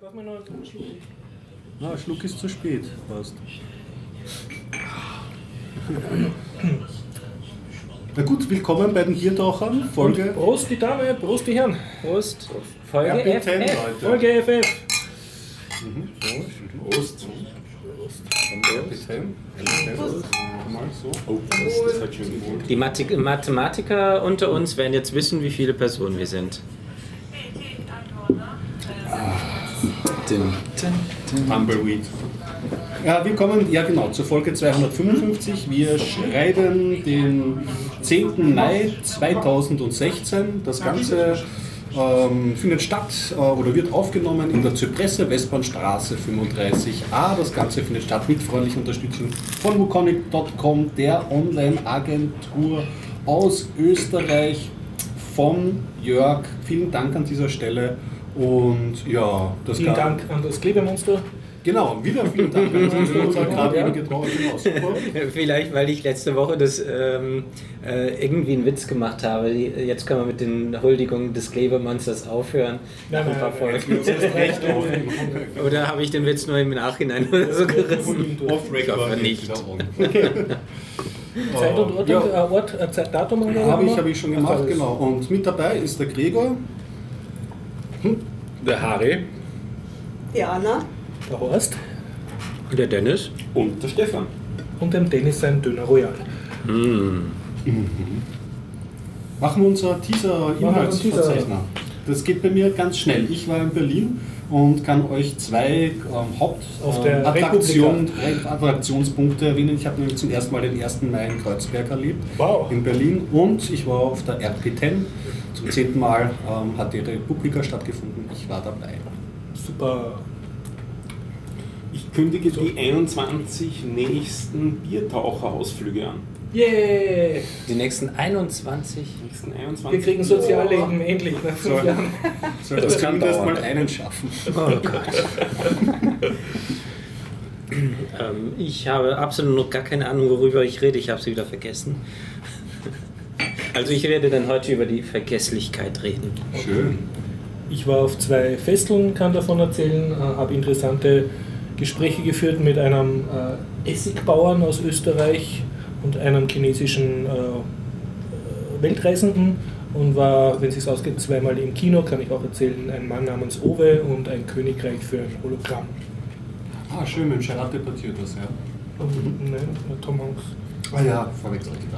brauchen wir noch einen Schluck. Na, ein Schluck ist zu spät. Passt. Na gut, willkommen bei den Biertauchern. Folge. Prost die Dame, Prost die Herren. Prost. Folge RP10, FF. Leute. Folge FF. Prost. So. Oh, das, das hat schön gewohnt. Die Mathematiker unter uns werden jetzt wissen, wie viele Personen wir sind. Tumbleweed. Ja, wir kommen, ja genau, zur Folge 255. Wir schreiben den 10. Mai 2016. Das Ganze ähm, findet statt äh, oder wird aufgenommen in der Zypresse, Westbahnstraße 35a. Das Ganze findet statt mit freundlicher Unterstützung von Wukonic.com, der Online-Agentur aus Österreich von Jörg. Vielen Dank an dieser Stelle. Und ja, das Vielen Dank an das Klebemonster. Genau, wieder vielen Dank. Uns gerade eben getraut. Genau. Vielleicht, weil ich letzte Woche das ähm, äh, irgendwie einen Witz gemacht habe. Jetzt können wir mit den Huldigungen des Klebermonsters aufhören. Nach ein paar Folgen. recht Oder habe ich den Witz nur im Nachhinein oder so gerissen? Off Ich hoffe nicht. Zeit und Ort, Ja. äh, Ort äh, Zeit, Datum und Habe ich, habe ich schon gemacht, genau. Und mit dabei ist der Gregor. Der Harry Diana. Der Horst Und der Dennis? und der Stefan. und dem Dennis sein Döner Royal. Machen wir unser Teaser-Inhaltsverzeichner. Teaser. Das geht bei mir ganz schnell. Ich war in Berlin und kann euch zwei ähm, Auf der Hauptattraktion, Attraktionspunkte erwähnen. Ich habe nämlich zum ersten Mal den 1. Mai in Kreuzberg erlebt, Wow. in Berlin. Und ich war auf der RP10. Zum zehnten Mal ähm, hat die Republika stattgefunden. Ich war dabei. Super. Ich kündige die 21 nächsten Biertaucherausflüge an. Yeah! Die nächsten 21. Nächsten 21. Wir kriegen Sozialleben endlich nach fünf So. Jahren. Soll das, Das kann dauern. mal einen schaffen. Oh Gott. ähm, ich habe absolut noch gar keine Ahnung, worüber ich rede. Ich habe sie wieder vergessen. Also ich werde dann heute über die Vergesslichkeit reden. Schön. Ich war auf zwei Festeln, kann davon erzählen, äh, habe interessante Gespräche geführt mit einem äh, Essigbauern aus Österreich und einem chinesischen äh, äh, Weltreisenden und war, wenn es sich ausgeht, zweimal im Kino, kann ich auch erzählen, ein Mann namens Owe und ein Königreich für ein Hologramm. Ah, schön, mit dem Gerard debattiert das, ja. Und, ne, Tom Hanks. Ah ja, verwechselt ich.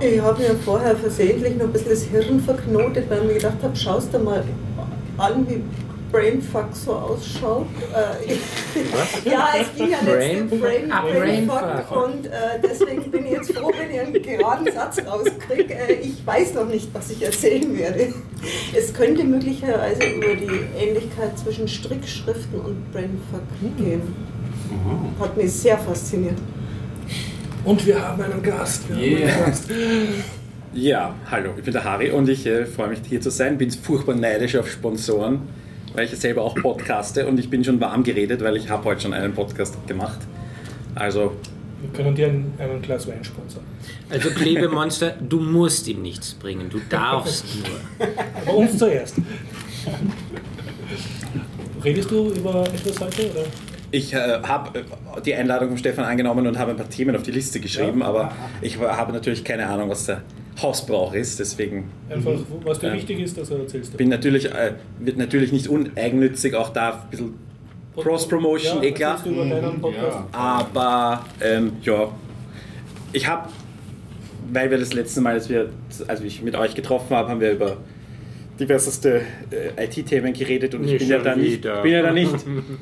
Ich habe mir vorher versehentlich noch ein bisschen das Hirn verknotet, weil ich mir gedacht habe, schaust du mal an, wie Brainfuck so ausschaut. Äh, ja, es ging ja letzte Brain- Brain, Ah, Brainfuck Brainfuck. und äh, deswegen bin ich jetzt froh, wenn ich einen geraden Satz rauskriege. Äh, ich weiß noch nicht, was ich erzählen werde. Es könnte möglicherweise über die Ähnlichkeit zwischen Strickschriften und Brainfuck gehen. Hat mich sehr fasziniert. Und wir haben einen Gast. Wir haben Yeah. einen Gast. Ja, hallo, ich bin der Harry und ich äh, freue mich hier zu sein. Bin furchtbar neidisch auf Sponsoren, weil ich selber auch podcaste und ich bin schon warm geredet, weil ich habe heute schon einen Podcast gemacht. Also, Wir können dir ein, einen Glas Wein sponsern. Also Klebemonster, du musst ihm nichts bringen, du darfst nur. Aber uns zuerst. Redest du über etwas heute? Oder? ich äh, habe äh, die Einladung von Stefan angenommen und habe ein paar Themen auf die Liste geschrieben, Ja. aber ich habe natürlich keine Ahnung, was der Hausbrauch ist, deswegen Einfach, wo- was dir Ja. wichtig ist, das erzählst du. bin natürlich, äh, wird natürlich nicht uneigennützig, auch da ein bisschen Cross-Promotion, ja, eh klar. erzählst du über deinen Podcast? Aber ähm, ja, ich habe, weil wir das letzte Mal, als wir, als ich mit euch getroffen habe, haben wir über diverseste äh, IT-Themen geredet und ich bin ja, da nicht, bin ja da nicht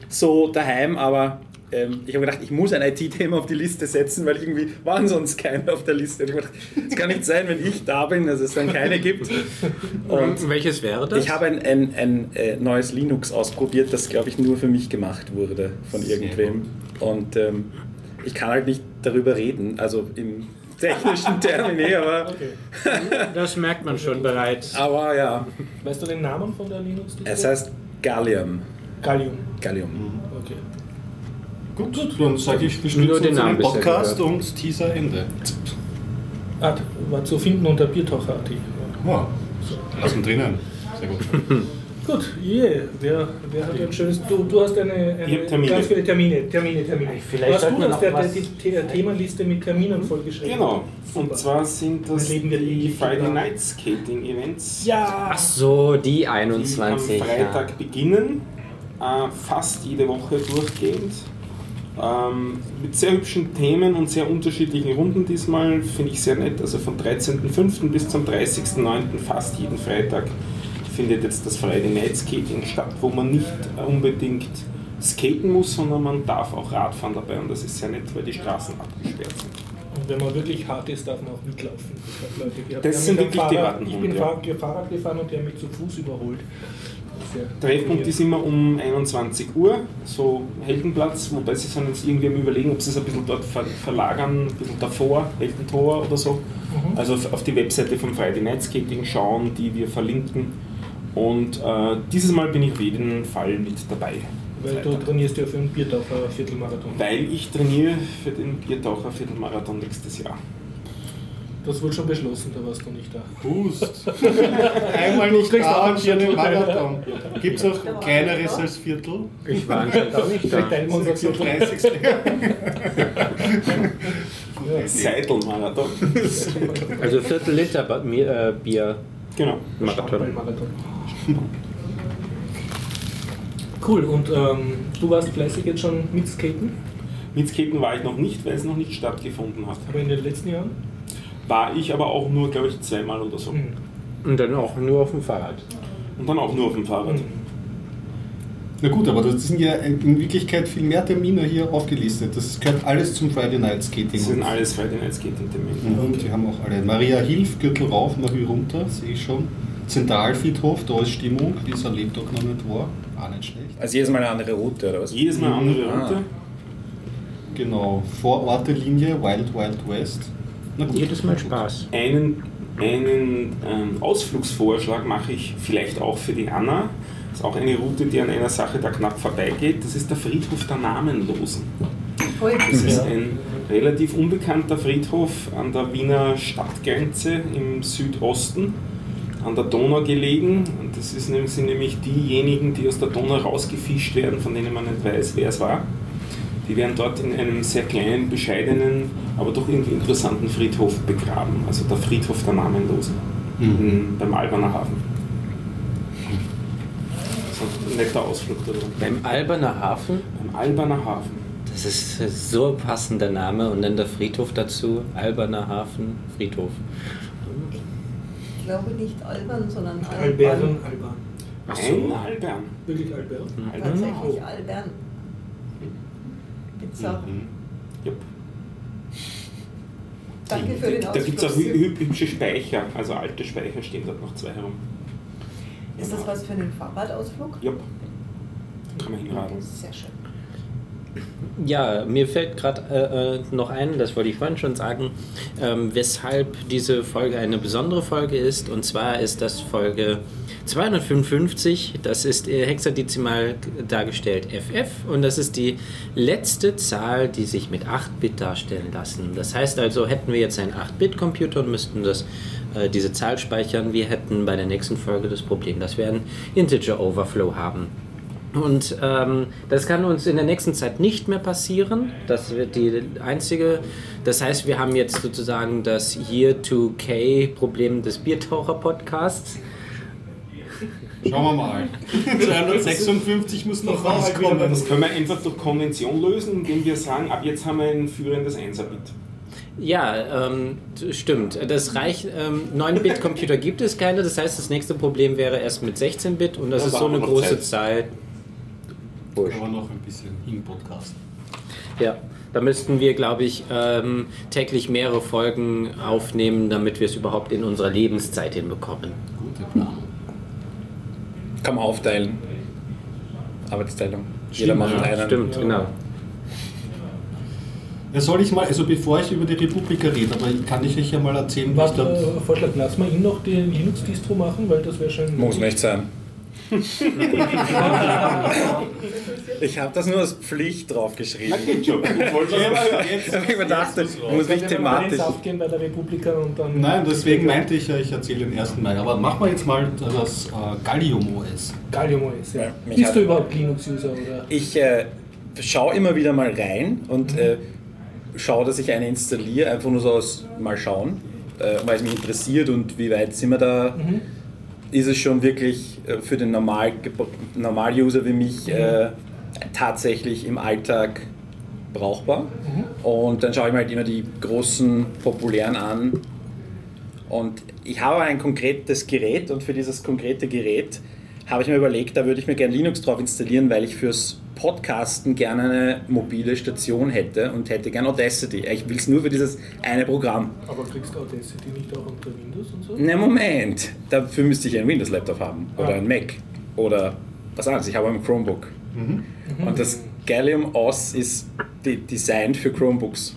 so daheim, aber ähm, ich habe gedacht, ich muss ein IT-Thema auf die Liste setzen, weil irgendwie waren sonst keine auf der Liste. Und ich habe gedacht, es kann nicht sein, wenn ich da bin, dass es dann keine gibt. Und welches wäre das? ich habe ein, ein, ein äh, neues Linux ausprobiert, das glaube ich nur für mich gemacht wurde von irgendwem. Und ähm, ich kann halt nicht darüber reden, also im technischen Termini, aber, Okay. das merkt man schon bereits. aber ja. Weißt du den Namen von der linux Es heißt Gallium. Gallium. Gallium. Okay. Gut, dann sage ich, wir Nur den Namen Podcast gehört. und Teaser Ende. Ah, war zu finden unter Biertaucher.at. Ja, lassen drinnen. Sehr gut. Gut, yeah. wer, wer hat ein schönes. Du, du hast eine, eine Termine. ganz viele Termine, Termine, Termine. Vielleicht sollte du noch der, was- die The Themenliste mit Terminen vollgeschrieben Genau. Super. Und zwar sind das die Friday. Night Skating Events. Ja! Ach so, die die 21. am Freitag beginnen, äh, fast jede Woche durchgehend. Ähm, mit sehr hübschen Themen und sehr unterschiedlichen Runden diesmal, finde ich sehr nett. Also von 13.05. bis zum 30.09. fast jeden Freitag findet jetzt das Friday Night Skating statt, wo man nicht unbedingt skaten muss, sondern man darf auch Radfahren dabei und das ist sehr nett, weil die Straßen abgesperrt sind. Und wenn man wirklich hart ist, darf man auch mitlaufen. Leute Das die sind wirklich die Fahrrad, harten Ich bin ja. Fahr Fahrrad gefahren und die haben mich zu Fuß überholt. Treffpunkt ist immer um 21 Uhr, so Heldenplatz, wobei sie sind jetzt irgendwie am überlegen, ob sie es ein bisschen dort ver verlagern, ein bisschen davor, Heldentor oder so. Mhm. Also auf auf die Webseite vom Friday Night Skating schauen, die wir verlinken. Und äh, dieses Mal bin ich auf jeden Fall mit dabei. Weil du trainierst ja für einen Biertaucher Viertelmarathon. Weil ich trainiere für den Biertaucher Viertelmarathon nächstes Jahr. Das wurde schon beschlossen, da warst du nicht da. Boost. Einmal Du nicht da und schon im Marathon. Gibt es auch kleineres als Viertel? Ich war anscheinend auch nicht da. Vielleicht teilen wir so. 36. Seidelmarathon. Also Viertel Liter äh, Bier. Genau. Marathon. Marathon. Cool, und ähm, du warst fleißig jetzt schon mit Skaten, Mit Skaten war ich noch nicht, weil es noch nicht stattgefunden hat. aber in den letzten Jahren? War ich aber auch nur, glaube ich, zweimal oder so. Mhm. Und dann auch nur auf dem Fahrrad. Und dann auch nur auf dem Fahrrad. Na gut, aber das sind ja in Wirklichkeit viel mehr Termine hier aufgelistet. Das gehört alles zum Friday Night Skating. Das sind alles Friday Night Skating Termine. Und die haben auch alle. Maria Hilf, Gürtel rauf, Marie runter, sehe ich schon. Zentralfriedhof, da ist Stimmung, dieser Lebtag noch nicht war. Auch nicht schlecht. Also jedes Mal eine andere Route, oder was? Jedes Mal eine andere Ah. Route. Genau, Vororte-Linie, Wild Wild West. Na gut. Jedes Mal Spaß. Einen, einen ähm, Ausflugsvorschlag mache ich vielleicht auch für die Anna. Ist auch eine Route, die an einer Sache da knapp vorbeigeht. Das ist der Friedhof der Namenlosen. Das ist ein relativ unbekannter Friedhof an der Wiener Stadtgrenze im Südosten, an der Donau gelegen. Und das sind nämlich diejenigen, die aus der Donau rausgefischt werden, von denen man nicht weiß, wer es war. Die werden dort in einem sehr kleinen, bescheidenen, aber doch irgendwie interessanten Friedhof begraben. Also der Friedhof der Namenlosen in, beim Alberner Hafen. Netter Ausflug da drin. Beim Alberner Hafen, Beim Alberner Hafen. das ist so ein passender Name und dann der Friedhof dazu. Alberner Hafen, Friedhof. Ich glaube nicht albern, sondern Albern, albern. Alban. Ach Nein, so. Albern. Wirklich Albert? Tatsächlich albern. Bizarr. Yep. Danke für den Da gibt es auch Ausflug. hü hü- hübsche Speicher, also alte Speicher stehen dort noch zwei herum. Ist das was für einen Fahrradausflug? Yep. Kann man hinradeln. Sehr schön. Ja, mir fällt gerade äh, äh, noch ein, das wollte ich vorhin schon sagen, ähm, weshalb diese Folge eine besondere Folge ist. Und zwar ist das Folge 255. Das ist äh, hexadezimal dargestellt FF. Und das ist die letzte Zahl, die sich mit 8-Bit darstellen lassen. Das heißt also, hätten wir jetzt einen 8-Bit-Computer und müssten das, äh, diese Zahl speichern, wir hätten bei der nächsten Folge das Problem, dass wir einen Integer-Overflow haben. Und ähm, das kann uns in der nächsten Zeit nicht mehr passieren. Das wird die einzige. Das heißt, wir haben jetzt sozusagen das Year-to-K-Problem des Biertaucher-Podcasts. Schauen wir mal. 256 muss noch rauskommen. Das können wir einfach durch Konvention lösen, indem wir sagen, ab jetzt haben wir ein führendes 1er-Bit. Ja, ähm, stimmt. Das reicht. Ähm, 9-Bit-Computer gibt es keine. Das heißt, das nächste Problem wäre erst mit 16-Bit und das Ja, ist so eine große Zeit. Zahl. Wurscht. Aber noch ein bisschen im Podcast. Ja, da müssten wir, glaube ich, ähm, täglich mehrere Folgen aufnehmen, damit wir es überhaupt in unserer Lebenszeit hinbekommen. Gute Planung. Kann man aufteilen. Arbeitsteilung. Jeder macht ja, einen. Stimmt, genau. Ja, soll ich mal, also bevor ich über die Republika rede, aber kann ich euch ja mal erzählen, was da. äh, Vorschlag, lass mal ihn noch die Linux-Distro machen, weil das wäre schon. Muss nicht sein. Ich habe das nur als Pflicht draufgeschrieben. Geht schon. Ich wollte Ich habe mir gedacht, das muss mal ins thematisch. Aufgehen bei der Republika und dann. Nein, deswegen meinte ich ja, ich erzähle den 1. Mai. Aber machen wir jetzt mal das äh, Gallium OS. Gallium OS, ja. Ja, mich Bist du überhaupt Linux-User? Ich äh, schaue immer wieder mal rein und äh, schaue, dass ich eine installiere, einfach nur so aus mal schauen, äh, weil es mich interessiert und wie weit sind wir da. Ist es schon wirklich äh, für den Normal Normal-User wie mich äh, tatsächlich im Alltag brauchbar? Und dann schaue ich mir halt immer die großen populären an. Und ich habe ein konkretes Gerät und für dieses konkrete Gerät habe ich mir überlegt, da würde ich mir gerne Linux drauf installieren, weil ich fürs Podcasten gerne eine mobile Station hätte und hätte gerne Audacity. Ich will es nur für dieses eine Programm. Aber kriegst du Audacity nicht auch unter Windows und so? Ne, Moment. Dafür müsste ich einen Windows-Laptop haben oder Ja. einen Mac oder was anderes. Ich habe ein Chromebook. Und das Gallium OS ist de designed für Chromebooks.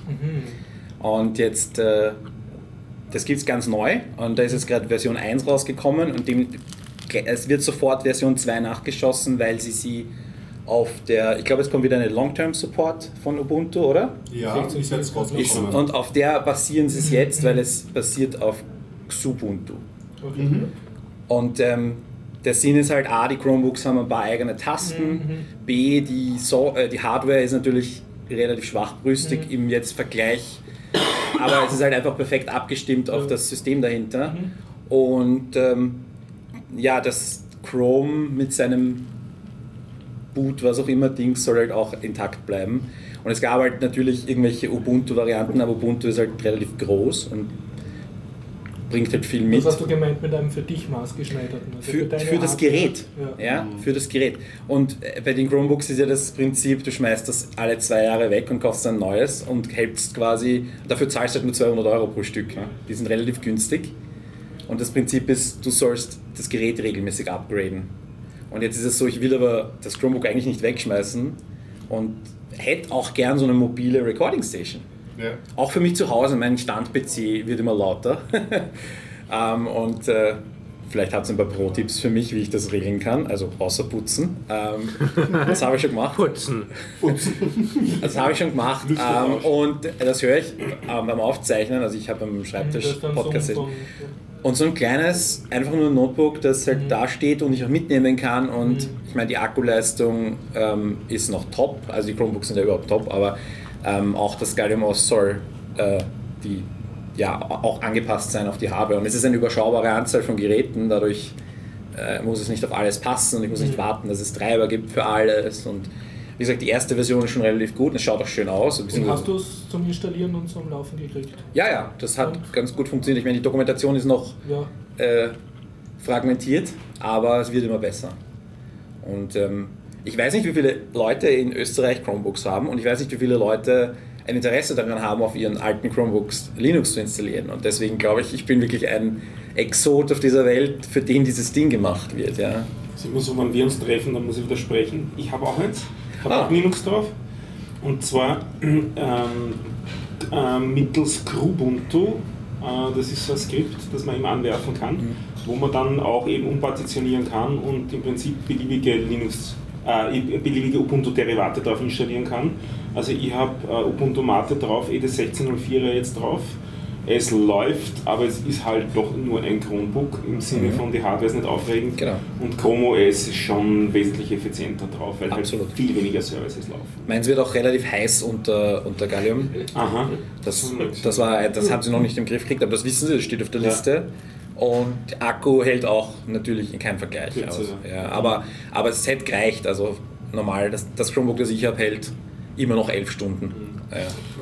Und jetzt, äh, das gibt es ganz neu und da ist jetzt gerade Version 1 rausgekommen und dem, es wird sofort Version 2 nachgeschossen, weil sie sie auf der, ich glaube, es kommt wieder eine Long-Term-Support von Ubuntu, oder? Ja, 16 ist jetzt rausgekommen. und auf der basieren sie es jetzt, weil es basiert auf Xubuntu. Okay. Und ähm, der Sinn ist halt, A, die Chromebooks haben ein paar eigene Tasten, B, die, so äh, die Hardware ist natürlich relativ schwachbrüstig im jetzt Vergleich, aber es ist halt einfach perfekt abgestimmt auf das System dahinter. Und ähm, ja, das Chrome mit seinem Boot, was auch immer, Ding soll halt auch intakt bleiben. Und es gab halt natürlich irgendwelche Ubuntu-Varianten, aber Ubuntu ist halt relativ groß und bringt halt viel mit. Was hast du gemeint mit einem für dich maßgeschneiderten? Also Für, deine für das Art- Gerät. Ja. Ja, für das Gerät. Und äh, bei den Chromebooks ist ja das Prinzip, du schmeißt das alle zwei Jahre weg und kaufst ein neues und hältst quasi, dafür zahlst du halt nur 200 Euro pro Stück. Ne? Die sind relativ günstig. Und das Prinzip ist, du sollst das Gerät regelmäßig upgraden. Und jetzt ist es so, ich will aber das Chromebook eigentlich nicht wegschmeißen und hätte auch gern so eine mobile Recording Station. Ja. Auch für mich zu Hause, mein Stand-PC wird immer lauter. ähm, und äh, vielleicht habt ihr ein paar Pro-Tipps für mich, wie ich das regeln kann. Also außer putzen. Ähm, das habe ich schon gemacht. Putzen. Das habe ich schon gemacht. Ähm, und das höre ich ähm, beim Aufzeichnen. Also ich habe am Schreibtisch Podcast. so, Und so ein kleines, einfach nur ein Notebook, das halt da steht und ich auch mitnehmen kann. Und ich meine, die Akkuleistung ähm, ist noch top. Also die Chromebooks sind ja überhaupt top, aber ähm, auch das Gallium OS soll äh, die, ja, auch angepasst sein auf die Hardware. Und es ist eine überschaubare Anzahl von Geräten, dadurch äh, muss es nicht auf alles passen und ich muss nicht warten, dass es Treiber gibt für alles. Und wie gesagt, die erste Version ist schon relativ gut und es schaut auch schön aus. Und hast du es zum Installieren und zum Laufen gekriegt? ja, ja, das hat Und? ganz gut funktioniert. Ich meine, die Dokumentation ist noch Ja. äh, fragmentiert, aber es wird immer besser. Und ähm, ich weiß nicht, wie viele Leute in Österreich Chromebooks haben und ich weiß nicht, wie viele Leute ein Interesse daran haben, auf ihren alten Chromebooks Linux zu installieren. Und deswegen glaube ich, ich bin wirklich ein Exot auf dieser Welt, für den dieses Ding gemacht wird. Ja. Immer so, wenn wir uns treffen, dann muss ich widersprechen. Ich habe auch eins, ich habe Ah. auch Linux drauf. Und zwar ähm, ähm, mittels Krubuntu. Äh, das ist so ein Skript, das man eben anwerfen kann, wo man dann auch eben umpartitionieren kann und im Prinzip beliebige Linux, äh, beliebige Ubuntu-Derivate drauf installieren kann. Also ich habe äh, Ubuntu Mate drauf, ED 1604 jetzt drauf. Es läuft, aber es ist halt doch nur ein Chromebook im Sinne von die Hardware ist nicht aufregend. Genau. Und Chrome OS ist schon wesentlich effizienter drauf, weil Absolut. halt viel weniger Services laufen. Meins wird auch relativ heiß unter, unter Gallium. Aha. Das, das, war, das haben sie noch nicht im Griff gekriegt, aber das wissen sie, das steht auf der Ja. Liste. Und Akku hält auch natürlich in keinem Vergleich Kürzer, aus. ja. Aber, aber das Set reicht. Also normal, das, das Chromebook, das ich habe, hält immer noch elf Stunden. Ja.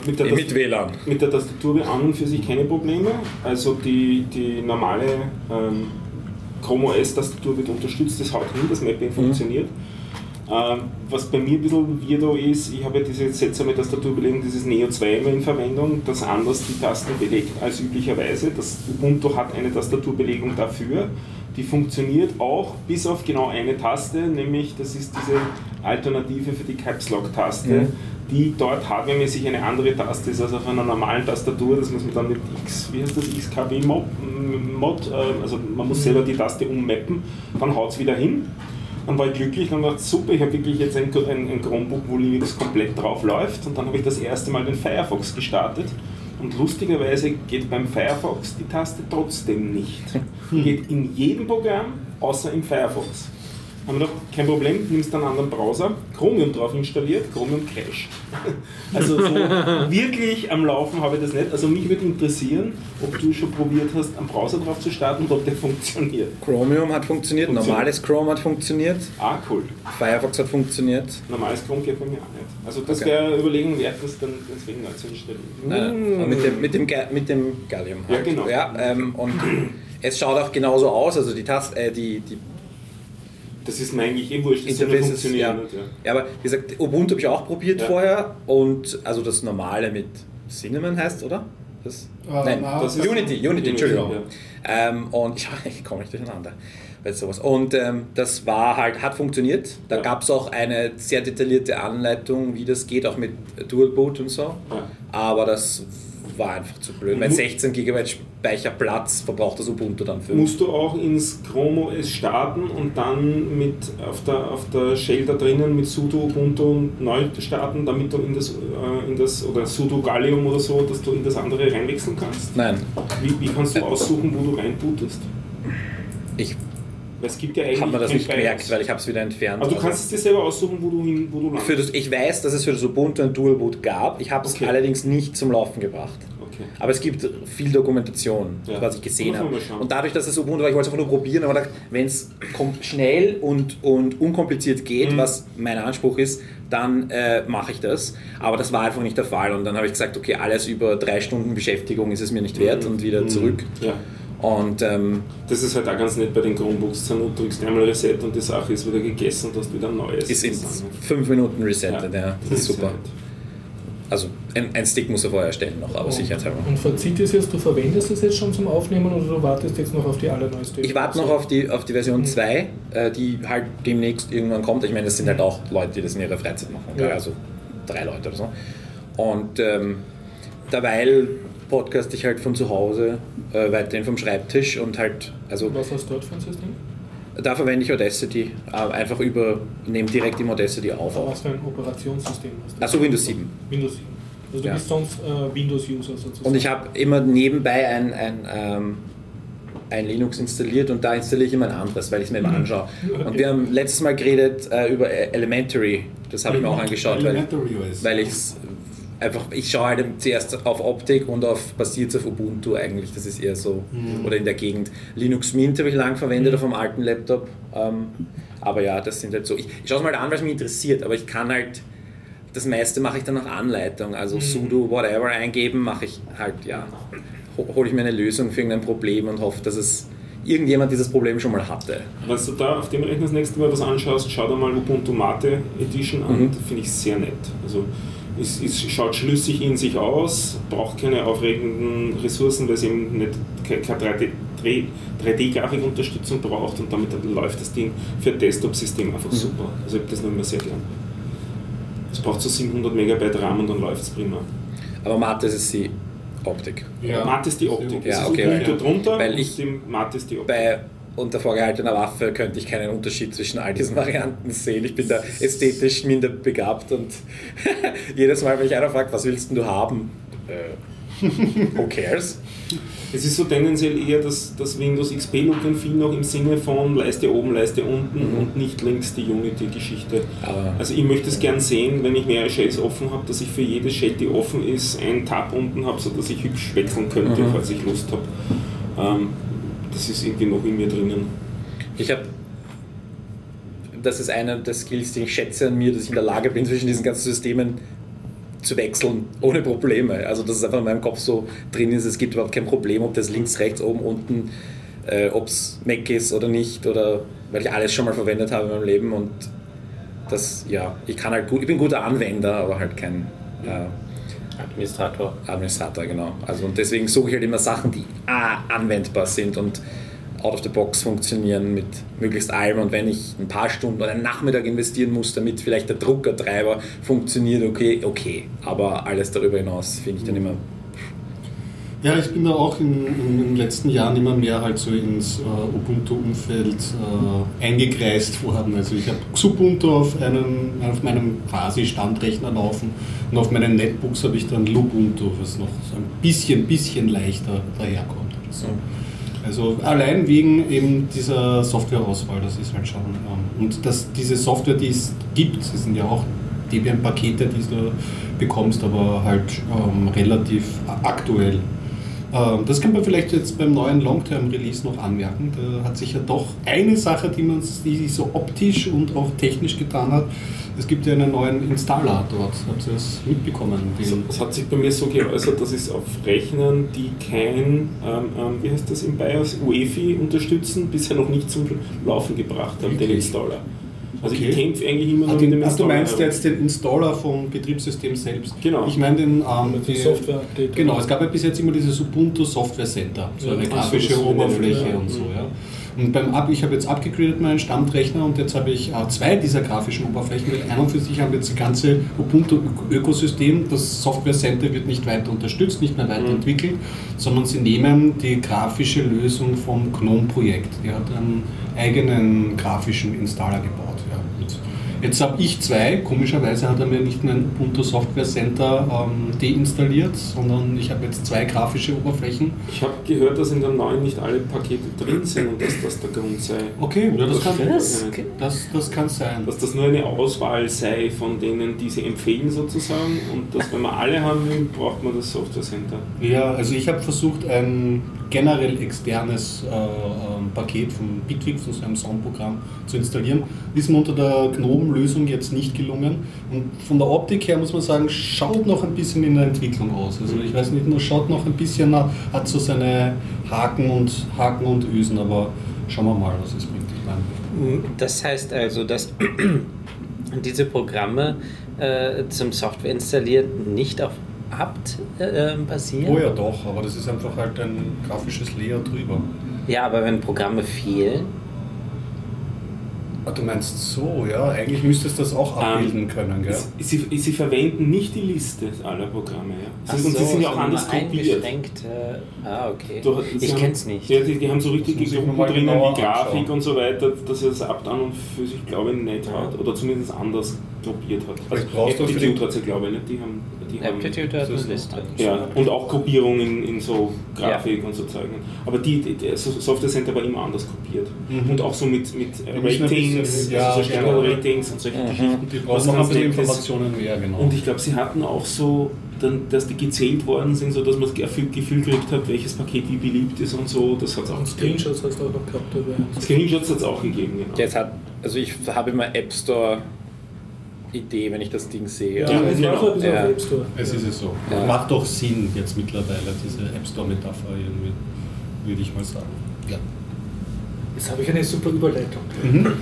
Mit der, Mit WLAN. mit der Tastatur an und für sich keine Probleme. Also die, die normale ähm, Chrome OS-Tastatur wird unterstützt, das haut hin, das Mapping funktioniert. Ähm, was bei mir ein bisschen weirdo ist, ich habe ja diese seltsame Tastaturbelegung, dieses Neo 2 immer in Verwendung, das anders die Tasten belegt als üblicherweise. Das Ubuntu hat eine Tastaturbelegung dafür. Die funktioniert auch bis auf genau eine Taste, nämlich das ist diese Alternative für die Caps Lock Taste, die dort hardwaremäßig eine andere Taste ist als auf einer normalen Tastatur. Das muss man dann mit X, wie heißt das, XKW Mod, Mod äh, also man muss selber die Taste ummappen, dann haut es wieder hin. Dann war ich glücklich, dann dachte super, ich habe wirklich jetzt ein, ein, ein Chromebook, wo Linux komplett drauf läuft. Und dann habe ich das erste Mal den Firefox gestartet. Und lustigerweise geht beim Firefox die Taste trotzdem nicht. Die geht in jedem Programm, außer im Firefox. Haben wir gedacht, kein Problem, nimmst einen anderen Browser, Chromium drauf installiert, Chromium Cache. Also so wirklich am Laufen habe ich das nicht. Also mich würde interessieren, ob du schon probiert hast, einen Browser drauf zu starten und ob der funktioniert. Chromium hat funktioniert, Funktioniert. normales Chrome hat funktioniert, Ah, cool. Firefox hat funktioniert. Normales Chrome geht bei mir auch nicht. Also das Okay. wäre Überlegung wert, das dann deswegen neu zu installieren. Nein, mit dem, mit dem, mit dem Gallium. Ja, genau. Ja, ähm, und es schaut auch genauso aus, also die Taste, äh, die, die Das ist mir eigentlich eh wurscht, das Interface ist, funktionieren. ja. ja. ja, aber wie gesagt, Ubuntu habe ich auch probiert Ja. vorher und also das normale mit Cinnamon heißt, oder? Das? Ah, Nein, na, das ist- Unity, Unity, Unity, Entschuldigung. ja. Ähm, und ich, ich komme nicht durcheinander sowas. Und ähm, das war halt, hat funktioniert. Da Ja. gab es auch eine sehr detaillierte Anleitung, wie das geht, auch mit Dual Boot und so. Ja. Aber das war einfach zu blöd. Weil Mu- 16 GB Speicherplatz verbraucht das Ubuntu dann für. Musst du auch ins Chrome OS starten und dann mit auf der, auf der Shell da drinnen mit sudo Ubuntu neu starten, damit du in das, äh, in das oder sudo Gallium oder so, dass du in das andere reinwechseln kannst? Nein, Wie, wie kannst du aussuchen, wo du reinbootest? ich es gibt ja eigentlich habe mir das nicht gemerkt, weil ich habe es wieder entfernt. Aber du Also- kannst es dir selber aussuchen, wo du hin, wo du landest. Für das, ich weiß, dass es für das Ubuntu ein Dual Boot gab. Ich habe es Okay. allerdings nicht zum Laufen gebracht. Okay. Aber es gibt viel Dokumentation, Ja. was ich gesehen man habe. Und dadurch, dass es Ubuntu war, ich wollte es einfach nur probieren, aber wenn es schnell und, und unkompliziert geht, Mhm. was mein Anspruch ist, dann äh, mache ich das. Aber das war einfach nicht der Fall. Und dann habe ich gesagt, okay, alles über drei Stunden Beschäftigung ist es mir nicht wert und wieder zurück. Ja. Und ähm, Das ist halt auch ganz nett bei den Chromebooks. Du drückst einmal Reset und die Sache ist wieder gegessen und hast wieder ein neues. ist in fünf Minuten resettet. Ja, das ist super. halt- Also ein, ein Stick muss er vorher erstellen noch, aber sicherheitshalber. Und Fazit ist jetzt, du verwendest es jetzt schon zum Aufnehmen oder du wartest jetzt noch auf die allerneueste? Ich warte noch auf die, auf die Version 2, äh, die halt demnächst irgendwann kommt. Ich meine, das sind halt auch Leute, die das in ihrer Freizeit machen. Ja. Also drei Leute oder so. Und ähm, derweil podcast ich halt von zu Hause, äh, weiterhin vom Schreibtisch und halt, also Was hast du dort für ein System? da verwende ich Audacity, äh, einfach über, nehme direkt im Audacity auf. Aber was für ein Operationssystem hast du? Achso, Windows 7. Windows 7. Also du Ja. bist sonst äh, Windows-User sozusagen. Und ich habe immer nebenbei ein, ein, ähm, ein Linux installiert und da installiere ich immer ein anderes, weil ich es mir immer anschaue. Und wir haben letztes Mal geredet äh, über Elementary, das habe ich mir auch angeschaut, weil, Elementary OS. weil ich es einfach, ich schaue halt zuerst auf Optik und auf basiert auf Ubuntu eigentlich, das ist eher so, oder in der Gegend. Linux Mint habe ich lang verwendet auf dem alten Laptop, ähm, aber ja, das sind halt so, ich, ich schaue es mal an, weil es mich interessiert, aber ich kann halt, das meiste mache ich dann nach Anleitung, also sudo whatever eingeben, mache ich halt, ja, ho- hole ich mir eine Lösung für irgendein Problem und hoffe, dass es irgendjemand dieses Problem schon mal hatte. Wenn du da auf dem Rechner das nächste Mal was anschaust, schau dir mal Ubuntu Mate Edition an, Mhm. finde ich sehr nett. Also es, es schaut schlüssig in sich aus, braucht keine aufregenden Ressourcen, weil es eben nicht ke- keine 3D 3D-Grafikunterstützung braucht und damit läuft das Ding für ein Desktop-System Mhm. einfach super. Also ich habe das noch immer sehr gern. Es braucht so 700 Megabyte RAM und dann läuft es prima. Aber Mathe ist die Optik. Ja. Mate ist die Optik. Ja, es ist okay, drunter weil und ich- die Mate ist die Optik. Bei unter vorgehaltener Waffe könnte ich keinen Unterschied zwischen all diesen Varianten sehen. Ich bin da ästhetisch minder begabt und jedes Mal, wenn ich einer fragt, was willst denn du haben? Äh, who cares? Es ist so tendenziell eher das, das Windows XP-Look and Feel noch im Sinne von Leiste oben, Leiste unten und nicht links die Unity-Geschichte. Aber- Also ich möchte es gern sehen, wenn ich mehrere Shells offen habe, dass ich für jede Shell, die offen ist, einen Tab unten habe, sodass ich hübsch wechseln könnte, falls ich Lust habe. Ähm, das ist irgendwie noch in mir drinnen. Ich habe, das ist einer der Skills, die ich schätze an mir, dass ich in der Lage bin, zwischen diesen ganzen Systemen zu wechseln, ohne Probleme. Also, dass es einfach in meinem Kopf so drin ist, es gibt überhaupt kein Problem, ob das links, rechts, oben, unten, äh, ob es Mac ist oder nicht, oder weil ich alles schon mal verwendet habe in meinem Leben und das, ja, ich kann halt gut, ich bin guter Anwender, aber halt kein äh, Administrator. Administrator, genau. Also und deswegen suche ich halt immer Sachen, die A, anwendbar sind und out of the box funktionieren mit möglichst allem. Und wenn ich ein paar Stunden oder einen Nachmittag investieren muss, damit vielleicht der Druckertreiber funktioniert, okay, okay. Aber alles darüber hinaus finde ich dann immer. Ja, ich bin da auch in, in, den letzten Jahren immer mehr halt so ins äh, Ubuntu-Umfeld äh, eingekreist worden. Also ich habe Xubuntu auf, einem, auf meinem quasi Standrechner laufen und auf meinen Netbooks habe ich dann Lubuntu, was noch so ein bisschen, bisschen leichter daherkommt. So. Also allein wegen eben dieser Softwareauswahl, das ist halt schon. Ähm, und dass diese Software, die es gibt, das sind ja auch Debian-Pakete, die du bekommst, aber halt ähm, relativ aktuell. Ähm, das kann man vielleicht jetzt beim neuen Long-Term-Release noch anmerken. Da hat sich ja doch eine Sache, die man die sich so optisch und auch technisch getan hat. Es gibt ja einen neuen Installer dort. Habt ihr das mitbekommen? Den Es hat sich bei mir so geäußert, dass es auf Rechnern, die kein, ähm, ähm, wie heißt das im BIOS, UEFI unterstützen, bisher noch nicht zum Laufen gebracht haben, den Wirklich? Installer. Also Okay. ich kämpfe eigentlich immer Ah, noch den, mit dem ach, du Installer. meinst jetzt den Installer vom Betriebssystem selbst? Genau. Ich meine den ähm, Die Software-Update. Genau, es gab ja bis jetzt immer dieses Ubuntu Software Center, so Ja, eine ach so, grafische Oberfläche ja. und so. Ja. Und beim Ab, ich habe jetzt abgegradet meinen Stammrechner und jetzt habe ich äh, zwei dieser grafischen Oberflächen, weil ein und für sich haben wir jetzt das ganze Ubuntu-Ökosystem, das Software Center wird nicht weiter unterstützt, nicht mehr weiterentwickelt, sondern sie nehmen die grafische Lösung vom GNOME-Projekt. Die hat einen eigenen grafischen Installer gebaut. Ja. Jetzt habe ich zwei, komischerweise hat er mir nicht mein Ubuntu Software Center ähm, deinstalliert, sondern ich habe jetzt zwei grafische Oberflächen. Ich habe gehört, dass in der neuen nicht alle Pakete drin sind und dass das der Grund sei. Okay, ja, das, kann, Was? das, das kann sein. Dass das nur eine Auswahl sei von denen, die sie empfehlen sozusagen und dass wenn man alle haben will, braucht man das Software Center. Ja, also ich habe versucht, ein generell externes äh, ähm, Paket von Bitwig, von so einem Soundprogramm, zu installieren. Ist mir unter der GNOME-Lösung jetzt nicht gelungen. Und von der Optik her muss man sagen, schaut noch ein bisschen in der Entwicklung aus. Also ich weiß nicht, nur schaut noch ein bisschen nach, hat so seine Haken und Haken und Ösen, aber schauen wir mal, was es bringt. Das heißt also, dass diese Programme äh, zum Software installieren nicht auf apt äh, basieren? oh ja doch, aber das ist einfach halt ein grafisches Layer drüber. Ja, aber wenn Programme fehlen, Ah, du meinst so, ja, eigentlich müsstest du das auch abbilden können, gell? Sie, sie verwenden nicht die Liste aller Programme. Ja. Ach und sie so, sind ja auch anders eingeschränkt. Äh, ah, okay. Du- sie ich haben- kenn's nicht. Ja, die, die haben so richtige mir Gruppen drinnen, wie Grafik anschauen. und so weiter, dass er das ab an und für sich, glaube ich, nicht hat. Oder zumindest anders gruppiert hat. Also brauchst du Aptitude die- hat sie, glaube ich, nicht. Die haben, die haben Aptitude hat das ist eine Liste. ja, und auch Gruppierungen in so Grafik und so Zeugen. Aber die, die, Software Center war immer anders gruppiert. Mhm. Und auch so mit, mit Die ein Ratings, ja, also so. Sternel-Ratings und solche Geschichten. Die brauchen noch ein bisschen ist. Informationen mehr, genau. Und ich glaube, sie hatten auch so, dann, dass die gezählt worden sind, so dass man das Gefühl gekriegt hat, welches Paket wie beliebt ist und so. Das hat es auch Und Screenshots hast du auch noch gehabt dabei. Screenshots hat es auch gegeben, genau. Jetzt hat, also ich habe immer App Store Idee, wenn ich das Ding sehe. Ja, Ja, es genau. bisschen Ja. auf App Store. es ist es so. Ja. Macht doch Sinn jetzt mittlerweile, diese App Store-Metapher irgendwie, würde ich mal sagen. Ja. Jetzt habe ich eine super Überleitung. Mhm.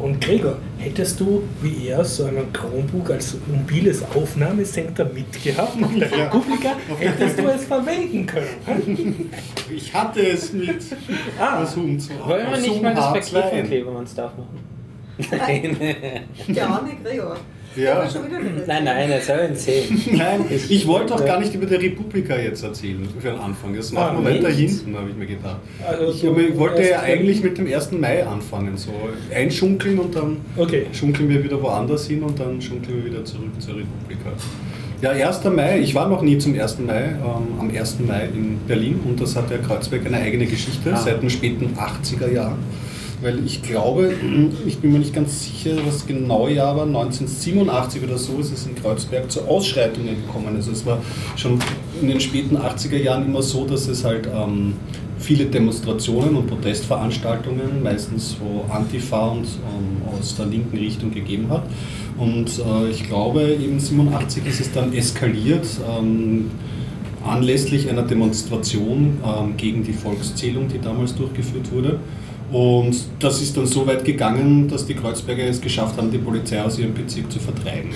Und Gregor, hättest du wie er so einen Chromebook als mobiles Aufnahmecenter mitgehabt in der Republika, hättest du es verwenden können. Ich hatte es mit Ah, als Hund. Wollen wir nicht mal das Zoom Paket von H2. Klebermanns darf machen? Der arme Gregor. Ja. Nein, nein, er soll erzählen. Nein, ich wollte doch gar nicht über die Republika jetzt erzählen für den Anfang. Das machen Ah, wir weiter hinten, habe ich mir gedacht. Also Ich, ich wollte ja eigentlich mit dem 1. Mai anfangen. So einschunkeln und dann Okay. schunkeln wir wieder woanders hin und dann schunkeln wir wieder zurück zur Republika. Ja, 1. Mai. Ich war noch nie zum 1. Mai, ähm, am 1. Mai in Berlin und das hat der Kreuzberg eine eigene Geschichte Ah. seit den späten 80er Jahren. Weil ich glaube, ich bin mir nicht ganz sicher, was genau Jahr war, 1987 oder so ist es in Kreuzberg zu Ausschreitungen gekommen. Also es war schon in den späten 80er Jahren immer so, dass es halt ähm, viele Demonstrationen und Protestveranstaltungen, meistens so Antifa und ähm, aus der linken Richtung gegeben hat. Und äh, ich glaube, eben 87 ist es dann eskaliert. Ähm, anlässlich einer Demonstration ähm, gegen die Volkszählung, die damals durchgeführt wurde. Und das ist dann so weit gegangen, dass die Kreuzberger es geschafft haben, die Polizei aus ihrem Bezirk zu vertreiben.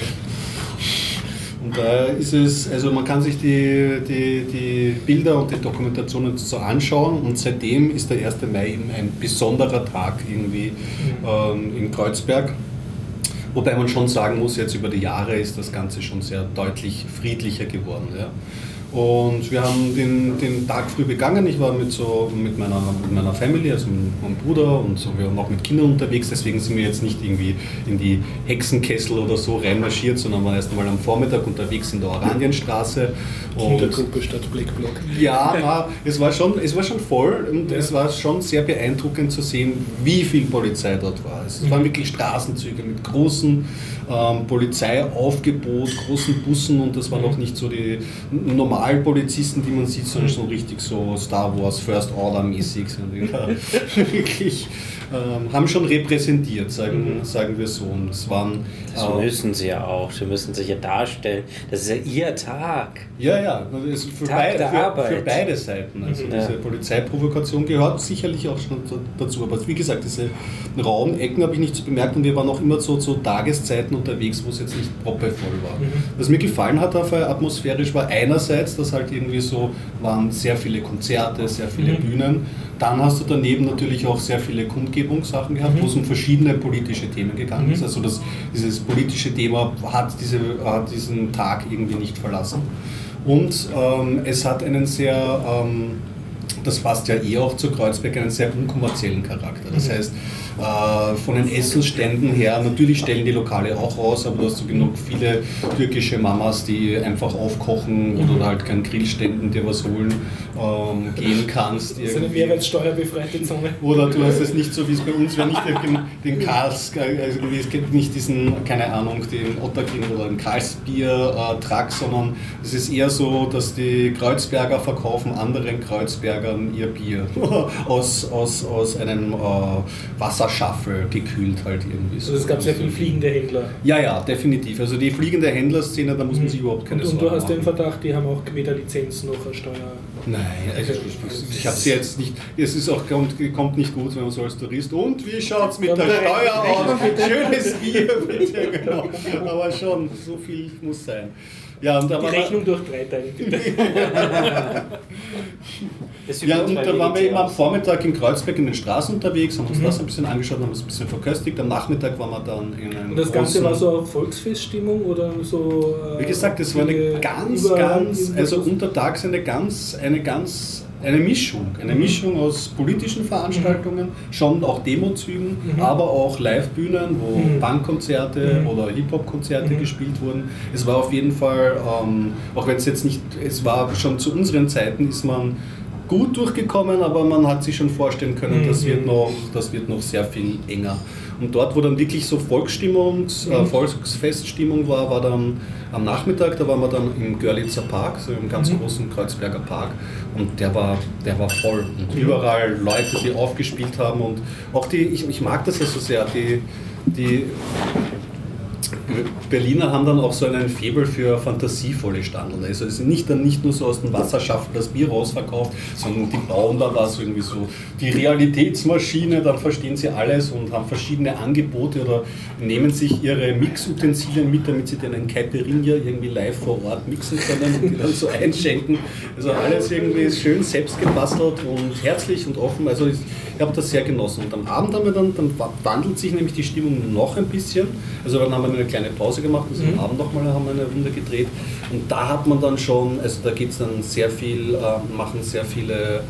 Und da ist es, also man kann sich die, die, die Bilder und die Dokumentationen so anschauen und seitdem ist der 1. Mai eben ein besonderer Tag irgendwie ähm, in Kreuzberg. Wobei man schon sagen muss, jetzt über die Jahre ist das Ganze schon sehr deutlich friedlicher geworden. Ja. Und wir haben den, den Tag früh begangen. Ich war mit, so, mit, meiner, mit meiner Family, also mit meinem Bruder und so, wir waren auch mit Kindern unterwegs. Deswegen sind wir jetzt nicht irgendwie in die Hexenkessel oder so reinmarschiert, sondern waren erst einmal am Vormittag unterwegs in der Oranienstraße. Kindergruppe statt Blackblock. Ja, na, es, war schon, es war schon voll und ja. es war schon sehr beeindruckend zu sehen, wie viel Polizei dort war. Es waren wirklich Straßenzüge mit großen ähm, Polizeiaufgebot, großen Bussen und das waren mhm. auch nicht so die normalen Polizisten, die man sieht, sondern schon richtig so Star Wars First Order mäßig. wirklich ähm, haben schon repräsentiert, sagen, mhm. sagen wir so. Und es waren, das äh, müssen sie ja auch, sie müssen sich ja darstellen. Das ist ja ihr Tag. Ja, ja, für, Tag beide, für, für, beide Seiten. Also mhm. diese Polizeiprovokation gehört sicherlich auch schon dazu. Aber wie gesagt, diese rauen Ecken habe ich nicht so bemerkt und wir waren auch immer so zu Tageszeiten unterwegs, wo es jetzt nicht proppevoll war. Mhm. Was mir gefallen hat auf atmosphärisch war einerseits, dass halt irgendwie so waren sehr viele Konzerte, sehr viele mhm. Bühnen dann hast du daneben natürlich auch sehr viele Kundgebungssachen gehabt, mhm. wo es um verschiedene politische Themen gegangen mhm. ist. Also das, dieses politische Thema hat, diese, hat diesen Tag irgendwie nicht verlassen. Und ähm, es hat einen sehr, ähm, das passt ja eh auch zu Kreuzberg, einen sehr unkommerziellen Charakter. Das mhm. heißt, von den Essensständen her, natürlich stellen die Lokale auch raus, aber du hast so genug viele türkische Mamas, die einfach aufkochen oder mhm. halt keinen Grillständen dir was holen ähm, gehen kannst. Das ist eine mehrwertsteuerbefreite Zone. Oder du hast es nicht so, wie es bei uns wäre, nicht den, den Karls, also es gibt nicht diesen, keine Ahnung, den Otterkin oder den Karlsbier-Truck, sondern es ist eher so, dass die Kreuzberger verkaufen anderen Kreuzbergern ihr Bier aus, aus, aus einem äh, Wasser Wasserschaffel gekühlt halt irgendwie. So. Also es gab sehr viele fliegende Händler. Ja, ja, definitiv. Also die fliegende Händlerszene, da muss man sich überhaupt keine und, Sorgen machen. Und du hast den Verdacht, die haben auch weder Lizenz noch eine Steuer. Nein, also ich, ich habe sie jetzt nicht. Es ist auch, kommt, kommt nicht gut, wenn man so als Tourist. Und wie schaut es mit der Steuer aus? Schönes Bier, bitte, genau. Aber schon, so viel muss sein. Ja, und da Die Rechnung durch drei Teile, bitte. ja, und da waren wir eben am Vormittag in Kreuzberg in den Straßen unterwegs, haben uns mhm. das ein bisschen angeschaut, haben uns ein bisschen verköstigt. Am Nachmittag waren wir dann in einem. Und das Ganze war so eine Volksfeststimmung oder so. Äh, Wie gesagt, es war eine ganz, ganz, also untertags eine ganz, eine ganz eine Mischung, eine mhm. Mischung aus politischen Veranstaltungen, schon auch Demozügen, mhm. aber auch Livebühnen, wo mhm. Punkkonzerte mhm. oder Hip-Hop-Konzerte mhm. gespielt wurden. Es war auf jeden Fall, ähm, auch wenn es jetzt nicht, es war schon zu unseren Zeiten, ist man gut durchgekommen, aber man hat sich schon vorstellen können, das, wird noch, das wird noch sehr viel enger. Und dort, wo dann wirklich so Volksstimmung, äh, mhm. Volksfeststimmung war, war dann am Nachmittag, da waren wir dann im Görlitzer Park, so im ganz mhm. großen Kreuzberger Park. Und der war, der war voll. Und überall Leute, die aufgespielt haben. Und auch die, ich, ich mag das ja so sehr, die, die Berliner haben dann auch so einen Febel für fantasievolle Standeln. Also es ist nicht dann nicht nur so aus dem Wasserschaffen das Bier rausverkauft, sondern die bauen da was irgendwie so die Realitätsmaschine, dann verstehen sie alles und haben verschiedene Angebote oder nehmen sich ihre Mixutensilien mit, damit sie ein Caipirinha irgendwie live vor Ort mixen können und die dann so einschenken. Also alles irgendwie schön selbst gebastelt und herzlich und offen. Also ich, ich habe das sehr genossen. Und am Abend haben wir dann, dann wandelt sich nämlich die Stimmung noch ein bisschen. Also dann haben wir eine kleine Pause gemacht, also mhm. am Abend nochmal haben wir eine Runde gedreht. Und da hat man dann schon, also da geht es dann sehr viel, äh, machen sehr viele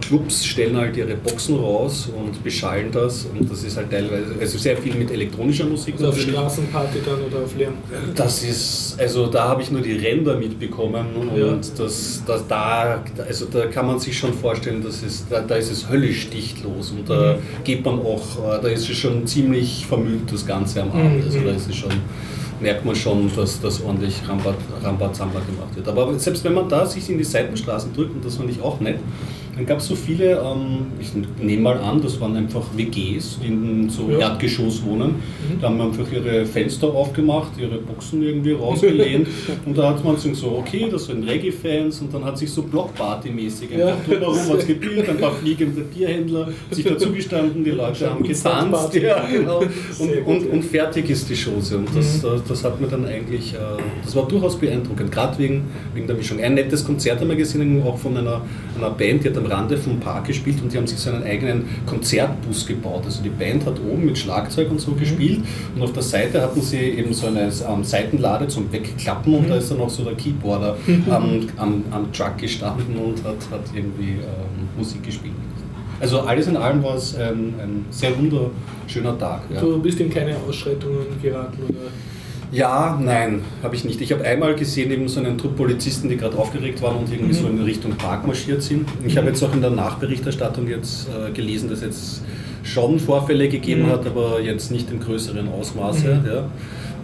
Clubs stellen halt ihre Boxen raus und beschallen das und das ist halt teilweise, also sehr viel mit elektronischer Musik. Also auf Straßenparty dann oder auf Lärm? Das ist, also da habe ich nur die Ränder mitbekommen und ja. das, das, da, also da kann man sich schon vorstellen, dass es, da, da ist es höllisch dichtlos und da mhm. geht man auch, äh, da ist es schon ziemlich vermüllt das Ganze am Abend, also da ist es schon merkt man schon, dass das ordentlich Rambazamba gemacht wird. Aber selbst wenn man da sich in die Seitenstraßen drückt, und das fand ich auch nett, dann gab es so viele, ähm, ich nehme mal an, das waren einfach WGs, die in so ja. Erdgeschoss wohnen. Mhm. Da haben einfach ihre Fenster aufgemacht, ihre Boxen irgendwie rausgelehnt und da hat man so, okay, das sind Reggae-Fans und dann hat sich so Blockparty-mäßig einfach ja. drumherum was gebildet, ein paar fliegende Bierhändler sich dazugestanden, die Leute haben getanzt ja, genau. und, und, und, fertig ist die Chose. Und das, mhm. das hat mir dann eigentlich, äh, das war durchaus beeindruckend, gerade wegen, wegen der Mischung. Ein nettes Konzert haben wir gesehen, auch von einer, einer Band, die hat dann am Rande vom Park gespielt und die haben sich so einen eigenen Konzertbus gebaut. Also die Band hat oben mit Schlagzeug und so Mhm. gespielt und auf der Seite hatten sie eben so eine ähm, Seitenlade zum Wegklappen und Mhm. da ist dann auch so der Keyboarder am, am, am Truck gestanden und hat, hat irgendwie ähm, Musik gespielt. Also alles in allem war es ein, ein sehr wunderschöner Tag. Ja. Du bist in keine Ausschreitungen geraten oder. Ja, nein, habe ich nicht. Ich habe einmal gesehen, eben so einen Trupp Polizisten, die gerade aufgeregt waren und irgendwie Mhm. so in Richtung Park marschiert sind. Ich habe jetzt auch in der Nachberichterstattung jetzt äh, gelesen, dass es schon Vorfälle gegeben Mhm. hat, aber jetzt nicht im größeren Ausmaße. Mhm. Ja.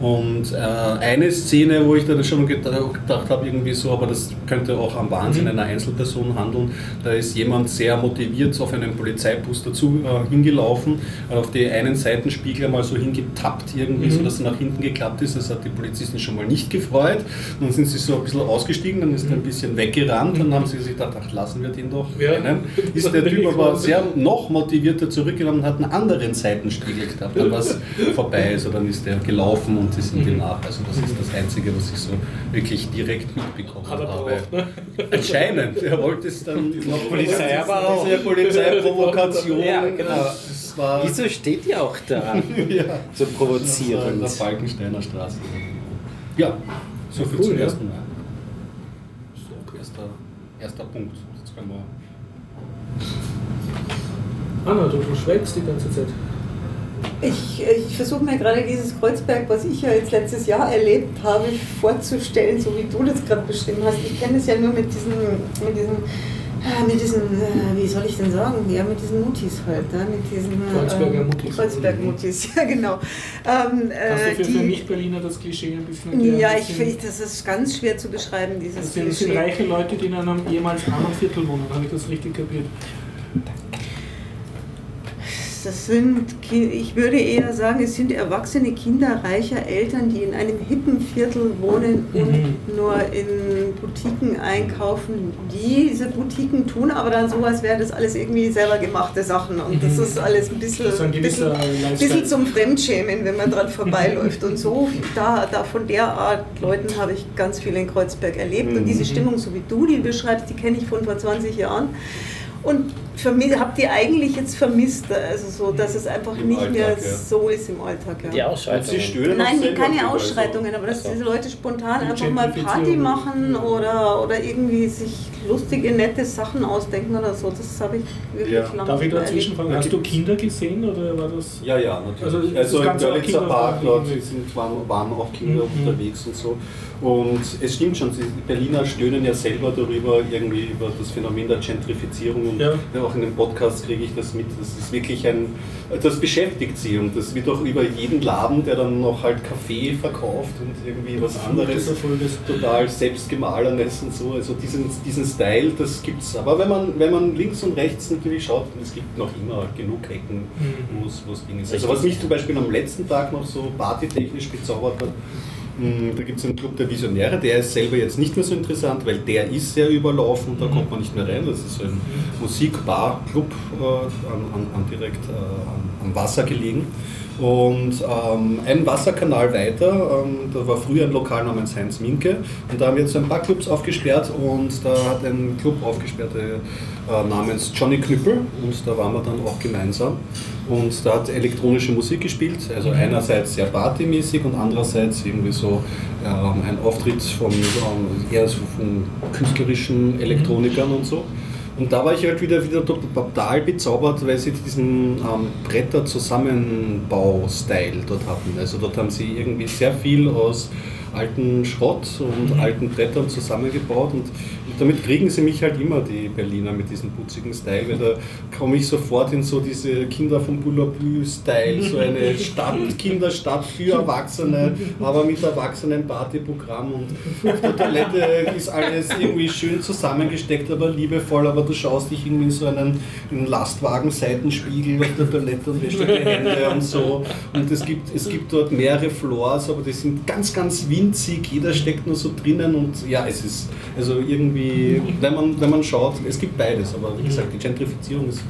Und äh, eine Szene, wo ich dann schon gedacht, gedacht habe, irgendwie so, aber das könnte auch am Wahnsinn Mhm. einer Einzelperson handeln. Da ist jemand sehr motiviert auf einen Polizeibus dazu äh, hingelaufen, auf die einen Seitenspiegel mal so hingetappt, irgendwie, Mhm. so dass er nach hinten geklappt ist. Das hat die Polizisten schon mal nicht gefreut. Dann sind sie so ein bisschen ausgestiegen, dann ist er ein bisschen weggerannt. Dann haben sie sich gedacht, ach, lassen wir den doch Ja. rennen. Ist der Typ aber sehr noch motivierter zurückgegangen und hat einen anderen Seitenspiegel gehabt. Dann war es vorbei, also dann ist der gelaufen und die sind ihm nach. Also das ist das Einzige, was ich so wirklich direkt mitbekommen Hat er habe. braucht, ne? Anscheinend. Er wollte es dann noch Polizei aber auch. Diese Polizeiprovokation. Ja, genau. Es war Wieso steht ihr auch da? ja, So das war in provozierend. der Falkensteiner Straße. Ja, so viel Cool, zum ja. ersten Mal. Erster, erster Punkt. Jetzt können wir Anna, du, du schweigst die ganze Zeit. Ich, ich versuche mir gerade dieses Kreuzberg, was ich ja jetzt letztes Jahr erlebt habe, vorzustellen, so wie du das gerade beschrieben hast. Ich kenne das ja nur mit diesen, mit diesen, ah, mit diesen, äh, wie soll ich denn sagen, ja, mit diesen Mutis halt, ne? mit diesen Kreuzberger ähm, Mutis. Kreuzberg-Mutis, ja genau. Ähm, Kannst äh, du für, für die- Nicht-Berliner das Klischee ein bisschen erklären? ja, Das ich finde, das ist ganz schwer zu beschreiben, dieses Das sind, das sind Klischee. reiche Leute, die in einem ehemals armen Viertel wohnen. Habe ich das richtig kapiert? Das sind, ich würde eher sagen, es sind erwachsene Kinder reicher Eltern, die in einem hippen Viertel wohnen Mhm. und nur in Boutiquen einkaufen. Diese Boutiquen tun aber dann so, als wäre das alles irgendwie selber gemachte Sachen. Und das Mhm. ist alles ein bisschen, ein bisschen, bisschen zum Fremdschämen, wenn man dran vorbeiläuft. Und so, da, da von der Art Leuten habe ich ganz viel in Kreuzberg erlebt. Und diese Stimmung, so wie du die beschreibst, die kenne ich von vor 20 Jahren. Und habt ihr eigentlich jetzt vermisst, also so, dass es einfach Im nicht Alltag, mehr ja. so ist im Alltag? Ja. Die Sie Ausschreitungen. stören Nein, keine Ausschreitungen, aber dass diese Leute spontan Die einfach mal Party machen oder, oder irgendwie sich lustige, nette Sachen ausdenken oder so, das habe ich wirklich Ja. lange Darf ich dazwischen fragen? Hast du. Kinder gesehen oder war das. Ja, ja, natürlich. Also, Also, im Görlitzer Park dort sind, waren, waren auch Kinder Mhm. unterwegs und so. Und es stimmt schon, die Berliner stöhnen ja selber darüber, irgendwie über das Phänomen der Gentrifizierung. Und Ja. ja, auch in dem Podcast kriege ich das mit. Das ist wirklich ein, das beschäftigt sie und das wird auch über jeden Laden, der dann noch halt Kaffee verkauft und irgendwie was anderes total selbstgemahlenes und so. Also diesen, diesen Style, das gibt's. Aber wenn man, wenn man links und rechts natürlich schaut, es gibt noch immer genug Ecken, Mhm. wo es wo es Ding ist. Also was mich zum Beispiel am letzten Tag noch so partytechnisch bezaubert hat, da gibt es einen Club der Visionäre, der ist selber jetzt nicht mehr so interessant, weil der ist sehr überlaufen, da kommt man nicht mehr rein. Das ist so ein Musikbar-Club äh, an, an, direkt äh, am, am Wasser gelegen. Und ähm, ein Wasserkanal weiter, ähm, da war früher ein Lokal namens Heinz Minke und da haben wir jetzt ein paar Clubs aufgesperrt und da hat ein Club aufgesperrt äh, namens Johnny Knüppel und da waren wir dann auch gemeinsam und da hat elektronische Musik gespielt, also einerseits sehr partymäßig und andererseits irgendwie so ähm, ein Auftritt von ähm, eher so von künstlerischen Elektronikern und so. Und da war ich halt wieder, wieder total bezaubert, weil sie diesen ähm, Bretter-Zusammenbau-Style dort hatten. Also dort haben sie irgendwie sehr viel aus alten Schrott und alten Brettern zusammengebaut und damit kriegen sie mich halt immer, die Berliner, mit diesem putzigen Style, weil da komme ich sofort in so diese Kinder vom Boulabü-Style, so eine Stadt, Kinderstadt für Erwachsene, aber mit erwachsenen Partyprogramm und auf der Toilette ist alles irgendwie schön zusammengesteckt, aber liebevoll, aber du schaust dich irgendwie in so einen, einen Lastwagen-Seitenspiegel auf der Toilette und wäschst dir die Hände und so. Und es gibt, es gibt dort mehrere Floors, aber die sind ganz, ganz winzig, jeder steckt nur so drinnen und ja, es ist also irgendwie, wenn man, wenn man schaut, es gibt beides, aber wie gesagt, die Gentrifizierung ist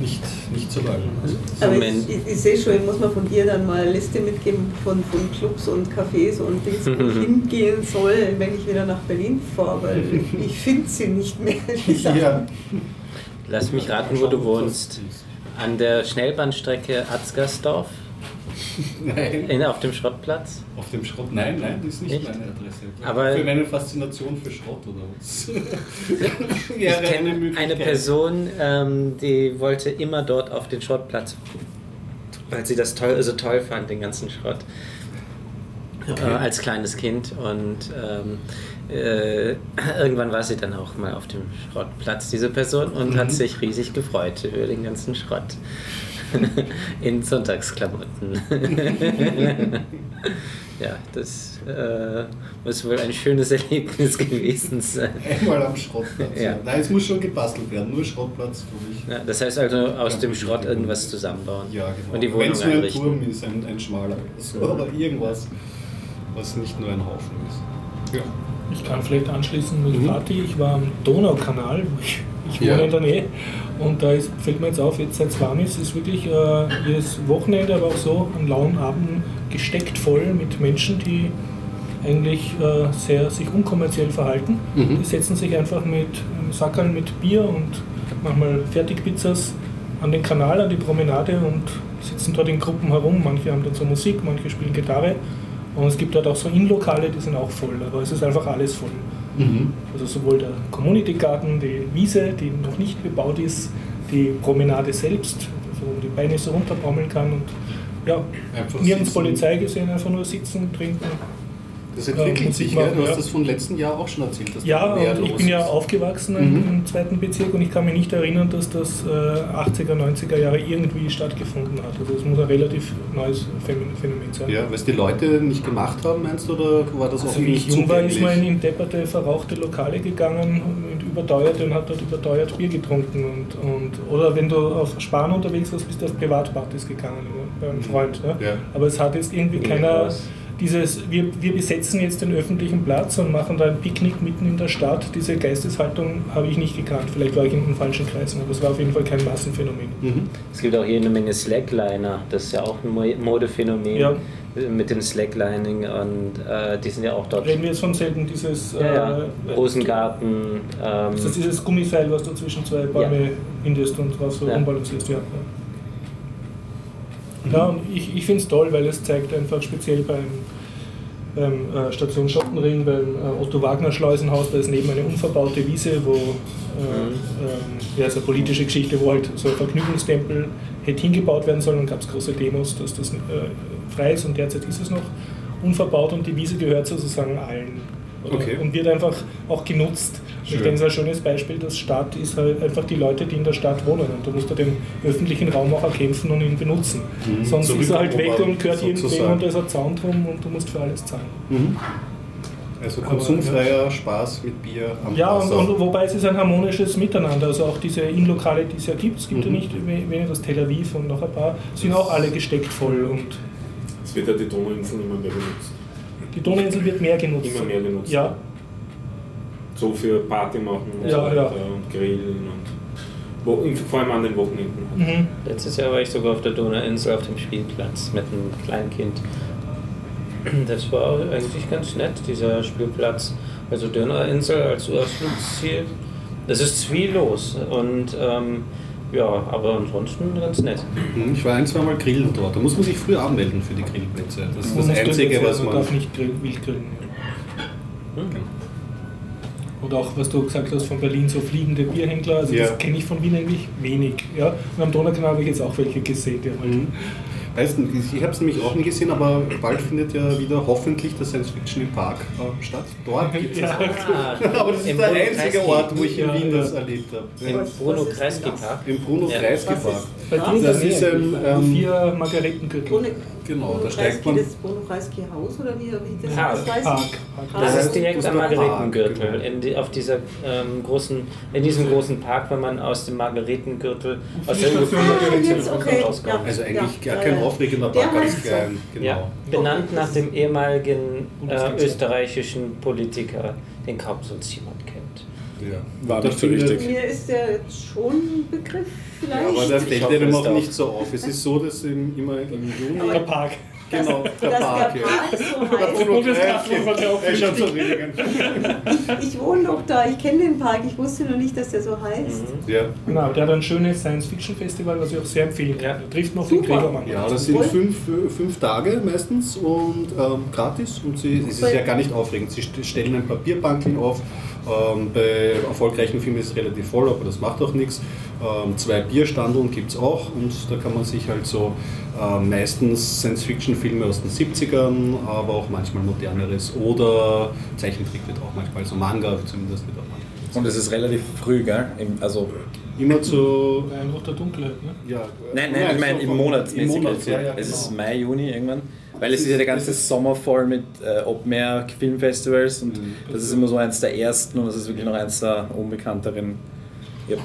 nicht, nicht zu leugnen. Also, Aber ich, ich, ich sehe schon, ich muss mal von dir dann mal eine Liste mitgeben von, von Clubs und Cafés und Dings, wo ich hingehen soll, wenn ich wieder nach Berlin fahre, weil ich finde sie nicht mehr. Ja, Lass mich raten, wo du wohnst. An der Schnellbahnstrecke Atzgersdorf? Nein. In, auf dem Schrottplatz? Auf dem Schrott? Nein, nein, das ist nicht Nicht? meine Adresse. Aber- für meine Faszination für Schrott oder was? Ich Wäre kenne eine Möglichkeit. Person, ähm, die wollte immer dort auf den Schrottplatz, weil sie das toll, so toll fand, den ganzen Schrott. Äh, als kleines Kind und ähm, äh, irgendwann war sie dann auch mal auf dem Schrottplatz, diese Person, und hat sich riesig gefreut über den ganzen Schrott. In Sonntagsklamotten. ja, das äh, muss wohl ein schönes Erlebnis gewesen sein. Einmal am Schrottplatz. Ja. Ja. Nein, es muss schon gebastelt werden, nur Schrottplatz für mich. Ja, das heißt also aus dem Schrott irgendwas zusammenbauen. Ja, genau. Und die Wenn Wohnung es nur ein. Turm ist, ein, ein schmaler. So, oder irgendwas, was nicht nur ein Haufen ist. Ja. Ich kann vielleicht anschließen mit Mhm. Party. Ich war am Donaukanal, wo ich, ich wohne Ja. in der Nähe. Und da ist, fällt mir jetzt auf, jetzt seit Swamis ist wirklich äh, jedes Wochenende, aber auch so an lauen Abenden gesteckt voll mit Menschen, die eigentlich äh, sehr sich unkommerziell verhalten. Mhm. Die setzen sich einfach mit einem Sackerl mit Bier und manchmal Fertigpizzas an den Kanal, an die Promenade und sitzen dort in Gruppen herum. Manche haben dann so Musik, manche spielen Gitarre. Und es gibt dort auch so Innenlokale, die sind auch voll, aber es ist einfach alles voll. Mhm. Also sowohl der Community Garden, die Wiese, die noch nicht bebaut ist, die Promenade selbst, also wo man die Beine so runterbaumeln kann und ja, Einfach nirgends sitzen. Polizei gesehen, einfach nur sitzen, trinken. Das entwickelt Ja, sich, Musik ja. machen, Du hast das von letzten Jahr auch schon erzählt. Dass Ja, da und ich bin ja ist. aufgewachsen Mhm. im, zweiten Bezirk und ich kann mich nicht erinnern, dass das äh, 80er, 90er Jahre irgendwie stattgefunden hat. Also es muss ein relativ neues Phänomen sein. Ja, weil es die Leute nicht gemacht haben, meinst du, oder war das auch Also wie ich nicht jung war, ist man in depperte, verrauchte Lokale gegangen und überteuerte und hat dort überteuert Bier getrunken. Und, und, oder wenn du auf Spahn unterwegs warst, bist du auf Privatpartys gegangen ja, beim Freund. Ne? Ja. Aber es hat jetzt irgendwie keiner dieses, wir, wir besetzen jetzt den öffentlichen Platz und machen da ein Picknick mitten in der Stadt. Diese Geisteshaltung habe ich nicht gekannt. Vielleicht war ich in den falschen Kreisen, aber es war auf jeden Fall kein Massenphänomen. Mhm. Es gibt auch jede Menge Slackliner, das ist ja auch ein Mo- Modephänomen Ja. mit dem Slacklining und äh, die sind ja auch dort. Reden wir jetzt von selten dieses Ja, ja. äh, Rosengarten. Ähm, Ist das dieses Gummiseil, was du zwischen zwei Bäume indest und drauf so Ja. rumbalancierst? Ja. Ja, ja und ich, ich finde es toll, weil es zeigt einfach speziell beim, beim äh, Station Schottenring, beim äh, Otto Wagner Schleusenhaus, da ist neben eine unverbaute Wiese, wo äh, ähm, ja, eine politische Geschichte, wo halt so ein Vergnügungstempel hätte hingebaut werden sollen und gab es große Demos, dass das äh, frei ist und derzeit ist es noch unverbaut und die Wiese gehört sozusagen allen. Okay. Und wird einfach auch genutzt. Und Ich Schön. denke, es ist ein schönes Beispiel, dass Stadt ist halt einfach die Leute, die in der Stadt wohnen. Und du musst da den öffentlichen Raum auch erkämpfen und ihn benutzen. Mhm. Sonst So ist er halt weg und gehört irgendwem und da ist ein Zaun drum und du musst für alles zahlen. Mhm. Also konsumfreier Spaß mit Bier am Ja, und, und wobei es ist ein harmonisches Miteinander. Also auch diese Innenlokale, die es ja gibt, es gibt Mhm. ja nicht we- weniger das Tel Aviv und noch ein paar, sind auch alle gesteckt voll. Und Es wird ja die Donauinsel immer mehr benutzt. Die Donauinsel wird mehr genutzt. Immer mehr genutzt. Ja, So für Party machen und Ja, so weiter ja. und grillen und wo, vor allem an den Wochenenden. mhm. Letztes Jahr war ich sogar auf der Donauinsel auf dem Spielplatz mit einem Kleinkind. Das war eigentlich ganz nett, dieser Spielplatz. Also Donauinsel als Ausflugsziel. Es ist zwielos und ähm, ja, aber ansonsten ganz nett. Mhm, Ich war ein, zwei Mal grillen dort. Da muss man sich früh anmelden für die Grillplätze. Das ist Man das Einzige, was sein, man. darf nicht grill, wild grillen. Ja. Und auch, was du gesagt hast, von Berlin, so fliegende Bierhändler, also Ja. das kenne ich von Wien eigentlich wenig. Ja? Und am Donaukanal habe ich jetzt auch welche gesehen, die halt Mhm. Weißt du, ich habe es nämlich auch nie gesehen, aber bald findet ja wieder hoffentlich der Science Fiction im Park äh, statt. Dort gibt es Ja. auch. Aber das ist Im der einzige. Ort, wo ich in Ja, Wien ja. das erlebt habe. Im Bruno Kreisky? Park. Im Bruno. Kreisky Park. Das ist ein, die ähm, vier Margaretengürtel. Genau, da steigt man- das Bono Kreisky Haus oder wie, wie das Park. das heißt? Park. Das Ah, ist direkt das am ist der Park, Margaretengürtel. genau. In die, auf dieser ähm, großen, in diesem großen Park, wenn man aus dem Margaretengürtel aus der Station Ah, okay. rauskommt. Ja. Also eigentlich Ja, gar kein ja, aufregender Der Park, ganz klein. Genau. Ja, benannt nach dem ehemaligen äh, österreichischen Politiker, den kaum sonst jemand kennt. Ja. War Da nicht so richtig. Mir ist der jetzt schon ein Begriff Ja, vielleicht. aber der Ich fällt auch darf. nicht so auf. Es ist so, dass im, immer im Juni Der Park. Genau, der Park. der ja. Park so heißt. Bundeskanzler war der auch Er richtig an. Ich, wohne doch da, ich kenne den Park, ich wusste nur nicht, dass der so heißt. Ja. Genau, der hat ein schönes Science-Fiction-Festival, was ich auch sehr empfehlen kann. Der trifft noch den Super. Gregormann. Ja, das sind fünf, fünf Tage meistens und ähm, gratis und sie, es ist ja gar nicht aufregend. Sie st- stellen ein Papierbankeln auf. Ähm, bei erfolgreichen Filmen ist es relativ voll, aber das macht auch nichts. Ähm, zwei Bierstandeln gibt es auch und da kann man sich halt so ähm, meistens Science-Fiction-Filme aus den 70ern, aber auch manchmal moderneres oder Zeichentrick wird auch manchmal, so Manga zumindest wird auch manchmal. Und es ist relativ früh, gell? Im, also, Immer zu. Einbruch der Dunkelheit, ne? Ja, nein, nein, ich meine im Monat. Im Monat, ja, ja, Es ist genau. Mai, Juni irgendwann. Weil es ist ja der ganze Sommer voll mit äh, Open Air Filmfestivals und Mhm. das ist immer so eins der ersten und das ist wirklich noch eins der unbekannteren. Ja.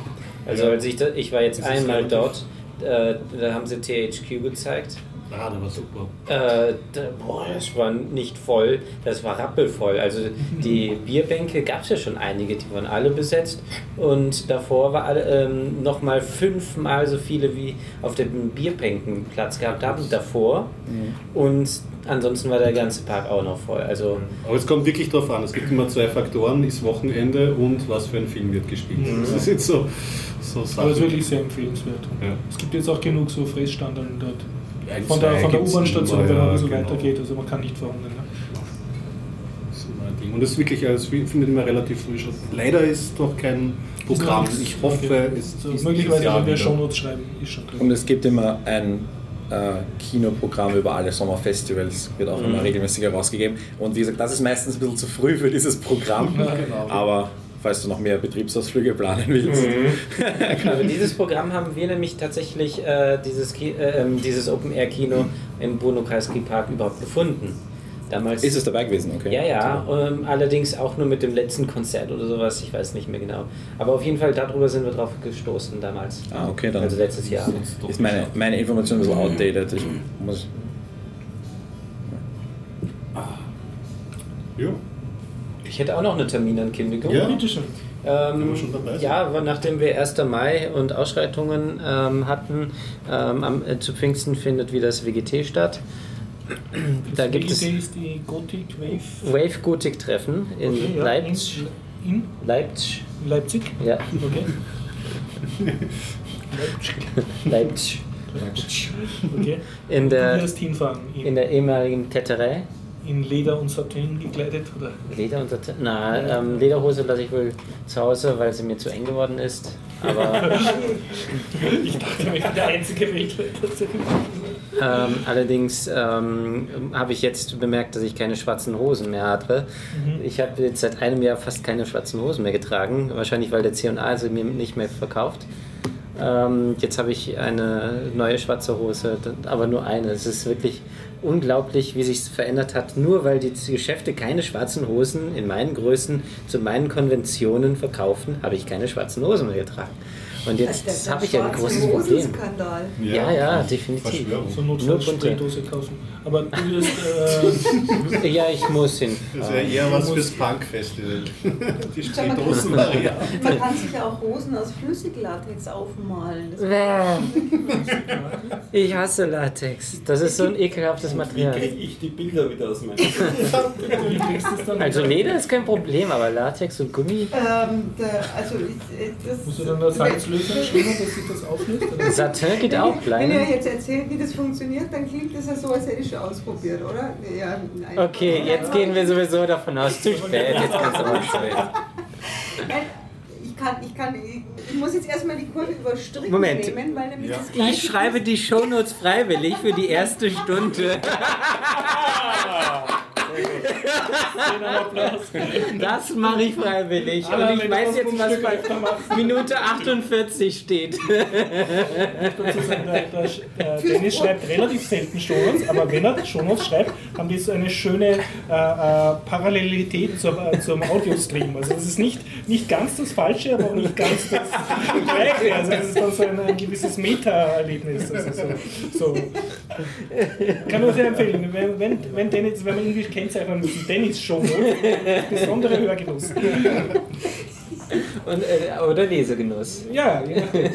Also als ich, da, ich war jetzt Das einmal dort, äh, da haben sie THQ gezeigt. Ah, das war super. Äh, da, boah, das war nicht voll, das war rappelvoll. Also die Bierbänke gab es ja schon einige, die waren alle besetzt. Und davor war alle, ähm, nochmal fünfmal so viele wie auf dem Bierbänken Platz gehabt haben davor. Und ansonsten war der ganze Park auch noch voll. Also Aber es kommt wirklich darauf an. Es gibt immer zwei Faktoren: ist Wochenende und was für ein Film wird gespielt. Das ist jetzt so, so Aber es ist wirklich sehr empfehlenswert. Ja. Es gibt jetzt auch genug so Fressstandeln dort. Ein, Von der, von der U-Bahn-Station, wenn man ja, ein bisschen genau. weitergeht. Also man kann nicht verhungern. Ne? Das ist immer ein Ding. Und das ist wirklich, also es findet immer relativ früh statt. Leider ist noch kein Programm. Ist. Ich hoffe, Okay. es So, ist möglicherweise, dieses Jahr wenn wir. Shownotes schreiben, ist. Und es gibt immer ein äh, Kinoprogramm über alle Sommerfestivals, wird auch immer regelmäßig herausgegeben. Und wie gesagt, das ist meistens ein bisschen zu früh für dieses Programm. genau. Aber falls du noch mehr Betriebsausflüge planen willst. Aber dieses Programm haben wir nämlich tatsächlich, äh, dieses, Ki äh, ähm, dieses Open-Air-Kino im Bruno Kreisky Park überhaupt gefunden. Damals Ist es dabei gewesen, okay? Ja, ja, ähm, allerdings auch nur mit dem letzten Konzert oder sowas, ich weiß nicht mehr genau. Aber auf jeden Fall darüber sind wir drauf gestoßen damals. Ah, okay, dann Also letztes Jahr. ist meine, meine Information ein bisschen outdated. Ich muss, Ja. Ich hätte auch noch eine Terminankündigung. Ja. Ähm, schon dabei sind. ja, nachdem wir 1. Mai und Ausschreitungen ähm, hatten, ähm, am, äh, zu Pfingsten findet wieder das WGT statt. Da Das gibt es WGT ist die Gothic Wave. Wave Gothic Treffen in Okay, ja, Leipzig. In, in Leipzig. Leipzig. Ja, Okay. Leipzig. Leipzig. Okay. In der, in der ehemaligen Täterei. In Leder und Satin gekleidet, oder? Leder und Satin? Na, ähm, Lederhose lasse ich wohl zu Hause, weil sie mir zu eng geworden ist. Aber Ich dachte, ich bin der einzige Redler. ähm, allerdings ähm, habe ich jetzt bemerkt, dass ich keine schwarzen Hosen mehr habe. Ich habe jetzt seit einem Jahr fast keine schwarzen Hosen mehr getragen. Wahrscheinlich, weil der C&A sie mir nicht mehr verkauft. Ähm, jetzt habe ich eine neue schwarze Hose, aber nur eine. Es ist wirklich unglaublich, wie sich verändert hat. Nur weil die Geschäfte keine schwarzen Hosen in meinen Größen zu meinen Konventionen verkaufen, habe ich keine schwarzen Hosen mehr getragen. Und jetzt habe ich ja ein großes Problem. Ja, ja, definitiv. So Nur. Spraydose kaufen. Aber du wirst. Äh, Ja, ich muss hin. Das wäre eher was fürs Punk-Festival. Die Spraydosen-Variante. Man kann sich ja auch Hosen aus Flüssiglatex aufmalen. Das Ich hasse Latex. Das ist so ein ekelhaftes Wie Material. kriege ich die Bilder wieder aus meinem wie kriegst du es dann? Also Leder ist kein Problem, aber Latex und Gummi. ähm, der, also das, Musst du dann da Salzlösung schwimmen, dass sich das auflöst? Satin geht auch Wenn ihr jetzt erzählt, wie das funktioniert, dann klingt das ja so, als hätte ich schon ausprobiert, oder? Ja, nein. Okay, jetzt gehen wir sowieso davon aus, zu spät. Jetzt kannst du mal spät. Nein, ich kann, ich kann, ich, muss jetzt erstmal die Kurve überstricken Moment. nehmen, weil nämlich das Ich schreibe die Shownotes freiwillig für die erste Stunde. Das mache ich freiwillig. Und ich weiß jetzt, was bei Minute 48 steht. der, Dennis schreibt relativ selten Shownotes, aber wenn er Shownotes schreibt, haben die so eine schöne äh, äh, Parallelität zum, äh, zum Audiostream. Also das ist nicht, nicht ganz das Falsche, aber auch nicht ganz das Gleiche. Also das ist dann so ein, ein gewisses Meta-Erlebnis. Also so, so. Kann nur sehr empfehlen, wenn, wenn, wenn, Dennis, wenn man irgendwie kennzeichnen müssen, Dennis Shownotes, besondere Hörgenuss. Und, äh, oder Lesegenuss. Ja, nachdem.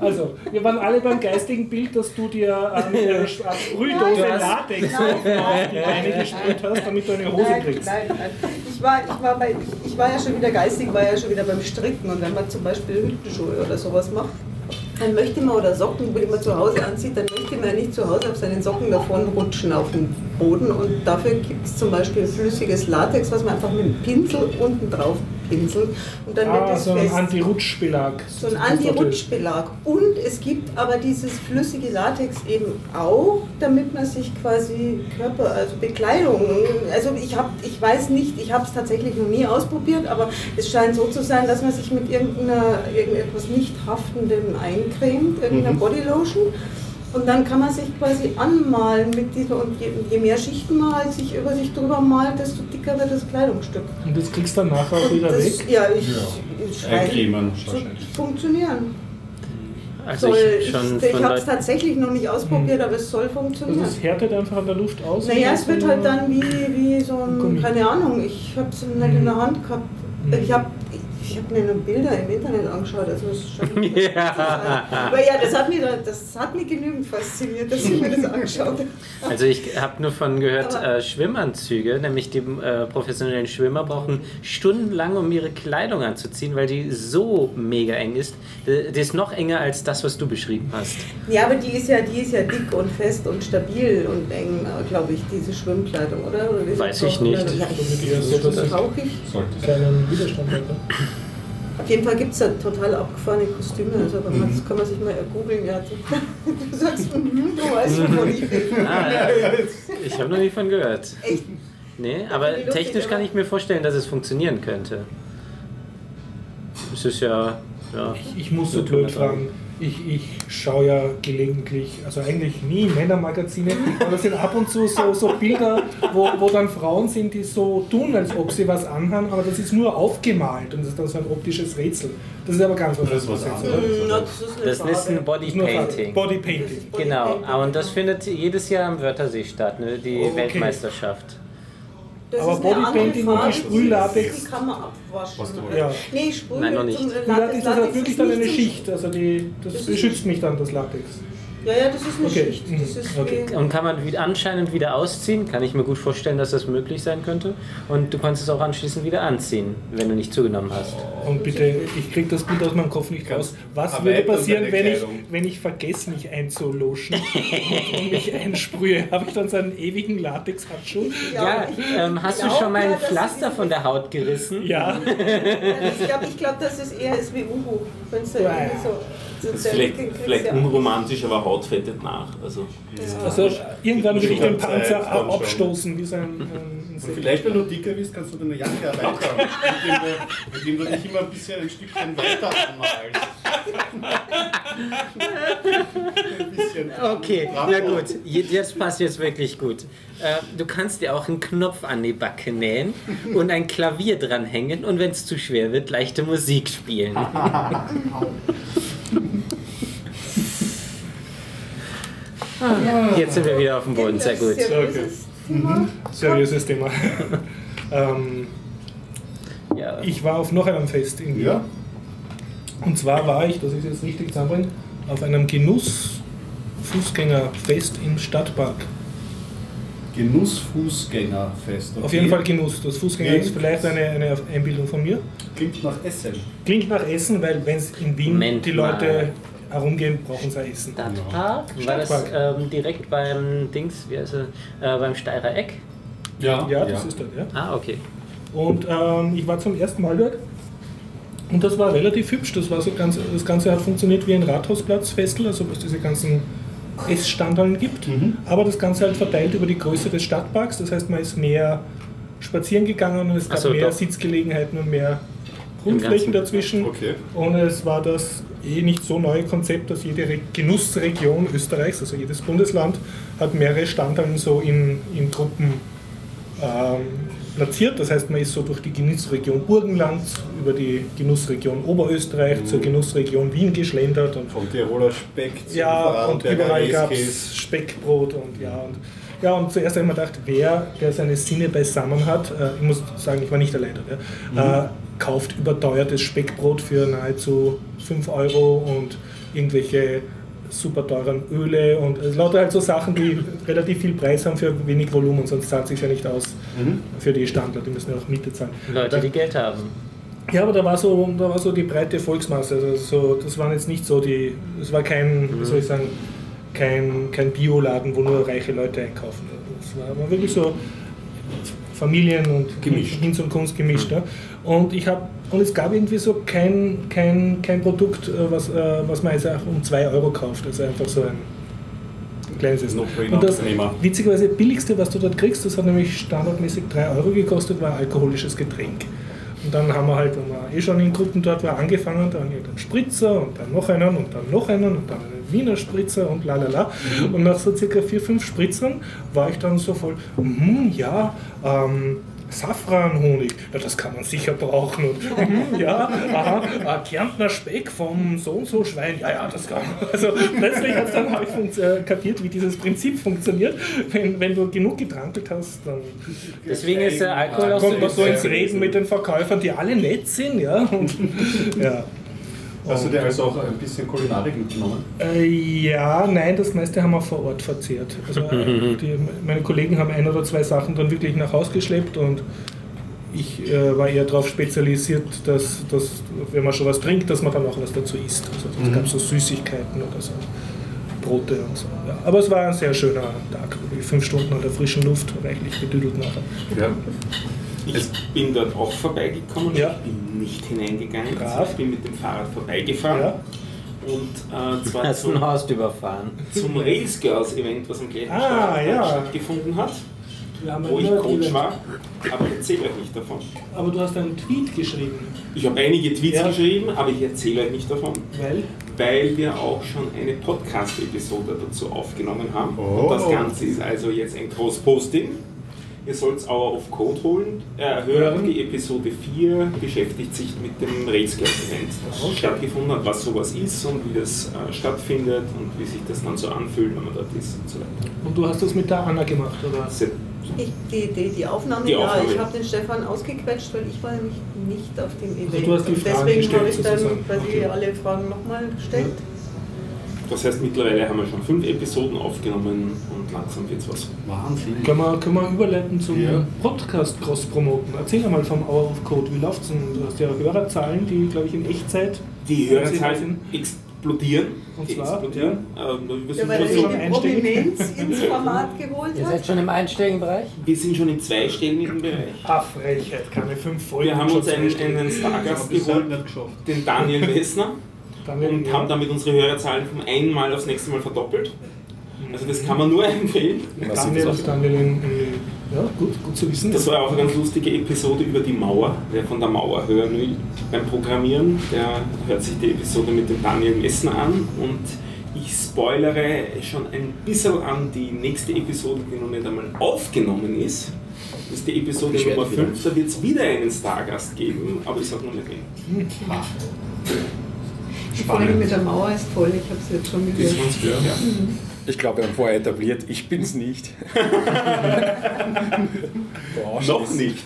Also, wir waren alle beim geistigen Bild, dass du dir ähm, eine Sprühdose hast- Latex auf auf die Beine gesprüht hast, damit du eine Hose Nein, kriegst. nein, nein. Ich war, ich, war bei, ich war ja schon wieder geistig, war ja schon wieder beim Stricken und wenn man zum Beispiel Hüttenschuhe oder sowas macht, dann möchte man, oder Socken, die man zu Hause anzieht, dann möchte man ja nicht zu Hause auf seinen Socken davon rutschen auf den Boden. Und dafür gibt es zum Beispiel flüssiges Latex, was man einfach mit dem Pinsel unten drauf pinselt und dann wird Ah, das so ein. Anti-Rutschbelag. So ein Anti-Rutschbelag. Und es gibt aber dieses flüssige Latex eben auch, damit man sich quasi Körper, also Bekleidung, also ich habe, ich weiß nicht, ich habe es tatsächlich noch nie ausprobiert, aber es scheint so zu sein, dass man sich mit irgendeiner, irgendetwas nicht haftendem eincremt, irgendeiner Bodylotion. Und dann kann man sich quasi anmalen mit dieser, und je, je mehr Schichten man halt sich über sich drüber malt, desto dicker wird das Kleidungsstück. Und das kriegst du dann nachher auch wieder das, weg. ja, ich, ich schreibe, Eincremen so funktionieren. Also Soll, ich ich schon ich habe es tatsächlich noch nicht ausprobiert, aber es soll Also funktionieren. es härtet einfach an der Luft aus. Naja, es wird halt dann wie, wie so Gummi. ein, keine Ahnung, ich habe es nicht in der Hand gehabt. Mhm. Ich habe ich hab mir nur Bilder im Internet angeschaut, also Ja. zu sein. Aber ja, das hat, mich, da- das hat mich genügend fasziniert, dass ich mir das angeschaut habe. Also ich habe nur von gehört, äh, Schwimmanzüge, nämlich die äh, professionellen Schwimmer brauchen stundenlang, um ihre Kleidung anzuziehen, weil die so mega eng ist. Die die ist noch enger als das, was du beschrieben hast. Ja, aber die ist ja, die ist ja dick und fest und stabil und eng, glaube ich, diese Schwimmkleidung, oder? oder Weiß ich nicht. Ja, Damit eher so, dass das es tauche ich. keinen Widerstand hat. ne? Auf jeden Fall gibt es da total abgefahrene Kostüme, also wenn man, das kann man sich mal googeln. Ja, du, du sagst, mhm, du weißt, wovon ich rede. Ah, ja. Ich habe noch nie von gehört. Echt? Nee, aber ich lustig, technisch kann aber- ich mir vorstellen, dass es funktionieren könnte. Es ist ja. ja Ich muss so blöd fragen. Ich, ich schaue ja gelegentlich, also eigentlich nie Männermagazine, aber es sind ab und zu so, so Bilder, wo, wo dann Frauen sind, die so tun, als ob sie was anhaben, aber das ist nur aufgemalt und das ist dann so ein optisches Rätsel. Das ist aber ganz was Das ist was anderes. Na, das ist ein Bodypainting. Bodypainting. Genau, ah, und das findet jedes Jahr am Wörthersee statt, ne? die Okay. Weltmeisterschaft. Das Aber ist Bodypainting und die Sprühlatex- Die kann man abwaschen. Was du Ja. Nee, Sprüh Nein, noch nicht. zum- Und Latex, das hat wirklich ist dann eine Schicht, also die, das, Das ist beschützt nicht- mich dann, das Latex. Ja, ja, das ist eine Okay. Schicht. Mhm. Das ist Okay. Und kann man wieder anscheinend wieder ausziehen, kann ich mir gut vorstellen, dass das möglich sein könnte. Und du kannst es auch anschließend wieder anziehen, wenn du nicht zugenommen hast. Und bitte, ich kriege das Bild aus meinem Kopf nicht raus. Was Aber würde passieren, wenn ich, wenn ich vergesse, mich einzuloschen und mich einsprühe? Habe ich dann so einen ewigen Latex-Handschuh? Ja, ich ähm, hast du schon mal ja, ein Pflaster von der Haut gerissen? Ja. Ich glaube, ich glaub, dass es eher ist wie Uhu. Wenn es Ja. so. Das ist vielleicht, vielleicht unromantisch, aber Haut fettet nach. Also, Ja. Also irgendwann will ich den Zeit, Panzer schon. abstoßen, wie so ein, ein Und vielleicht, wenn du dicker bist, kannst du deine Jacke erweitern, indem du, indem du dich immer ein bisschen ein Stückchen weiter anmalst. Okay, Bravo. na gut, jetzt passt jetzt wirklich gut. Äh, du kannst dir auch einen Knopf an die Backe nähen und ein Klavier dranhängen und wenn es zu schwer wird, leichte Musik spielen. Jetzt sind wir wieder auf dem Boden, sehr gut. Seriöses Thema. seriöses Thema. ähm, Ja. ich war auf noch einem Fest in Wien. Ja? Und zwar war ich, dass ich es jetzt richtig zusammenbringe, auf einem Genuss-Fußgängerfest im Stadtpark. Genussfußgängerfest. Okay. Auf jeden Fall Genuss. Das Fußgänger Klingt- ist vielleicht eine, eine Einbildung von mir. Klingt nach Essen. Klingt nach Essen, weil wenn es in Wien Moment die mal. Herumgehen, brauchen sie Essen. Stadtpark? War das ähm, direkt beim Dings, wie heißt er, äh, beim Steirer Eck? Ja, Ja, das ist dort, ja. Ah, okay. Und ähm, ich war zum ersten Mal dort. Und das war relativ hübsch. Das, war so ganz, das Ganze hat funktioniert wie ein Rathausplatzfestel, also wo es diese ganzen Essstandeln gibt. Aber das Ganze halt verteilt über die Größe des Stadtparks. Das heißt, man ist mehr spazieren gegangen und es gab so, mehr doch. Sitzgelegenheiten und mehr Grundflächen dazwischen. Okay. Und es war das eh nicht so neue Konzept, dass jede Re Genussregion Österreichs, also jedes Bundesland, hat mehrere Standallen so in, in Gruppen ähm, platziert. Das heißt, man ist so durch die Genussregion Burgenland, über die Genussregion Oberösterreich zur Genussregion Wien geschlendert und Vom Tiroler Speck zum ja, und überall gab es Speckbrot und ja. Und, ja, und zuerst habe ich mir gedacht, wer, der seine Sinne beisammen hat, äh, ich muss sagen, ich war nicht alleine, ja, äh, kauft überteuertes Speckbrot für nahezu 5 Euro und irgendwelche super teuren Öle und also lauter halt so Sachen, die relativ viel Preis haben für wenig Volumen, sonst zahlt sich ja nicht aus für die Standler, die müssen ja auch Miete zahlen. Leute, die Geld haben. Ja, aber da war so, da war so die breite Volksmasse. Also so, das waren jetzt nicht so die, es war kein, wie soll ich sagen, kein, kein Bioladen, wo nur reiche Leute einkaufen. Das war aber wirklich so Familien und Gemischt. Hinz und Kunst gemischt. Ja. Und ich habe und es gab irgendwie so kein, kein, kein Produkt, äh, was, äh, was man jetzt auch um 2 Euro kauft. Also einfach so ein kleines Essen. Und das witzigerweise billigste, was du dort kriegst, das hat nämlich standardmäßig 3 Euro gekostet, war ein alkoholisches Getränk. Und dann haben wir halt, wenn man eh schon in Gruppen dort war, angefangen, dann irgendeinen Spritzer und dann noch einen und dann noch einen und dann einen Wiener Spritzer und la la la. Und nach so circa vier, fünf Spritzern war ich dann so voll, mhm, ja, ähm, Safranhonig, ja, das kann man sicher brauchen. Und, mhm, ja, aha, äh, Kärntner Speck vom so und so Schwein, ja, ja, das kann man. Also plötzlich dann habe ich funkt- äh, kapiert, wie dieses Prinzip funktioniert. Wenn, wenn du genug getrankelt hast, dann Deswegen ist der Alkohol auch kommt man so so ins Reden mit den Verkäufern, die alle nett sind, ja. Und, ja. Hast du dir also auch ein bisschen Kulinarik mitgenommen? Äh, ja, nein, das meiste haben wir vor Ort verzehrt. Also, äh, die, meine Kollegen haben ein oder zwei Sachen dann wirklich nach Hause geschleppt und ich äh, war eher darauf spezialisiert, dass, dass, wenn man schon was trinkt, dass man dann auch was dazu isst. Also es gab so Süßigkeiten oder so. Brote und so. Ja. Aber es war ein sehr schöner Tag. Fünf Stunden an der frischen Luft, reichlich bedüdelt nachher. Ja. Ich bin dort auch vorbeigekommen, Ja. ich bin nicht hineingegangen, also ich bin mit dem Fahrrad vorbeigefahren Ja. und äh, zwar Hast du ein zum, Horst überfahren. zum Rails Girls Event, was am gleichen Ah, Tag ja. stattgefunden hat, wo ich Event. Coach war, aber ich erzähle euch nicht davon. Aber du hast einen Tweet geschrieben, Ich habe einige Tweets Ja. geschrieben, aber ich erzähle euch nicht davon, weil weil wir auch schon eine Podcast-Episode dazu aufgenommen haben. Oh. Und das Ganze ist also jetzt ein Groß-Posting. Ihr sollt Hour of Code holen, äh, hören. Die Episode 4 beschäftigt sich mit dem Railscale-Event, das Okay. stattgefunden hat, was sowas ist und wie das äh, stattfindet und wie sich das dann so anfühlt, wenn man dort ist und so weiter. und du hast das mit der Anna gemacht, oder? Ist Ich, die, die, die Aufnahme, Die ja, ich habe den Stefan ausgequetscht, weil ich war nämlich nicht auf dem Event. Also du hast die Und Fragen deswegen gestellt habe ich dann quasi Okay. alle Fragen nochmal gestellt. Das heißt, mittlerweile haben wir schon fünf Episoden aufgenommen und langsam wird's was. Wahnsinn. Können wir, können wir überleiten zum Ja. Podcast Cross-Promoten? Erzähl einmal vom Hour of Code. Wie läuft's denn? Du hast ja Hörerzahlen, die, glaube ich, in Echtzeit. Die Hörerzahlen explodieren. Und zwar, explodieren. Ähm, wir, Ja, sind weil er schon die. Prominenz ins Format geholt Ihr seid schon im einstelligen Bereich? wir sind schon im zweistelligen Bereich. Ah, Frechheit, keine fünf Folgen. Wir haben uns einen, einen Stargast geholt, den Daniel Messner, Dann werden und wir- haben damit unsere Hörerzahlen vom einen Mal aufs nächste Mal verdoppelt. Also das kann man nur empfehlen. Daniel, Daniel in, in, ja, gut, gut zu wissen. Das war auch eine ganz lustige Episode über die Mauer. Wer von der Mauer hören will beim Programmieren, der hört sich die Episode mit dem Daniel Messner an und ich spoilere schon ein bisschen an die nächste Episode, die noch nicht einmal aufgenommen ist. Das ist die Episode Beschwert Nummer wieder. 5, da wird es wieder einen Stargast geben, aber ich sage noch nicht wen. Die Folge mit der Mauer ist toll, ich habe es jetzt schon gehört. ganz gut, ja. Ich glaube, wir haben vorher etabliert, ich bin's nicht. Boah, Noch nicht.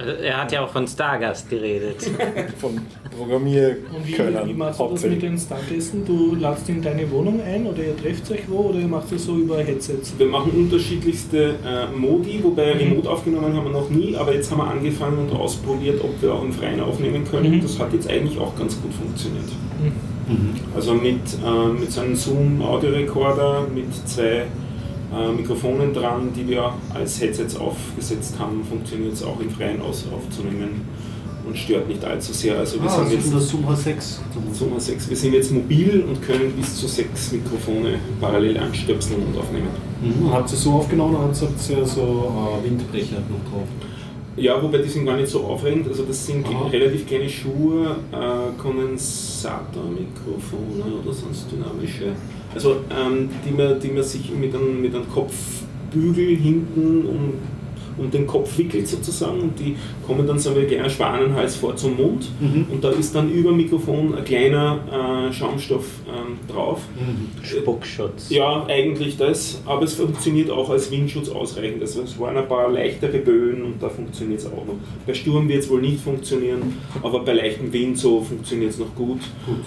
Also, Er hat ja auch von Stargast geredet. Von Und wie, Programmierkönnern wie machst du das mit den Stargästen? Du ladst in deine Wohnung ein oder ihr trefft euch wo oder ihr macht das so über Headsets? Wir machen unterschiedlichste äh, Modi, wobei Remote aufgenommen haben wir noch nie, aber jetzt haben wir angefangen und ausprobiert, ob wir auch im Freien aufnehmen können. Mhm. Das hat jetzt eigentlich auch ganz gut funktioniert. Also mit, äh, mit so einem Zoom-Audiorekorder, mit zwei äh, Mikrofonen dran, die wir als Headsets aufgesetzt haben, funktioniert es auch im Freien aus aufzunehmen und stört nicht allzu sehr. Also wir Ah, sind das ist jetzt der Zoom H6. Zoom 6. Wir sind jetzt mobil und können bis zu sechs Mikrofone parallel anstöpseln und aufnehmen. Mhm. Habt ihr so aufgenommen oder habt ihr so äh, Windbrecher noch drauf? Ja, wobei die sind gar nicht so aufregend. Also das sind Aha. relativ kleine Schuhe, äh, Kondensatormikrofone oder sonst dynamische. Also ähm, die, man, die man sich mit einem, mit einem Kopfbügel hinten um, um den Kopf wickelt sozusagen und die kommen dann so wie ein kleiner Schwanenhals vor zum Mund und da ist dann über Mikrofon ein kleiner äh, Schaumstoff ähm, drauf. Spuckschutz. Ja, eigentlich das, aber es funktioniert auch als Windschutz ausreichend. Also es waren ein paar leichtere Böen und da funktioniert es auch noch. Bei Sturm wird es wohl nicht funktionieren, aber bei leichtem Wind so funktioniert es noch gut.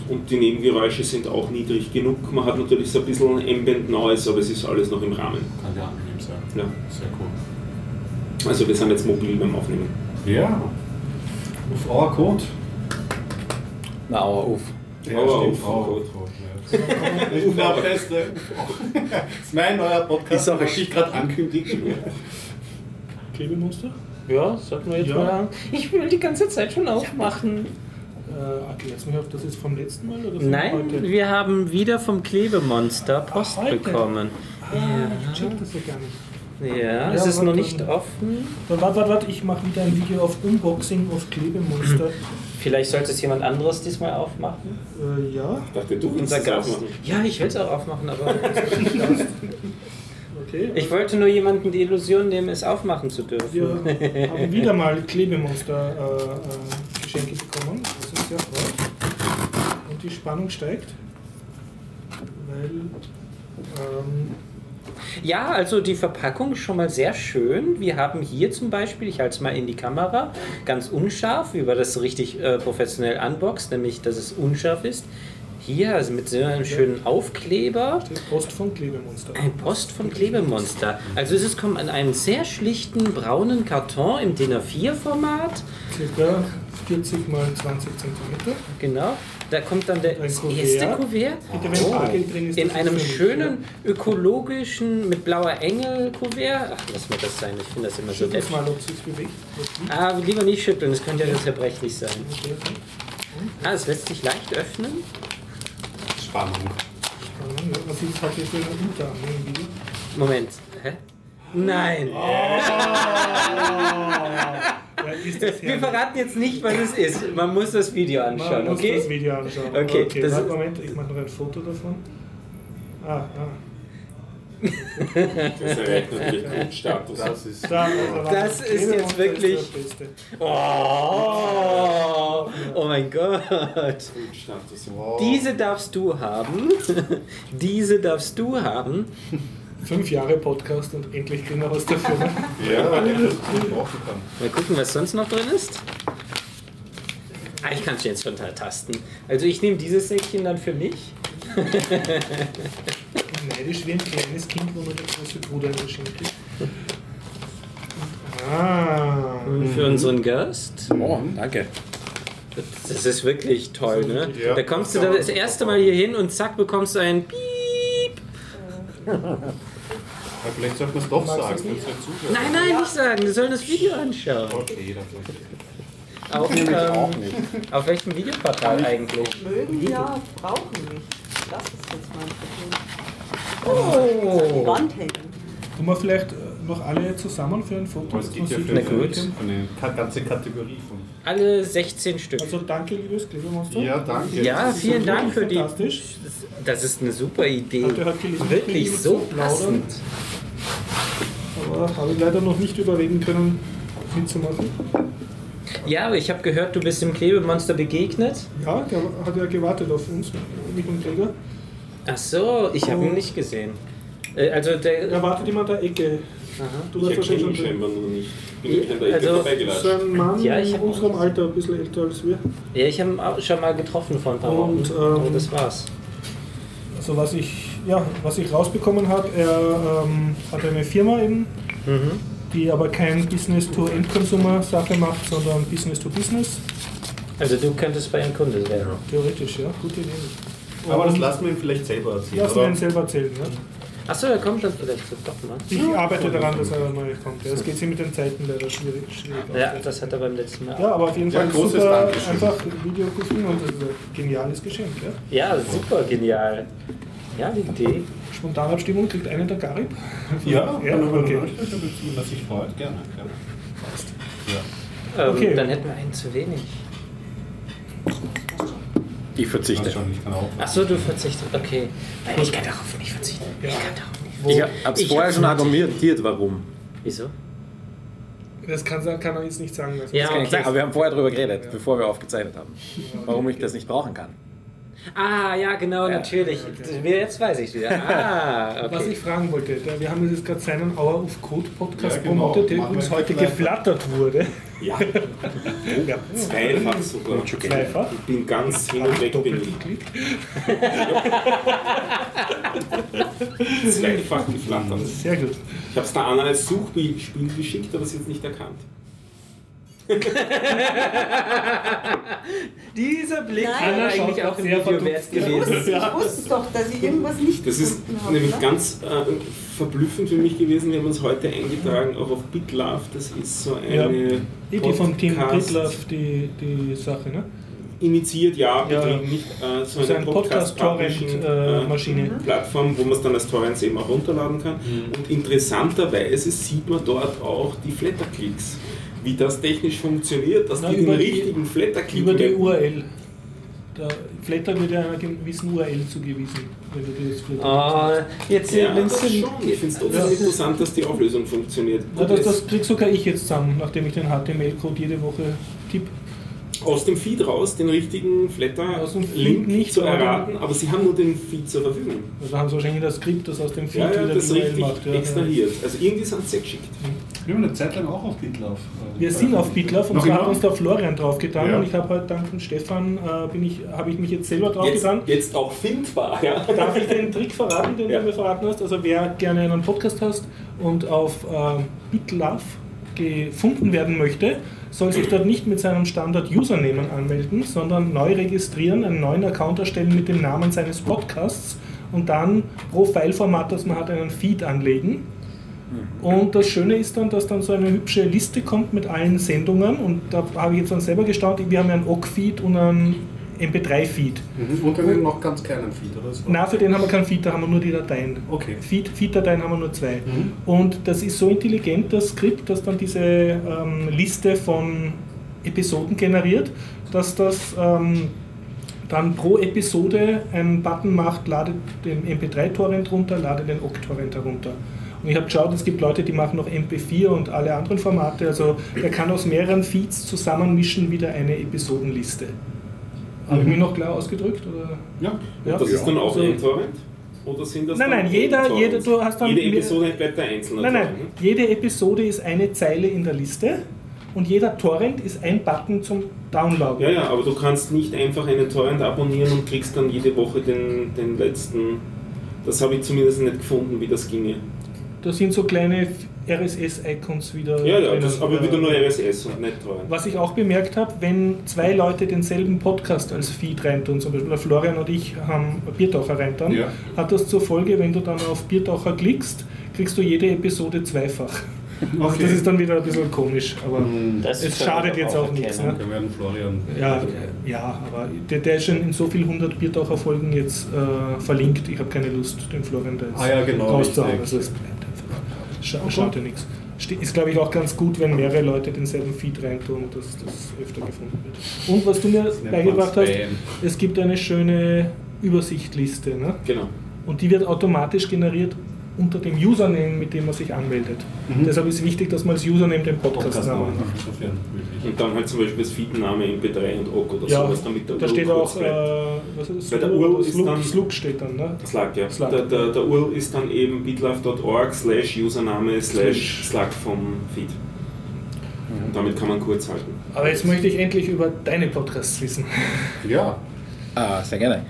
Und die Nebengeräusche sind auch niedrig genug. Man hat natürlich so ein bisschen Ambient Noise, aber es ist alles noch im Rahmen. Kann ja angenehm sein. Ja. Sehr cool. Also wir sind jetzt mobil beim Aufnehmen. Ja. Auf our Code. Na, aber uff. Ja, Aber stimmt. auf Our Code. Ja. Ich bin der Beste. Das ist mein neuer Podcast, Ist auch was ich gerade ankündige. Klebemonster? Ja, sollten wir jetzt Ja. mal sagen. Ich will die ganze Zeit schon aufmachen. Äh, erklär's mir, ob das ist vom letzten Mal oder Nein, heute? wir haben wieder vom Klebemonster Post heute? bekommen. Ah, ich check das ja gar nicht. Ja, Ja, es ist noch nicht dann- offen. Dann warte, warte, warte, ich mache wieder ein Video auf Unboxing auf Klebemonster. Vielleicht sollte es jemand anderes diesmal aufmachen. äh, ja, Ich dachte, du willst Unser es Gast. aufmachen. Ja, ich will es auch aufmachen, aber okay. ich wollte nur jemandem die Illusion nehmen, es aufmachen zu dürfen. Wir haben wieder mal Klebemonster äh, äh, Geschenke bekommen. Das ist sehr freut. Und die Spannung steigt. Weil ähm, Ja, also die Verpackung ist schon mal sehr schön. Wir haben hier zum Beispiel, ich halte es mal in die Kamera, ganz unscharf, wie man das richtig äh, professionell unboxt, nämlich dass es unscharf ist. Hier also mit so einem schönen Aufkleber. Post von Klebemonster. Ein Post von Klebemonster. Also es ist, kommt in einem sehr schlichten braunen Karton im DIN A4-Format. Circa 40 mal 20 cm. Genau. Da kommt dann der, erste Kuvert. Ist, In einem schönen ökologischen mit blauer Engel Kuvert. Ach, lass mir das sein. Ich finde das immer so nett. mal, ob es sich bewegt. Ah, lieber nicht schütteln, das könnte ja zerbrechlich sein. Ah, es lässt sich leicht öffnen. Spannung. Spannend, ja. Was ist, hat irgendwie? Moment. Hä? Nein. Das Wir verraten jetzt nicht, was es ist. Man muss das Video Man anschauen, muss okay? das Video anschauen. Okay, okay das Moment, ich mache noch ein Foto davon. Ah, ah. Das erreicht natürlich Grundstatus. Das ist. Also, Das ist jetzt wirklich-. Oh, oh mein Gott. Diese darfst du haben. Diese darfst du haben. Fünf Jahre Podcast und endlich kriegen wir was dafür. ne? Ja, weil ich das brauchen kann. Mal gucken, was sonst noch drin ist. Ah, ich kann es jetzt schon tasten. Also ich nehme dieses Säckchen dann für mich. Neidisch wie ein kleines Kind, wo mir der große Bruder ein Geschenk gibt. Ah, Für unseren Gast. Oh, danke. Das ist wirklich toll, ne? Ja. Da kommst du dann das erste Mal hier hin und zack bekommst du ein Piep. Ja, vielleicht sollte man es doch sagen, zuhört. Nein, nein, nicht sagen. Wir sollen das Video anschauen. Okay, dann ich. Auf, Nämlich auch ähm, nicht. auf welchem Videoportal eigentlich? Mögen ja, brauchen nicht. Das ist jetzt mein Problem. Oh. Die Wand hängen. tun wir vielleicht noch alle zusammen für ein Foto? Aber es geht ja von für eine, ganze Kategorie von. Alle 16 Stück. Also danke, liebes Klebemonster. Ja, danke. Ja, Das vielen Dank für die. Das ist eine super Idee. Gelesen, Wirklich so passend. Aber habe ich leider noch nicht überreden können, mitzumachen. Ja, aber ich habe gehört, du bist dem Klebemonster begegnet. Ja, der hat ja gewartet auf uns, mich und Gregor. Ach so, ich habe ihn nicht gesehen. Äh, Also der. Er wartet immer an der Ecke. Aha. Du Ich warst wahrscheinlich schon scheinbar noch nicht. Bin Ecke Also- So vorbeigelatscht. ein Mann Ja, ich in unserem Alter, ein bisschen älter als wir. Ja, ich habe ihn schon mal getroffen vor ein paar Wochen. Und, ähm, das war's. Also was ich, ja, was ich rausbekommen habe, er ähm, hat eine Firma eben, Mhm. die aber kein Business-to-End-Consumer-Sache macht, sondern Business-to-Business. Also du könntest bei ihm Kunde werden. Theoretisch, ja, gute Idee. Aber das Und lassen wir ihm vielleicht selber erzählen. lassen wir ihn selber erzählen. Ja? Achso, er kommt dann vielleicht doch mal. Ich arbeite daran, dass er mal kommt. Ja, es geht sich mit den Zeiten leider schwierig, schwierig Ja, das hat er beim letzten Mal. Ja, aber auf jeden Ja, Fall großes super, Dankeschön. einfach Video gucken und das ist ein geniales Geschenk. Ja? Ja, super genial. Ja, die Idee. Spontanabstimmung kriegt einen der Garib. Ja, ja okay. Wenn man sich freut, gerne. gerne. Ja. Ähm, Okay. Dann hätten wir einen zu wenig. Ich verzichte. Ich auch. Achso, du verzichtest. Okay. Nein, ich kann darauf nicht verzichten. Ich kann darauf nicht. Ich habe es Ich vorher schon argumentiert, warum. Wieso? Das kann, kann er jetzt nicht sagen. Das Ja, Das kann ich okay. sagen, aber wir haben vorher darüber geredet, Ja. bevor wir aufgezeichnet haben, warum ich das nicht brauchen kann. Ah, ja, genau, natürlich. Jetzt weiß ich wieder. Ah, Was okay. ich fragen wollte, wir haben jetzt gerade seinen Hour of Code Podcast Ja, genau. promotet, der Machen wir heute geflattert wurde. Ja, Ja. zweifach sogar. Zweifach. Ich bin ganz hin und weg bin ich. Zweifach geflattert. Sehr gut. Ich habe es der Anna als Suchspiel geschickt, aber sie hat es nicht erkannt. Dieser Blick Nein. schaut eigentlich auch im sehr Video wert Ich gewesen. wusste, ich wusste doch, dass ich irgendwas nicht Das ist habe. nämlich ne? ganz äh, verblüffend für mich gewesen. Wir haben uns heute eingetragen, auch auf BitLove. Das ist so Ja. eine. Die, die vom Team Podcast- Britlove, die, die Sache, ne? Initiiert, ja, Ja. betrieben nicht. Äh, so Das ist eine ein Podcast-Publishing, Podcast-Torrent-Maschine. äh, Plattform, wo man es dann als Torrents eben auch runterladen kann. Mhm. Und interessanterweise sieht man dort auch die Flatterklicks. Wie das technisch funktioniert, dass Na, die den richtigen Flatterklick Über die. URL. Der Flatter wird ja einer gewissen URL zugewiesen, wenn du das Flatter Ah, jetzt Ja, das schon. Ich finde es total interessant, dass die Auflösung funktioniert. Na, das, das krieg sogar ich jetzt zusammen, nachdem ich den HTML-Code jede Woche tippe. aus dem Feed raus den richtigen Aus dem Feed Flatter-Link nicht, zu erraten, aber sie haben nur den Feed zur Verfügung. Also haben sie wahrscheinlich das Skript, das aus dem Feed Ja, ja, wieder das richtig macht. Ja, extrahiert. Also irgendwie sind sie geschickt. Wir haben eine Zeit lang auch auf Bitlauf. äh, Wir sind auf BitLove und zwar hat uns der Florian draufgetan Ja. und ich habe halt dank dem Stefan, äh, bin ich, habe ich mich jetzt selber Jetzt, draufgetan. jetzt auch findbar, ja. Darf ich den Trick verraten, den Ja. du mir verraten hast? Also wer gerne einen Podcast hast und auf äh, BitLove gefunden werden möchte, soll sich dort nicht mit seinem Standard-Username anmelden, sondern neu registrieren, einen neuen Account erstellen mit dem Namen seines Podcasts und dann pro Fileformat, das man hat, einen Feed anlegen. Und das Schöne ist dann, dass dann so eine hübsche Liste kommt mit allen Sendungen und da habe ich jetzt dann selber gestaunt, wir haben ja einen OGG-Feed und einen MP3-Feed. Mhm. Und einen noch ganz kleinen Feed, oder? so? Na, für den haben wir keinen Feed, da haben wir nur die Dateien. Okay. Feed- Feed-Dateien haben wir nur zwei. Mhm. Und das ist so intelligent, das Skript, das dann diese ähm, Liste von Episoden generiert, dass das ähm, dann pro Episode einen Button macht, lade den MP3-Torrent runter, lade den OGG-Torrent herunter. Und ich habe geschaut, es gibt Leute, die machen noch MP4 und alle anderen Formate. Also der kann aus mehreren Feeds zusammenmischen wieder eine Episodenliste. Habe ich mich noch klar ausgedrückt? Oder? Ja. Ja. Das ist dann auch Also- ein Torrent? Oder sind das Nein, nein, jeder- Torrents? jeder- du hast dann- Jede Episode bleibt ein einzelner Nein, nein, Torrent, ne? jede Episode ist eine Zeile in der Liste und jeder Torrent ist ein Button zum Downloaden. Ja, ja, aber du kannst nicht einfach einen Torrent abonnieren und kriegst dann jede Woche den, den letzten. Das habe ich zumindest nicht gefunden, wie das ginge. Da sind so kleine RSS-Icons wieder. Ja, ja, das, aber wieder nur RSS und nicht Torrent. Was ich auch bemerkt habe, wenn zwei Leute denselben Podcast als Feed reintun, zum Beispiel der Florian und ich haben Biertaucher reintun, Ja. hat das zur Folge, wenn du dann auf Biertaucher klickst, kriegst du jede Episode zweifach. Also Okay. das ist dann wieder ein bisschen komisch, aber Mhm. Das es schadet jetzt auch auch nichts. Ne? Wir werden Florian. Ja, ja, aber der, der ist schon in so vielen hundert Biertaucher-Folgen jetzt äh, verlinkt. Ich habe keine Lust, den Florian da jetzt Ah ja, genau, rauszuhauen. Also es einfach. Scha schaut ja nichts. Ist, glaube ich, auch ganz gut, wenn mehrere Leute denselben Feed reintun, dass das öfter gefunden wird. Und was du mir beigebracht hast, es gibt eine schöne Übersichtliste. Ne? Genau. Und die wird automatisch generiert unter dem Username, mit dem man sich anmeldet. Mhm. Deshalb ist wichtig, dass man als Username den Podcast-Namen. Insofern möglich. Und dann halt zum Beispiel das Feedname MP3 und OGG oder Ja, sowas, damit der da URL steht kurz auch, bleibt. äh, was ist Bei der Slug- URL ist Slug, dann- Slug steht dann, ne? Slack, ja. Slack. Der, der, der URL ist dann eben bitlove.org slash Username slash Slack vom Feed. Und damit kann man kurz halten. Aber jetzt möchte ich endlich über deine Podcasts wissen. Ja. Ah, sehr gerne.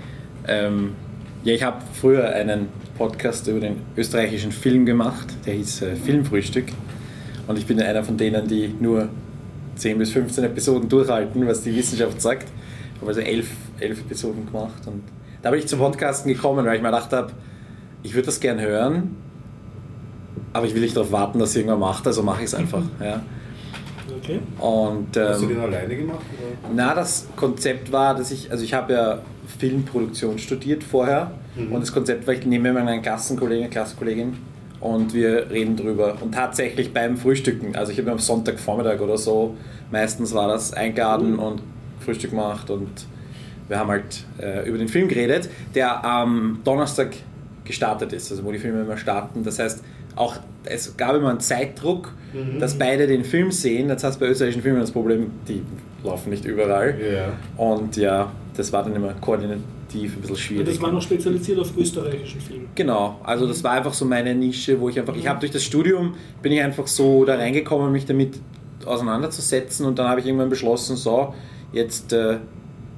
Ähm, ja, ich habe früher einen Podcast über den österreichischen Film gemacht, der hieß äh, Filmfrühstück. Und ich bin einer von denen, die nur 10 bis 15 Episoden durchhalten, was die Wissenschaft sagt. Ich habe also elf, elf Episoden gemacht. Und da bin ich zum Podcasten gekommen, weil ich mir gedacht habe, ich würde das gern hören, aber ich will nicht darauf warten, dass es irgendwann macht, also mache ich es einfach. Ja. Okay. Hast Und, du ähm, den alleine gemacht? Oder? na, das Konzept war, dass ich, also ich habe ja Filmproduktion studiert vorher Mhm. und das Konzept war, ich nehme mir einen Klassenkollegen, Klassenkollegin und wir reden drüber. Und tatsächlich beim Frühstücken, also ich habe am Sonntagvormittag oder so, meistens war das eingeladen und Frühstück gemacht und wir haben halt äh, über den Film geredet, der am Donnerstag gestartet ist, also wo die Filme immer starten. Das heißt, auch es gab immer einen Zeitdruck, Mhm. dass beide den Film sehen. Jetzt hast du bei österreichischen Filmen das Problem, die laufen nicht überall. Ja. Und ja, das war dann immer koordinativ ein bisschen Und schwierig. das war noch spezialisiert auf österreichischen Film. Genau, also das war einfach so meine Nische, wo ich einfach, ich habe durch das Studium, bin ich einfach so da reingekommen, mich damit auseinanderzusetzen und dann habe ich irgendwann beschlossen, so, jetzt äh,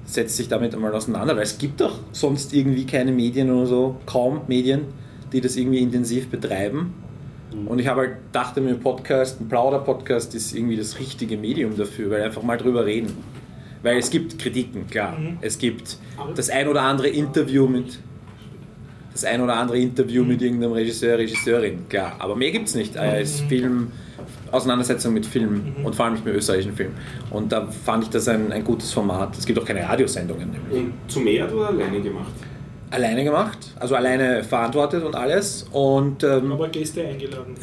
setzt sich damit einmal auseinander, weil es gibt doch sonst irgendwie keine Medien oder so, kaum Medien, die das irgendwie intensiv betreiben. Und ich habe halt dachte mir, ein Podcast, ein Plauder-Podcast ist irgendwie das richtige Medium dafür, weil einfach mal drüber reden. Weil es gibt Kritiken, klar. Mhm. Es gibt das ein oder andere Interview mit das ein oder andere Interview mit irgendeinem Regisseur, Regisseurin, klar. Aber mehr gibt es nicht als Film, Auseinandersetzung mit Film und vor allem mit österreichischen Film. Und da fand ich das ein, ein gutes Format. Es gibt auch keine Radiosendungen. nämlich. Und zu mehr oder alleine gemacht? Alleine gemacht, also alleine verantwortet und alles. Und ähm, Aber Gäste eingeladen.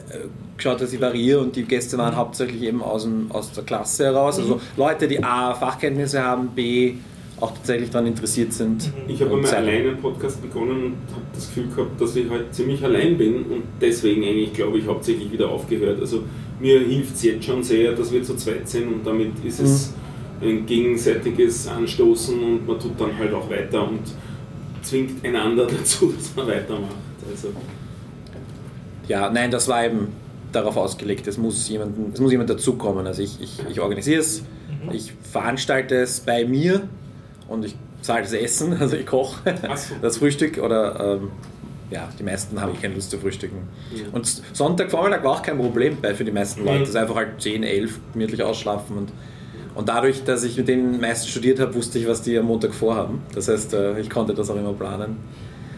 geschaut, dass ich variiere und die Gäste waren hauptsächlich eben aus, dem, aus der Klasse heraus. Also Leute, die A, Fachkenntnisse haben, B, auch tatsächlich daran interessiert sind. Ich habe einmal alleine einen Podcast begonnen und habe das Gefühl gehabt, dass ich halt ziemlich allein bin und deswegen eigentlich, glaube ich, hauptsächlich wieder aufgehört. Also mir hilft es jetzt schon sehr, dass wir zu zweit sind und damit ist es ein gegenseitiges Anstoßen und man tut dann halt auch weiter und zwingt einander dazu, dass man weitermacht. Also, Ja, nein, das war eben darauf ausgelegt. Es muss, jemanden, es muss jemand dazukommen. Also ich, ich, ich organisiere es, ich veranstalte es bei mir und ich zahle das Essen, also ich koche so. das Frühstück oder ähm, ja, die meisten haben keine Lust zu frühstücken. Und Sonntagvormittag war auch kein Problem bei für die meisten Leute. Mhm. Das ist einfach halt 10, 11 gemütlich ausschlafen und und dadurch, dass ich mit den meisten studiert habe, wusste ich, was die am Montag vorhaben. Das heißt, äh, ich konnte das auch immer planen.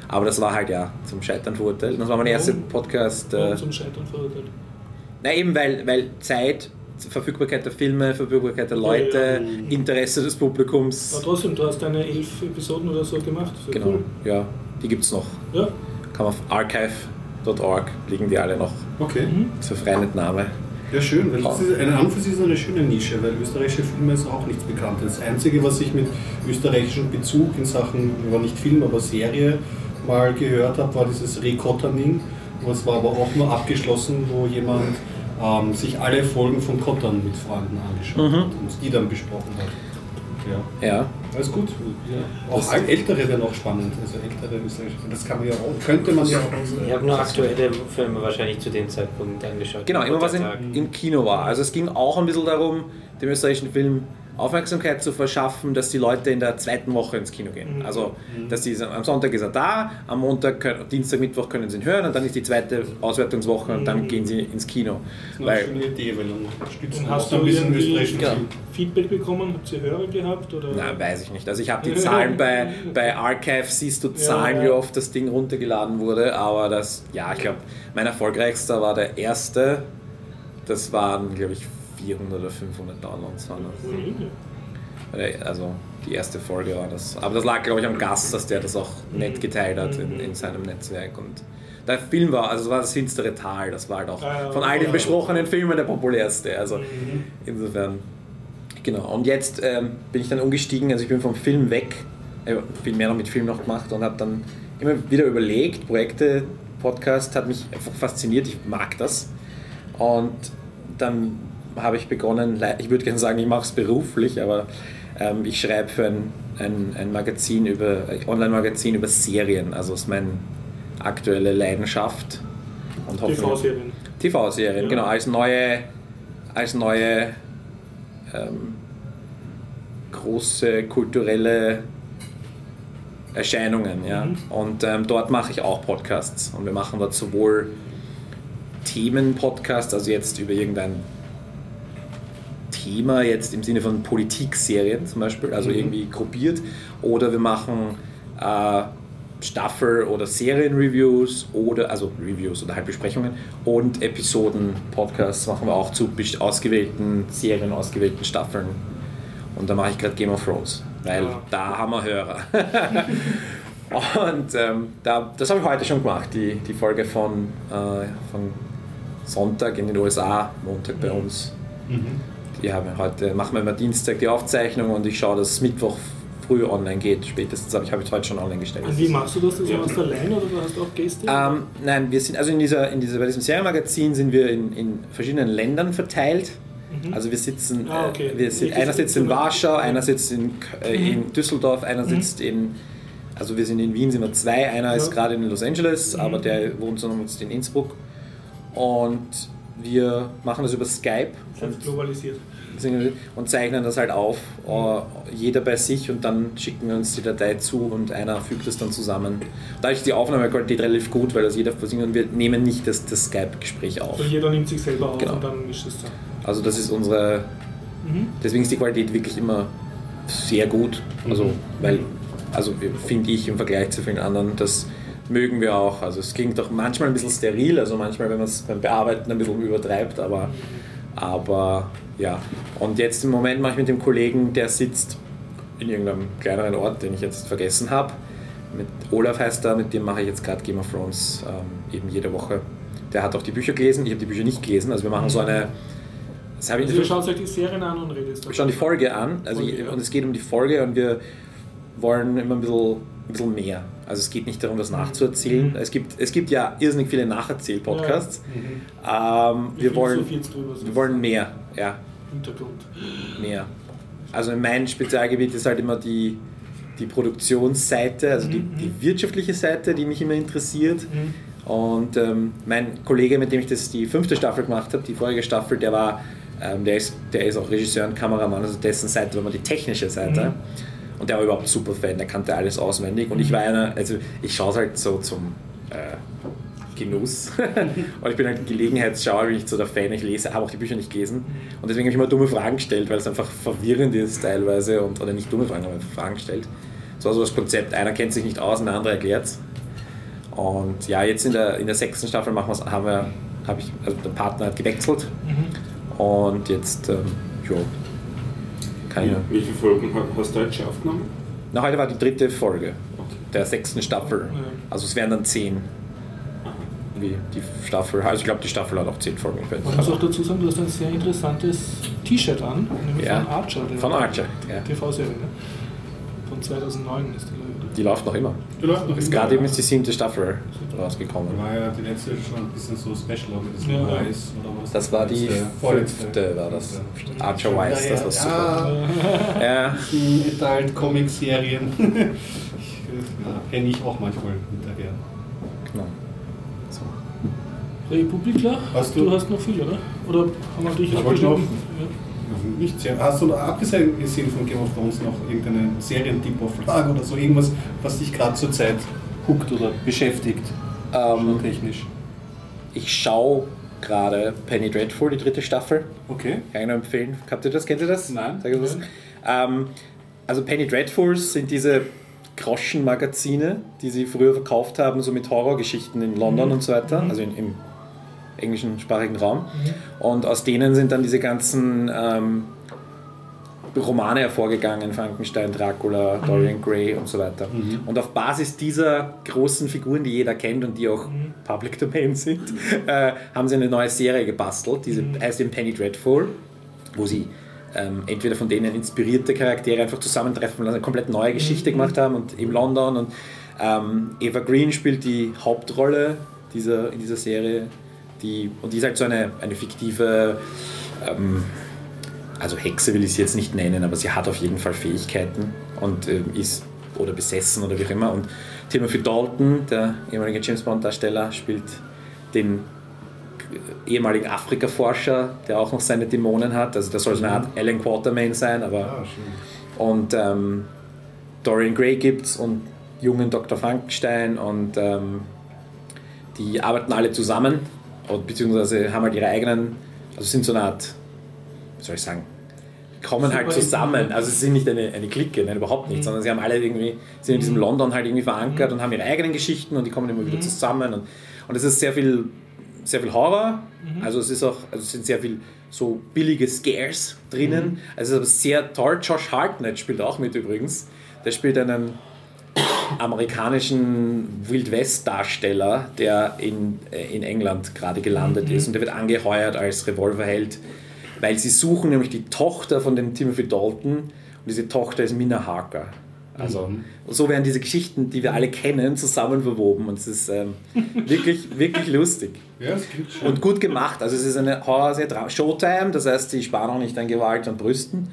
Aber das war halt ja zum Scheitern verurteilt. Das war mein erster Warum? Podcast. Äh, Warum zum Scheitern verurteilt? na eben, weil, weil Zeit, Verfügbarkeit der Filme, Verfügbarkeit der Leute, Interesse des Aber Publikums. trotzdem, du hast deine elf Episoden oder so gemacht. Sehr Genau, Cool. ja, die gibt es noch. Ja. Kann man auf archive.org liegen die alle noch. Okay. Zur Freimitnahme. Ja, schön, weil das ist eine, an für sich ist eine schöne Nische, weil österreichische Filme ist auch nichts Bekanntes. Das Einzige, was ich mit österreichischem Bezug in Sachen, war nicht Film, aber Serie mal gehört habe, war dieses Rekotterning. Das war aber auch nur abgeschlossen, wo jemand ähm, sich alle Folgen von Kottern mit Freunden angeschaut hat und die dann besprochen hat. Ja, Ja, alles gut. Ja. Auch all- ältere wären auch spannend. Also ältere österreichische Filme, das kann man ja auch, könnte man ja auch. Ich habe nur aktuelle Filme wahrscheinlich zu dem Zeitpunkt angeschaut. genau, immer was in, im Kino war. Also es ging auch ein bisschen darum, dem österreichischen Film Aufmerksamkeit zu verschaffen, dass die Leute in der zweiten Woche ins Kino gehen. Also, dass die, am Sonntag ist er da, am Montag, Dienstag, Mittwoch können sie ihn hören und dann ist die zweite Auswertungswoche und dann gehen sie ins Kino. Das ist eine Weil, schöne Idee, weil dann stützen hast du ein bisschen österreichischen Ja. Film. Feedback bekommen? Habt ihr Hörer gehabt? Oder? na, weiß ich nicht. Also ich habe die Zahlen bei, bei Archive, siehst du Zahlen, Ja, wie ja. oft das Ding runtergeladen wurde, aber das, ja, ich glaube, mein erfolgreichster war der erste. Das waren, glaube ich, 400 oder 500 Downloads. Waren das. Mhm. Also die erste Folge war das. Aber das lag, glaube ich, am Gast, dass der das auch nett geteilt hat in, in seinem Netzwerk. Und der Film war, also das war das finstere Tal, das war halt auch Ah, ja, von all den ja. besprochenen Filmen der populärste. Also insofern, genau. Und jetzt ähm, bin ich dann umgestiegen, also ich bin vom Film weg, äh, viel mehr noch mit Film noch gemacht und habe dann immer wieder überlegt, Projekte, Podcast hat mich einfach fasziniert, ich mag das. Und dann habe ich begonnen, ich würde gerne sagen, ich mache es beruflich, aber ähm, ich schreibe für ein, ein, ein Magazin über, Online-Magazin über Serien. Also ist meine aktuelle Leidenschaft. TV-Serien. TV-Serien, Ja. genau, als neue, als neue ähm, große kulturelle Erscheinungen. Ja. Mhm. Und ähm, dort mache ich auch Podcasts. Und wir machen dort sowohl Themen-Podcasts, also jetzt über irgendein Thema, jetzt im Sinne von Politikserien zum Beispiel, also irgendwie gruppiert, oder wir machen äh, Staffel- oder Serienreviews oder also Reviews oder halt Besprechungen und Episoden-Podcasts machen wir auch zu ausgewählten Serien, ausgewählten Staffeln. Und da mache ich gerade Game of Thrones, weil Ja. da haben wir Hörer. und ähm, da, das habe ich heute schon gemacht, die, die Folge von, äh, von Sonntag in den USA, Montag bei uns. Die wir heute, machen wir immer Dienstag die Aufzeichnung und ich schaue, dass Mittwoch früh online geht, spätestens, aber ich habe es heute schon online gestellt. Und wie machst du das? Also hast du allein oder du hast auch Gäste? Ähm, nein, wir sind also in dieser, in dieser, bei diesem Serienmagazin sind wir in, in verschiedenen Ländern verteilt. Also wir sitzen, Ah, okay. äh, wir sind, einer sitzt in. Warschau, einer sitzt in, äh, in Düsseldorf, einer sitzt in, also wir sind in Wien, sind wir zwei, einer ist Ja. gerade in Los Angeles, aber der wohnt so jetzt in Innsbruck. Und wir machen das über Skype Das heißt globalisiert. und zeichnen das halt auf, äh, jeder bei sich und dann schicken wir uns die Datei zu und einer fügt es dann zusammen. Da ist die Aufnahmequalität relativ gut, weil das jeder für sich und wir nehmen nicht das, das Skype-Gespräch auf. Also jeder nimmt sich selber auf Genau. und dann mischt es dann. Also das ist unsere, Mhm. deswegen ist die Qualität wirklich immer sehr gut. Also, weil, also finde ich im Vergleich zu vielen anderen, das mögen wir auch. Also es klingt auch manchmal ein bisschen steril, also manchmal, wenn man es beim Bearbeiten ein bisschen übertreibt, aber, aber ja. Und jetzt im Moment mache ich mit dem Kollegen, der sitzt in irgendeinem kleineren Ort, den ich jetzt vergessen habe. Mit Olaf heißt er, mit dem mache ich jetzt gerade Game of Thrones ähm, eben jede Woche. Der hat auch die Bücher gelesen, ich habe die Bücher nicht gelesen. Also wir machen so eine. Das habe ich Also ihr schaut euch die Serien an und redet wir schauen die Folge an, also Folge, ja. und es geht um die Folge und wir wollen immer ein bisschen, ein bisschen mehr. Also es geht nicht darum, das nachzuerzählen. Mhm. Es, gibt, es gibt ja irrsinnig viele Nacherzähl-Podcasts. Ähm, Wie wir, viel wollen, so wir wollen mehr, ja, Hintergrund. mehr. Also mein Spezialgebiet ist halt immer die, die Produktionsseite, also die, Mhm. die wirtschaftliche Seite, die mich immer interessiert. Mhm. Und ähm, mein Kollege, mit dem ich das die fünfte Staffel gemacht habe, die vorige Staffel, der war, ähm, der, ist, der ist auch Regisseur und Kameramann, also dessen Seite war mal die technische Seite. Und der war überhaupt super Fan, der kannte alles auswendig. Und ich war einer, also ich schaue es halt so zum äh, Genuss. und ich bin halt Gelegenheitsschauer, bin ich so der Fan, ich lese, habe auch die Bücher nicht gelesen. Und deswegen habe ich immer dumme Fragen gestellt, weil es einfach verwirrend ist teilweise. Und, oder nicht dumme Fragen, aber Fragen gestellt. So also das Konzept, einer kennt sich nicht aus und der andere erklärt es. Und ja, jetzt in der, in der sechsten Staffel machen wir's, haben wir, habe ich, also der Partner hat gewechselt. Und jetzt, ähm, jo, kann ich. Wie viele Folgen ha- hast du heute schon aufgenommen? Na, heute war die dritte Folge Okay. der sechsten Staffel. Also es wären dann zehn. Wie die Staffel, also ich glaube, die Staffel hat auch zehn Folgen. Man muss auch dazu sagen, du hast ein sehr interessantes T-Shirt an, nämlich Ja. von Archer. Von Archer, ja. TV-Serie, ne? Von 2009 ist die, glaube ich. Die läuft noch immer. Die läuft noch Ist immer, gerade ja. eben ist die siebte Staffel rausgekommen. War ja die letzte schon ein bisschen so special, ob das Ja. ja. Weiß oder was. Das war die fünfte, war das. Archer Wise, das war super. Ja, Ja, die Adult Comic Serien. ja, Kenne ich auch manchmal hinterher. genau. So. Republika, Hast du, du- hast noch viel, oder? Oder haben wir dich noch- Nicht sehr. Hast du abgesehen gesehen von Game of Thrones noch irgendeinen Serientipp auf Lager oder so irgendwas, was dich gerade zur Zeit huckt oder beschäftigt? Ähm, technisch. ich schaue gerade Penny Dreadful, die dritte Staffel. Okay. Kann ich nur empfehlen. Habt ihr das? Kennt ihr das? Nein. Sag das? Ähm, also Penny Dreadfuls sind diese Groschenmagazine, die sie früher verkauft haben, so mit Horrorgeschichten in London und so weiter, also in, im englischen sprachigen Raum. Und aus denen sind dann diese ganzen ähm, Romane hervorgegangen, Frankenstein, Dracula, Dorian Gray und so weiter. Und auf Basis dieser großen Figuren, die jeder kennt und die auch Public Domain sind, äh, haben sie eine neue Serie gebastelt, diese heißt eben Penny Dreadful, wo sie ähm, entweder von denen inspirierte Charaktere einfach zusammentreffen und eine komplett neue Geschichte gemacht haben und in London und ähm, Eva Green spielt die Hauptrolle dieser, in dieser Serie die, und die ist halt so eine, eine fiktive ähm, also Hexe will ich sie jetzt nicht nennen, aber sie hat auf jeden Fall Fähigkeiten und ähm, ist oder besessen oder wie auch immer. Und Timothy Dalton, der ehemalige James Bond-Darsteller, spielt den ehemaligen Afrika-Forscher, der auch noch seine Dämonen hat. Also der soll so eine Art Alan Quatermain sein, aber Ah, und ähm, Dorian Gray gibt's und jungen Dr. Frankenstein und ähm, die arbeiten alle zusammen beziehungsweise haben halt ihre eigenen, also sind so eine Art, wie soll ich sagen, kommen halt Super zusammen. Also sie sind nicht eine, eine Clique, nein, überhaupt nicht, sondern sie haben alle irgendwie, sind in diesem London halt irgendwie verankert und haben ihre eigenen Geschichten und die kommen immer wieder zusammen und, und es ist sehr viel, sehr viel Horror, also es ist auch, also es sind sehr viel so billige Scares drinnen, also es ist aber sehr toll. Josh Hartnett spielt auch mit übrigens, der spielt einen amerikanischen Wild West Darsteller, der in, äh, in England gerade gelandet ist und der wird angeheuert als Revolverheld, weil sie suchen nämlich die Tochter von dem Timothy Dalton und diese Tochter ist Mina Harker. Also so werden diese Geschichten, die wir alle kennen, zusammen verwoben und es ist ähm, wirklich, wirklich lustig. Ja, das klingt schön. Und gut gemacht. Also es ist eine Horror-Serie, Showtime, das heißt, sie sparen auch nicht an Gewalt und Brüsten.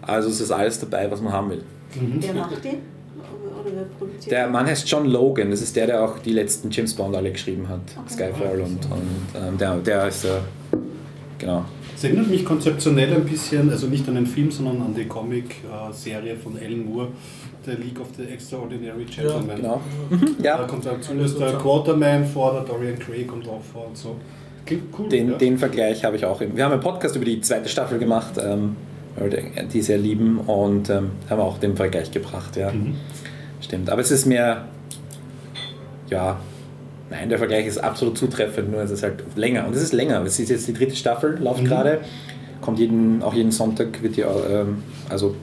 Also es ist alles dabei, was man haben will. Wer macht die? Produziert Der Mann heißt John Logan, das ist der, der auch die letzten James Bond alle geschrieben hat. Skyfall und, und ähm, der, der ist, äh, genau. Es erinnert mich konzeptionell ein bisschen, also nicht an den Film, sondern an die Comic-Serie von Alan Moore, The League of the Extraordinary Gentlemen. genau. Da Ja, kommt auch zumindest der Quarterman vor, der Dorian Gray kommt auch vor und so. Klingt cool. den, ja. den Vergleich habe ich auch. Im, wir haben einen Podcast über die zweite Staffel gemacht, ähm, die sehr lieben und ähm, haben auch den Vergleich gebracht, ja. Stimmt. Aber es ist mehr, ja, nein, der Vergleich ist absolut zutreffend, nur es ist halt länger. Und es ist länger. Es ist jetzt die dritte Staffel, läuft gerade. Kommt jeden, auch jeden Sonntag, wird die, ähm, also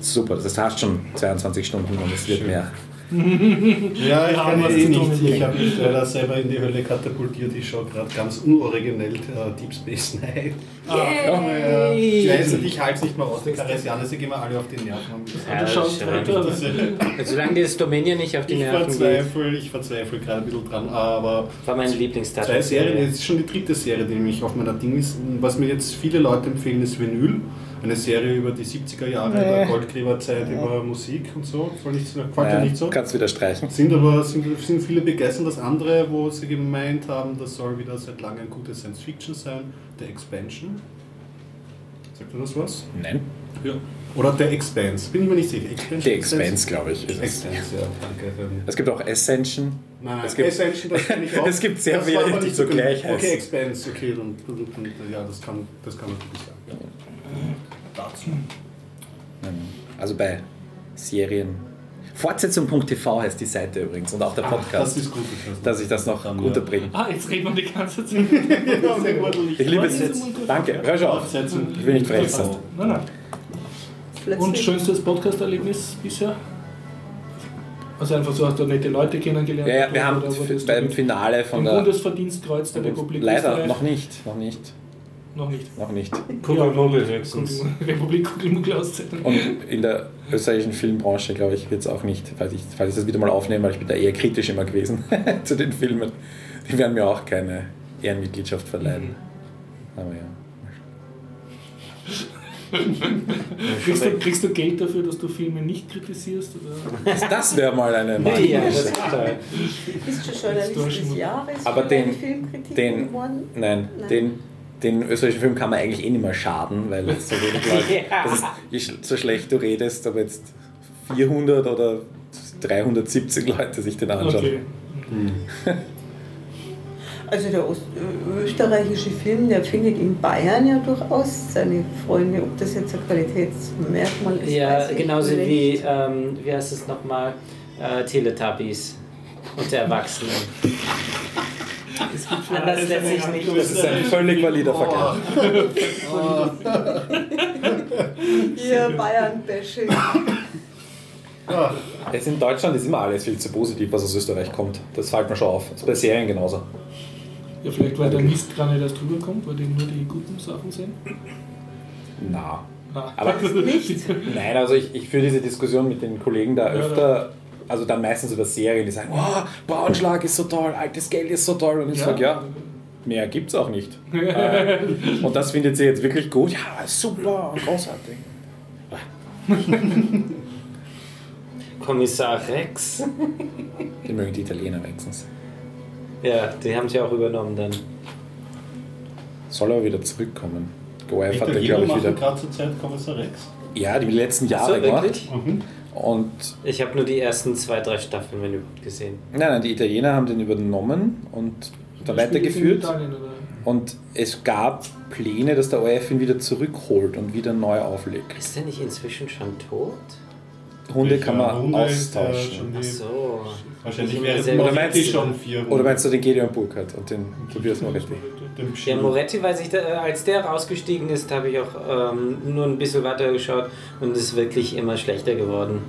super. Das heißt schon 22 Stunden und es wird mehr. Ja, ich Ja, kann was eh zu tun nicht. mit Ich habe mich leider selber in die Hölle katapultiert. Ich schaue gerade ganz unoriginell äh, Deep Space Nine. Ja, ich weiß nicht, ich halte es nicht mehr aus. Die Karesianer, sie gehen mir alle auf die Nerven. Ja, du schaust weiter. Diese- Solange dir das Dominion nicht auf die Ich Nerven geht, verzweifle, ich verzweifle gerade ein bisschen dran, aber war meine Lieblingsstar. zwei Serien, es ist schon die dritte Serie, die mich auf meiner Ding ist. Was mir jetzt viele Leute empfehlen, ist Vinyl. Eine Serie über die 70er Jahre der Goldgräberzeit, über Musik und so. Gefällt, nicht, so- gefällt dir Ja, nicht so? Kannst wieder streichen. Sind aber sind, sind viele begeistert. Das andere, wo sie gemeint haben, das soll wieder seit langem gute Science Fiction sein, The Expansion. Sagt ihr das was? Nein. Ja. Oder The Expanse, bin ich mir nicht sicher. Expansion, The Expanse, glaube ich. Ist es. Expanse, ja, danke. Dann- Es gibt auch Ascension. Nein, Es gibt- Ascension, das kann ich auch. Es gibt sehr Das viele, die so gut. gleich Okay, heißen. Expanse, okay, dann, dann, dann ja, das kann, das kann man wirklich sagen. Ja. Dazu. Also bei Serien. Fortsetzung.tv heißt die Seite übrigens und auch der Das Podcast, ist gut. ich weiß dass ich das noch Dann, ja. unterbringe. Ah, jetzt reden wir die ganze Zeit. Ich liebe es jetzt. Danke, hör schon auf. Ich will nicht frech sein. Nein, nein. Plötzlich. Und schönstes Podcast-Erlebnis bisher? Also einfach so hast du nette Leute kennengelernt. Ja, ja, wir haben beim Finale von der. Bundesverdienstkreuz der Republik Leider Österreich- noch nicht, noch nicht, Noch nicht. noch nicht. Kugelmuggel höchstens. Kugel- Republik Kugelmuggel auszeichnen. Und in der österreichischen Filmbranche, glaube ich, wird es auch nicht, falls ich, falls ich das wieder mal aufnehme, weil ich bin da eher kritisch immer gewesen zu den Filmen. Die werden mir auch keine Ehrenmitgliedschaft verleihen. Aber ja. Kriegst du, kriegst du Geld dafür, dass du Filme nicht kritisierst? Oder? Das, wäre mal eine Ja, das ist. Bist du Journalist des Jahres Aber für den- den-? Nein, Nein. den, den österreichischen Film kann man eigentlich eh nicht mehr schaden, weil es so wenig Leute. Ja. Das ist, so schlecht du redest, ob jetzt 400 oder 370 Leute sich den anschauen. Okay. Also der Ost österreichische Film, der findet in Bayern ja durchaus seine Freunde. Ob das jetzt ein Qualitätsmerkmal ist, Ja, weiß ich genauso nicht. wie, ähm, wie heißt es nochmal, äh, Teletubbies und der Erwachsenen. Anders lässt sich nicht. Das ist ein völlig valider Vergleich. Hier Bayern-Bashing. Ja, Jetzt in Deutschland ist immer alles viel zu positiv, was aus Österreich kommt. Das fällt mir schon auf. Das ist bei Serien genauso. Ja, vielleicht weil der Mist gar nicht erst drüber kommt, weil die nur die guten Sachen sind. Na. Ah. Aber Nicht. nein, also ich, ich führe diese Diskussion mit den Kollegen da Ja, öfter, also dann meistens über Serien, die sagen, oh, Braunschlag ist so toll, altes Geld ist so toll. Und ich Ja. sage, ja, mehr gibt's auch nicht. Äh, und das findet sie jetzt wirklich gut. Ja, super und großartig. Kommissar Rex. Die mögen die Italiener wenigstens. Ja, die haben sie auch übernommen dann. Soll aber wieder zurückkommen. Goef hat Italiener glaube ich, wieder. gerade zur Zeit Kommissar Rex. Ja, die letzten So, Jahre gemacht. wirklich? Mhm. Und Ich habe nur die ersten zwei, drei Staffeln, wenn überhaupt, gesehen. nein, nein, die Italiener haben den übernommen und dann weitergeführt. Und es gab Pläne, dass der ORF ihn wieder zurückholt und wieder neu auflegt. Ist der nicht inzwischen schon tot? Hunde kann man Hunde austauschen. Ach so. Wahrscheinlich Ich wäre selber- Oder meinst schon vier Oder meinst du den Gedeon Burkhardt und den Tobias Moretti? Den Ja, Schimmel. Moretti, weiß ich, da, äh, als der rausgestiegen ist, habe ich auch ähm, nur ein bisschen weiter geschaut und es ist wirklich immer schlechter geworden.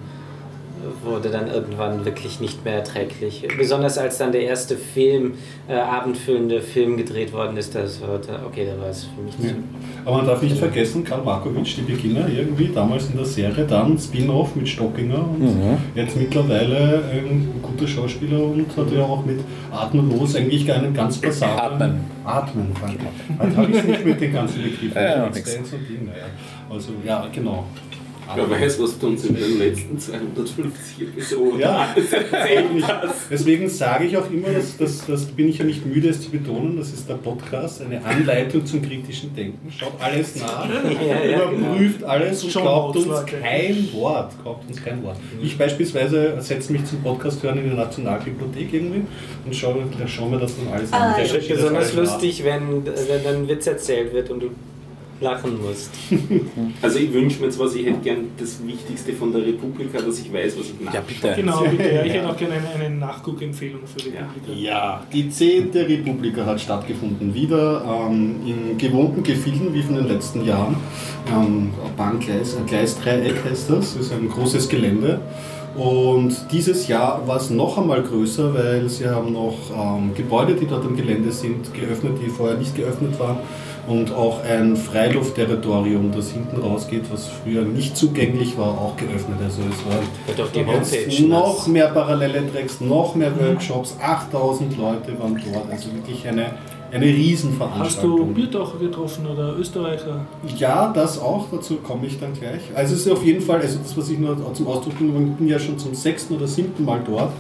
Wurde dann irgendwann wirklich nicht mehr erträglich. Besonders als dann der erste Film, äh, abendfüllende Film gedreht worden ist, das war, okay, da war es für mich Ja. zu. Aber man darf nicht vergessen, Karl Markovic, die Beginner irgendwie, damals in der Serie, dann Spin-off mit Stockinger und Mhm. jetzt mittlerweile ein guter Schauspieler und hat ja auch mit Atemlos eigentlich einen ganz passablen... Atmen. Atmen, danke. Heute habe ich es nicht mit den ganzen Begriffen. Ja, ja, und Ding, naja. Also, ja, genau. Wer weiß, was du uns in den letzten 250 Episoden Ja. Deswegen sage ich auch immer, dass, dass, das bin ich ja nicht müde, es zu betonen, das ist der Podcast, eine Anleitung zum kritischen Denken. Schaut alles nach, Ja, ja, überprüft alles und Schon glaubt uns Leute. kein Wort. Glaubt uns kein Wort. Ich beispielsweise setze mich zum Podcast hören in die Nationalbibliothek irgendwie und schaue, schaue mir das dann alles an. Ah, ja. Das Recherchiere besonders lustig, wenn, wenn dann ein Witz erzählt wird und du lachen musst. Also ich wünsche mir zwar, ich hätte gern das Wichtigste von der Republika, dass ich weiß, was ich nachschaue. Ja, bitte. Genau, bitte. Ja, ich hätte auch gerne eine, eine Nachguckempfehlung für die Republika. Ja, die 10. Republika hat stattgefunden. Wieder ähm, in gewohnten Gefilden wie von den letzten Jahren. Ähm, Bahngleis, ein Gleisdreieck heißt das, das ist ein großes Gelände. Und dieses Jahr war es noch einmal größer, weil sie haben noch ähm, Gebäude, die dort am Gelände sind, geöffnet, die vorher nicht geöffnet waren. Und auch ein Freiluftterritorium, das hinten rausgeht, was früher nicht zugänglich war, auch geöffnet. Also es war Wird auf die Jetzt Homepage. noch mehr parallele Tracks, noch mehr Workshops, 8000 Leute waren dort, also wirklich eine, eine Hast du Riesenveranstaltung. Biertaucher getroffen oder Österreicher? Ja, das auch, dazu komme ich dann gleich. Also es ist auf jeden Fall, also das, was ich nur zum Ausdruck bringe, ich bin ja schon zum sechsten oder siebten Mal dort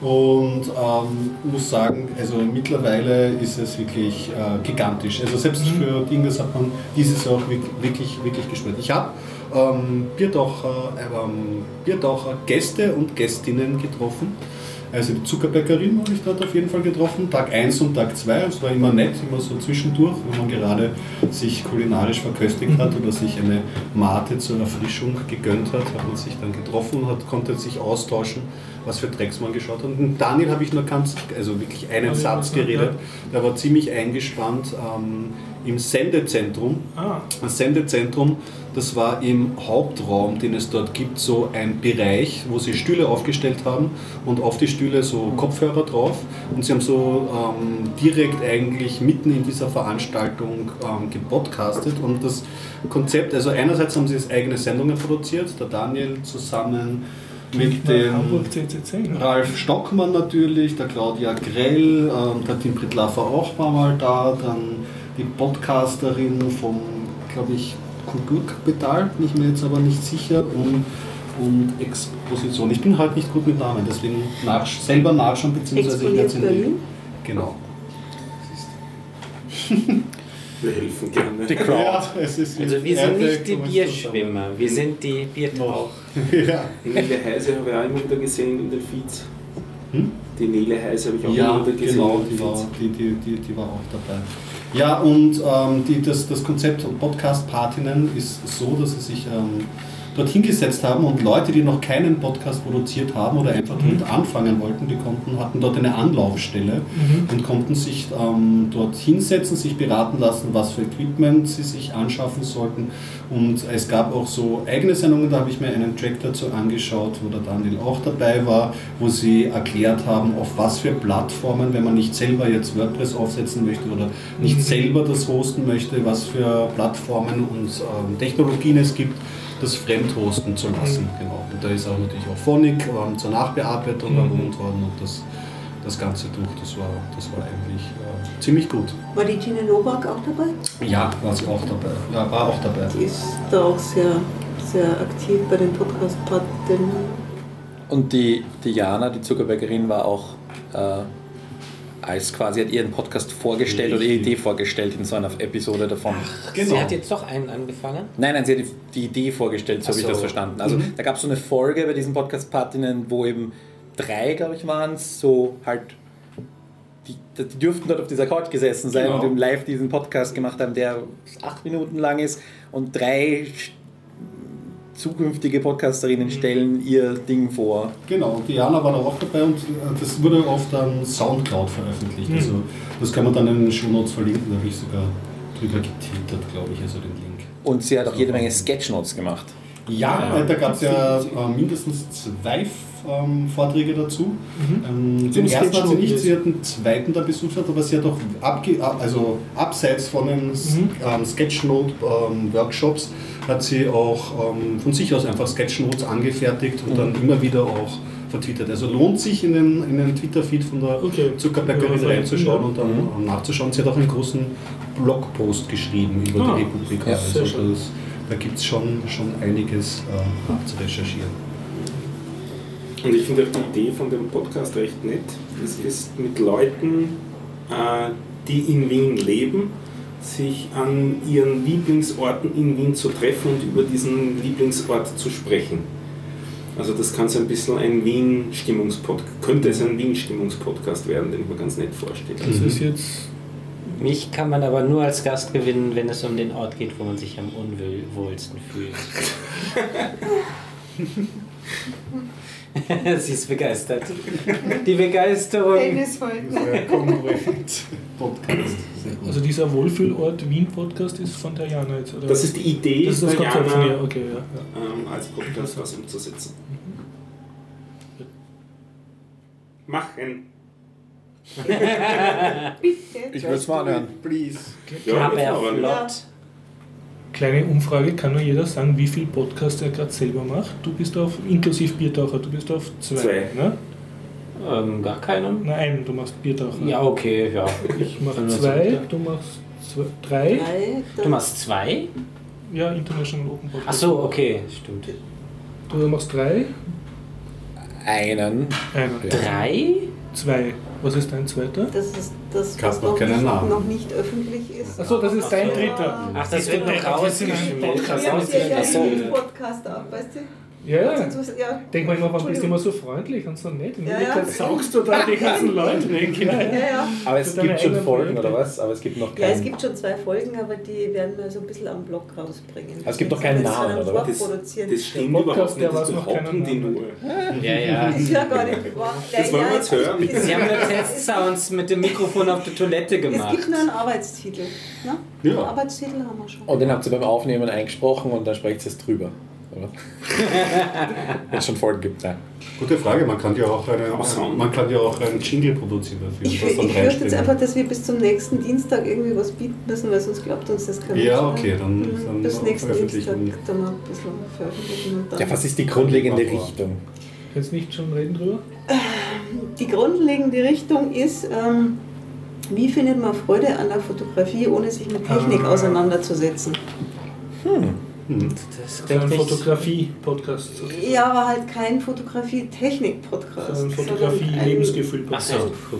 und ähm, muss sagen, also mittlerweile ist es wirklich äh, gigantisch. Also selbst für Dinge, hat man dieses Jahr wirklich, wirklich gespürt. Ich habe ähm, Biertaucher, ähm, Biertaucher Gäste und Gästinnen getroffen. Also die Zuckerbäckerin habe ich dort auf jeden Fall getroffen, Tag 1 und Tag 2. Es war immer nett, immer so zwischendurch, wenn man gerade sich kulinarisch verköstigt hat oder sich eine Mate zur Erfrischung gegönnt hat, hat man sich dann getroffen und hat, konnte sich austauschen, was für Drecks man geschaut hat. Und mit Daniel habe ich nur ganz, also wirklich einen Satz geredet. Der war ziemlich eingespannt ähm, im Sendezentrum. Ah, Das Sendezentrum, das war im Hauptraum, den es dort gibt, so ein Bereich, wo sie Stühle aufgestellt haben und auf die Stühle so Kopfhörer drauf. Und sie haben so ähm, direkt eigentlich mitten in dieser Veranstaltung ähm, gepodcastet. Und das Konzept, also einerseits haben sie jetzt eigene Sendungen produziert, der Daniel zusammen mit dem. Ne? Ralf Stockmann natürlich, der Claudia Grell, ähm, der Tim Prittlafer auch war mal da, dann die Podcasterin vom, glaube ich, Kulturkapital, bin ich mir jetzt aber nicht sicher, und, und Exposition. Ich bin halt nicht gut mit Namen, deswegen nach, selber nachschauen, beziehungsweise ich werde. Berlin. Genau. Wir helfen gerne. Die Crowd. Ja, es ist Also wir sind nicht die Bierschwimmer, wir sind die Biertaucher. Ja. Die Nele Heise habe ich auch immer wieder gesehen in den Feeds. Hm? Die Nele Heise habe ich auch Ja, gesehen genau, die war, die, die, die, die war auch dabei. Ja, und ähm, die, das, das Konzept Podcast-Partinnen ist so, dass sie sich ähm, dort hingesetzt haben und Leute, die noch keinen Podcast produziert haben oder einfach damit anfangen wollten, die konnten, hatten dort eine Anlaufstelle und konnten sich ähm, dort hinsetzen, sich beraten lassen, was für Equipment sie sich anschaffen sollten. Und es gab auch so eigene Sendungen, da habe ich mir einen Track dazu angeschaut, wo der Daniel auch dabei war, wo sie erklärt haben, auf was für Plattformen, wenn man nicht selber jetzt WordPress aufsetzen möchte oder nicht selber das hosten möchte, was für Plattformen und ähm, Technologien es gibt, das fremdhosten zu lassen. Genau. Und da ist auch natürlich auch Phonic ähm, zur Nachbearbeitung erwähnt worden und das, das Ganze durch. Das war, das war eigentlich äh, ziemlich gut. War die Tine Nowak auch dabei? Ja, war sie auch dabei. Ja, war auch dabei. Die ist da auch sehr, sehr aktiv bei den Podcast-Partinnen. Und die, die Jana, die Zuckerbäckerin, war auch äh, als quasi hat ihren Podcast vorgestellt oder ihre. Idee vorgestellt in so einer Episode davon. Genau. Sie hat jetzt doch einen angefangen. Nein, nein, sie hat die, Idee vorgestellt, so Ach habe ich das verstanden. Also da gab es so eine Folge bei diesen Podcast-Partinnen, wo eben drei, glaube ich, waren es, so halt, die, die dürften dort auf dieser Couch gesessen sein Genau. und eben live diesen Podcast gemacht haben, der acht Minuten lang ist und drei zukünftige Podcasterinnen stellen ihr Ding vor. Genau, und Diana war da auch dabei und äh, das wurde auf dann Soundcloud veröffentlicht. Also das kann man dann in den Shownotes verlinken, da habe ich sogar drüber getwittert, glaube ich, also den Link. Und sie hat auch jede Menge Sketchnotes gemacht. Ja, äh, da gab es ja äh, mindestens zwei ähm, Vorträge dazu. Ähm, den Zum ersten hat sie nicht, sie hat den zweiten da besucht, hat, aber sie hat auch abge also abseits von den ähm, Sketchnote-Workshops hat sie auch ähm, von sich aus einfach Sketchnotes angefertigt und dann immer wieder auch vertwittert. Also lohnt sich in den, in den Twitter-Feed von der Okay. Zuckerbäckerin Ja, reinzuschauen ja. und dann ähm, nachzuschauen. Sie hat auch einen großen Blogpost geschrieben über Ah, die Republika. ja, also das, da gibt es schon, schon einiges äh, nachzurecherchieren. Und ich finde auch die Idee von dem Podcast recht nett. Es ist mit Leuten, äh, die in Wien leben, sich an ihren Lieblingsorten in Wien zu treffen und über diesen Lieblingsort zu sprechen. Also das kann so ein bisschen ein Wien-Stimmungspodcast, könnte es ein Wien-Stimmungspodcast werden, den ich mir ganz nett vorstelle. Das ist jetzt. Mich kann man aber nur als Gast gewinnen, wenn es um den Ort geht, wo man sich am unwohlsten fühlt. Sie ist begeistert. Die Begeisterung. Dennis heute. Sehr kongruent Podcast. Also dieser Wohlfühlort Wien-Podcast ist von der Jana jetzt, oder? Das ist die Idee, das ist das Konzept von ihr, okay, ja. ja. ähm, als Podcast was umzusetzen. Machen. Ich würde es mal anhören. Please. Ja, flott. Kleine Umfrage, kann nur jeder sagen, wie viel Podcast er gerade selber macht? Du bist auf, inklusive Biertaucher, du bist auf zwei. Zwei. Ne? Ähm, gar keinen? Nein, du machst Biertaucher. Ja, okay, ja. Ich mache zwei, du machst zwei, drei. Drei, Du machst zwei? Ja, International Open Podcast. Ach so, okay, stimmt. Du machst drei, Einen. einer. Drei? Zwei. Was ist dein zweiter? Das ist das, was noch noch keinen nicht, Namen. noch nicht öffentlich ist. Achso, das ist dein Ach so. dritter. Ach, das wird noch Das ist rausgeschnitten. ein Podcast. Wir haben Das ja ja einen Podcast ab, weißt du? Ja, ja. Also, ja. Denk mal immer, warum bist du immer so freundlich und so nett? In Ja, Wirklichkeit ja. saugst du da die ganzen Leute weg. Ja, Ja, ja. ja. Aber es gibt schon Folgen, oder was? Aber es gibt noch Ja, keinen. es gibt schon zwei Folgen, aber die werden wir so ein bisschen am Blog rausbringen. Also es gibt noch keinen Das Namen, oder was? Das, das stimmt Podcast, überhaupt der nicht, das behaupten keinen die nur. Ja, ja. Ist ja gar nicht wahr. Das wollen wir jetzt hören. es- Sie haben nur Testsounds mit dem Mikrofon auf der Toilette Es gemacht. gibt nur einen Arbeitstitel. Ne? Ja. Einen Arbeitstitel haben wir schon. Und den habt ihr beim Aufnehmen eingesprochen und dann sprecht ihr es drüber. Oder? Wenn es schon Folgen gibt, nein. Gute Frage, man kann ja auch, eine, man kann ja auch einen Jingle produzieren dafür. Ich, ich fürchte jetzt einfach, dass wir bis zum nächsten Dienstag irgendwie was bieten müssen, weil sonst glaubt uns das keiner. Ja, mehr. okay, dann- Mhm, dann Bis nächsten. Dienstag dann mal ein bisschen veröffentlichen. Und dann Ja, was ist die grundlegende. Richtung? Kannst nicht schon reden drüber? Die grundlegende Richtung ist, ähm, wie findet man Freude an der Fotografie, ohne sich mit Technik Ah. auseinanderzusetzen? Mhm. Das Ein klingt nicht- Fotografie-Podcast. Ja, aber halt kein Fotografie-Technik-Podcast. Ein sondern ein Fotografie-Lebensgefühl-Podcast. Ach so.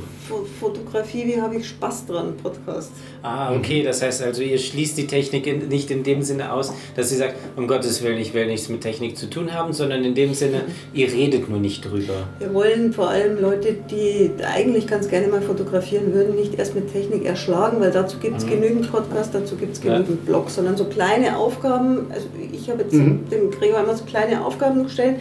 Fotografie, wie habe ich Spaß dran, Podcast. Ah, okay, das heißt also, ihr schließt die Technik in, nicht in dem Sinne aus, dass sie sagt, um Gottes Willen, ich will nichts mit Technik zu tun haben, sondern in dem Sinne, ihr redet nur nicht drüber. Wir wollen vor allem Leute, die eigentlich ganz gerne mal fotografieren würden, nicht erst mit Technik erschlagen, weil dazu gibt es genügend Podcasts, dazu gibt es Ja. genügend Blogs, sondern so kleine Aufgaben, also ich habe jetzt Mhm. dem Gregor immer so kleine Aufgaben gestellt,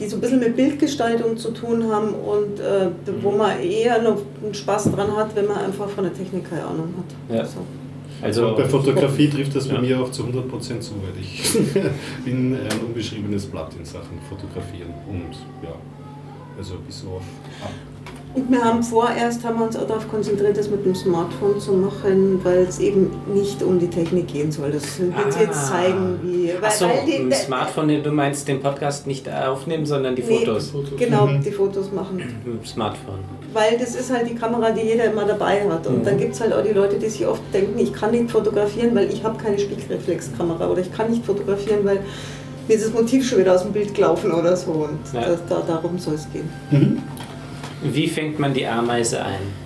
die so ein bisschen mit Bildgestaltung zu tun haben und äh, wo man eher noch Spaß dran hat, wenn man einfach von der Technik keine Ahnung hat. Ja. So. Also, Und bei Fotografie trifft das bei Ja. mir auch zu 100% zu, weil ich bin ein unbeschriebenes Blatt in Sachen Fotografieren und ja, also bis auf Und wir haben vorerst haben wir uns auch darauf konzentriert, das mit dem Smartphone zu machen, weil es eben nicht um die Technik gehen soll. Das wird Ah. jetzt zeigen, wie. Weil, Achso, weil die- ein Smartphone, du meinst den Podcast nicht aufnehmen, sondern die Nee. Fotos. Genau, Mhm. die Fotos machen. mit dem Smartphone. Weil das ist halt die Kamera, die jeder immer dabei hat. Und Mhm. dann gibt es halt auch die Leute, die sich oft denken, ich kann nicht fotografieren, weil ich habe keine Spiegelreflexkamera oder ich kann nicht fotografieren, weil mir ist das Motiv schon wieder aus dem Bild gelaufen oder so. Und Ja. das, da, darum soll es gehen. Wie fängt man die Ameise ein?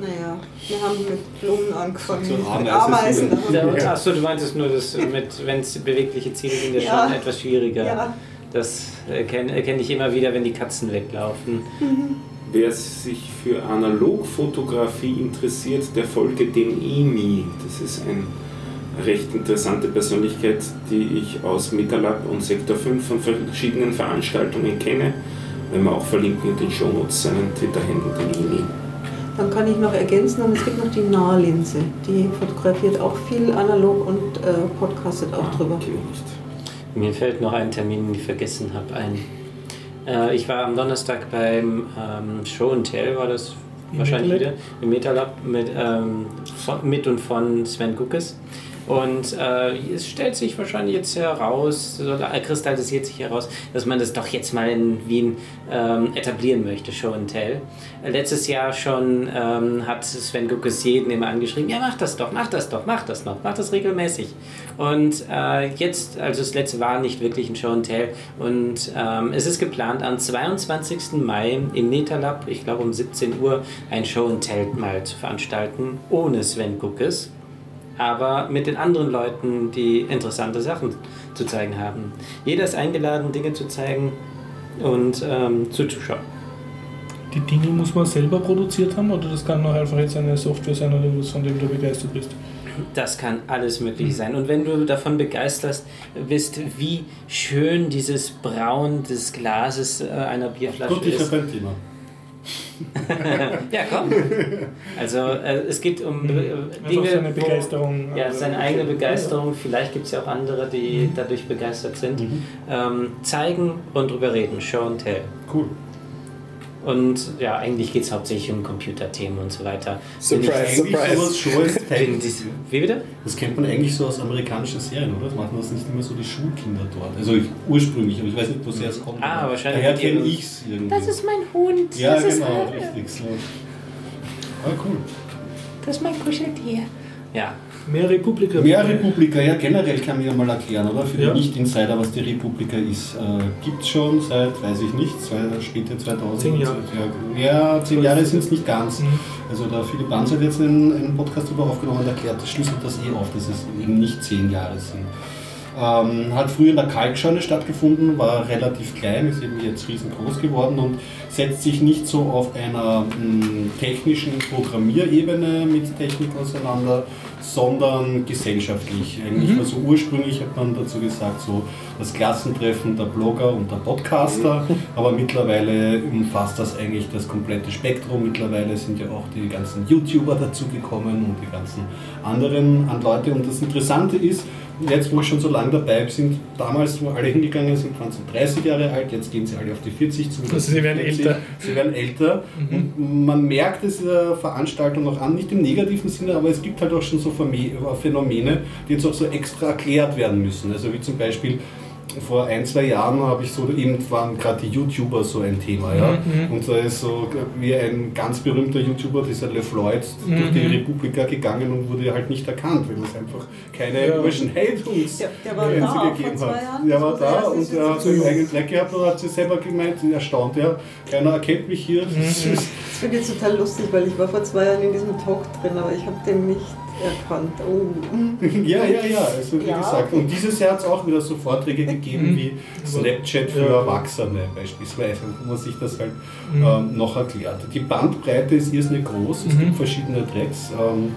Naja, wir haben mit Blumen angefangen. So mit Ameisen. Ameisen. Ja. Achso, du meintest nur, dass wenn es bewegliche Ziele sind, ja, Ja. schon etwas schwieriger. Ja. Das erkenne erkenn ich immer wieder, wenn die Katzen weglaufen. Wer sich für Analogfotografie interessiert, der folge dem EMI. Das ist eine recht interessante Persönlichkeit, die ich aus Metalab und Sektor 5 von verschiedenen Veranstaltungen kenne. Wenn wir auch verlinken in den Shownotes seinen Twitter-Handle, den EMI. Dann kann ich noch ergänzen, und es gibt noch die Nahlinse. Die fotografiert auch viel analog und äh, podcastet auch drüber. Okay, nicht. Mir fällt noch ein Termin, den ich vergessen habe, ein. Äh, ich war am Donnerstag beim ähm, Show and Tell, war das Im wahrscheinlich Metalab? wieder, im Metalab mit, ähm, von, mit und von Sven Guckes. Und äh, es stellt sich wahrscheinlich jetzt heraus, kristallisiert sich heraus, dass man das doch jetzt mal in Wien ähm, etablieren möchte, Show and Tell. Äh, letztes Jahr schon ähm, hat Sven Guckes jeden immer angeschrieben, ja mach das doch, mach das doch, mach das noch, mach das regelmäßig. Und äh, jetzt, also das letzte war nicht wirklich ein Show and Tell und ähm, es ist geplant am 22. Mai im Netalab, ich glaube um 17 Uhr, ein Show and Tell mal zu veranstalten, ohne Sven Guckes aber mit den anderen Leuten, die interessante Sachen zu zeigen haben. Jeder ist eingeladen, Dinge zu zeigen und ähm, zuzuschauen. Die Dinge muss man selber produziert haben oder das kann auch einfach jetzt eine Software sein oder was, von dem du begeistert bist? Das kann alles möglich sein. Und wenn du davon begeistert bist, wie schön dieses Braun des Glases äh, einer Bierflasche Gut, ich ist. habe ein Thema. Ja, komm. Also äh, es geht um äh, Also Dinge, seine wo- Begeisterung. Ja, äh, seine eigene Begeisterung. Vielleicht gibt es ja auch andere, die dadurch begeistert sind. Ähm, zeigen und drüber reden. Show and tell. Cool. Und ja, eigentlich geht es hauptsächlich um Computerthemen und so weiter. Surprise, surprise. Wie bitte? Das kennt man eigentlich so aus amerikanischen Serien, oder? Das machen das nicht immer so die Schulkinder dort. Also ich, ursprünglich, aber ich weiß nicht, woher es kommt. Ah, wahrscheinlich Daher kenne ich es irgendwie. Das ist mein Hund. ja, das ist genau, richtig. So. Ah, cool. Das ist mein Kuscheltier. Ja, Mehr Republika. Mehr Republika, ja generell kann man ja mal erklären, oder? Für Ja. die Nicht-Insider, was die Republika ist. Äh, Gibt es schon seit, weiß ich nicht, zwei, späte 2000. Zehn Jahre. Ja, ja zehn Jahre sind es nicht ganz. Mhm. Also der Philipp Banz hat jetzt einen, einen Podcast darüber aufgenommen und erklärt, das schlüsselt das eh auf, dass es eben nicht zehn Jahre sind. Ähm, hat früher in der Kalkscheune stattgefunden, war relativ klein, ist eben jetzt riesengroß geworden und setzt sich nicht so auf einer mh, technischen Programmierebene mit Technik auseinander, sondern gesellschaftlich. Eigentlich, also ursprünglich hat man dazu gesagt, so das Klassentreffen der Blogger und der Podcaster, aber mittlerweile umfasst das eigentlich das komplette Spektrum. Mittlerweile sind ja auch die ganzen YouTuber dazugekommen und die ganzen anderen an Leute. Und das Interessante ist, jetzt wo wir schon so lange dabei sind, damals, wo alle hingegangen sind, waren sie 30 Jahre alt, jetzt gehen sie alle auf die 40 zu. Also sie werden 40. älter. Sie werden älter und man merkt es der Veranstaltung auch an, nicht im negativen Sinne, aber es gibt halt auch schon so Phänomen- Phänomene, die jetzt auch so extra erklärt werden müssen. Also wie zum Beispiel vor ein, zwei Jahren habe ich so, eben waren gerade die YouTuber so ein Thema, ja. Mhm. Und da ist so wie ein ganz berühmter YouTuber, dieser LeFloid, durch die Mhm. Republika gegangen und wurde halt nicht erkannt, weil es einfach keine Ja. Überschneidungs Der- der war da vor gegeben zwei hat. Jahren, Der war da und der hat so eigenen Dreck gehabt und hat sich selber gemeint, erstaunt, ja, keiner erkennt mich hier. Mhm. Das finde ich total lustig, weil ich war vor zwei Jahren in diesem Talk drin, aber ich habe den nicht erkannt. Oh. Ja, ja, ja, also wie Ja, gesagt. Und dieses Jahr hat es auch wieder so Vorträge gegeben wie Snapchat für. Erwachsene beispielsweise, wo man sich das halt Mhm. ähm, noch erklärt. Die Bandbreite ist irrsinnig groß, es Mhm. gibt verschiedene Tracks. Ähm,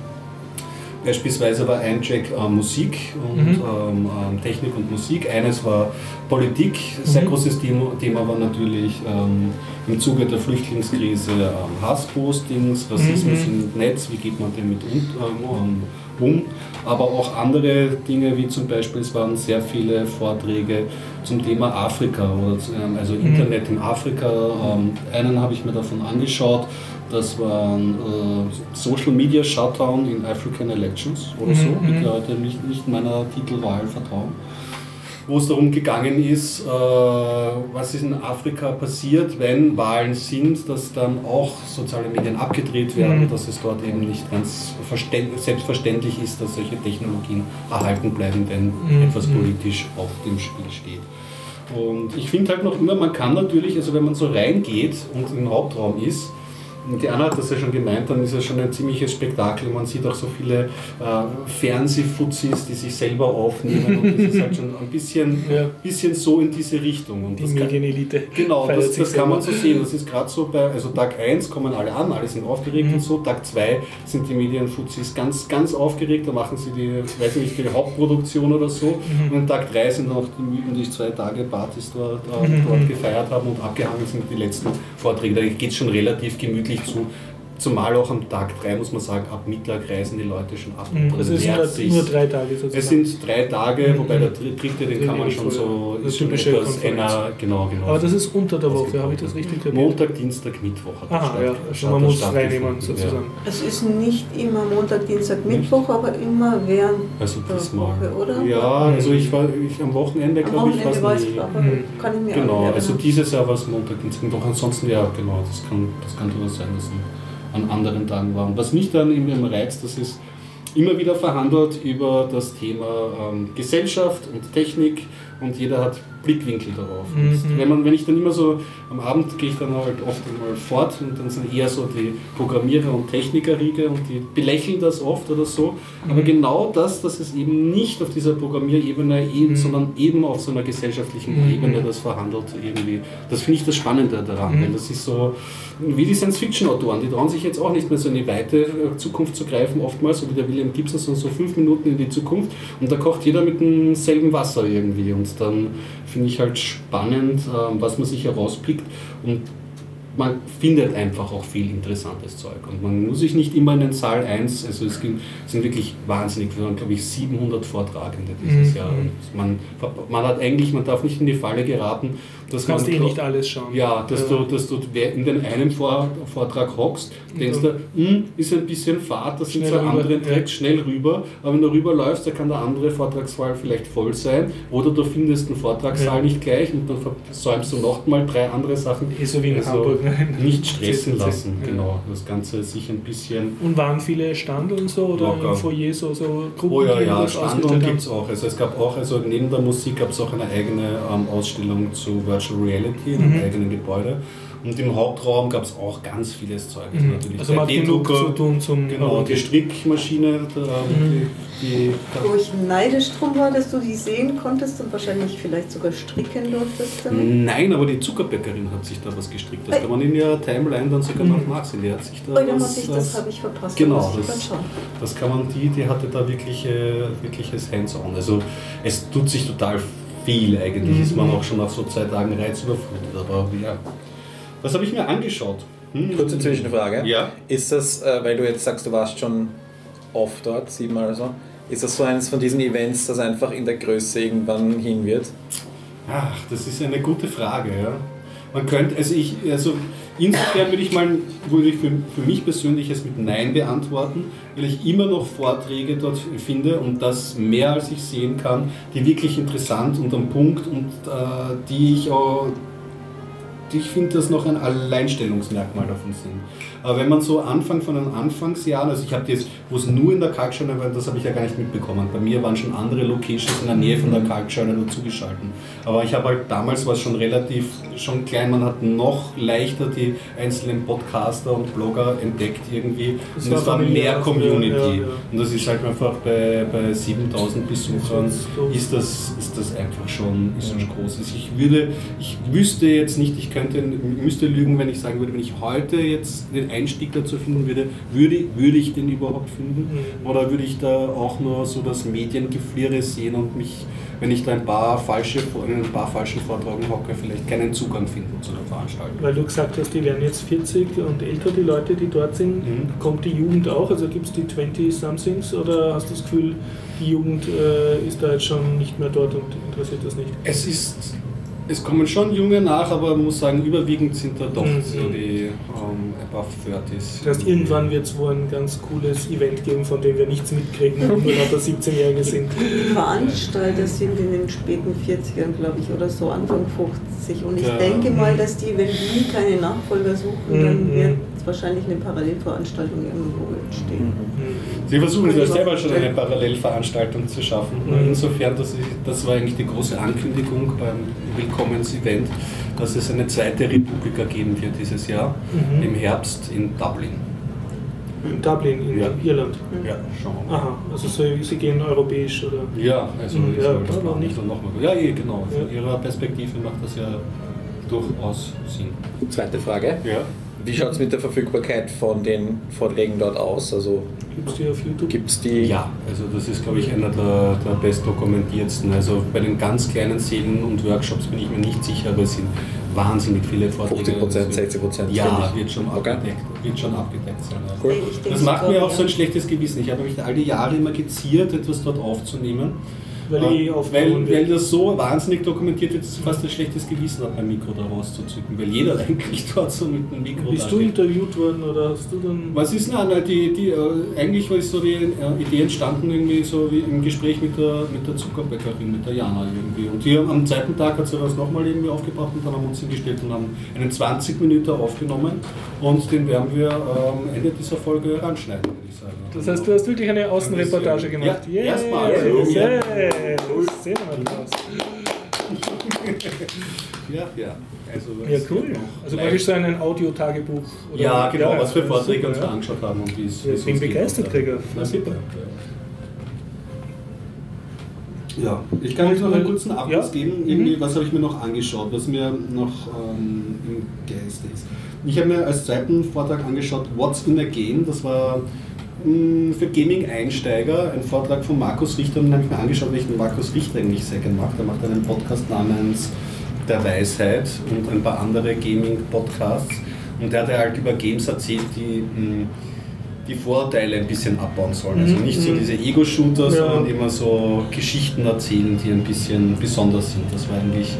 Beispielsweise war ein Track äh, Musik und Mhm. ähm, ähm, Technik und Musik. Eines war Politik. Sehr Mhm. großes Thema, Thema war natürlich ähm, im Zuge der Flüchtlingskrise ähm, Hasspostings, Rassismus Mhm. im Netz, wie geht man damit um, ähm, um. Aber auch andere Dinge, wie zum Beispiel, es waren sehr viele Vorträge zum Thema Afrika, oder ähm, also Mhm. Internet in Afrika. Einen habe ich mir davon angeschaut. Das war ein äh, Social Media Shutdown in African Elections oder so. Mhm, Bitte heute nicht, nicht meiner Titelwahl vertrauen. Wo es darum gegangen ist, äh, was ist in Afrika passiert, wenn Wahlen sind, dass dann auch soziale Medien abgedreht werden, Mhm. dass es dort eben nicht ganz verständ- selbstverständlich ist, dass solche Technologien erhalten bleiben, wenn Mhm. etwas politisch auf dem Spiel steht. Und ich finde halt noch immer, man kann natürlich, also wenn man so reingeht und im Hauptraum ist, die Anna hat das ja schon gemeint, dann ist es schon ein ziemliches Spektakel. Man sieht auch so viele äh, Fernsehfuzis, die sich selber aufnehmen und das ist halt schon ein bisschen, Ja. bisschen so in diese Richtung. Und Die Medienelite. Genau, das, das kann man so sehen. Das ist gerade so bei, also Tag 1 kommen alle an, alle sind aufgeregt Mhm. und so. Tag 2 sind die Medienfuzis ganz, ganz aufgeregt, da machen sie die, weiß ich nicht, die Hauptproduktion oder so. Mhm. Und Tag 3 sind noch die Mythen, die zwei Tage Partys dort, äh, Mhm. dort gefeiert haben und abgehangen sind die letzten Vorträge. Da geht es schon relativ gemütlich zu. Zumal auch am Tag 3 muss man sagen, ab Mittag reisen die Leute schon ab. Mhm. Also es sind sich's. nur drei Tage sozusagen. Es sind drei Tage, Mhm. wobei der dr- dritte, den kann man schon so, ist schon etwas enger, genau, genau. Aber das ist unter der Woche, habe ich das richtig kapiert? Montag, Dienstag, Mittwoch hat das Aha, ja, also man muss frei nehmen sozusagen. Es ist nicht immer Montag, Dienstag, Mittwoch, aber immer während Ja. Also der diesmal. Woche, oder? Ja, also ich war ich, am Wochenende, glaube ich, Wochenende war weiß es ich, nie. aber Mhm. kann ich mir auch Genau, nicht also dieses Jahr war es Montag, Dienstag, Mittwoch. Ansonsten, ja, genau, das kann, das kann durchaus sein, dass sie an anderen Tagen waren. Was mich dann eben reizt, das ist immer wieder verhandelt über das Thema ähm, Gesellschaft und Technik und jeder hat Blickwinkel darauf. Mhm. Wenn, man, wenn ich dann immer so, am Abend gehe ich dann halt oft mal fort und dann sind eher so die Programmierer und Technikerriege und die belächeln das oft oder so. Aber Mhm. genau das, dass es eben nicht auf dieser Programmierebene, eben, Mhm. sondern eben auf so einer gesellschaftlichen Mhm. Ebene das verhandelt irgendwie. Das finde ich das Spannende daran, Mhm. weil das ist so, wie die Science-Fiction-Autoren, die trauen sich jetzt auch nicht mehr so in die weite äh, Zukunft zu greifen, oftmals, so wie der William Gibson, sondern so fünf Minuten in die Zukunft und da kocht jeder mit demselben Wasser irgendwie und dann finde ich halt spannend, ähm, was man sich herauspickt und man findet einfach auch viel interessantes Zeug. Und man muss sich nicht immer in den Saal 1, also es sind wirklich wahnsinnig, wir waren glaube ich 700 Vortragende dieses Mhm. Jahr. Und man, man hat eigentlich, man darf nicht in die Falle geraten, dass Du kannst eh nicht alles schauen. ja, dass, Ja. Du, dass du in den einen Vor Vortrag hockst, denkst Ja. du, hm, ist ein bisschen Fahrt, das sind so andere. Tracks, schnell rüber, aber wenn du rüberläufst, dann kann der andere Vortragssaal vielleicht voll sein oder du findest den Vortragssaal Ja. nicht gleich und dann versäumst du noch mal drei andere Sachen. Eh so wie in Also Hamburg. ne? Nicht stressen lassen, genau. Das Ganze sich ein bisschen Und waren viele Stand und so oder Locker. im Foyer so, so Gruppen, Oh ja, ja, das ausgestellt gibt es auch. Also es gab auch, also neben der Musik gab es auch eine eigene ähm, Ausstellung zu Virtual Reality in Mhm. einem eigenen Gebäude. Und im Hauptraum gab es auch ganz vieles Zeug. haben. Mhm. Natürlich Also man hat genug 3D-Drucker, zu tun zum Genau, die Strickmaschine, da, Mhm. die, die Wo ich neidisch drum war, dass du die sehen konntest und wahrscheinlich vielleicht sogar stricken durftest damit. Nein, aber die Zuckerbäckerin hat sich da was gestrickt. Das Ei. kann man in ihrer Timeline dann sogar noch Mhm. nachsehen. Die hat sich da Oh, was, muss ich, das habe ich verpasst. Genau, das-. Das kann man, die, die hatte da wirklich, äh, wirkliches Hands-on. Also es tut sich total viel eigentlich, Mhm. ist man auch schon nach so zwei Tagen reizüberflutet. Aber ja, was habe ich mir angeschaut? Hm. Kurze Zwischenfrage. Ja. Ist das, äh, weil du jetzt sagst, du warst schon oft dort, siebenmal oder so, ist das so eines von diesen Events, das einfach in der Größe irgendwann hin wird? Ach, das ist eine gute Frage, ja. Man könnte, also ich, also insofern würde ich mal, würde ich für, für mich persönlich es mit Nein beantworten, weil ich immer noch Vorträge dort finde und das mehr als ich sehen kann, die wirklich interessant und am Punkt und äh, die ich auch, die ich finde, dass noch ein Alleinstellungsmerkmal davon sind. Aber wenn man so Anfang von den Anfangsjahren, also ich habe jetzt, wo es nur in der Kalkscheune war, das habe ich ja gar nicht mitbekommen. Bei mir waren schon andere Locations in der Nähe von der Kalkscheune dazugeschalten. Aber ich habe halt damals war es schon relativ schon klein, man hat noch leichter die einzelnen Podcaster und Blogger entdeckt irgendwie. Das und es war mehr Community. ja, ja. Und das ist halt einfach bei, bei 7000 Besuchern ist das, ist das einfach schon, ist schon groß. Also ich würde, ich wüsste jetzt nicht, ich könnte, müsste lügen, wenn ich sagen würde, wenn ich heute jetzt den Einstieg dazu finden würde, würde, würde ich den überhaupt finden? Mhm. Oder würde ich da auch nur so das Mediengeflirre sehen und mich, wenn ich da ein paar falsche, in ein paar falschen Vortragen hocke, vielleicht keinen Zugang finden zu der Veranstaltung? Weil du gesagt hast, die werden jetzt 40 und älter, die Leute, die dort sind. Mhm. Kommt die Jugend auch? Also gibt es die 20-somethings oder hast du das Gefühl, die Jugend äh, ist da jetzt schon nicht mehr dort und interessiert das nicht? Es ist, es kommen schon Junge nach, aber man muss sagen, überwiegend sind da doch Mhm. so die ähm, above 30s. Das heißt, irgendwann wird es wohl ein ganz cooles Event geben, von dem wir nichts mitkriegen und nur lauter 17-Jährige sind. Die Veranstalter sind in den späten 40ern, glaube ich, oder so, Anfang 50. Und ich Ja. denke mal, dass die, wenn die keine Nachfolger suchen, dann Mhm. Wird wahrscheinlich eine Parallelveranstaltung irgendwo entstehen. Sie versuchen ja selber schon eine Parallelveranstaltung zu schaffen. Mhm. Insofern, dass ich, das war eigentlich die große Ankündigung beim Willkommensevent, dass es eine zweite Republika geben wird dieses Jahr, Mhm. im Herbst in Dublin. In Dublin, in Ja. Irland. Ja, schauen wir mal. Aha, also so, sie gehen europäisch oder. Ja, also Mhm, ich ja, das aber gar nicht und nochmal. Ja, eh, genau. Von Ja. Ihrer Perspektive macht das ja durchaus Sinn. Zweite Frage. Ja. Wie schaut es mit der Verfügbarkeit von den Vorträgen dort aus? Also Gibt es die auf YouTube? gibt es die? Ja, also das ist, glaube ich, einer der, der bestdokumentiertsten. Also bei den ganz kleinen Sälen und Workshops bin ich mir nicht sicher, aber es sind wahnsinnig viele Vorträge. 50 Prozent, 60 Prozent. Ja, wird schon, Okay. abgedeckt, wird schon abgedeckt sein. ja. Cool. Das macht mir auch so ein schlechtes Gewissen. Ich habe mich all die Jahre immer geziert, etwas dort aufzunehmen. Weil aufgenommen weil, weil das so wahnsinnig dokumentiert wird, dass ich fast ein schlechtes Gewissen habe, mein Mikro da rauszuzücken, weil jeder eigentlich dort so mit dem Mikro Bist da du interviewt worden oder hast du dann. Was ist denn, die, die, äh, eigentlich war so die äh, Idee entstanden irgendwie so wie im Gespräch mit der, mit der Zuckerbäckerin, mit der Jana irgendwie. Und haben, am zweiten Tag hat sie das nochmal irgendwie aufgebracht und dann haben wir uns hingestellt und haben einen 20 Minuten aufgenommen und den werden wir am Ende dieser Folge ranschneiden, würde ich sagen. Das heißt, du hast wirklich eine Außenreportage Ja, gemacht. erstmal. Yeah. Sehen wir mal aus. Ja, ja. Also, Ja, cool. Also praktisch so ein Audiotagebuch. oder- Ja, genau, was für Vorträge uns da ja. angeschaut haben und wie es Ja, ich bin begeistert, Gregor. Ja, Super. Ja, ich kann euch noch einen kurzen Abriss Ja. geben. Irgendwie, Mhm. was habe ich mir noch angeschaut, was mir noch ähm, im Geist ist. Ich habe mir als zweiten Vortrag angeschaut What's in a Game. Das war für Gaming-Einsteiger ein Vortrag von Markus Richter. Und den habe ich mir angeschaut, weil ich den Markus Richter eigentlich sehr gerne mag. Der macht einen Podcast namens Der Weisheit und ein paar andere Gaming-Podcasts. Und der hat halt über Games erzählt, die mh, die Vorurteile ein bisschen abbauen sollen. Also Mhm, nicht so mhm. diese Ego-Shooter, Ja. sondern immer so Geschichten erzählen, die ein bisschen besonders sind. Das war eigentlich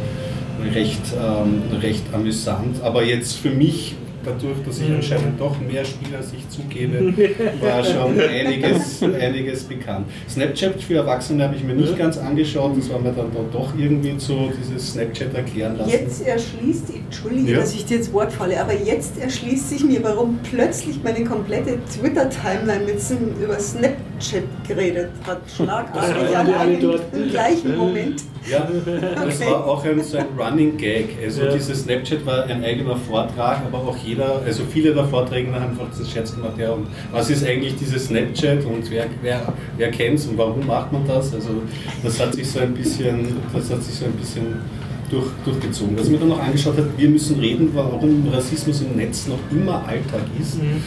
recht, ähm, recht amüsant. Aber jetzt für mich, dadurch, dass ich anscheinend doch mehr spiele, als ich zugebe, war schon einiges, einiges bekannt. Snapchat für Erwachsene habe ich mir nicht ganz angeschaut. Das war mir dann doch irgendwie so dieses Snapchat erklären lassen. Jetzt erschließt, entschuldige, Ja. dass ich dir ins Wort falle, aber jetzt erschließt sich mir, warum plötzlich meine komplette Twitter-Timeline mit über Snapchat geredet hat. Schlagartig Ja, im gleichen Moment. Ja, das war auch ein, so ein Running Gag. Also Ja. dieses Snapchat war ein eigener Vortrag, aber auch jeder, also viele der Vorträge haben einfach diesen Scherz gemacht, ja, und was ist eigentlich dieses Snapchat und wer, wer, wer kennt es und warum macht man das? Also das hat sich so ein bisschen, das hat sich so ein bisschen durch, durchgezogen. Was mir dann noch angeschaut habe, wir müssen reden, warum Rassismus im Netz noch immer Alltag ist. Mhm.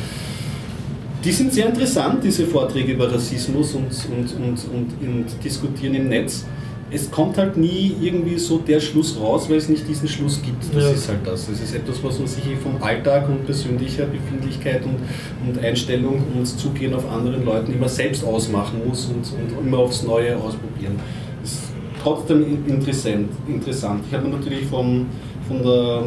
Die sind sehr interessant, diese Vorträge über Rassismus und, und, und, und, und diskutieren im Netz. Es kommt halt nie irgendwie so der Schluss raus, weil es nicht diesen Schluss gibt. Das Ja. ist halt das. Es ist etwas, was man sich vom Alltag und persönlicher Befindlichkeit und, und Einstellung und Zugehen auf anderen Leuten immer selbst ausmachen muss und, und immer aufs Neue ausprobieren. Das ist trotzdem interessant. interessant. Ich habe mir natürlich vom, von der,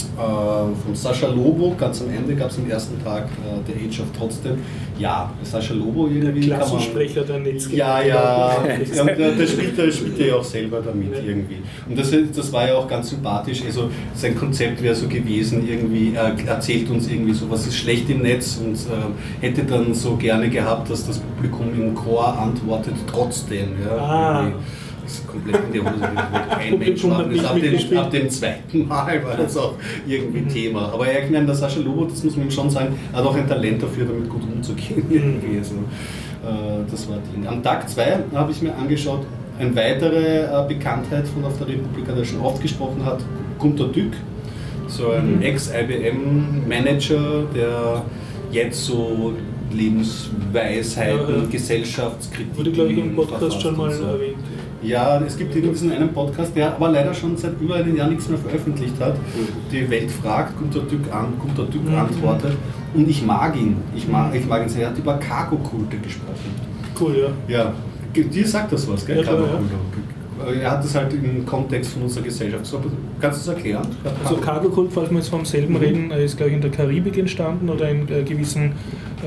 von äh, vom Sascha Lobo, ganz am Ende gab es am ersten Tag äh, der Age of trotzdem. Ja, Sascha Lobo irgendwie. kann man- Klassensprecher der Netz. Ja, ja, ja der, der, spielt, der spielt ja auch selber damit irgendwie. Und das, das war ja auch ganz sympathisch. Also sein Konzept wäre so gewesen, irgendwie, er erzählt uns irgendwie so, was ist schlecht im Netz und äh, hätte dann so gerne gehabt, dass das Publikum im Chor antwortet trotzdem. Ja, Ah. Irgendwie. Das ist komplett in die Hose. gegangen. Kein Mensch das. nicht Ab dem, ab dem zweiten Mal war das auch irgendwie Thema. Aber ich meine, der Sascha Lobo, das muss man ihm schon sagen, hat auch ein Talent dafür, damit gut umzugehen. Irgendwie. Also, äh, das war Ding. Am Tag 2 habe ich mir angeschaut, eine weitere äh, Bekanntheit von auf der Republika, der schon oft gesprochen hat, Gunter Dück, so ein Mhm. Ex-IBM-Manager, der jetzt so Lebensweisheiten, Ja, ja. Gesellschaftskritik. Wurde, glaube ich, im Podcast schon mal so. erwähnt. Ja, es gibt diesen einen Podcast, der aber leider schon seit über einem Jahr nichts mehr veröffentlicht hat. Die Welt fragt, Gunter Dück, an, Gunter Dück Mhm. antwortet. Und ich mag ihn. Ich mag, ich mag ihn sehr. Er hat über Cargo-Kulte gesprochen. Cool, ja. Ja, dir sagt das was, gell? Ja, klar, Cargo-Kulte. Er hat das halt im Kontext von unserer Gesellschaft. So, kannst du es erklären? Also Cargo-Kult, falls wir jetzt vom selben reden, äh, ist glaube ich in der Karibik entstanden oder in äh, gewissen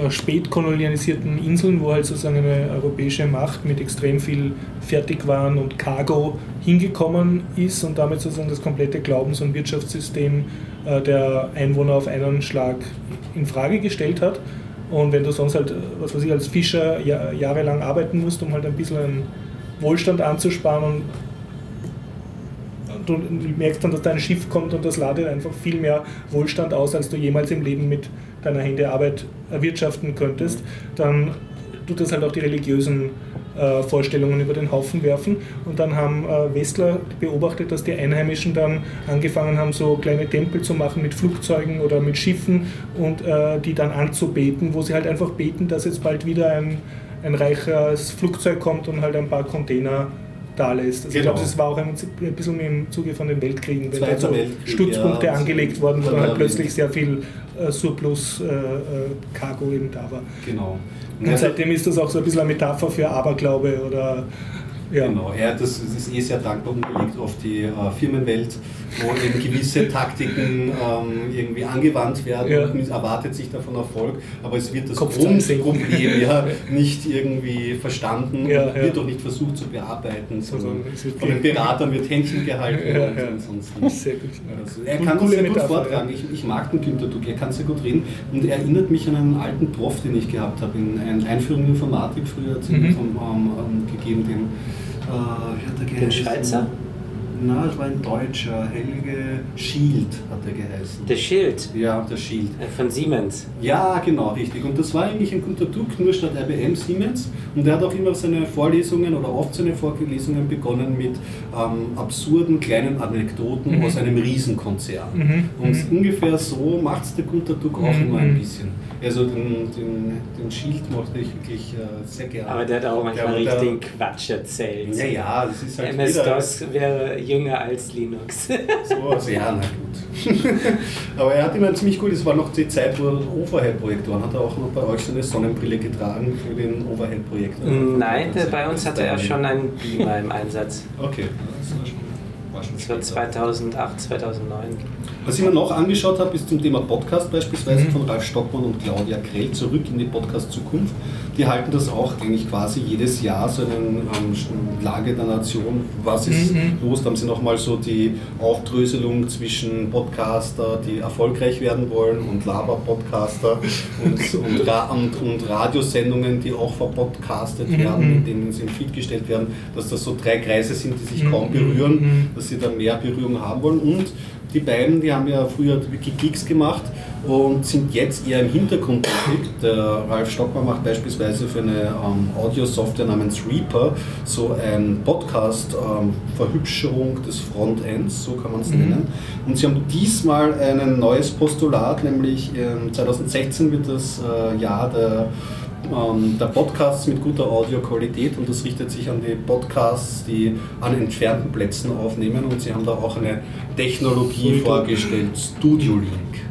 äh, spätkolonialisierten Inseln, wo halt sozusagen eine europäische Macht mit extrem viel Fertigwaren und Cargo hingekommen ist und damit sozusagen das komplette Glaubens- und Wirtschaftssystem äh, der Einwohner auf einen Schlag in Frage gestellt hat. Und wenn du sonst halt, äh, was weiß ich, als Fischer ja, jahrelang arbeiten musst, um halt ein bisschen einen Wohlstand anzusparen und du merkst dann, dass dein Schiff kommt und das ladet einfach viel mehr Wohlstand aus, als du jemals im Leben mit deiner Hände Arbeit erwirtschaften könntest, dann tut das halt auch die religiösen äh, Vorstellungen über den Haufen werfen. Und dann haben äh, Westler beobachtet, dass die Einheimischen dann angefangen haben, so kleine Tempel zu machen mit Flugzeugen oder mit Schiffen und äh, die dann anzubeten, wo sie halt einfach beten, dass jetzt bald wieder ein, ein reiches Flugzeug kommt und halt ein paar Container da lässt. Also Genau. Ich glaube, es war auch ein, ein bisschen im Zuge von den Weltkriegen, wenn da so Stützpunkte ja. angelegt wurden, wo dann halt plötzlich sehr viel äh, Surplus-Cargo eben da war. Genau. Und seitdem ist das auch so ein bisschen eine Metapher für Aberglaube oder ja. Genau, er das, das ist eh sehr dankbar umgelegt auf die äh, Firmenwelt, wo eben gewisse Taktiken ähm, irgendwie angewandt werden Ja. und erwartet sich davon Erfolg, aber es wird das. Grundproblem ja nicht irgendwie verstanden Ja, und wird auch nicht versucht zu bearbeiten, sondern Also, von den Beratern wird Händchen gehalten und sonst nichts. Sehr gut. Also er kann das sehr gut Metapher, vortragen. Ich, ich mag den Günther Duck, er kann sehr gut reden und er erinnert mich an einen alten Prof, den ich gehabt habe, in einer Einführung in Informatik früher Mhm. ähm, ähm, gegeben, den, äh, er Den? Schweizer? Na, es war ein Deutscher, Helge Schild hat er geheißen. Der Schild ja, der Schild. äh, von Siemens. Ja, genau, richtig. Und das war eigentlich ein guter Duck, nur statt IBM Siemens. Und er hat auch immer seine Vorlesungen oder oft seine Vorlesungen begonnen mit ähm, absurden kleinen Anekdoten Mhm. aus einem Riesenkonzern. Mhm. Und Mhm. ungefähr so macht es der Gunter Duck auch Mhm. immer ein bisschen. Also den, den, den Schild mochte ich wirklich äh, sehr gerne. Aber der hat auch manchmal Der- richtigen Quatsch erzählt. Ja, ja, das ist halt MS-DOS wäre jünger als Linux. So, also, ja, na gut. Aber er hat immer ziemlich gut, es war noch die Zeit, wo er Overhead-Projektoren hat er auch noch bei euch so eine Sonnenbrille getragen für den Overhead-Projektor. Nein, der, bei uns hatte er schon einen Beamer im Einsatz. Okay. Das war schon, war schon Das war später. 2008, 2009. Was ich mir noch angeschaut habe, ist zum Thema Podcast beispielsweise Mhm. von Ralf Stockmann und Claudia Krell zurück in die Podcast-Zukunft. Die halten das auch eigentlich quasi jedes Jahr so einen ähm, Lage der Nation. Was ist Mhm. los? Da haben sie nochmal so die Aufdröselung zwischen Podcaster, die erfolgreich werden wollen und Laber-Podcaster und, und, und, und Radiosendungen, die auch verpodcastet Mhm. werden, mit denen sie im Feed gestellt werden, dass das so drei Kreise sind, die sich Mhm. kaum berühren, Mhm. dass sie da mehr Berührung haben wollen. Und die beiden, die haben ja früher Wikigeeks gemacht und sind jetzt eher im Hintergrund tätig. Der Ralf Stockmann macht beispielsweise für eine ähm, Audio-Software namens Reaper so ein Podcast-Verhübscherung des Frontends, so kann man es Mhm. nennen. Und sie haben diesmal ein neues Postulat, nämlich ähm, 2016 wird das äh, Jahr der ähm, der Podcasts mit guter Audioqualität und das richtet sich an die Podcasts, die an entfernten Plätzen aufnehmen und sie haben da auch eine Technologie vorgestellt, Studio Link.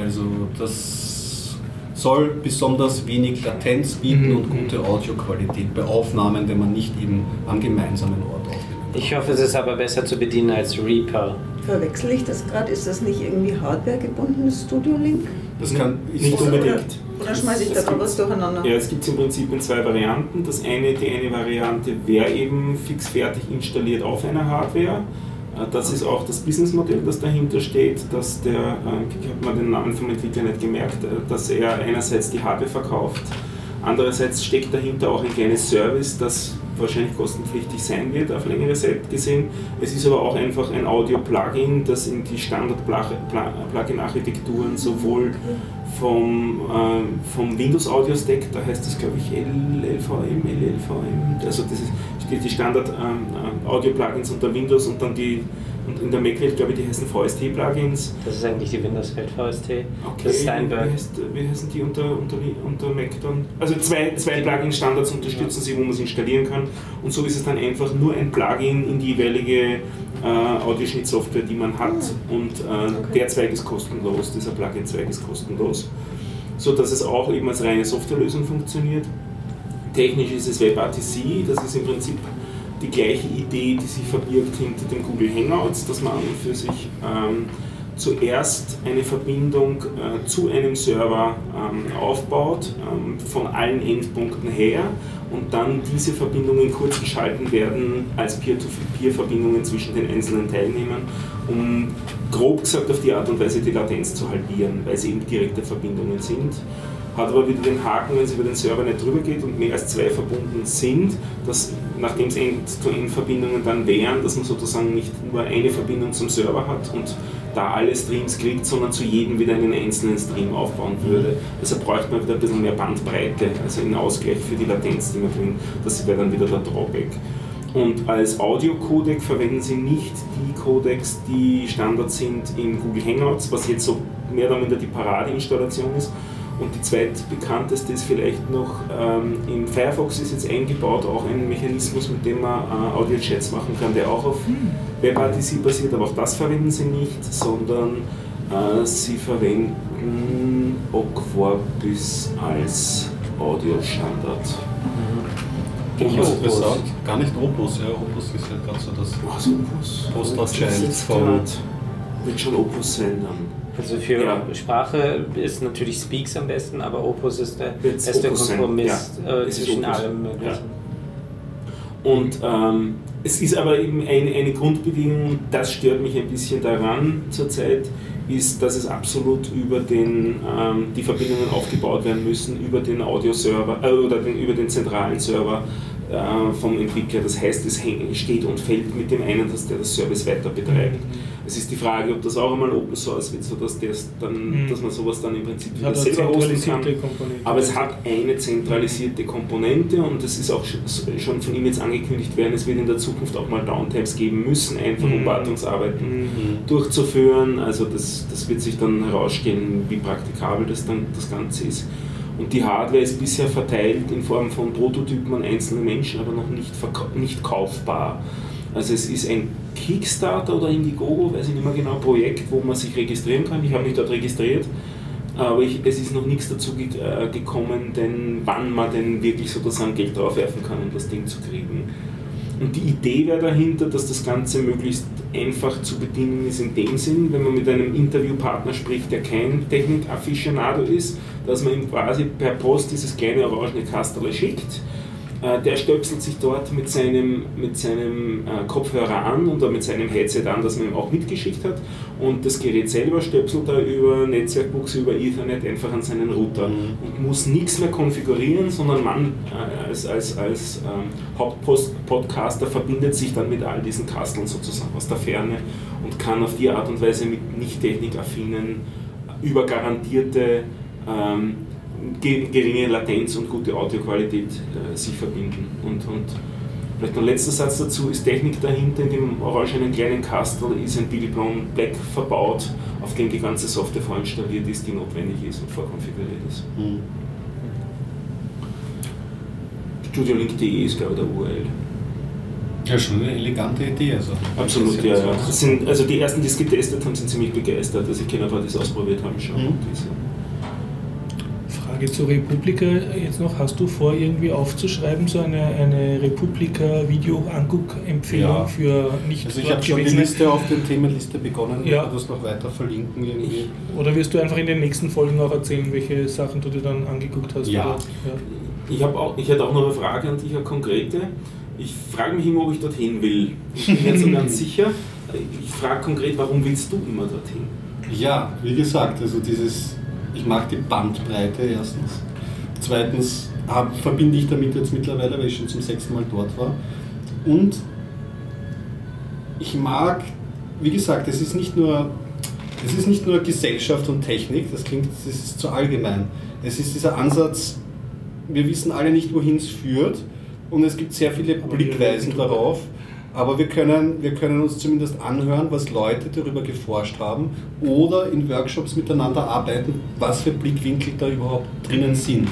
Also das soll besonders wenig Latenz bieten Mhm. und gute Audioqualität bei Aufnahmen, wenn man nicht eben am gemeinsamen Ort aufnimmt. Ich hoffe, es ist aber besser zu bedienen als Reaper. Verwechsel ich das gerade? Ist das nicht irgendwie hardware-gebundenes Studio Link? Das kann ich Nicht unbedingt. Oder schmeiße ich da gibt- was durcheinander? Ja, es gibt im Prinzip in zwei Varianten. Das eine, die eine Variante wäre eben fix fertig installiert auf einer Hardware. Äh, Das ist auch das Businessmodell, das dahinter steht, dass der, äh, ich habe mir den Namen vom Entwickler nicht gemerkt, äh, dass er einerseits die Hardware verkauft, andererseits steckt dahinter auch ein kleines Service, das wahrscheinlich kostenpflichtig sein wird, auf längere Zeit gesehen. Es ist aber auch einfach ein Audio-Plugin, das in die Standard-Plugin-Architekturen sowohl vom, äh, vom Windows Audio Stack, da heißt das glaube ich LLVM, LLVM, also das ist die, die Standard ähm, äh, Plugins unter Windows und dann die und in der Mac-Welt glaube ich die heißen VST Plugins. Das ist eigentlich die Windows-Welt VST. Okay, Das ist Steinberg. Wie, heißt, wie heißen die unter, unter, unter Mac dann? Also zwei, zwei Plugin-Standards unterstützen sie, wo man es installieren kann. Und so ist es dann einfach nur ein Plugin in die jeweilige äh, Audioschnittsoftware, die man hat. Und äh, Okay. der Zweig ist kostenlos, dieser Plugin-Zweig ist kostenlos. So dass es auch eben als reine Softwarelösung funktioniert. Technisch ist es WebRTC, das ist im Prinzip die gleiche Idee, die sich verbirgt hinter dem Google Hangouts, dass man an und für sich ähm, zuerst eine Verbindung äh, zu einem Server ähm, aufbaut, ähm, von allen Endpunkten her und dann diese Verbindungen kurz geschalten werden als Peer-to-Peer-Verbindungen zwischen den einzelnen Teilnehmern, um grob gesagt auf die Art und Weise die Latenz zu halbieren, weil sie eben direkte Verbindungen sind hat aber wieder den Haken, wenn es über den Server nicht drüber geht und mehr als zwei verbunden sind, dass nachdem es End-to-End-Verbindungen dann wären, dass man sozusagen nicht nur eine Verbindung zum Server hat und da alle Streams kriegt, sondern zu jedem wieder einen einzelnen Stream aufbauen würde. Also bräuchte man wieder ein bisschen mehr Bandbreite, also einen Ausgleich für die Latenz, die man drin, das wäre dann wieder der Drawback. Und als Audio-Codec verwenden sie nicht die Codecs, die Standard sind in Google Hangouts, was jetzt so mehr oder minder die Paradeinstallation ist, Und die zweitbekannteste ist vielleicht noch, ähm, im Firefox ist jetzt eingebaut auch ein Mechanismus, mit dem man äh, Audio-Chats machen kann, der auch auf WebRTC basiert, aber auch das verwenden sie nicht, sondern äh, sie verwenden Oquorbis als Audiostandard. Opus interessant. Gar nicht Opus, ja. Opus ist ja gerade so das Was? Poster-Child von. grad- Wird schon Opus sein dann. Also für Ja. Sprache ist natürlich Speaks am besten, aber Opus ist der Wird's beste Opus Kompromiss ja. äh, zwischen Opus. allem Möglichen. Und ähm, es ist aber eben eine, eine Grundbedingung, das stört mich ein bisschen daran zurzeit, ist, dass es absolut über den, ähm, die Verbindungen aufgebaut werden müssen, über den Audioserver äh, oder den, über den zentralen Server äh, vom Entwickler. Das heißt, es steht und fällt mit dem einen, dass der das Service weiter betreibt. Es ist die Frage, ob das auch einmal Open Source wird, sodass, das dann, Mhm. dass man sowas dann im Prinzip Es wieder selber hosten kann. Komponente. Aber es hat eine zentralisierte Komponente und das ist auch sch- schon von ihm jetzt angekündigt werden, es wird in der Zukunft auch mal Downtimes geben müssen, einfach um Mhm. Wartungsarbeiten Mhm. durchzuführen. Also das, das wird sich dann herausstellen, wie praktikabel das dann das Ganze ist. Und die Hardware ist bisher verteilt in Form von Prototypen an einzelne Menschen, aber noch nicht, nicht kaufbar. Also es ist ein Kickstarter oder Indiegogo, weiß ich nicht mehr genau, Projekt, wo man sich registrieren kann. Ich habe mich dort registriert, aber ich, es ist noch nichts dazu ge äh, gekommen, denn wann man denn wirklich sozusagen Geld draufwerfen kann, um das Ding zu kriegen. Und die Idee wäre dahinter, dass das Ganze möglichst einfach zu bedienen ist in dem Sinn, wenn man mit einem Interviewpartner spricht, der kein Technik-Afficionado ist, dass man ihm quasi per Post dieses kleine orangene Kasterle schickt. Äh, Der stöpselt sich dort mit seinem, mit seinem äh, Kopfhörer an oder mit seinem Headset an, das man ihm auch mitgeschickt hat. Und das Gerät selber stöpselt er über Netzwerkbuchse, über Ethernet einfach an seinen Router und muss nichts mehr konfigurieren, sondern man äh, als, als, als ähm, Hauptpodcaster verbindet sich dann mit all diesen Kasteln sozusagen aus der Ferne und kann auf die Art und Weise mit nicht technikaffinen, über garantierte ähm, geringe Latenz und gute Audioqualität äh, sich verbinden. Und, und vielleicht noch ein letzter Satz dazu, ist Technik dahinter, in dem orangenen kleinen Kastel ist ein Billy Brown Black verbaut, auf dem die ganze Software vorinstalliert ist, die notwendig ist und vorkonfiguriert ist. Hm. StudioLink.de ist glaube ich der URL. Ja, schon eine elegante Idee. Also. Absolut, ja. ja. sind, also die ersten, die es getestet haben, sind ziemlich begeistert. Also ich kenne ein paar, die es ausprobiert haben schon. Mhm. Frage zur Republika jetzt noch. Hast du vor, irgendwie aufzuschreiben, so eine, eine Republika-Video-Anguck-Empfehlung Ja. für nicht Also ich habe schon die Liste auf der Themenliste begonnen. Ich Ja. werde das noch weiter verlinken irgendwie. Oder wirst du einfach in den nächsten Folgen auch erzählen, welche Sachen du dir dann angeguckt hast? Ja. Oder? ja. Ich, auch, ich hätte auch noch eine Frage an dich, eine konkrete. Ich frage mich immer, ob ich dorthin will. Ich bin nicht so ganz sicher. Ich frage konkret, warum willst du immer dorthin? Ja, wie gesagt, also dieses, ich mag die Bandbreite erstens. Zweitens hab, verbinde ich damit jetzt mittlerweile, weil ich schon zum sechsten Mal dort war. Und ich mag, wie gesagt, es ist nicht nur, es ist nicht nur Gesellschaft und Technik, das klingt, das ist zu allgemein. Es ist dieser Ansatz, wir wissen alle nicht, wohin es führt und es gibt sehr viele Blickweisen darauf. Aber wir können, wir können uns zumindest anhören, was Leute darüber geforscht haben oder in Workshops miteinander arbeiten, was für Blickwinkel da überhaupt drinnen sind.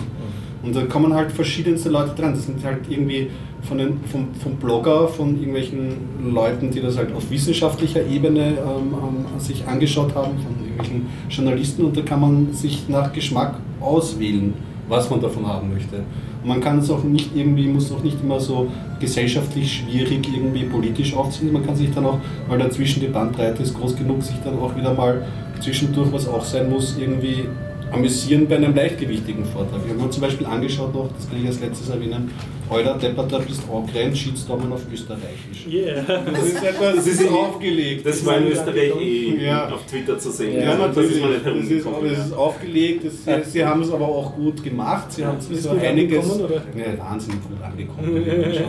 Und da kommen halt verschiedenste Leute dran. Das sind halt irgendwie von den, vom, vom Blogger, von irgendwelchen Leuten, die das halt auf wissenschaftlicher Ebene ähm, ähm, sich angeschaut haben, von irgendwelchen Journalisten und da kann man sich nach Geschmack auswählen, was man davon haben möchte. Und man kann es auch nicht irgendwie, muss auch nicht immer so gesellschaftlich schwierig irgendwie politisch aufziehen. Man kann sich dann auch, weil dazwischen die Bandbreite ist groß genug, sich dann auch wieder mal zwischendurch, was auch sein muss, irgendwie amüsieren bei einem leichtgewichtigen Vortrag. Ich habe mir zum Beispiel angeschaut noch, das kann ich als letztes erwähnen, Euler Depperter bist Ogren, Shitstormen auf Österreichisch. Yeah. Das ist etwas, das ist eh- aufgelegt. Das war in Österreich eh Ja. auf Twitter zu sehen. Ja, Also, natürlich. Das ist Das ist, das ist aufgelegt. Das, sie, sie haben es aber auch gut gemacht. Sie haben Ist so gut einiges. angekommen, oder? Ja, wahnsinnig gut angekommen.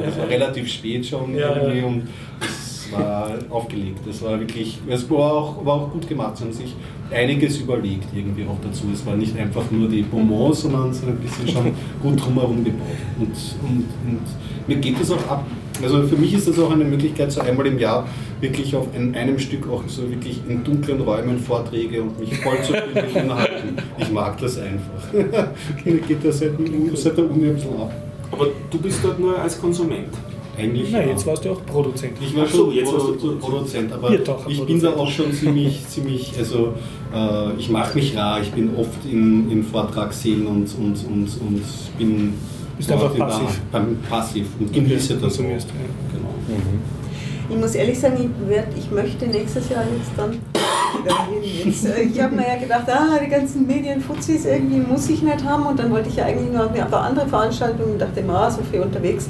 Es war relativ spät schon Ja, irgendwie und es war aufgelegt. Das war wirklich, es war auch, war auch gut gemacht. Sie haben sich einiges überlegt irgendwie auch dazu. Es war nicht einfach nur die Bonbons, sondern hat ein bisschen schon gut drumherum gebaut. Und, und, und mir geht es auch ab, Also für mich ist das auch eine Möglichkeit, so einmal im Jahr wirklich auf in einem Stück auch so wirklich in dunklen Räumen Vorträge und mich voll zu mit Inhalten. Ich mag das einfach. Geht das seit, seit der Uni ein bisschen ab. Aber du bist dort nur als Konsument. Eigentlich Nein, ja. jetzt warst du auch Produzent. Ich war Ach so, schon jetzt warst du Produ Produzent, aber Hier doch, ich bin da Produzent. auch schon ziemlich, ziemlich, also äh, ich mache mich rar, ich bin oft in, in Vortragssälen und, und, und, und bin Bist einfach passiv. beim- passiv und genieße das auch. Ja. Genau. Ich muss ehrlich sagen, ich, werd, ich möchte nächstes Jahr jetzt dann wieder hin. Jetzt, äh, ich habe mir ja gedacht, ah, die ganzen Medienfuzis irgendwie muss ich nicht haben und dann wollte ich ja eigentlich nur auf eine andere Veranstaltung und dachte immer, ah, so viel unterwegs.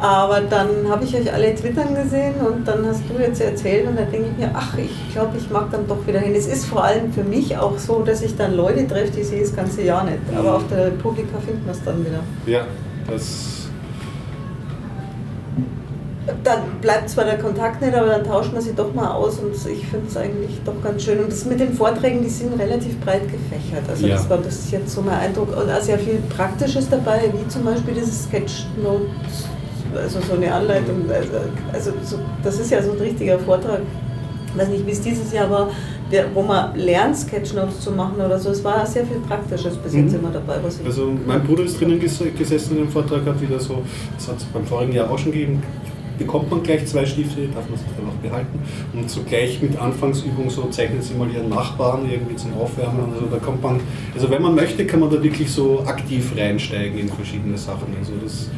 Aber dann habe ich euch alle twittern gesehen und dann hast du jetzt erzählt und dann denke ich mir, ach, ich glaube, ich mag dann doch wieder hin. Es ist vor allem für mich auch so, dass ich dann Leute treffe, die sehe ich das ganze Jahr nicht. Aber auf der Publika finden wir es dann wieder. Ja, das. Dann bleibt zwar der Kontakt nicht, aber dann tauscht man sich doch mal aus und ich finde es eigentlich doch ganz schön. Und das mit den Vorträgen, die sind relativ breit gefächert. Also Ja. das war bis jetzt so mein Eindruck. Und auch sehr viel Praktisches dabei, wie zum Beispiel dieses Sketchnote, also so eine Anleitung. Also, also so, das ist ja so ein richtiger Vortrag. Ich weiß nicht, wie es dieses Jahr war, wo man lernt, Sketchnotes zu machen oder so. Es war sehr viel Praktisches bis jetzt Mhm. immer dabei. Was ich Also mein Bruder ist drinnen ges gesessen in dem Vortrag, hat wieder so, das hat es beim vorigen Jahr auch schon gegeben, bekommt man gleich zwei Stifte, darf man sich dann auch behalten. Und so gleich mit Anfangsübung so zeichnen sie mal ihren Nachbarn irgendwie zum Aufwärmen. Also da kommt man, also wenn man möchte, kann man da wirklich so aktiv reinsteigen in verschiedene Sachen. Also das,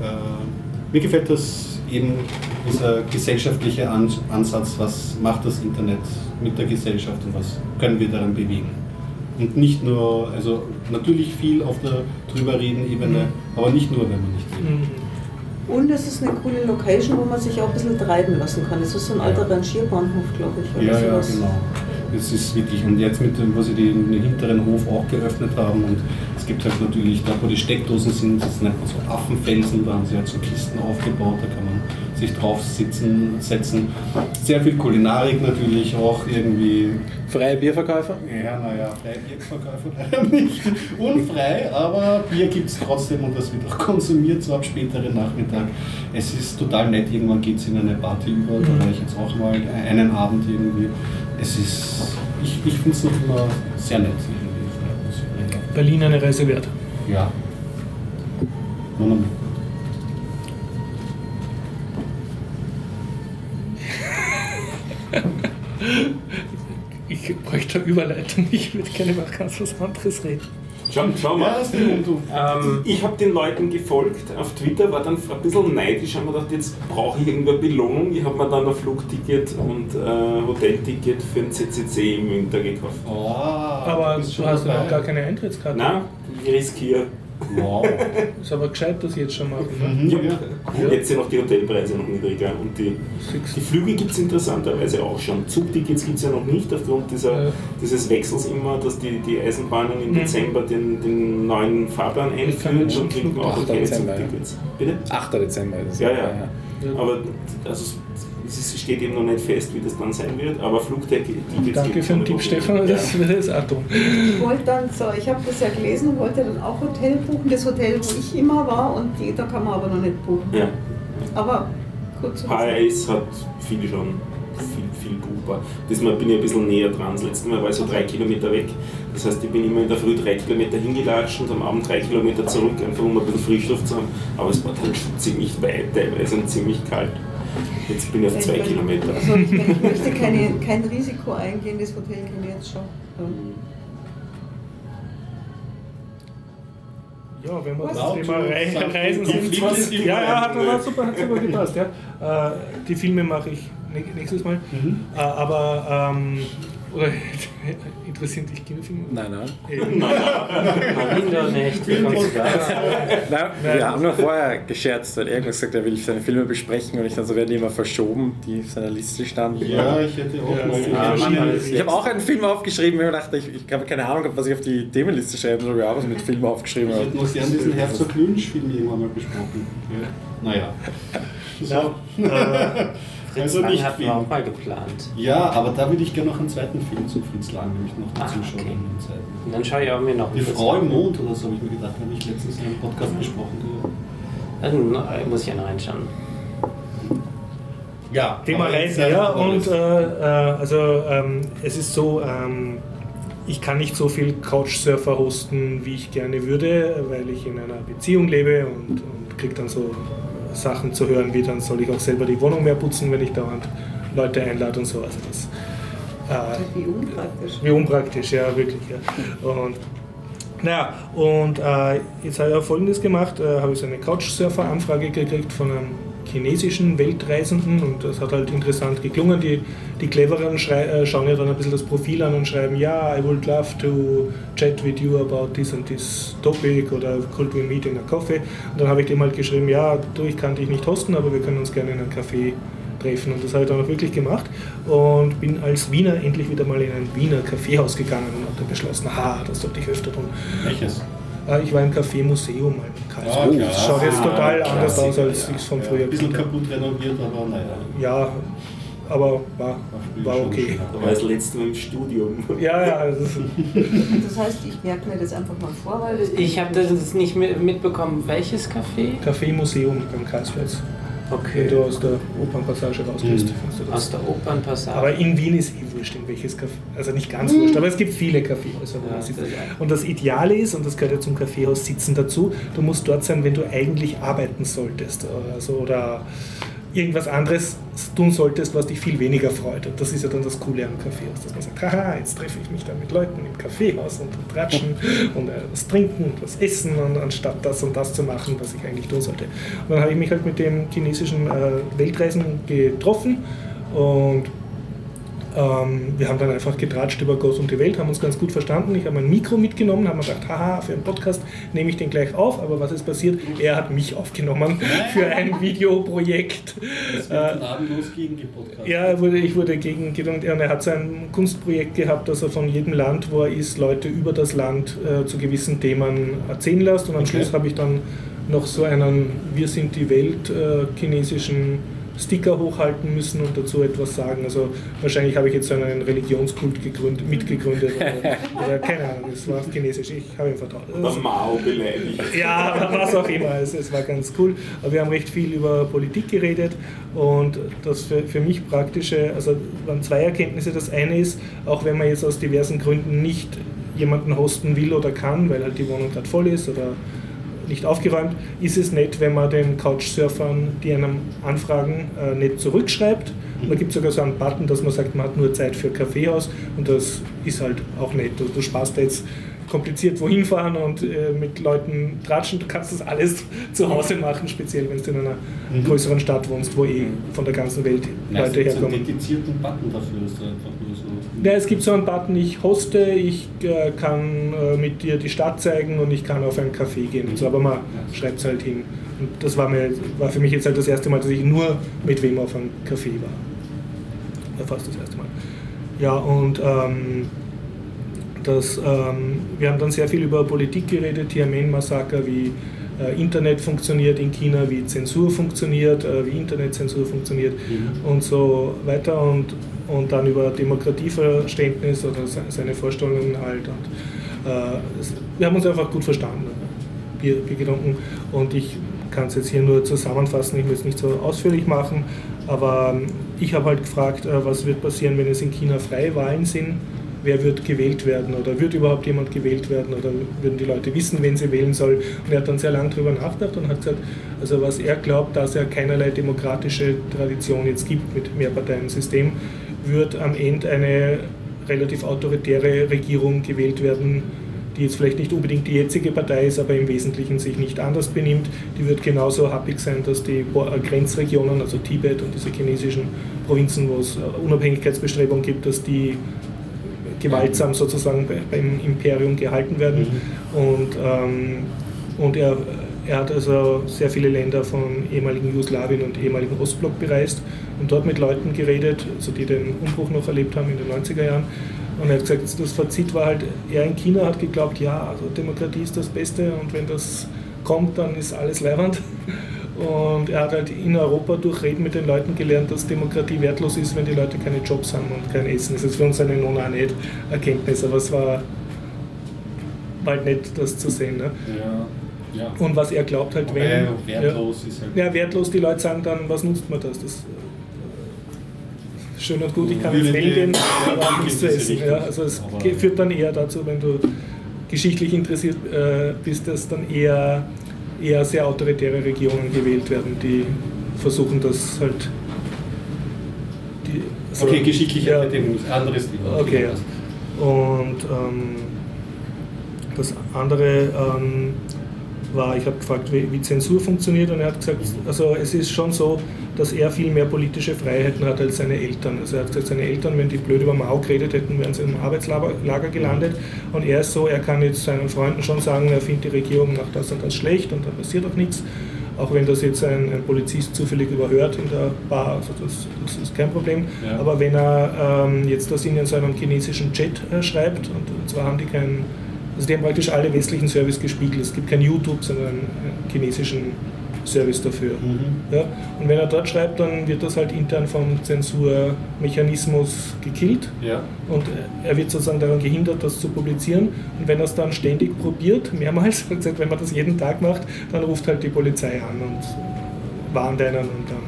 äh, mir gefällt das eben dieser gesellschaftliche An Ansatz, was macht das Internet mit der Gesellschaft und was können wir daran bewegen. Und nicht nur, also natürlich viel auf der drüber reden Ebene, aber nicht nur, wenn man nicht redet. Mhm. Und es ist eine coole Location, wo man sich auch ein bisschen treiben lassen kann. Es ist so ein alter Rangierbahnhof, glaube ich. Oder Ja, ja, sowas. genau. Es ist wirklich, und jetzt mit dem, wo sie den, den hinteren Hof auch geöffnet haben und es gibt halt natürlich, da wo die Steckdosen sind, das nennt man so Affenfelsen, da haben sie halt so Kisten aufgebaut, da kann man sich drauf sitzen, setzen. Sehr viel Kulinarik natürlich auch irgendwie. Freie Bierverkäufer? Ja, naja, freie Bierverkäufe leider nicht. Unfrei, aber Bier gibt es trotzdem und das wird auch konsumiert, so ab späteren Nachmittag. Es ist total nett, irgendwann geht es in eine Party über, da war ich jetzt auch mal einen Abend irgendwie. Es ist, ich, ich finde es noch immer sehr nett Berlin eine Reise wert. Ja. Ich bräuchte Überleitung, ich würde gerne über ganz was anderes reden. Schau, schau mal. Ja. Ähm, Ich habe den Leuten gefolgt auf Twitter, war dann ein bisschen neidisch, habe mir gedacht, jetzt brauche ich irgendeine Belohnung. Ich habe mir dann ein Flugticket und äh, Hotelticket für den CCC im Winter gekauft. Oh, Aber du hast noch gar keine Eintrittskarte. Na, ich riskiere. Wow. Ist aber gescheit, dass ich jetzt schon machen. Ne? Mhm, Ja. ja. Jetzt sind auch die Hotelpreise noch niedriger und die, die Flüge gibt es interessanterweise auch schon. Zugtickets gibt es ja noch nicht aufgrund dieser, Ja. dieses Wechsels immer, dass die, die Eisenbahnen im Mhm. Dezember den, den neuen Fahrplan einführen und kriegt man auch 8. keine Dezember, ja. Zugtickets. Bitte? 8. Dezember ist es. Ja, ja. Aber also, es steht eben noch nicht fest, wie das dann sein wird, aber Flugtickets Danke für den Tipp. Stefan. Ja. Das wäre das auch tun. Ich wollte dann, so, ich habe das ja gelesen und wollte dann auch Hotel buchen, das Hotel, wo ich immer war und die, da kann man aber noch nicht buchen. Ja. Aber gut zu. HRS hat viel schon, viel, viel buchbar. Diesmal bin ich ein bisschen näher dran. Das letzte Mal war ich so drei Kilometer weg. Das heißt, ich bin immer in der Früh drei Kilometer hingelatscht und am Abend drei Kilometer zurück, einfach um ein bisschen Frischluft zu haben. Aber es war dann schon ziemlich weit teilweise und ziemlich kalt. Jetzt bin ich auf zwei Kilometer. Also ich, ich möchte keine, kein Risiko eingehen, das Hotel kenne ich jetzt schon. Ja, wenn wir das Was? Thema Sankt Reisen sind. Im Ja, ja, hat, hat, super, hat super gepasst. Ja. Äh, die Filme mache ich nä- nächstes Mal. Mhm. Äh, aber, ähm, oder interessieren dich Kinofilme? Nein, nein. Eben. Nicht, kommst du da? Nein, wir haben noch vorher gescherzt, weil er irgendwas gesagt hat, er will seine Filme besprechen und ich dann so werden die immer verschoben, die auf seiner Liste standen. Ja, ich hätte auch Ja, noch ja, Mann, Ich habe auch einen Film aufgeschrieben, weil ich dachte, ich, ich habe keine Ahnung, gehabt, was ich auf die Themenliste schreiben soll. Wir haben was mit Filmen aufgeschrieben. Ich hätte noch gern diesen Herzog Lynch-Film irgendwann mal besprochen. Ja. Naja. So. Fritz Also Lang viel. wir auch mal geplant. Ja, aber da würde ich gerne noch einen zweiten Film zu Fritz Lang, nämlich noch Ah, dazu schauen. okay. in den Zeiten. Und dann schaue ich auch mir noch Die Fritz Frau im. Mond oder so habe ich mir gedacht, habe ich letztens in einem Podcast besprochen. Dann äh, muss ich ja noch reinschauen. Ja, Thema Reisen, ja. Und äh, äh, also ähm, es ist so, ähm, ich kann nicht so viel Couchsurfer hosten, wie ich gerne würde, weil ich in einer Beziehung lebe und, und kriege dann so Sachen zu hören, wie dann soll ich auch selber die Wohnung mehr putzen, wenn ich dauernd Leute einlade und so. Also das, äh, Wie unpraktisch. wie unpraktisch, ja, wirklich. Ja. Und, naja, und äh, jetzt habe ich auch Folgendes gemacht: äh, habe ich so eine Couchsurfer-Anfrage gekriegt von einem chinesischen Weltreisenden und das hat halt interessant geklungen. Die, die Clevereren schrei- äh, schauen ja dann ein bisschen das Profil an und schreiben: Ja, I would love to chat with you about this and this topic oder could we meet in a coffee? Und dann habe ich dem halt geschrieben: Ja, du, ich kann dich nicht hosten, aber wir können uns gerne in einem Café treffen. Und das habe ich dann auch wirklich gemacht und bin als Wiener endlich wieder mal in ein Wiener Kaffeehaus gegangen und habe dann beschlossen, ha, das sollte ich öfter tun. Welches? Äh, Ich war im Café Museum in Karlsruhe. Ah, klar. das schaut jetzt total Ah, anders aus, als ja. ich es von Ja, früher Ein bisschen kannte. kaputt renoviert, aber naja. Ja, aber war, war okay. war das letzte Mal im Studium. Ja, ja, also, Das heißt, ich merke mir das einfach mal vor, weil das Ich habe das nicht mi- mitbekommen. Welches Café? Café Museum beim Karlsplatz. Wenn Okay. du aus der Opernpassage rausgehst, Mhm. findest du Aus das. der Opernpassage. Aber in Wien ist eh wurscht, in welches Café. Also nicht ganz wurscht, aber es gibt viele Kaffeehäuser, wo Ja, man sitzt. das- Und das Ideale ist, und das gehört ja zum Kaffeehaus sitzen dazu, du musst dort sein, wenn du eigentlich arbeiten solltest oder, so, oder irgendwas anderes tun solltest, was dich viel weniger freut. Und das ist ja dann das Coole am Kaffeehaus, dass man sagt, haha, jetzt treffe ich mich da mit Leuten im Kaffeehaus und tratschen und äh, was trinken und was essen, und anstatt das und das zu machen, was ich eigentlich tun sollte. Und dann habe ich mich halt mit dem chinesischen äh, Weltreisen getroffen und ähm, wir haben dann einfach getratscht über Gott und die Welt, haben uns ganz gut verstanden. Ich habe mein Mikro mitgenommen, habe mir gedacht, haha, für einen Podcast nehme ich den gleich auf. Aber was ist passiert? Er hat mich aufgenommen für ein Videoprojekt. Wird Äh, gnadenlos gegen Podcast. ja, wurde, ich wurde gegen. Und er hat so ein Kunstprojekt gehabt, dass er von jedem Land, wo er ist, Leute über das Land äh, zu gewissen Themen erzählen lässt. Und am Okay. Schluss habe ich dann noch so einen Wir sind die Welt äh, chinesischen Sticker hochhalten müssen und dazu etwas sagen. Also wahrscheinlich habe ich jetzt so einen Religionskult gegründet, mitgegründet oder, oder keine Ahnung, es war auf Chinesisch, ich habe ihm vertraut. Oder Mao beleidigt. Ja, was auch immer. Es, es war ganz cool. Aber wir haben recht viel über Politik geredet und das für, für mich praktische, also waren zwei Erkenntnisse. Das eine ist, auch wenn man jetzt aus diversen Gründen nicht jemanden hosten will oder kann, weil halt die Wohnung gerade voll ist oder nicht aufgeräumt, ist es nett, wenn man den Couchsurfern, die einem anfragen, äh, nicht zurückschreibt. Und da gibt es sogar so einen Button, dass man sagt, man hat nur Zeit für Kaffeehaus und das ist halt auch nett. Du, du sparst da jetzt kompliziert wohin fahren und äh, mit Leuten tratschen. Du kannst das alles zu Hause machen, speziell wenn du in einer größeren Stadt wohnst, wo eh von der ganzen Welt Leute es gibt so einen herkommen. dedizierten Button dafür, ist einfach nur so. Ja, es gibt so einen Button, ich hoste, ich äh, kann äh, mit dir die Stadt zeigen und ich kann auf ein Café gehen und so, aber man schreibt es halt hin. Und das war, mir, war für mich jetzt halt das erste Mal, dass ich nur mit wem auf einem Café war. Ja, fast das erste Mal. Ja, und ähm, das, ähm, wir haben dann sehr viel über Politik geredet, Tiananmen-Massaker, wie äh, Internet funktioniert in China, wie Zensur funktioniert, äh, wie Internetzensur funktioniert und so weiter und, und dann über Demokratieverständnis oder se- seine Vorstellungen halt. Und, äh, wir haben uns einfach gut verstanden, Bier, Bier getrunken und ich kann es jetzt hier nur zusammenfassen, ich will es nicht so ausführlich machen, aber ähm, ich habe halt gefragt, äh, was wird passieren, wenn es in China freie Wahlen sind wer wird gewählt werden oder wird überhaupt jemand gewählt werden oder würden die Leute wissen, wen sie wählen soll. Und er hat dann sehr lange darüber nachgedacht und hat gesagt, also was er glaubt, dass er keinerlei demokratische Tradition jetzt gibt mit Mehrparteiensystem, wird am Ende eine relativ autoritäre Regierung gewählt werden, die jetzt vielleicht nicht unbedingt die jetzige Partei ist, aber im Wesentlichen sich nicht anders benimmt. Die wird genauso happig sein, dass die äh, Grenzregionen, also Tibet und diese chinesischen Provinzen, wo es äh, Unabhängigkeitsbestrebungen gibt, dass die gewaltsam sozusagen bei- beim Imperium gehalten werden. Und, ähm, und er, er hat also sehr viele Länder von ehemaligen Jugoslawien und ehemaligen Ostblock bereist und dort mit Leuten geredet, also die den Umbruch noch erlebt haben in den 90er Jahren. Und er hat gesagt, das Fazit war halt, er in China hat geglaubt, ja, also Demokratie ist das Beste und wenn das kommt, dann ist alles leibend. Und er hat halt in Europa durch Reden mit den Leuten gelernt, dass Demokratie wertlos ist, wenn die Leute keine Jobs haben und kein Essen. Das ist für uns eine non Erkenntnis, aber es war halt nett, das zu sehen. Ne? Ja, ja. Und was er glaubt halt, wenn... wertlos ist halt. Ja, ja, wertlos, die Leute sagen dann, was nutzt man das? das schön und gut, ich kann ins Well gehen, aber auch nichts zu essen. Ja, also es führt dann eher dazu, wenn du geschichtlich interessiert äh, bist, dass dann eher, eher sehr autoritäre Regierungen gewählt werden, die versuchen das halt. Die, so, okay, geschichtliche ja, anderes Thema. Okay, ja. Und ähm, das andere ähm, war, ich habe gefragt, wie, wie, Zensur funktioniert und er hat gesagt, also es ist schon so, dass er viel mehr politische Freiheiten hat als seine Eltern. Also er hat gesagt, seine Eltern, wenn die blöd über Mao geredet hätten, wären sie im Arbeitslager gelandet. Und er ist so, er kann jetzt seinen Freunden schon sagen, er findet die Regierung macht das und das schlecht und da passiert auch nichts. Auch wenn das jetzt ein, ein Polizist zufällig überhört in der Bar, also das, das ist kein Problem. Ja. Aber wenn er ähm, jetzt das in so einem chinesischen Chat äh, schreibt, und, und zwar haben die keinen also die haben praktisch alle westlichen Service gespiegelt. Es gibt kein YouTube, sondern einen chinesischen Service dafür. Mhm. Ja? Und wenn er dort schreibt, dann wird das halt intern vom Zensurmechanismus gekillt ja. und er wird sozusagen daran gehindert, das zu publizieren. Und wenn er es dann ständig probiert, mehrmals, wenn man das jeden Tag macht, dann ruft halt die Polizei an und warnt einen und dann,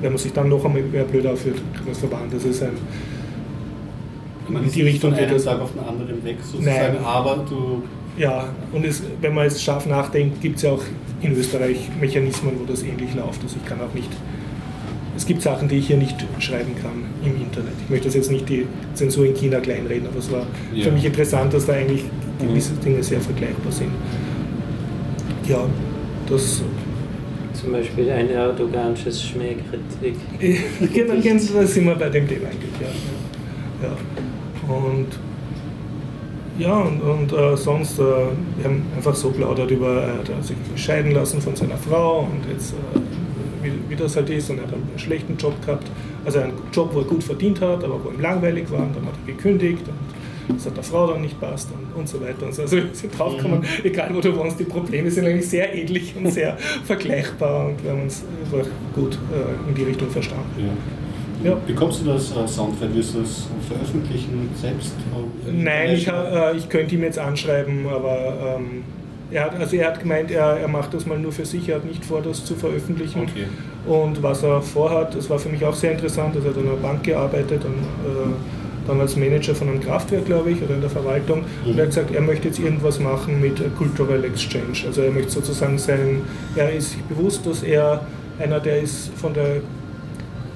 wenn man sich dann noch einmal mehr blöd aufführt, kann man es verwarnen. Das ist ein man in die Richtung von einem Tag auf den anderen weg sozusagen, Nein. aber du... Ja, und es, wenn man jetzt scharf nachdenkt, gibt es ja auch in Österreich Mechanismen, wo das ähnlich läuft. Also ich kann auch nicht... Es gibt Sachen, die ich hier nicht schreiben kann im Internet. Ich möchte das jetzt nicht die Zensur in China kleinreden, aber es war ja. für mich interessant, dass da eigentlich gewisse mhm. Dinge sehr vergleichbar sind. Ja, das zum Beispiel ein erdoganisches Schmähkritik. genau, da sind wir bei dem Thema eigentlich, ja. ja. Und ja, und, und äh, sonst, äh, wir haben einfach so plaudert über, er hat sich scheiden lassen von seiner Frau und jetzt, äh, wie, wie, das halt ist, und er hat einen schlechten Job gehabt, also einen Job, wo er gut verdient hat, aber wo ihm langweilig war, und dann hat er gekündigt und das hat der Frau dann nicht passt und, und so weiter. Und so. Also wir sind draufgekommen, mhm. egal wo du wohnst, die Probleme sind eigentlich sehr ähnlich und sehr vergleichbar und wir haben uns einfach gut äh, in die Richtung verstanden. Ja. Ja. Bekommst du das äh, Soundfile? Wirst du das veröffentlichen selbst? Nein, ich, äh, ich könnte ihm jetzt anschreiben, aber ähm, er, hat, also er hat gemeint, er, er macht das mal nur für sich, er hat nicht vor, das zu veröffentlichen. Okay. Und was er vorhat, das war für mich auch sehr interessant, er hat in einer Bank gearbeitet und äh, dann als Manager von einem Kraftwerk, glaube ich, oder in der Verwaltung. Mhm. Und er hat gesagt, er möchte jetzt irgendwas machen mit Cultural Exchange. Also er möchte sozusagen sein, er ist sich bewusst, dass er einer, der ist von der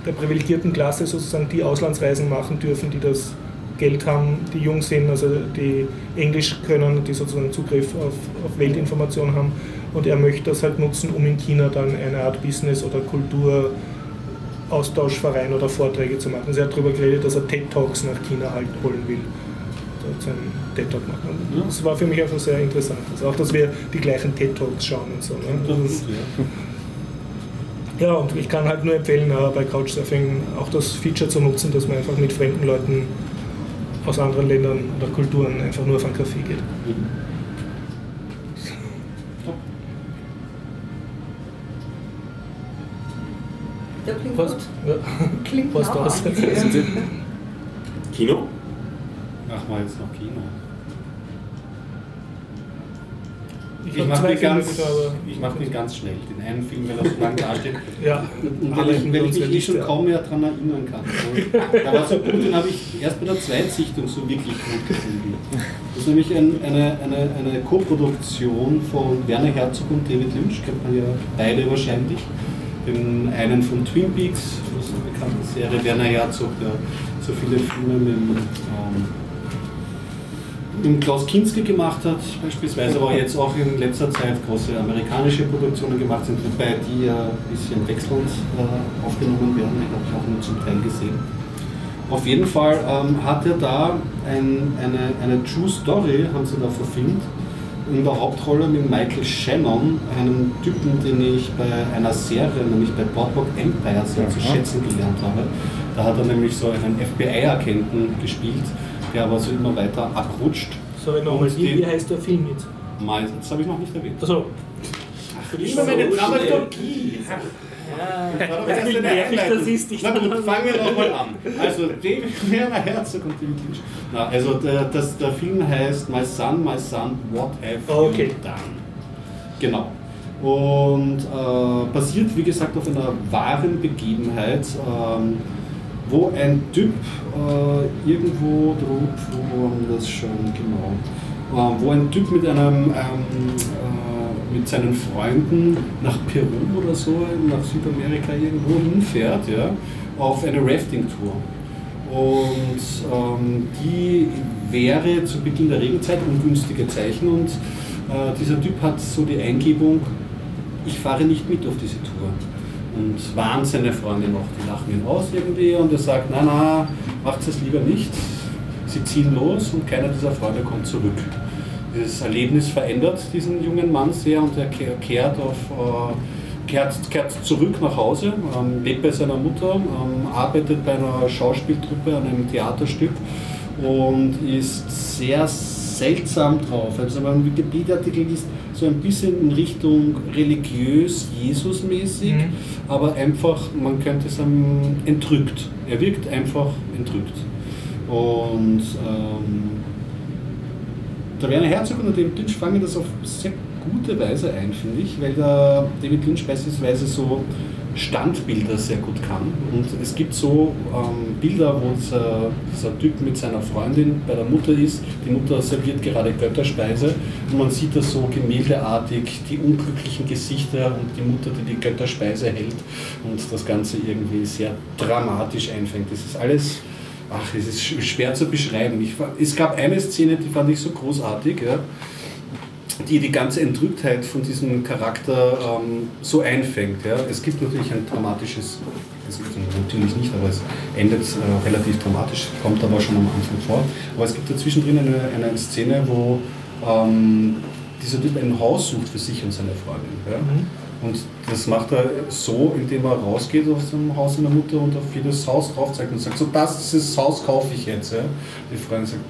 der privilegierten Klasse sozusagen die Auslandsreisen machen dürfen, die das Geld haben, die jung sind, also die Englisch können, die sozusagen Zugriff auf, auf Weltinformation haben. Und er möchte das halt nutzen, um in China dann eine Art Business- oder Kulturaustauschverein oder Vorträge zu machen. Also er hat darüber geredet, dass er TED-Talks nach China halt holen will. Dort seinen TED-Talk machen. Und das war für mich einfach sehr interessant. Also auch, dass wir die gleichen TED-Talks schauen und so. Ne? Ja, und ich kann halt nur empfehlen, äh, bei Couchsurfing auch das Feature zu nutzen, dass man einfach mit fremden Leuten aus anderen Ländern oder Kulturen einfach nur auf einen Kaffee geht. Ja, klingt Post, gut. Ja. Klingt Post aus. Kino? Ach mal jetzt noch Kino. Ich, ich mache den, ganz, mach den ganz schnell, den einen Film, weil er so lange dasteht. ja, und weil ich, weil ich mich eh schon kaum mehr daran erinnern kann. Also, der war so gut, den habe ich erst bei der Zweitsichtung so wirklich gut gefunden. Das ist nämlich ein, eine, eine, eine Co-Produktion von Werner Herzog und David Lynch, kennt man ja beide wahrscheinlich. Den einen von Twin Peaks, das ist eine bekannte Serie, Werner Herzog, der so viele Filme mit ähm, mit Klaus Kinski gemacht hat, beispielsweise, aber jetzt auch in letzter Zeit große amerikanische Produktionen gemacht sind, wobei die ja ein bisschen wechselnd äh, aufgenommen werden. Ich habe ich auch nur zum Teil gesehen. Auf jeden Fall ähm, hat er da ein, eine, eine True Story, haben sie da verfilmt, in der Hauptrolle mit Michael Shannon, einem Typen, den ich bei einer Serie, nämlich bei Boardwalk Empire, sehr zu schätzen gelernt habe. Da hat er nämlich so einen FBI-Agenten gespielt, der aber so immer weiter abrutscht. Sorry nochmal, wie, wie heißt der Film jetzt? Mal, das habe ich noch nicht erwähnt. Achso. Ach, immer meine Dramaturgie. Ja, das ist nervig, das ist. Ich Na gut, fangen wir nochmal an. Also, Werner Herzog und David Lynch. Na, also, der, das, der Film heißt My Son, My Son, What Have okay. You Done? Genau. Und äh, basiert, wie gesagt, auf einer wahren Begebenheit. Ähm, wo ein Typ äh, irgendwo, wo haben wir das schon genau, äh, wo ein Typ mit einem ähm, äh, mit seinen Freunden nach Peru oder so, nach Südamerika irgendwo hinfährt, ja, auf eine Rafting-Tour. Und ähm, die wäre zu Beginn der Regenzeit ungünstige Zeichen und äh, dieser Typ hat so die Eingebung, ich fahre nicht mit auf diese Tour. Und warnt seine Freunde noch, die lachen ihn aus irgendwie und er sagt, na na, macht es lieber nicht. Sie ziehen los und keiner dieser Freunde kommt zurück. Dieses Erlebnis verändert diesen jungen Mann sehr und er kehrt, auf, äh, kehrt, kehrt zurück nach Hause, ähm, lebt bei seiner Mutter, ähm, arbeitet bei einer Schauspieltruppe an einem Theaterstück und ist sehr seltsam drauf. Also wenn man Wikipedia-Artikel liest, so ein bisschen in Richtung religiös, Jesusmäßig, mhm. aber einfach, man könnte sagen, entrückt. Er wirkt einfach entrückt. Und ähm, der Werner Herzog und der David Lynch fangen das auf sehr gute Weise ein, finde ich, weil der David Lynch beispielsweise so Standbilder sehr gut kann. Und es gibt so ähm, Bilder, wo dieser, dieser, Typ mit seiner Freundin bei der Mutter ist. Die Mutter serviert gerade Götterspeise und man sieht das so gemäldeartig, die unglücklichen Gesichter und die Mutter, die die Götterspeise hält und das Ganze irgendwie sehr dramatisch einfängt. Das ist alles, ach, es ist schwer zu beschreiben. Ich, es gab eine Szene, die fand ich so großartig. Ja die die ganze Entrücktheit von diesem Charakter ähm, so einfängt. Ja. Es gibt natürlich ein dramatisches, es gibt natürlich nicht, aber es endet äh, relativ dramatisch, kommt aber schon am Anfang vor. Aber es gibt dazwischen eine, eine Szene, wo ähm, dieser Typ ein Haus sucht für sich und seine Freundin. Ja. Mhm. Und das macht er so, indem er rausgeht aus dem Haus seiner Mutter und auf jedes Haus drauf zeigt und sagt, so das, dieses Haus kaufe ich jetzt. Ja. Die Freundin sagt,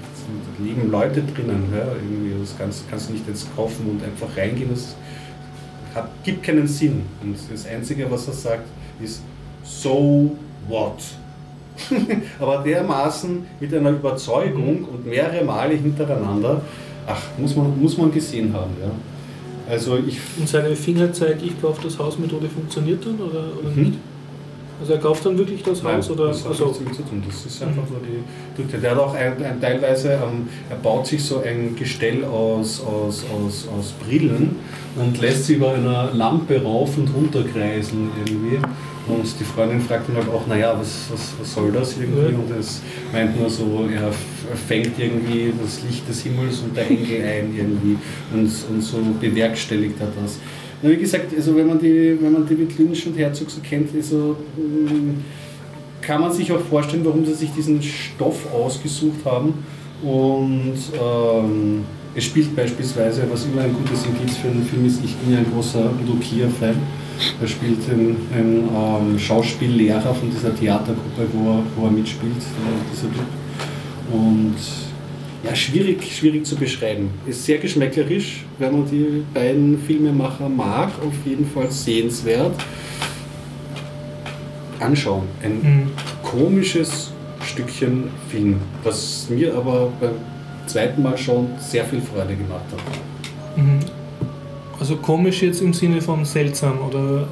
liegen Leute drinnen. Ja, irgendwie, das kannst, kannst du nicht jetzt kaufen und einfach reingehen. Das hat, gibt keinen Sinn. Und das Einzige, was er sagt, ist so what? Aber dermaßen mit einer Überzeugung und mehrere Male hintereinander, ach, muss man, muss man gesehen haben. Ja. Also ich und seine Fingerzeig, ich kaufe das Haus-Methode funktioniert dann oder, oder mhm. nicht? Also er kauft dann wirklich das Nein, Haus oder? Das hat also nichts damit zu tun. Das ist einfach nur die Drücke. Der hat auch ein, ein, teilweise, ähm, er baut sich so ein Gestell aus, aus, aus, aus Brillen und lässt sie über einer Lampe rauf und runter kreisen irgendwie. Und die Freundin fragt ihn halt auch, naja, was, was, was soll das irgendwie? Und es meint nur so, er fängt irgendwie das Licht des Himmels und der Engel ein irgendwie und, und so bewerkstelligt er das. Na, wie gesagt, also wenn man die, wenn man David Lynch und Herzog so kennt, also, mm, kann man sich auch vorstellen, warum sie sich diesen Stoff ausgesucht haben. Und ähm, es spielt beispielsweise, was immer ein gutes Indiz für einen Film ist, ich bin ja ein großer Udo Kier-Fan. Er spielt ein, ein ähm, Schauspiellehrer von dieser Theatergruppe, wo er, wo er mitspielt, dieser Typ. Und ja, schwierig, schwierig zu beschreiben. Ist sehr geschmäcklerisch, wenn man die beiden Filmemacher mag, auf jeden Fall sehenswert. Anschauen. Ein mhm. komisches Stückchen Film, das mir aber beim zweiten Mal schon sehr viel Freude gemacht hat. Mhm. Also komisch jetzt im Sinne von seltsam oder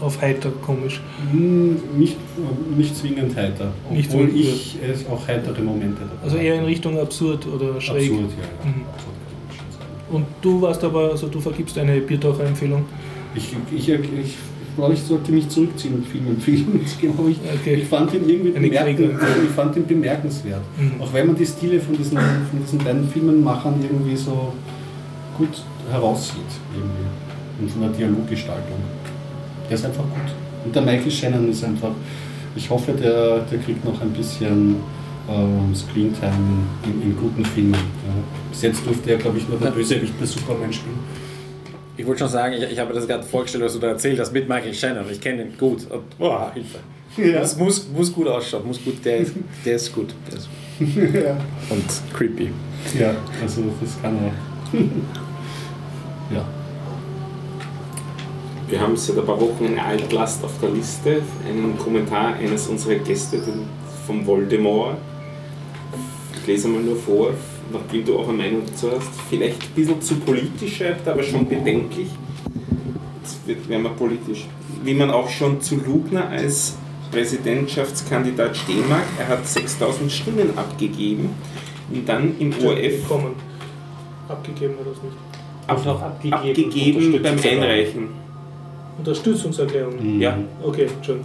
auf heiter komisch? Hm, nicht, nicht zwingend heiter, obwohl nicht zwingend ich es auch heitere Momente dabei Also eher in Richtung absurd oder schräg? Absurd, ja. ja. Mhm. Und du warst aber, also du vergibst eine Biertaucher-Empfehlung? Ich, ich, ich, ich glaube, ich sollte mich zurückziehen mit Filmempfehlungen. Ich, okay. ich fand ihn irgendwie bemerkenswert. Ich fand ihn bemerkenswert. Mhm. Auch wenn man die Stile von diesen, von diesen beiden Filmemachern irgendwie so gut heraussieht. Irgendwie. Und von der Dialoggestaltung. Der ist einfach gut. Und der Michael Shannon ist einfach, ich hoffe, der, der kriegt noch ein bisschen ähm, Screentime in, in, guten Filmen. Ja. Bis jetzt durfte er, glaube ich, nur der Bösewicht bei Superman spielen. Ich wollte schon sagen, ich, ich habe mir das gerade vorgestellt, was du da erzählt hast mit Michael Shannon. Ich kenne ihn gut. Und, boah, Hilfe. Ja. Das muss, muss gut ausschauen, muss gut, der, der ist gut. Der ist gut. ja. Und creepy. Ja, also das kann er. ja. Wir haben seit ein paar Wochen eine Altlast auf der Liste, einen Kommentar eines unserer Gäste vom Voldemort. Ich lese mal nur vor, nachdem du auch eine Meinung dazu hast. Vielleicht ein bisschen zu politisch schreibt, aber schon bedenklich. Jetzt wird, werden wir politisch. Wie man auch schon zu Lugner als Präsidentschaftskandidat Stehmark. Er hat 6000 Stimmen abgegeben und dann im ORF. Abgegeben oder nicht. Noch abgegeben. abgegeben beim. Einreichen. Unterstützungserklärung. Ja. Okay, schon.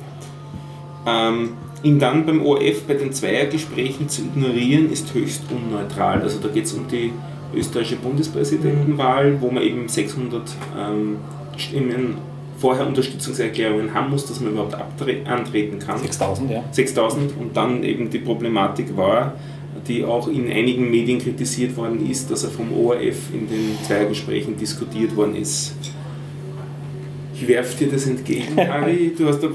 Ähm, ihn dann beim ORF bei den Zweiergesprächen zu ignorieren, ist höchst unneutral. Also da geht es um die österreichische Bundespräsidentenwahl, wo man eben 600 ähm, Stimmen vorher Unterstützungserklärungen haben muss, dass man überhaupt antreten kann. 6000, ja. 6000 und dann eben die Problematik war, die auch in einigen Medien kritisiert worden ist, dass er vom ORF in den Zweiergesprächen diskutiert worden ist. Ich werfe dir das entgegen, Harry, du hast eine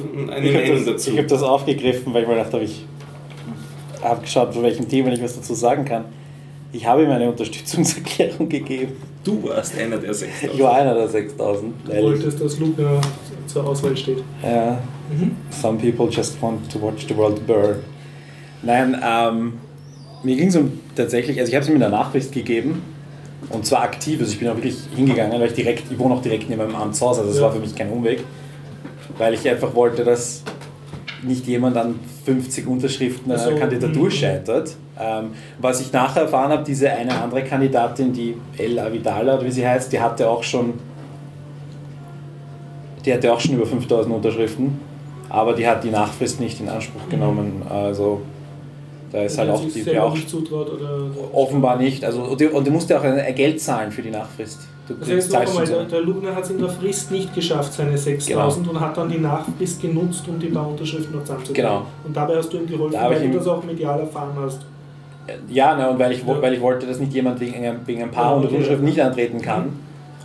Ich habe Meinung das, dazu. ich hab das aufgegriffen, weil ich mir gedacht habe, ich habe geschaut, zu welchem Thema ich was dazu sagen kann. Ich habe ihm eine Unterstützungserklärung gegeben. Du warst einer der 6000. Ich war einer der 6000. Du wolltest, dass Lugner zur Auswahl steht. Ja, Mhm. some people just want to watch the world burn. Nein, ähm, mir ging es um tatsächlich, also ich habe es ihm in der Nachricht gegeben und zwar aktiv, also ich bin auch wirklich hingegangen, weil ich direkt, ich wohne auch direkt neben meinem Amtshaus, also das Ja. war für mich kein Umweg, weil ich einfach wollte, dass nicht jemand an 50 Unterschriften einer Also, Kandidatur mhm. scheitert. Ähm, was ich nachher erfahren habe, diese eine andere Kandidatin, die Ella Vidala, oder wie sie heißt, die hatte auch schon die hatte auch schon über 5000 Unterschriften, aber die hat die Nachfrist nicht in Anspruch genommen. Also da ist halt auch die selber auch nicht zutraut oder. offenbar nicht. Also und die, und die musste auch ein Geld zahlen für die Nachfrist. Du Das heißt, noch zahlst einmal, schon der, der Lugner hat es in der Frist nicht geschafft, seine 6000 Genau. und hat dann die Nachfrist genutzt, um die paar Unterschriften noch zusammenzukriegen. Genau. Und dabei hast du ihm geholfen, Da weil du das auch medial erfahren hast. Ja, ne, und weil ich, Ja. weil ich wollte, dass nicht jemand wegen, einem- wegen ein paar Ja. Unterschriften nicht antreten kann.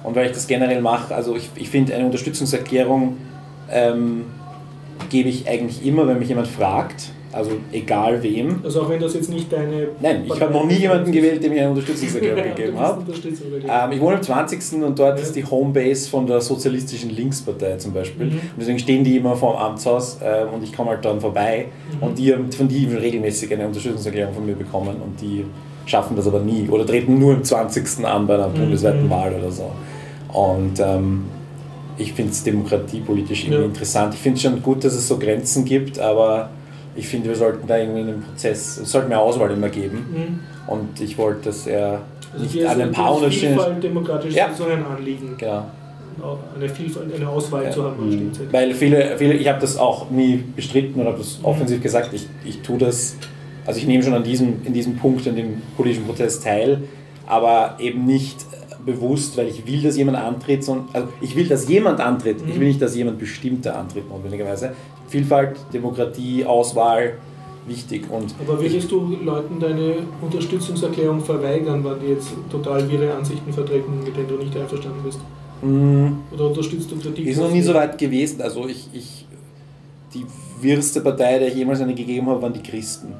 Und weil ich das generell mache, also ich, ich finde eine Unterstützungserklärung ähm, gebe ich eigentlich immer, wenn mich jemand fragt, also egal wem. Also auch wenn das jetzt nicht deine. Nein, ich habe noch nie jemanden gewählt, dem ich eine Unterstützungserklärung gegeben habe. Ähm, ich wohne im 20. und dort Ja. ist die Homebase von der sozialistischen Linkspartei zum Beispiel. Mhm. Und deswegen stehen die immer vor dem Amtshaus ähm, und ich komme halt dann vorbei Mhm. und die haben von die regelmäßig eine Unterstützungserklärung von mir bekommen und die schaffen das aber nie oder treten nur im 20. an bei einer Mhm. bundesweiten Wahl oder so. Und ähm, ich finde es demokratiepolitisch irgendwie Ja. interessant. Ich finde es schon gut, dass es so Grenzen gibt, aber ich finde, wir sollten da irgendwie in dem Prozess, es sollte mehr Auswahl immer geben. Mhm. Und ich wollte, dass er Also nicht an ein paar Unterschiede. Vielfalt demokratisch Ja. so ein Anliegen, Genau. eine Vielfalt, eine Auswahl Ja. zu haben Stimmzetteln. Weil viele, viele ich habe das auch nie bestritten oder habe das Mhm. offensiv gesagt, ich, ich tue das, also ich nehme schon an diesem, in diesem Punkt, an dem politischen Prozess teil, aber eben nicht bewusst, weil ich will, dass jemand antritt, sondern, also ich will, dass jemand antritt, ich Mhm. will nicht, dass jemand bestimmter antritt, notwendigerweise. Vielfalt, Demokratie, Auswahl, wichtig und Aber würdest du Leuten deine Unterstützungserklärung verweigern, wenn die jetzt total wirre Ansichten vertreten, mit denen du nicht einverstanden bist? mh, Oder unterstützt du Kritik? Ist noch nie so weit gewesen. Also ich, ich die wirste Partei, der ich jemals eine gegeben habe, waren die Christen,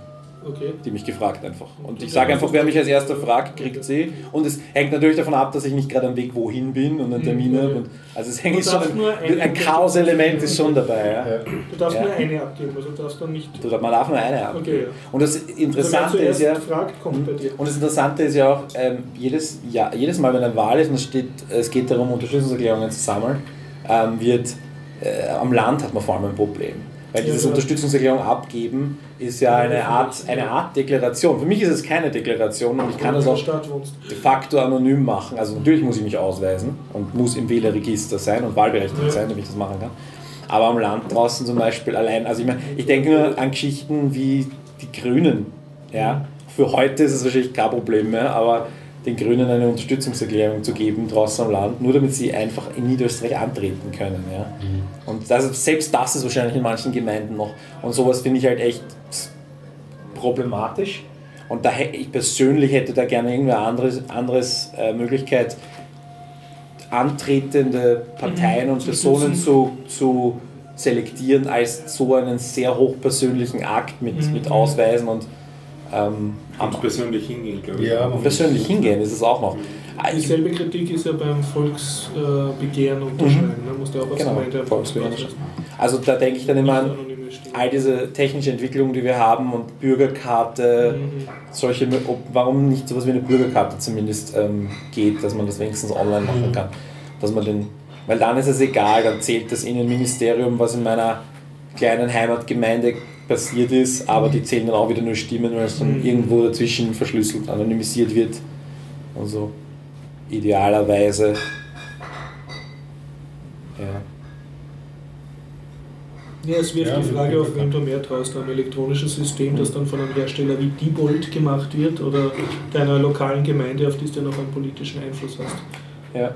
Okay. die mich gefragt einfach. Und Ja, ich sage einfach, wer mich als erster fragt, kriegt sie. Und es hängt natürlich davon ab, dass ich nicht gerade am Weg wohin bin und einen Mhm, Termin ja, habe. ja. Und- Also es hängt Du schon ein, ein Chaos-Element ist schon dabei. Ja. Du darfst Ja. nur eine abgeben, also du darfst dann nicht. Du, man darf nur eine haben. Okay, ja. Und das Also Interessante wer ist ja, fragt, kommt bei dir. und das Interessante ist ja auch, ähm, jedes, Jahr, jedes Mal, wenn eine Wahl ist und es, steht, es geht darum, Unterstützungserklärungen zu sammeln, ähm, wird äh, am Land hat man vor allem ein Problem. Weil Ja, dieses ja. Unterstützungserklärung abgeben ist ja eine Art, eine Art Deklaration. Für mich ist es keine Deklaration und ich kann das auch de facto anonym machen. Also natürlich muss ich mich ausweisen und muss im Wählerregister sein und wahlberechtigt sein, damit ich das machen kann. Aber am Land draußen zum Beispiel allein, also ich meine, ich denke nur an Geschichten wie die Grünen. Ja? Für heute ist es wahrscheinlich kein Problem mehr, aber den Grünen eine Unterstützungserklärung zu geben draußen am Land, nur damit sie einfach in Niederösterreich antreten können. Ja? Und das, selbst das ist wahrscheinlich in manchen Gemeinden noch. Und sowas finde ich halt echt problematisch. Und da, ich persönlich hätte da gerne irgendeine anderes, anderes äh, Möglichkeit, antretende Parteien Mhm, und Personen zu, zu selektieren als so einen sehr hochpersönlichen Akt mit, Mhm. mit Ausweisen und ähm, Und persönlich hingehen, glaube ich. Ja, und persönlich hingehen ist es auch noch. Dieselbe Kritik ist ja beim Volksbegehren unterschreiben. Da musst du auch als Genau, Gemeinde Volksbegehren also da denke ich dann immer an all diese technische Entwicklung, die wir haben und Bürgerkarte, Mhm. solche, ob, warum nicht sowas wie eine Bürgerkarte zumindest ähm, geht, dass man das wenigstens online machen kann. Dass man den, weil dann ist es egal, dann zählt das Innenministerium, was in meiner kleinen Heimatgemeinde passiert ist, aber die zählen dann auch wieder nur Stimmen, weil es dann irgendwo dazwischen verschlüsselt, anonymisiert wird. Also idealerweise. Ja. Ja, es wirft Ja, die Frage auf, wenn du mehr traust, einem elektronischen System, das dann von einem Hersteller wie Diebold gemacht wird oder deiner lokalen Gemeinde, auf die du noch einen politischen Einfluss hast. Ja.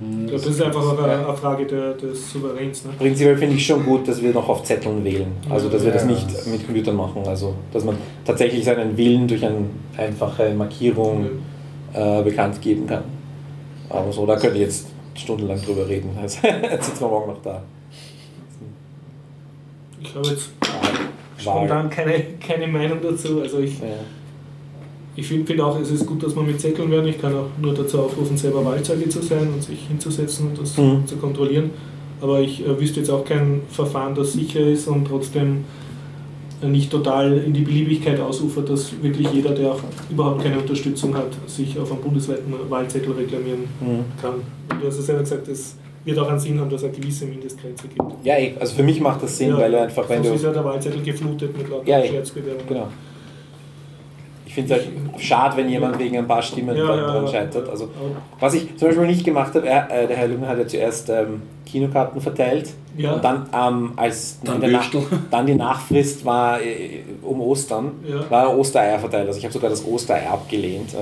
Ich glaube, das ist einfach auch eine, eine Frage der, des Souveräns. Ne? Prinzipiell finde ich schon gut, dass wir noch auf Zetteln wählen. Also, dass wir das nicht mit Computern machen. Also, dass man tatsächlich seinen Willen durch eine einfache Markierung äh, bekannt geben kann. Aber so, da könnt ihr jetzt stundenlang drüber reden. Also, jetzt sitzen wir morgen noch da. Ich habe jetzt spontan keine, keine Meinung dazu. Also ich, Ja. Ich finde find auch, es ist gut, dass man mit Zetteln werden. Ich kann auch nur dazu aufrufen, selber Wahlzeuge zu sein und sich hinzusetzen und das Mhm. zu kontrollieren. Aber ich äh, wüsste jetzt auch kein Verfahren, das sicher ist und trotzdem äh, nicht total in die Beliebigkeit ausufert, dass wirklich jeder, der auch überhaupt keine Unterstützung hat, sich auf einem bundesweiten Wahlzettel reklamieren Mhm. kann. Und du hast ja selber gesagt, es wird auch einen Sinn haben, dass es eine gewisse Mindestgrenze gibt. ja, also für mich macht das Sinn, Ja, weil einfach, wenn sonst du. ist ja der Wahlzettel geflutet mit lauter Ja. Scherzbewerbungen. Genau. Ich finde es halt schade, wenn jemand wegen ein paar Stimmen Ja, dran ja, scheitert. Also, was ich zum Beispiel nicht gemacht habe, er, äh, der Herr Lünger hat ja zuerst ähm, Kinokarten verteilt Ja. und dann, ähm, als Dann der Würstel. dann die Nachfrist war äh, um Ostern, Ja. war Ostereier verteilt. Also ich habe sogar das Ostereier abgelehnt. Äh,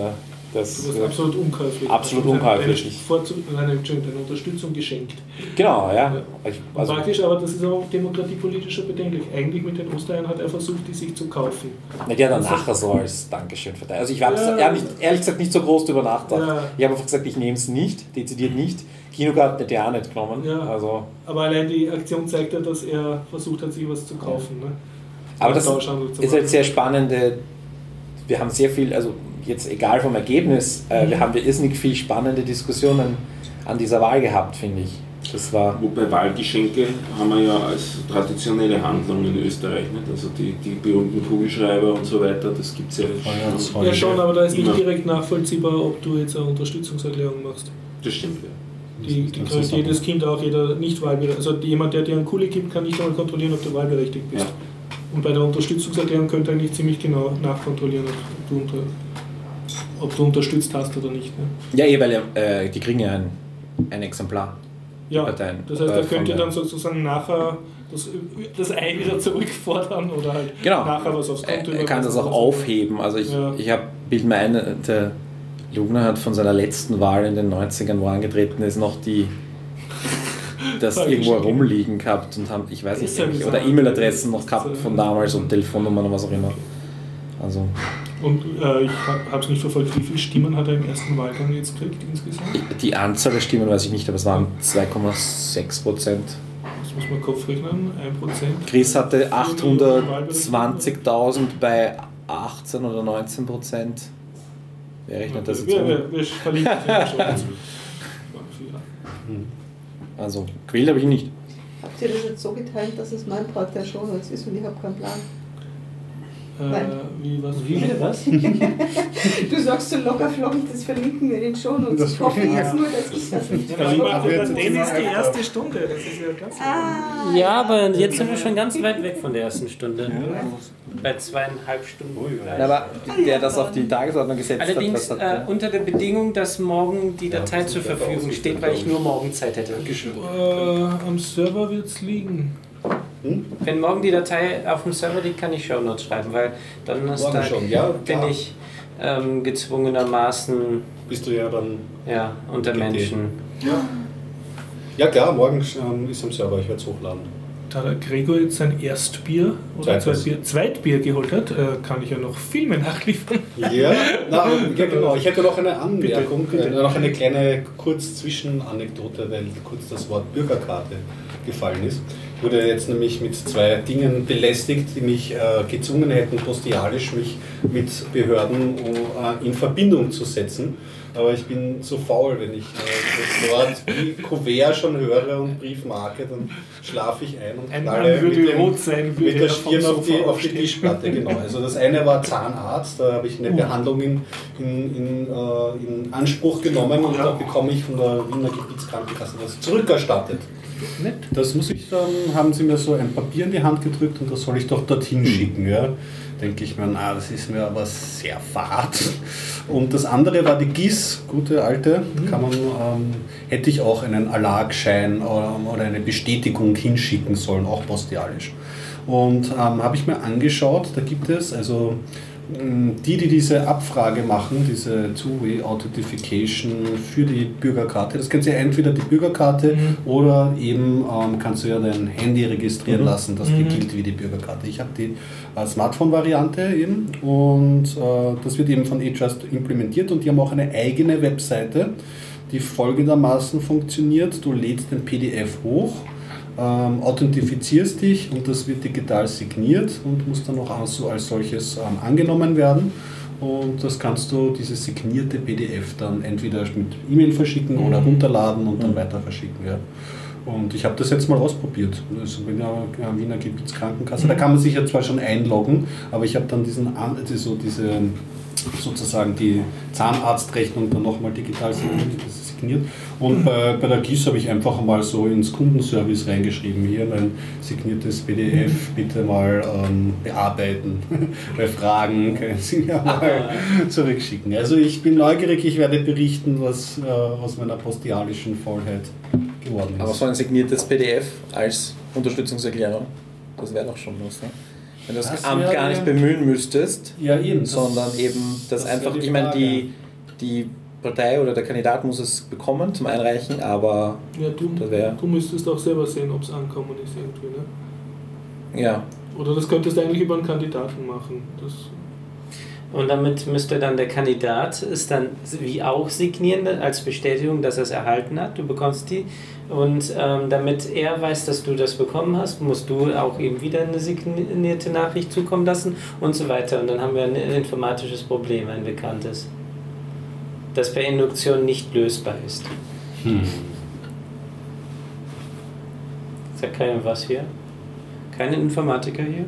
das, Du bist absolut unkäuflich. Absolut hast unkäuflich. Eine, Vorzu- eine, Entschuldigung, eine Unterstützung geschenkt. genau, ja. Ja. Ich, also, praktisch, aber das ist auch demokratiepolitischer bedenklich. Eigentlich mit den Ostereiern hat er versucht, die sich zu kaufen. na, die hat dann nachher so als Dankeschön verteilt. Also ich habe Ja. ja. nicht, ehrlich gesagt nicht so groß drüber nachgedacht. Ja. Ich habe einfach gesagt, ich nehme es nicht, dezidiert nicht. Kinokarten hätte ich auch nicht genommen. Ja. Also, Aber allein die Aktion zeigt ja, dass er versucht hat, sich was zu kaufen. Ne? Aber das ist halt sehr spannende. Wir haben sehr viel, also jetzt egal vom Ergebnis, äh, Mhm. wir haben wir irrsinnig viel spannende Diskussionen an dieser Wahl gehabt, finde ich. Das war. Wobei Wahlgeschenke haben wir ja als traditionelle Handlung in Österreich. Nicht? Also die, die berühmten Kugelschreiber und so weiter, das gibt es ja schon. Ja, schon, aber da ist nicht direkt nachvollziehbar, ob du jetzt eine Unterstützungserklärung machst. Das stimmt, ja. Die, die kriegt jedes Kind auch, jeder nicht wahlberechtigt. Also jemand, der dir einen Kuli gibt, kann nicht einmal kontrollieren, ob du wahlberechtigt bist. Ja. Und bei der Unterstützungserklärung könnte eigentlich ziemlich genau nachkontrollieren, ob du, unter, ob du unterstützt hast oder nicht. Ne? Ja, eh, weil äh, die kriegen ja ein, ein Exemplar. Ja, Parteien, das heißt, da könnt ihr dann sozusagen nachher das, das Ei wieder zurückfordern oder halt Genau. nachher was aufs Er, Konto er kann das auch aufheben. Also ich, Ja. ich habe Bild mir ein, der Lugner hat von seiner letzten Wahl in den 90ern, wo er angetreten ist, noch die das irgendwo geschenkt. rumliegen gehabt und haben, ich weiß nicht, oder. E-Mail-Adressen noch gehabt von damals und Telefonnummern und was auch immer. Also Und äh, ich habe es nicht verfolgt, wie viele Stimmen hat er im ersten Wahlgang jetzt gekriegt insgesamt? die Anzahl der Stimmen weiß ich nicht, aber es waren 2,6 Prozent. Das muss man Kopf rechnen, 1%. Chris hatte 820.000 bei 18 oder 19 Prozent. Wer rechnet das jetzt wir, wir, wir verlinken. Also gewählt habe ich nicht. Habt ihr das jetzt so getimt, dass es mein Part der Show Notes ist und ich habe keinen Plan? Äh, wie, was? Wie bitte was? Du sagst so locker flockig, das verlinken wir in den Show Notes. Das Ich hoffe wir. jetzt nur, dass ich das nicht Ja, Verlinken aber das ist die erste Stunde, das ist ja ganz Ah, Ja, aber jetzt sind wir schon ganz weit weg von der ersten Stunde. Bei zweieinhalb Stunden. gleich. Aber der das auf die Tagesordnung gesetzt Allerdings hat, was äh, unter der Bedingung, dass morgen die Datei zur Verfügung steht, weil ich nur morgen Zeit hätte. Äh, am Server wird es liegen. Wenn morgen die Datei auf dem Server liegt, kann ich Shownotes schreiben, weil Donnerstag schon, ja, bin ich ähm, gezwungenermaßen Bist du ja dann. ja, unter. Menschen. Ja klar, morgen ähm, ist am Server, ich werde es hochladen. Da der Gregor jetzt sein Erstbier oder Zweites. Zweitbier, Zweitbier geholt hat, äh, kann ich ja noch Filme nachliefern. Ja, na, ja genau. Ich hätte noch eine Anmerkung, Bitte, bitte. Äh, noch eine kleine kurz Zwischenanekdote, weil kurz das Wort Bürgerkarte gefallen ist. Wurde jetzt nämlich mit zwei Dingen belästigt, die mich äh, gezwungen hätten, postialisch mich mit Behörden äh, in Verbindung zu setzen. Aber ich bin so faul, wenn ich äh, das Wort wie Kuvert schon höre und Briefmarke, dann schlafe ich ein und knalle mit dem- rot sein, mit der er Stirn auf die, auf die. Tischplatte, genau. Also das eine war Zahnarzt, da habe ich eine. Behandlung in, in, in, äh, in Anspruch genommen und da bekomme ich von der Wiener Gebietskrankenkasse das zurückerstattet. Nett. Das muss ich sagen, haben sie mir so ein Papier in die Hand gedrückt und das soll ich doch dorthin schicken. Ja. Denke ich mir, na, das ist mir aber sehr fad. Und das andere war die GIS, gute alte, kann man, ähm, hätte ich auch einen Allagschein ähm, oder eine Bestätigung hinschicken sollen, auch postialisch. Und ähm, habe ich mir angeschaut, da gibt es also die, die diese Abfrage machen, diese Two-Way Authentification für die Bürgerkarte, das kannst du ja entweder die Bürgerkarte oder eben ähm, kannst du ja dein Handy registrieren lassen, das gilt wie die Bürgerkarte. Ich habe die äh, Smartphone-Variante eben und äh, das wird eben von eTrust implementiert und die haben auch eine eigene Webseite, die folgendermaßen funktioniert. Du lädst den PDF hoch ähm, authentifizierst dich und das wird digital signiert und muss dann auch als, so als solches ähm, angenommen werden. Und das kannst du, dieses signierte PDF, dann entweder mit E-Mail verschicken oder runterladen und dann weiter verschicken. Ja. Und ich habe das jetzt mal ausprobiert. Also Wiener, äh, Wiener Gebietskrankenkasse. Da kann man sich ja zwar schon einloggen, aber ich habe dann diesen, die- so diese, sozusagen die Zahnarztrechnung dann nochmal digital signiert. Signiert. Und bei, bei der GIS habe ich einfach mal so ins Kundenservice reingeschrieben, hier mein signiertes PDF bitte mal ähm, bearbeiten. bei Fragen können Sie mir mal zurückschicken. Also ich bin neugierig, ich werde berichten, was äh, aus meiner postialischen Vollheit geworden ist. Aber so ein signiertes PDF als Unterstützungserklärung, das wäre doch schon was. Ne? Wenn du das, Amt gar nicht bemühen müsstest, ja, eben. sondern eben das, das einfach, ich meine, die, die Partei oder der Kandidat muss es bekommen zum Einreichen, aber Ja, du, Das du müsstest auch selber sehen, ob es ankommen ist irgendwie. Ne? ja, Oder das könntest du eigentlich über einen Kandidaten machen. Das, Und damit müsste dann der Kandidat es dann wie auch signieren als Bestätigung, dass er es erhalten hat. Du bekommst die. Und ähm, damit er weiß, dass du das bekommen hast, musst du auch ihm wieder eine signierte Nachricht zukommen lassen und so weiter. Und dann haben wir ein informatisches Problem, ein bekanntes, das per Induktion nicht lösbar ist. Sagt keiner was hier? Keine Informatiker hier?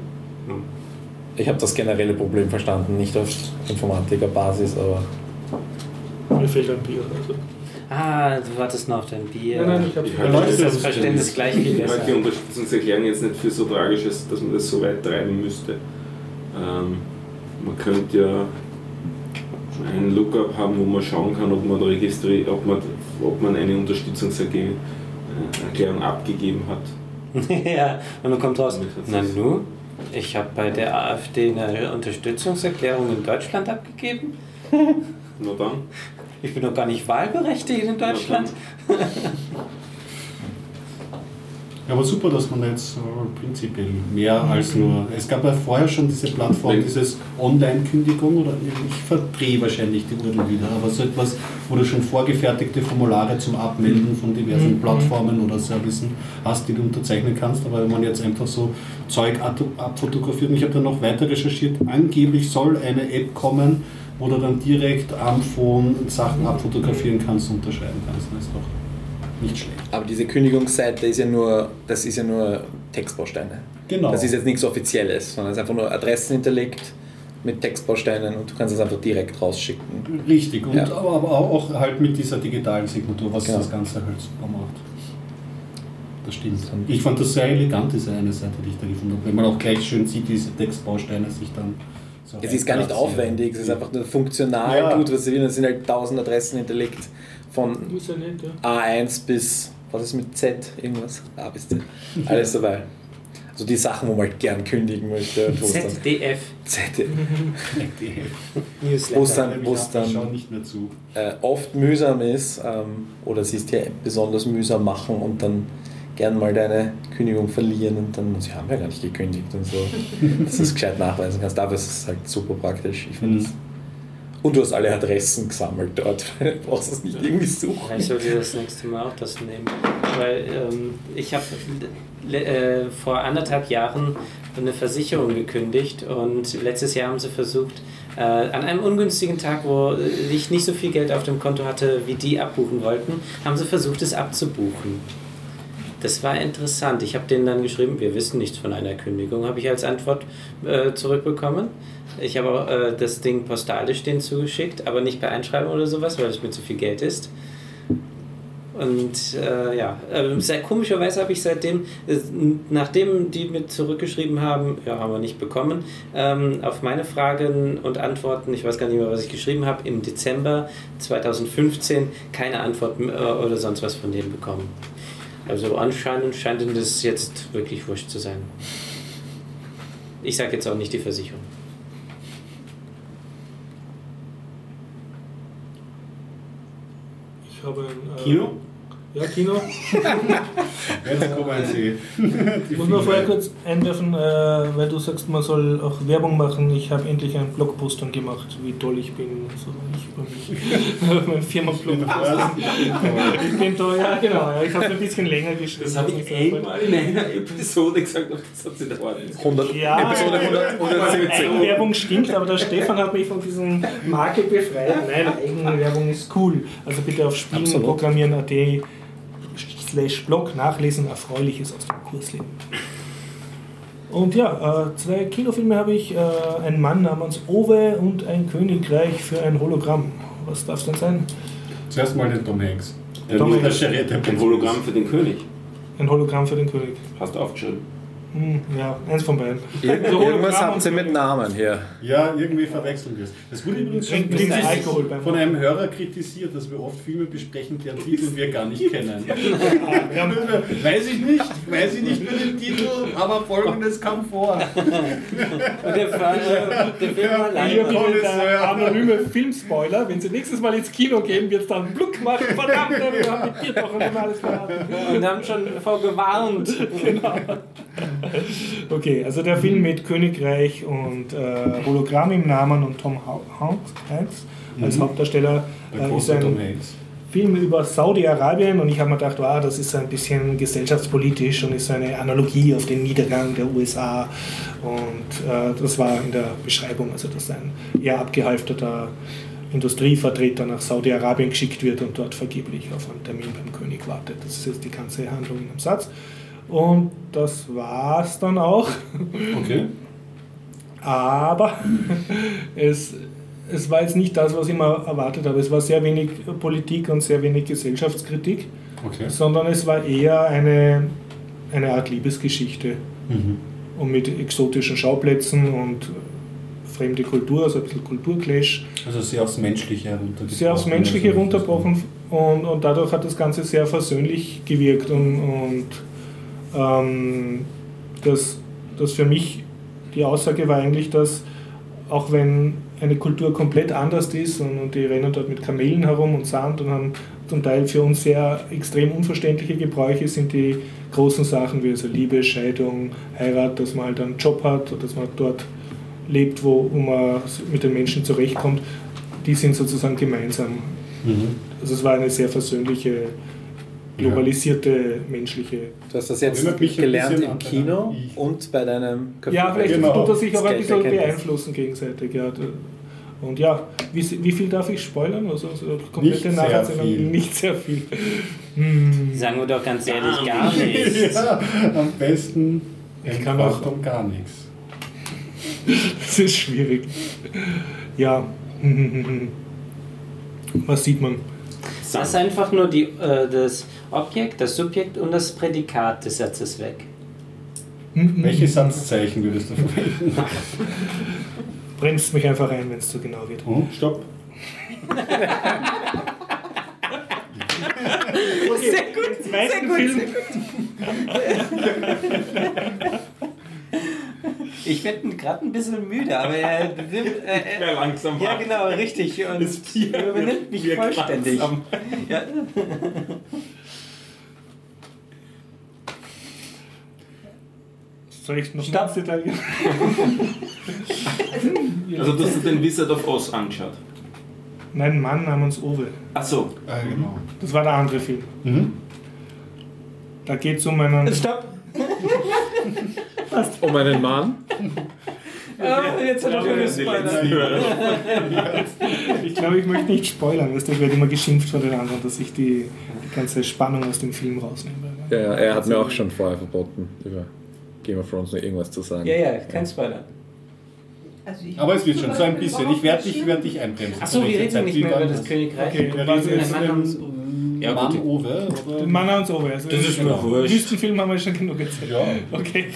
ich habe das generelle Problem verstanden, nicht auf Informatikerbasis, aber mir fehlt ein Bier. Also. Ah, du wartest noch auf dein Bier. Nein, nein, ich habe halte das das Verständnis gleich viel Ich halte die Unterstützungserklärung jetzt nicht für so tragisch, dass man das so weit treiben müsste. Ähm, man könnte ja einen Lookup haben, wo man schauen kann, ob man, registri ob man, ob man eine Unterstützungserklärung äh, abgegeben hat. ja, und dann kommt raus, na nu, ich habe bei der AfD eine Unterstützungserklärung in Deutschland abgegeben. Na dann. Ich bin doch gar nicht wahlberechtigt in Deutschland. Ja, aber super, dass man jetzt so prinzipiell mehr als nur. Es gab ja vorher schon diese Plattform, Nee. dieses Online-Kündigung oder ich verdrehe wahrscheinlich die Urtel wieder, aber so etwas, wo du schon vorgefertigte Formulare zum Abmelden von diversen Plattformen oder Services hast, die du unterzeichnen kannst. Aber wenn man jetzt einfach so Zeug ab- abfotografiert, und ich habe dann noch weiter recherchiert, angeblich soll eine App kommen, wo du dann direkt am Phone Sachen abfotografieren kannst und unterschreiben kannst. Das ist doch nicht schlecht. Aber diese Kündigungsseite ist ja nur, das ist ja nur Textbausteine. Genau. Das ist jetzt nichts Offizielles, sondern es ist einfach nur Adressen hinterlegt mit Textbausteinen und du kannst es einfach direkt rausschicken. Richtig, und Ja. aber, aber auch halt mit dieser digitalen Signatur, was Genau. das Ganze halt super macht. Das stimmt. Ich fand das sehr elegant, diese eine Seite, die ich da gefunden habe. Wenn man auch gleich schön sieht, diese Textbausteine sich dann so Es ist gar nicht aufwendig, es ist einfach nur funktional Ja. gut, was sie will. Es sind halt tausend Adressen hinterlegt von ist ja nett, ja. A1 bis, was ist mit Z, irgendwas? A bis Z. Alles dabei. Also die Sachen, wo man halt gern kündigen möchte. ZDF Z. Die Wo es dann, wo es Ich schaue dann nicht mehr zu. äh, oft mühsam ist ähm, oder sie es dir besonders mühsam machen und dann gern mal deine Kündigung verlieren und dann, sie haben ja gar nicht gekündigt und so, dass du es gescheit nachweisen kannst. Dafür ist es halt super praktisch. Ich finde Mhm. Und du hast alle Adressen gesammelt dort, du brauchst es nicht irgendwie suchen. Ich sollte das nächste Mal auch das nehmen. Weil ähm, ich habe äh, vor anderthalb Jahren eine Versicherung gekündigt und letztes Jahr haben sie versucht, äh, an einem ungünstigen Tag, wo ich nicht so viel Geld auf dem Konto hatte, wie die abbuchen wollten, haben sie versucht, es abzubuchen. Das war interessant. Ich habe denen dann geschrieben, wir wissen nichts von einer Kündigung, habe ich als Antwort äh, zurückbekommen. Ich habe auch äh, das Ding postalisch denen zugeschickt, aber nicht per Einschreiben oder sowas, weil es mir zu viel Geld ist. Und äh, ja, äh, sehr komischerweise habe ich seitdem, äh, nachdem die mir zurückgeschrieben haben, ja, haben wir nicht bekommen, ähm, auf meine Fragen und Antworten, ich weiß gar nicht mehr, was ich geschrieben habe, im Dezember 2015 keine Antwort äh, oder sonst was von denen bekommen. Also anscheinend scheint ihnen das jetzt wirklich wurscht zu sein. Ich sage jetzt auch nicht die Versicherung. Ich habe ein. Äh, Kino? Ja, Kino. Jetzt kommen Sie. Ich muss nur vorher kurz einwerfen, äh, weil du sagst, man soll auch Werbung machen. Ich habe endlich einen Blogposter gemacht, wie toll ich bin. So, ich über mich. mein Firmenblogposter. ich bin da, ja genau. Ja, ich habe ein bisschen länger geschrieben. Das habe ich einmal in einer Episode gesagt, aber das hat sich dauert. 100, Ja, Episode 100, 170. Eigenwerbung stimmt, aber der Stefan hat mich von diesem Marke befreit. Nein, Eigenwerbung ist cool. Also bitte auf Spielen Absolut. programmieren.at slash Blog nachlesen, Erfreuliches aus dem Kursleben. Und ja, äh, zwei Kinofilme habe ich. Äh, ein Mann namens Owe und ein Königreich für ein Hologramm. Was darf es denn sein? Zuerst mal den Tom Hanks. Der Tom Hanks. Ein Hologramm für den König. Ein Hologramm für den König. Hast du aufgeschrieben. Hm, ja, eins von beiden. Ir Also Hologramm irgendwas habt ihr mit. Namen hier. Ja, irgendwie verwechseln wir es. Das wurde übrigens schon von einem Hörer kritisiert, dass wir oft Filme besprechen, deren Titel wir gar nicht kennen. Weiß ich nicht, weiß ich nicht mehr den Titel, aber folgendes kam vor. Und der, Fall, äh, der Film war bitte der anonyme Filmspoiler. Wenn Sie nächstes Mal ins Kino gehen, wird es dann Bluck machen. Verdammt, wir haben mit dir doch und immer alles verraten. Und haben schon vorgewarnt. Okay, also der Film mit Königreich und äh, Hologramm im Namen und Tom Ha- Hanks als Hauptdarsteller Der äh, ist ein. Film über Saudi-Arabien und ich habe mir gedacht, wow, das ist ein bisschen gesellschaftspolitisch und ist eine Analogie auf den Niedergang der USA und äh, das war in der Beschreibung, also dass ein eher abgehalfterter Industrievertreter nach Saudi-Arabien geschickt wird und dort vergeblich auf einen Termin beim König wartet. Das ist jetzt die ganze Handlung in einem Satz. Und das war's dann auch. Okay. Aber es, es war jetzt nicht das, was ich mir erwartet habe. Es war sehr wenig Politik und sehr wenig Gesellschaftskritik, Okay. sondern es war eher eine, eine Art Liebesgeschichte. Mhm. Und mit exotischen Schauplätzen und fremde Kultur, also ein bisschen Kulturclash, Also sehr aufs Menschliche heruntergebrochen. sehr aufs Menschliche runterbrochen und, und dadurch hat das Ganze sehr versöhnlich gewirkt und, und ähm, das, das für mich die Aussage war eigentlich, dass auch wenn eine Kultur komplett anders ist und, und die rennen dort mit Kamelen herum und Sand und haben zum Teil für uns sehr extrem unverständliche Gebräuche, sind die großen Sachen wie also Liebe, Scheidung, Heirat, dass man halt einen Job hat oder dass man dort lebt, wo, wo man mit den Menschen zurechtkommt, die sind sozusagen gemeinsam. Mhm. Also es war eine sehr versöhnliche, globalisierte, menschliche. Du hast das jetzt gelernt im Kino und bei deinem Kaffee. Ja, vielleicht Genau. tut er sich auch ein bisschen beeinflussen gegenseitig. Ja. Und ja, wie, wie viel darf ich spoilern? Also, also komplette Nicht sehr Nacherzählung? viel. Nicht sehr viel. Hm. Sagen wir doch ganz ehrlich, gar nichts. Ja, am besten Ich kann auch- Quantum gar nichts. Das ist schwierig. Ja. Was sieht man? Das ist einfach nur die, äh, das Objekt, das Subjekt und das Prädikat des Satzes weg. Welche Satzzeichen würdest du verwenden? Bremst mich einfach ein, wenn es zu genau wird. Oh, stopp. Sehr gut, zweiten Film. Ich werde gerade ein bisschen müde, aber er nimmt. Äh, Mehr langsam ja, genau, richtig. Und Das Bier er übernimmt mich wird vollständig. Ja. Soll ich noch? Also du hast dir den Wizard of Oz angeschaut. Nein, Mann namens Owe. Achso, Ah, genau. Das war der andere Film. Mhm. Da geht es um einen. Stopp! Um einen Mann. Oh, jetzt hat er schon gespoilert. Ich glaube, ich möchte nicht spoilern, du, ich werde immer geschimpft von den anderen, dass ich die, die ganze Spannung aus dem Film rausnehme. Ja, ja, er hat mir auch schon vorher verboten, über Game of Thrones noch irgendwas zu sagen. Ja, ja, kein Spoiler. Also Aber es wird schon so ein bisschen. Ich werde dich, werd dich einbremsen. Achso, wir reden nicht mehr über das. Königreich. Okay, Wir reden jetzt ähm, Ja, Mann gut. Owe? Oder? Mann namens Owe. Also Das ist mir genau. wurscht. Wüstenfilm haben wir schon genug erzählt. Ja. Okay.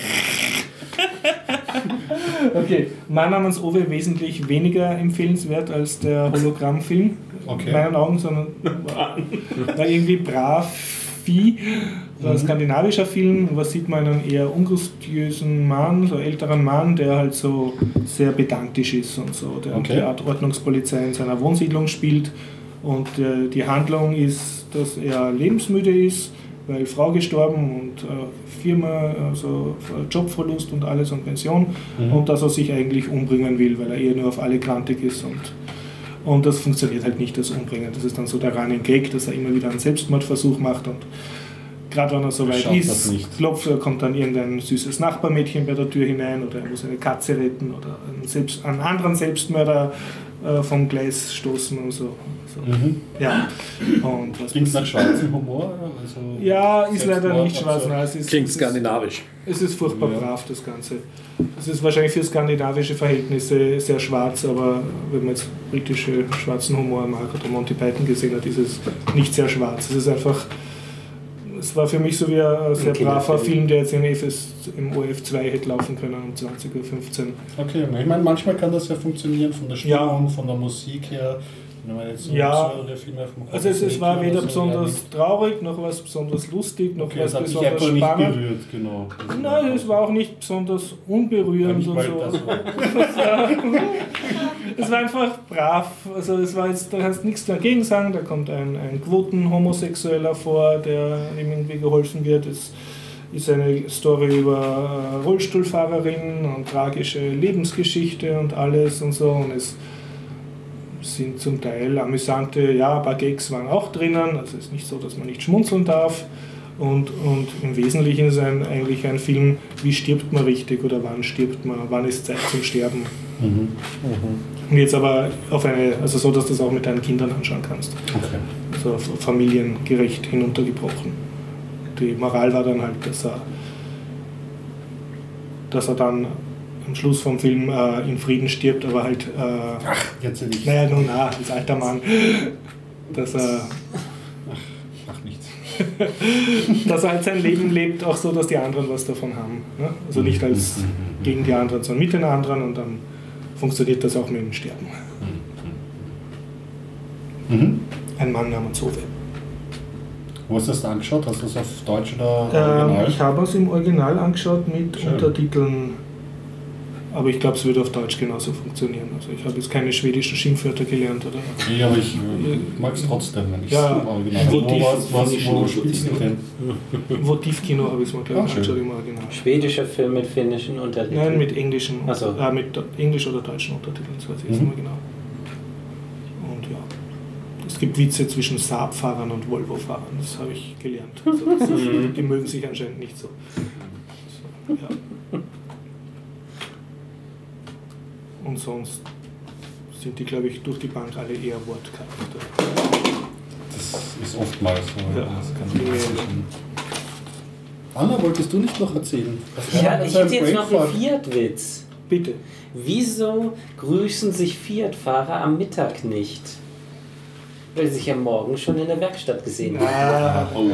okay, Mann namens Owe wesentlich weniger empfehlenswert als der Hologrammfilm. Okay. In meinen Augen, sondern war, irgendwie brav Vieh. So ein skandinavischer Film. Was sieht man? Einen eher ungustiösen Mann, so einen älteren Mann, der halt so sehr pedantisch ist und so. Der Okay. die Art Ordnungspolizei in seiner Wohnsiedlung spielt. Und äh, die Handlung ist, dass er lebensmüde ist, weil Frau gestorben und äh, Firma, also Jobverlust und alles und Pension. Und dass er sich eigentlich umbringen will, weil er eher nur auf alle krantig ist. Und, und das funktioniert halt nicht, das Umbringen. Das ist dann so der Running Gag, dass er immer wieder einen Selbstmordversuch macht und gerade wenn er so weit ist, klopft, er, kommt dann irgendein süßes Nachbarmädchen bei der Tür hinein oder er muss eine Katze retten oder einen, Selbst, einen anderen Selbstmörder äh, vom Gleis stoßen und so. So. Mhm. Ja. Und was Klingt nach schwarzem Humor? Also ja, ist leider nicht schwarz. Nein, es ist, Klingt es ist- skandinavisch. es ist furchtbar Ja. brav, das Ganze. Es ist wahrscheinlich für skandinavische Verhältnisse sehr schwarz, aber wenn man jetzt britische schwarzen Humor mag oder Monty Python gesehen hat, ist es nicht sehr schwarz. Es ist einfach, es war für mich so wie ein sehr Okay, braver Film. Film, der jetzt im, FS, im OF2 hätte laufen können um 20.15 Uhr. Okay, ich meine, manchmal kann das ja funktionieren von der Ja. Stimmung, von der Musik her. So Ja. Also es, es war weder besonders traurig, noch was besonders lustig, noch Okay, was besonders spannend. berührt, genau. Nein, es war auch nicht besonders unberührend und so. Es war einfach brav. Also es war jetzt, da kannst du nichts dagegen sagen. Da kommt ein, ein Quoten-Homosexueller vor, der ihm irgendwie geholfen wird. Es ist eine Story über äh, Rollstuhlfahrerin und tragische Lebensgeschichte und alles und so. Und es sind zum Teil amüsante, ja, ein paar Gags waren auch drinnen. Also es ist nicht so, dass man nicht schmunzeln darf. Und, und im Wesentlichen ist ein, eigentlich ein Film, wie stirbt man richtig oder wann stirbt man, wann ist Zeit zum Sterben. Mhm. Und jetzt aber auf eine, also so, dass du das auch mit deinen Kindern anschauen kannst. Okay. Also familiengerecht hinuntergebrochen. Die Moral war dann halt, dass er, dass er dann am Schluss vom Film äh, in Frieden stirbt, aber halt, äh, Jetzt nicht. naja, nun na, als alter Mann, dass er, Ach, nichts. dass er halt sein Leben lebt, auch so, dass die anderen was davon haben. Ne? Also nicht als gegen die anderen, sondern mit den anderen und dann funktioniert das auch mit dem Sterben. Mhm. Ein Mann namens Ove. Wo hast du das angeschaut? Hast du das auf Deutsch oder Ähm, Original? ich habe es im Original angeschaut mit Schön. Untertiteln, aber ich glaube, es würde auf Deutsch genauso funktionieren. Also ich habe jetzt keine schwedischen Schimpfwörter gelernt oder. Nee, aber ich mag es trotzdem, wenn ich es Ja. im Original Wo, Motiv- was, was, wo spielst du denn? Habe ich es mal, glaube Ah, angeschaut im Original. Schwedischer Film mit finnischen Untertiteln. Nein, mit englischen, Ach so. äh, mit englisch- oder deutschen Untertiteln, das weiß ich jetzt Mhm. nicht mehr genau. Und ja, es gibt Witze zwischen Saab-Fahrern und Volvo-Fahrern, das habe ich gelernt. Also das ist, die mögen sich anscheinend nicht so. so ja. Und sonst sind die, glaube ich, durch die Bank alle eher Wortcharakter. Das ist oftmals so. Ja. Das kann wissen. Anna, wolltest du nicht noch erzählen? Ja, ich hätte jetzt noch einen? Fiat-Witz. Bitte. Wieso grüßen sich Fiat-Fahrer am Mittag nicht? Weil sie sich am Morgen schon in der Werkstatt gesehen haben. Ah, Oh.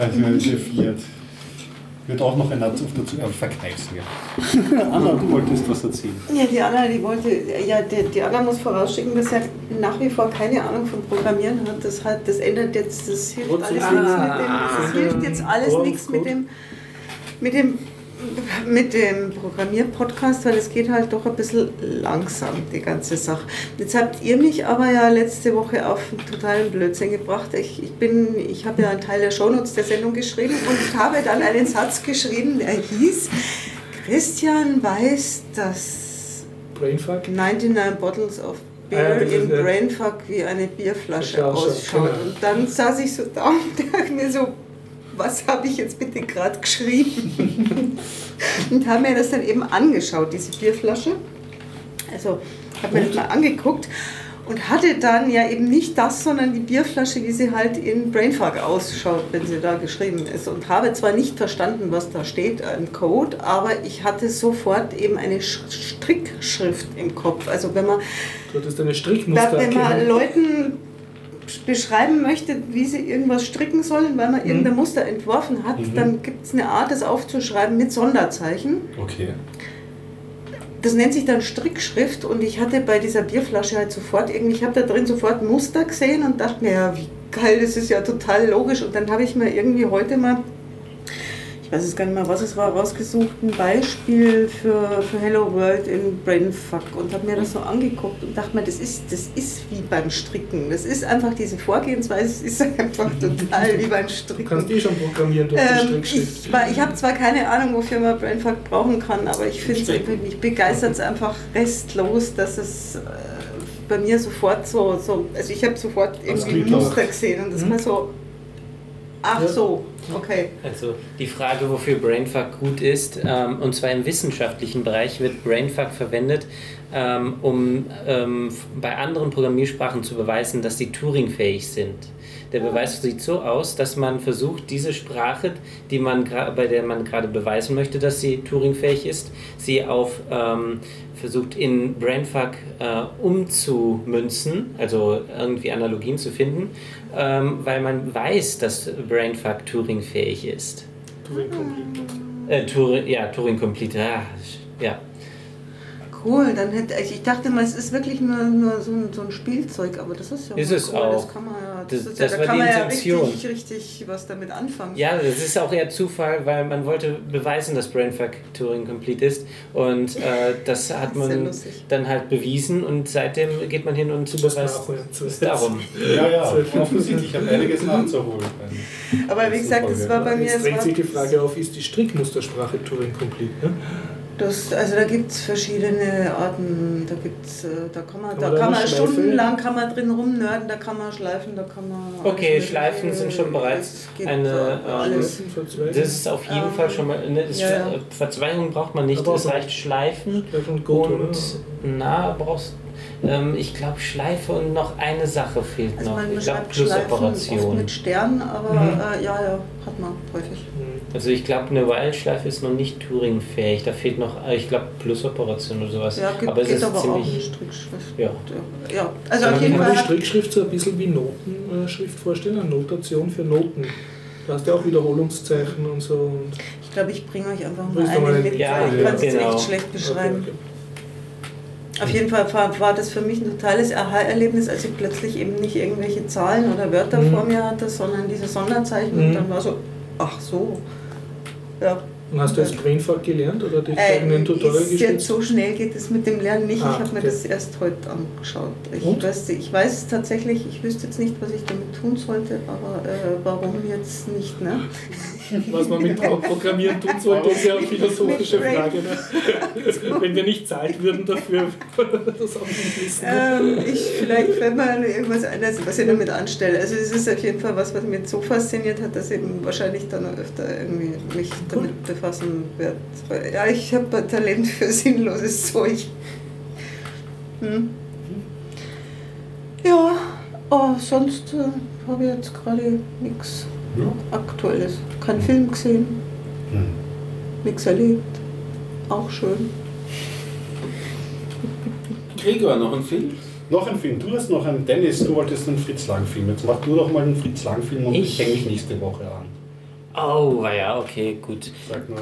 Also, Fiat. Wird auch noch einer auf dazu äh, verkneifen. Ja. Anna, du wolltest was erzählen. Ja, die Anna, die wollte, ja, die, die Anna muss vorausschicken, dass er nach wie vor keine Ahnung vom Programmieren hat. Das, hat, das ändert jetzt, das hilft alles nichts mit dem, Ah. das hilft jetzt alles Oh, nichts mit dem, mit dem, mit dem Programmierpodcast, weil es geht halt doch ein bisschen langsam, die ganze Sache. Jetzt habt ihr mich aber ja letzte Woche auf einen totalen Blödsinn gebracht. Ich, ich bin, ich habe ja einen Teil der Shownotes der Sendung geschrieben und ich habe dann einen Satz geschrieben, der hieß, Christian weiß, dass Brainfuck. 99 Bottles of Ah ja, Beer das ist in der- Brainfuck wie eine Bierflasche Flasche ausschaut, ausschaut. genau. Und dann saß ich so da und dachte mir so, was habe ich jetzt bitte gerade geschrieben? und habe mir das dann eben angeschaut, diese Bierflasche. Also habe mir das mal angeguckt und hatte dann ja eben nicht das, sondern die Bierflasche, wie sie halt in Brainfuck ausschaut, wenn sie da geschrieben ist. Und habe zwar nicht verstanden, was da steht, ein Code, aber ich hatte sofort eben eine Sch- Strickschrift im Kopf. Also wenn man Du hattest eine Strickmuster wenn man. Leuten beschreiben möchte, wie sie irgendwas stricken sollen, weil man Mhm. irgendein Muster entworfen hat, Mhm. dann gibt es eine Art, das aufzuschreiben mit Sonderzeichen. Okay. Das nennt sich dann Strickschrift und ich hatte bei dieser Bierflasche halt sofort irgendwie, ich habe da drin sofort Muster gesehen und dachte mir, ja, wie geil, das ist ja total logisch. Und dann habe ich mir irgendwie heute mal, ich weiß jetzt gar nicht mehr, was es war, rausgesucht, ein Beispiel für, für Hello World in Brainfuck und habe mir das so angeguckt und dachte mir, das ist, das ist wie beim Stricken. Das ist einfach diese Vorgehensweise, es ist einfach total wie beim Du Stricken. kannst eh schon programmieren durch die Ähm, Strickschrift. ich ich habe zwar keine Ahnung, wofür man Brainfuck brauchen kann, aber ich finde es irgendwie, mich begeistert es einfach restlos, dass es äh, bei mir sofort so, so also ich habe sofort irgendwie Muster gesehen und das Mhm. war so, ach so, okay. Also die Frage, wofür Brainfuck gut ist, ähm, und zwar im wissenschaftlichen Bereich wird Brainfuck verwendet, ähm, um ähm, bei anderen Programmiersprachen zu beweisen, dass sie Turing-fähig sind. Der Beweis sieht so aus, dass man versucht, diese Sprache, die man bei der man gerade beweisen möchte, dass sie Turing-fähig ist, sie auf ähm, versucht in Brainfuck äh, umzumünzen, also irgendwie Analogien zu finden, ähm, weil man weiß, dass Brainfuck Turing-fähig ist. Turing Complete. Äh, Turing, ja, Turing Complete, ah, ja. Cool, dann hätte ich, ich dachte mal, es ist wirklich nur, nur so, ein, so ein Spielzeug, aber das ist ja Ist es cool. auch. Das kann man ja, das Das- ist ja, das da war kann die man ja Intention. richtig, richtig was damit anfangen. Ja, das ist auch eher Zufall, weil man wollte beweisen, dass Brainfuck Turing Complete ist und äh, das hat Das ja man dann halt bewiesen und seitdem geht man hin und Das beweist es darum. Ja, ja, offensichtlich. Ich habe einiges nachzuholen. Aber wie gesagt, das war bei mir, Jetzt es drängt sich die Frage auf, ist die Strickmustersprache Turing Complete? Ne? Das, also da gibt es verschiedene Arten. Da gibt's, äh, da kann man, Kann da man kann man stundenlang kann man drin rumnörden, da kann man schleifen, da kann man. Okay, Schleifen sind schon bereits eine, äh, ähm, alles. Das ist auf jeden Ähm, Fall schon mal. Ne, ja, ja. Ver- Verzweigung braucht man nicht, es reicht Schleifen. Schleifen und Goto, Und na, brauchst ähm, ich glaube Schleife und noch eine Sache fehlt Also noch. man Ich glaube Plusoperation. mit Sternen, aber Mhm. äh, ja, ja, hat man häufig. Hm. Also ich glaube eine Wildschleife ist noch nicht Turing-fähig. Da fehlt noch, äh, ich glaube Plusoperation oder sowas. Ja, geht, aber es geht ist aber auch in ziemlich. Strickschrift. Ja. Ja, also Kann auf jeden man Fall. die Hat, Strickschrift so ein bisschen wie Notenschrift vorstellen, eine Notation für Noten. Da hast du ja auch Wiederholungszeichen und so. Und ich glaube, ich bringe euch einfach mal eine mit. Ja, ich kann es jetzt genau. echt schlecht beschreiben. Okay, okay. Auf jeden Fall war, das für mich ein totales Aha-Erlebnis, als ich plötzlich eben nicht irgendwelche Zahlen oder Wörter Mhm. vor mir hatte, sondern diese Sonderzeichen. Und Mhm. dann war so, ach so. Ja. Und hast du jetzt Brainfuck gelernt oder dich Äh, gegen den Tutorial ist jetzt gestützt? so schnell geht es mit dem Lernen nicht. Ah, ich habe mir okay. das erst heute angeschaut. Ich Und? weiß, ich weiß tatsächlich, ich wüsste jetzt nicht, was ich damit tun sollte, aber äh, warum jetzt nicht, ne? Was man mit Pro- Programmieren ist ja eine philosophische Mit Brain- Frage. Ne? Wenn wir nicht zahlt würden dafür, das auch nicht wissen. Ähm, ich, vielleicht fällt mir irgendwas ein, was ich damit anstelle. Also es ist auf jeden Fall was, was mich so fasziniert hat, dass ich eben wahrscheinlich dann noch öfter irgendwie mich damit befassen werde. Ja, ich habe ein Talent für sinnloses Zeug. Hm. Ja, oh, sonst äh, habe ich jetzt gerade nichts Aktuelles. Kein Film gesehen, Hm. nichts erlebt. Auch schön. Gregor, noch ein Film? Noch ein Film. Du hast noch einen Dennis, du wolltest einen Fritz Lang-Film. Jetzt mach du doch mal einen Fritz Lang-Film und ich, Ich? hänge mich nächste Woche an. Oh, ja, okay, gut. Sag Ähm,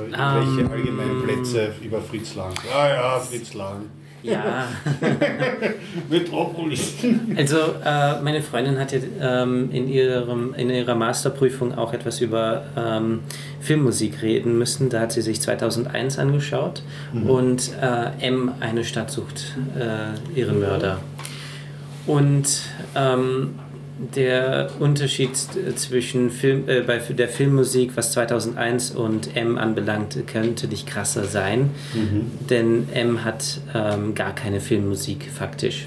welche allgemeinen Plätze über Fritz Lang. Ja, ja, Fritz Lang. Ja, Metropolis. also äh, meine Freundin hat ja ähm, in, ihrem, in ihrer Masterprüfung auch etwas über ähm, Filmmusik reden müssen. Da hat sie sich 2001 angeschaut und äh, M, eine Stadt sucht äh, ihren Mörder. Und ähm, der Unterschied äh, zwischen Film, äh, bei der Filmmusik, was 2001 und M anbelangt, könnte nicht krasser sein, denn M hat ähm, gar keine Filmmusik faktisch.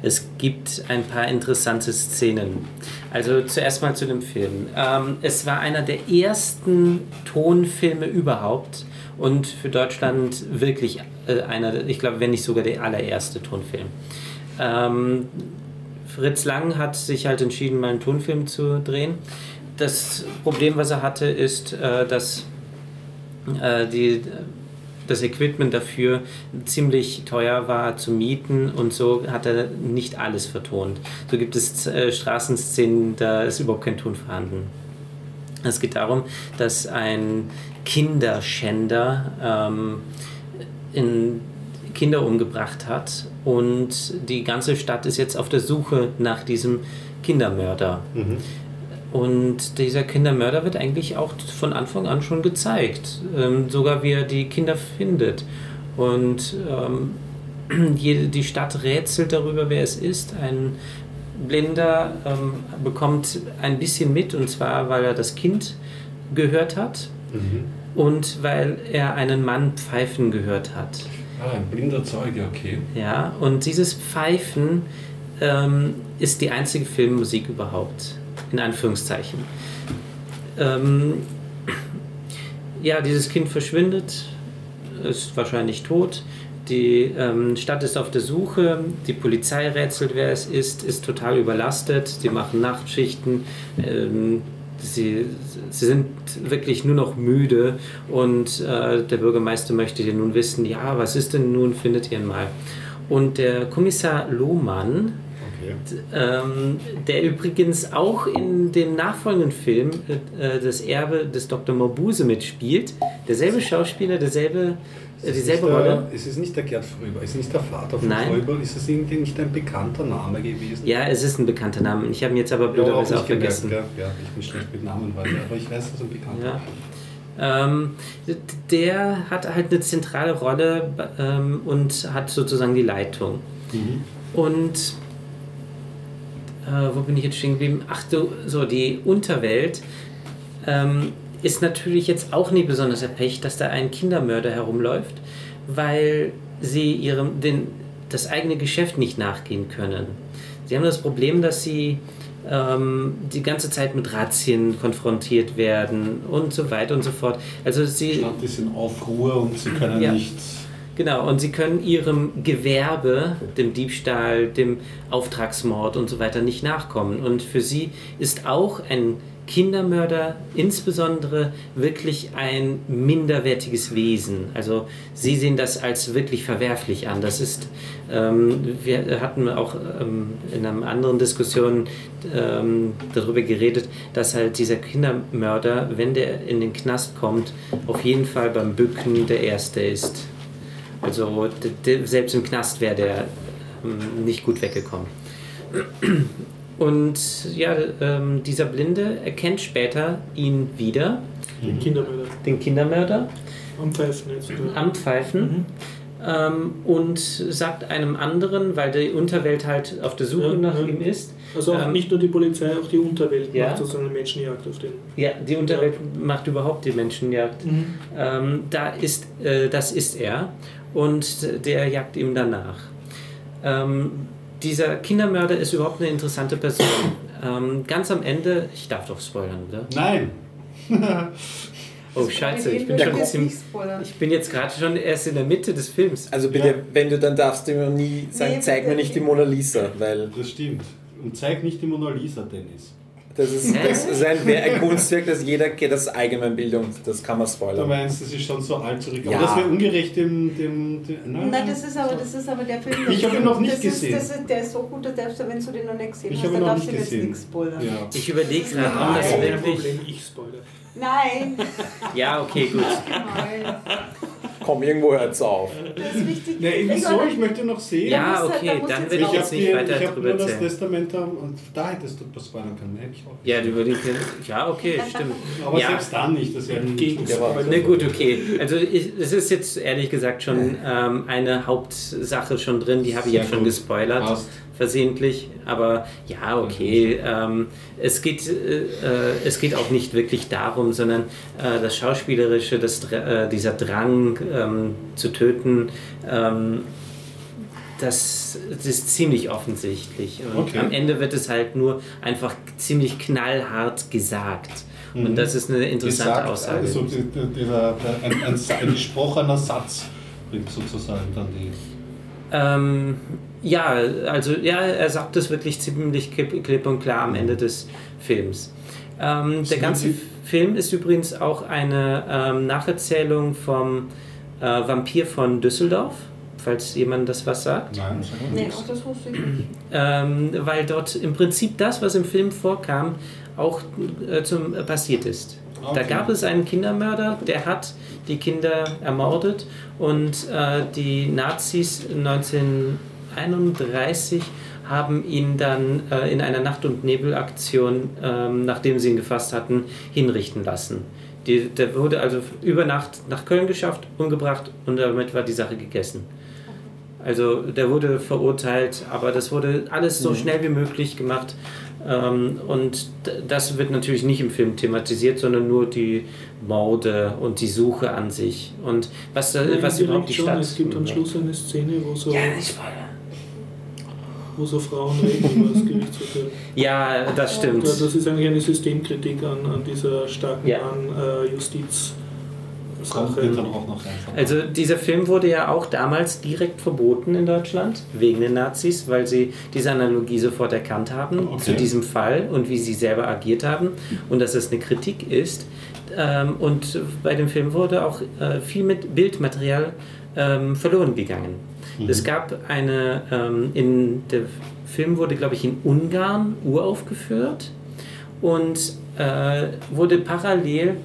Es gibt ein paar interessante Szenen. Also zuerst mal zu dem Film. Ähm, es war einer der ersten Tonfilme überhaupt und für Deutschland wirklich äh, einer, ich glaube, wenn nicht sogar der allererste Tonfilm. Ähm, Fritz Lang hat sich halt entschieden, mal einen Tonfilm zu drehen. Das Problem, was er hatte, ist, äh, dass äh, die das Equipment dafür ziemlich teuer war zu mieten und so hat er nicht alles vertont. So gibt es äh, Straßenszenen, da ist überhaupt kein Ton vorhanden. Es geht darum, dass ein Kinderschänder ähm, in Kinder umgebracht hat und die ganze Stadt ist jetzt auf der Suche nach diesem Kindermörder. Mhm. Und dieser Kindermörder wird eigentlich auch von Anfang an schon gezeigt, ähm, sogar wie er die Kinder findet. Und ähm, jede, die Stadt rätselt darüber, wer es ist. Ein Blinder ähm, bekommt ein bisschen mit, und zwar, weil er das Kind gehört hat Mhm. und weil er einen Mann pfeifen gehört hat. Ah, ein blinder Zeuge, okay. Ja, und dieses Pfeifen ähm, ist die einzige Filmmusik überhaupt, in Anführungszeichen. Ähm, ja, dieses Kind verschwindet, ist wahrscheinlich tot. Die ähm, Stadt ist auf der Suche, die Polizei rätselt, wer es ist, ist total überlastet, sie machen Nachtschichten, ähm, sie, sie sind wirklich nur noch müde und äh, der Bürgermeister möchte ja nun wissen, ja, was ist denn nun, findet ihr mal. Und der Kommissar Lohmann, okay. ähm, der übrigens auch in dem nachfolgenden Film äh, Das Erbe des Dr. Mabuse mitspielt, derselbe Schauspieler, derselbe, äh, Ist es dieselbe nicht der- Rolle. Ist es nicht der Gerd Fröber? Ist es nicht der Vater von Nein. Fröber? Ist es irgendwie nicht ein bekannter Name gewesen? Ja, es ist ein bekannter Name. Ich habe ihn jetzt aber Ja, auch blöderweise auch gemerkt, vergessen. ja. ich bin schlecht mit Namen, weil, aber ich weiß, dass es ein bekannter Ja. Name Ähm, der hat halt eine zentrale Rolle ähm, und hat sozusagen die Leitung. Mhm. Und äh, wo bin ich jetzt stehen geblieben? Ach du, so die Unterwelt ähm, ist natürlich jetzt auch nicht besonders erpecht, dass da ein Kindermörder herumläuft, weil sie ihrem den, das eigene Geschäft nicht nachgehen können. Sie haben das Problem, dass sie ähm, die ganze Zeit mit Razzien konfrontiert werden und so weiter und so fort. Also sie Stadt ist in Aufruhr und sie können Ja. nicht. Genau, und sie können ihrem Gewerbe, dem Diebstahl, dem Auftragsmord und so weiter nicht nachkommen. Und für sie ist auch ein Kindermörder insbesondere wirklich ein minderwertiges Wesen. Also sie sehen das als wirklich verwerflich an. Das ist, ähm, wir hatten auch ähm, in einer anderen Diskussion ähm, darüber geredet, dass halt dieser Kindermörder, wenn der in den Knast kommt, auf jeden Fall beim Bücken der Erste ist. Also selbst im Knast wäre der ähm, nicht gut weggekommen. Und ja, ähm, dieser Blinde erkennt später ihn wieder, Den Kindermörder. den Kindermörder, Am Pfeifen jetzt. oder? am Pfeifen. Ähm, und sagt einem anderen, weil die Unterwelt halt auf der Suche Ja, nach ja. ihm ist. Also auch ähm, nicht nur die Polizei, auch die Unterwelt Ja. macht sozusagen eine Menschenjagd auf den. Ja, die Unterwelt macht überhaupt die Menschenjagd. Ähm, da ist, äh, das ist er und der jagt ihm danach. Ähm, dieser Kindermörder ist überhaupt eine interessante Person. Ähm, ganz am Ende, ich darf doch spoilern, oder? Nein! Oh Scheiße, ich bin, schon jetzt ich bin jetzt gerade schon erst in der Mitte des Films. Also bitte, Ja. wenn du dann darfst du mir nie sagen, Nee, zeig mir nicht die. Mona Lisa, weil Das stimmt. Und zeig nicht die Mona Lisa, Dennis. Das ist, das ist ein, ein Kunstwerk, das jeder kennt, das ist Allgemeinbildung, das kann man Du spoilern. meinst, das ist schon so alt zurück. Ja. Aber das wäre ungerecht dem. dem, dem nein, Nein, das ist aber, das ist aber der Film. Ich habe ihn noch nicht das gesehen. Ist, das ist, der ist so gut, dass selbst wenn du den noch nicht gesehen Ich hast, dann darfst du jetzt nichts spoilern. Ja. Ich überlege gerade, ob das wirklich. Problem, ich spoilere. Nein, Ja, okay, gut. Komm, irgendwo hört's auf. Das ist wichtig. Nein, wieso? Ich möchte noch sehen. Ja, halt- okay, da muss dann will ich jetzt nicht weiter ich drüber nur das erzählen. Testament haben und da hättest du was spoilern können. Hätte ich auch. Ja, du überlegst. Ja, okay, stimmt. Aber ja. selbst dann nicht. Das wäre Gegen der war- Na gut, okay. Also ich, es ist jetzt ehrlich gesagt schon ähm, eine Hauptsache schon drin, die habe ich jetzt schon gespoilert, Passt. Versehentlich. Aber ja, okay. Ähm, es, geht, äh, äh, es geht auch nicht wirklich darum, sondern äh, das Schauspielerische, das, äh, dieser Drang ähm, zu töten, ähm, das, das ist ziemlich offensichtlich. Und Okay. am Ende wird es halt nur einfach ziemlich knallhart gesagt. Und das ist eine interessante Gesagt, Aussage. Also die- die- dieser, ein, ein, ein gesprochener Satz bringt sozusagen dann die. Ähm, ja, also ja, er sagt es wirklich ziemlich klipp, klipp und klar am Ende des Films. Ähm, der ganze Film ist übrigens auch eine ähm, Nacherzählung vom äh, Vampir von Düsseldorf, falls jemand das was sagt. Nein, sag mal Nee, auch das wusste ich nicht. Ähm, weil dort im Prinzip das, was im Film vorkam, auch äh, zum, äh, passiert ist. Da Okay. gab es einen Kindermörder, der hat die Kinder ermordet und äh, die Nazis 1931 haben ihn dann äh, in einer Nacht- und Nebelaktion, ähm, nachdem sie ihn gefasst hatten, hinrichten lassen. Die, der wurde also über Nacht nach Köln geschafft, umgebracht und damit war die Sache gegessen. Also der wurde verurteilt, aber das wurde alles so schnell wie möglich gemacht. Ähm, und das wird natürlich nicht im Film thematisiert, sondern nur die Morde und die Suche an sich. Und was, Ja, was überhaupt die schon. Stadt. Es gibt am Schluss eine Szene, wo so, Ja, ich war, wo so Frauen reden über das Gerichtsurteil. ja, das stimmt. Das ist eigentlich eine Systemkritik an, an dieser starken Ja. äh, Justiz. Kommt dann auch noch einfach. Also dieser Film wurde ja auch damals direkt verboten in Deutschland wegen den Nazis, weil sie diese Analogie sofort erkannt haben Okay. zu diesem Fall und wie sie selber agiert haben und dass es eine Kritik ist. Ähm, und bei dem Film wurde auch äh, viel mit Bildmaterial ähm, verloren gegangen. Es gab eine, ähm, in der Film wurde, glaube ich, in Ungarn uraufgeführt und äh, wurde parallel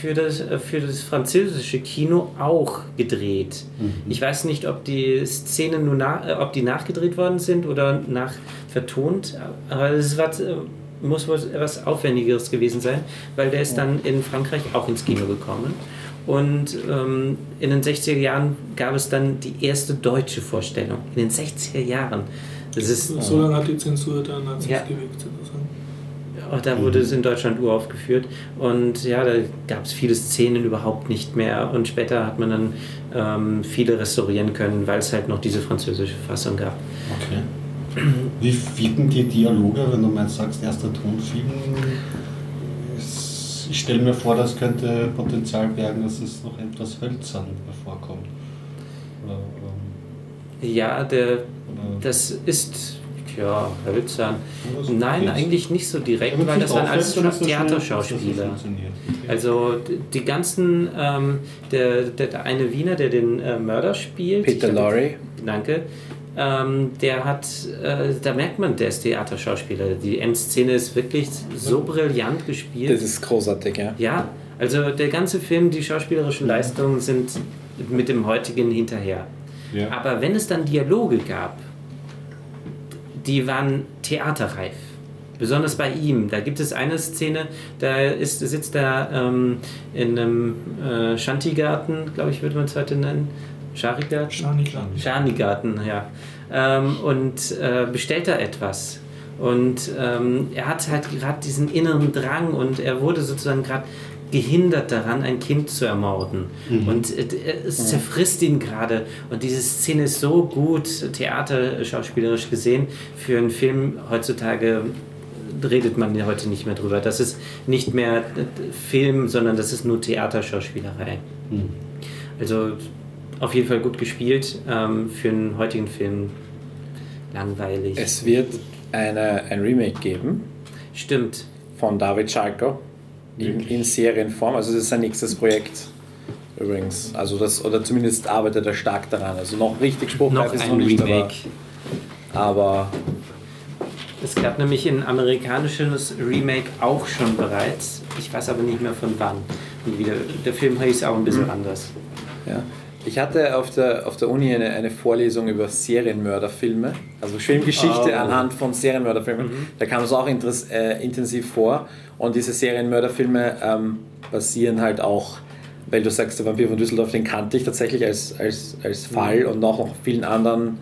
für das, äh, für das französische Kino auch gedreht. Ich weiß nicht, ob die Szenen nur na, äh, ob die nachgedreht worden sind oder nach vertont, aber es war, äh, muss wohl etwas Aufwendigeres gewesen sein, weil der ist dann in Frankreich auch ins Kino gekommen. Und ähm, in den 60er Jahren gab es dann die erste deutsche Vorstellung. In den 60er Jahren. Das ist, So lange hat die Zensur der Nazis Ja. gewirkt, Oh, da wurde es in Deutschland uraufgeführt und ja, da gab es viele Szenen überhaupt nicht mehr und später hat man dann ähm, viele restaurieren können, weil es halt noch diese französische Fassung gab. Okay. Wie wirken die Dialoge, wenn du mal sagst, erster Tonfilm? Ich stelle mir vor, das könnte Potenzial bergen, dass es noch etwas hölzern vorkommt. Oder, ähm, Ja, der, oder das ist ja hölzern. Nein, geht's. eigentlich nicht so direkt, weil das waren alles so Theaterschauspieler. funktioniert. Also die ganzen, ähm, der, der, der eine Wiener, der den äh, Mörder spielt, Peter Lorre. Danke. Ähm, der hat, äh, da merkt man, der ist Theaterschauspieler. Die Endszene ist wirklich so brillant gespielt. Das ist großartig, ja. ja, also der ganze Film, die schauspielerischen Leistungen sind mit dem heutigen hinterher. Ja. Aber wenn es dann Dialoge gab, die waren theaterreif. Besonders bei ihm. Da gibt es eine Szene, da ist, sitzt er ähm, in einem äh, Shanty-Garten, glaube ich, würde man es heute nennen. Scharigarten? Schanigarten. Schanigarten, ja. Ähm, und äh, bestellt da etwas. Und ähm, er hat halt gerade diesen inneren Drang und er wurde sozusagen gerade gehindert daran, ein Kind zu ermorden. Und äh, es zerfrisst ihn gerade. Und diese Szene ist so gut theaterschauspielerisch gesehen. Für einen Film heutzutage redet man ja heute nicht mehr drüber. Das ist nicht mehr äh, Film, sondern das ist nur Theaterschauspielerei. Also auf jeden Fall gut gespielt. Ähm, für einen heutigen Film langweilig. Es wird eine, ein Remake geben Stimmt. von David Schalker in, in Serienform. Also das ist sein nächstes Projekt übrigens. Also das, oder zumindest arbeitet er stark daran. Also noch richtig spruchreif Noch ist ein nicht, Remake. Aber, aber Es gab nämlich ein amerikanisches Remake auch schon bereits. Ich weiß aber nicht mehr von wann. Und wieder, der Film hieß auch ein bisschen anders. Ja. Ich hatte auf der, auf der Uni eine, eine Vorlesung über Serienmörderfilme, also Filmgeschichte Oh. anhand von Serienmörderfilmen. Da kam es auch äh, intensiv vor. Und diese Serienmörderfilme ähm, basieren halt auch, weil du sagst, der Vampir von Düsseldorf, den kannte ich tatsächlich als, als, als Fall und auch noch vielen anderen,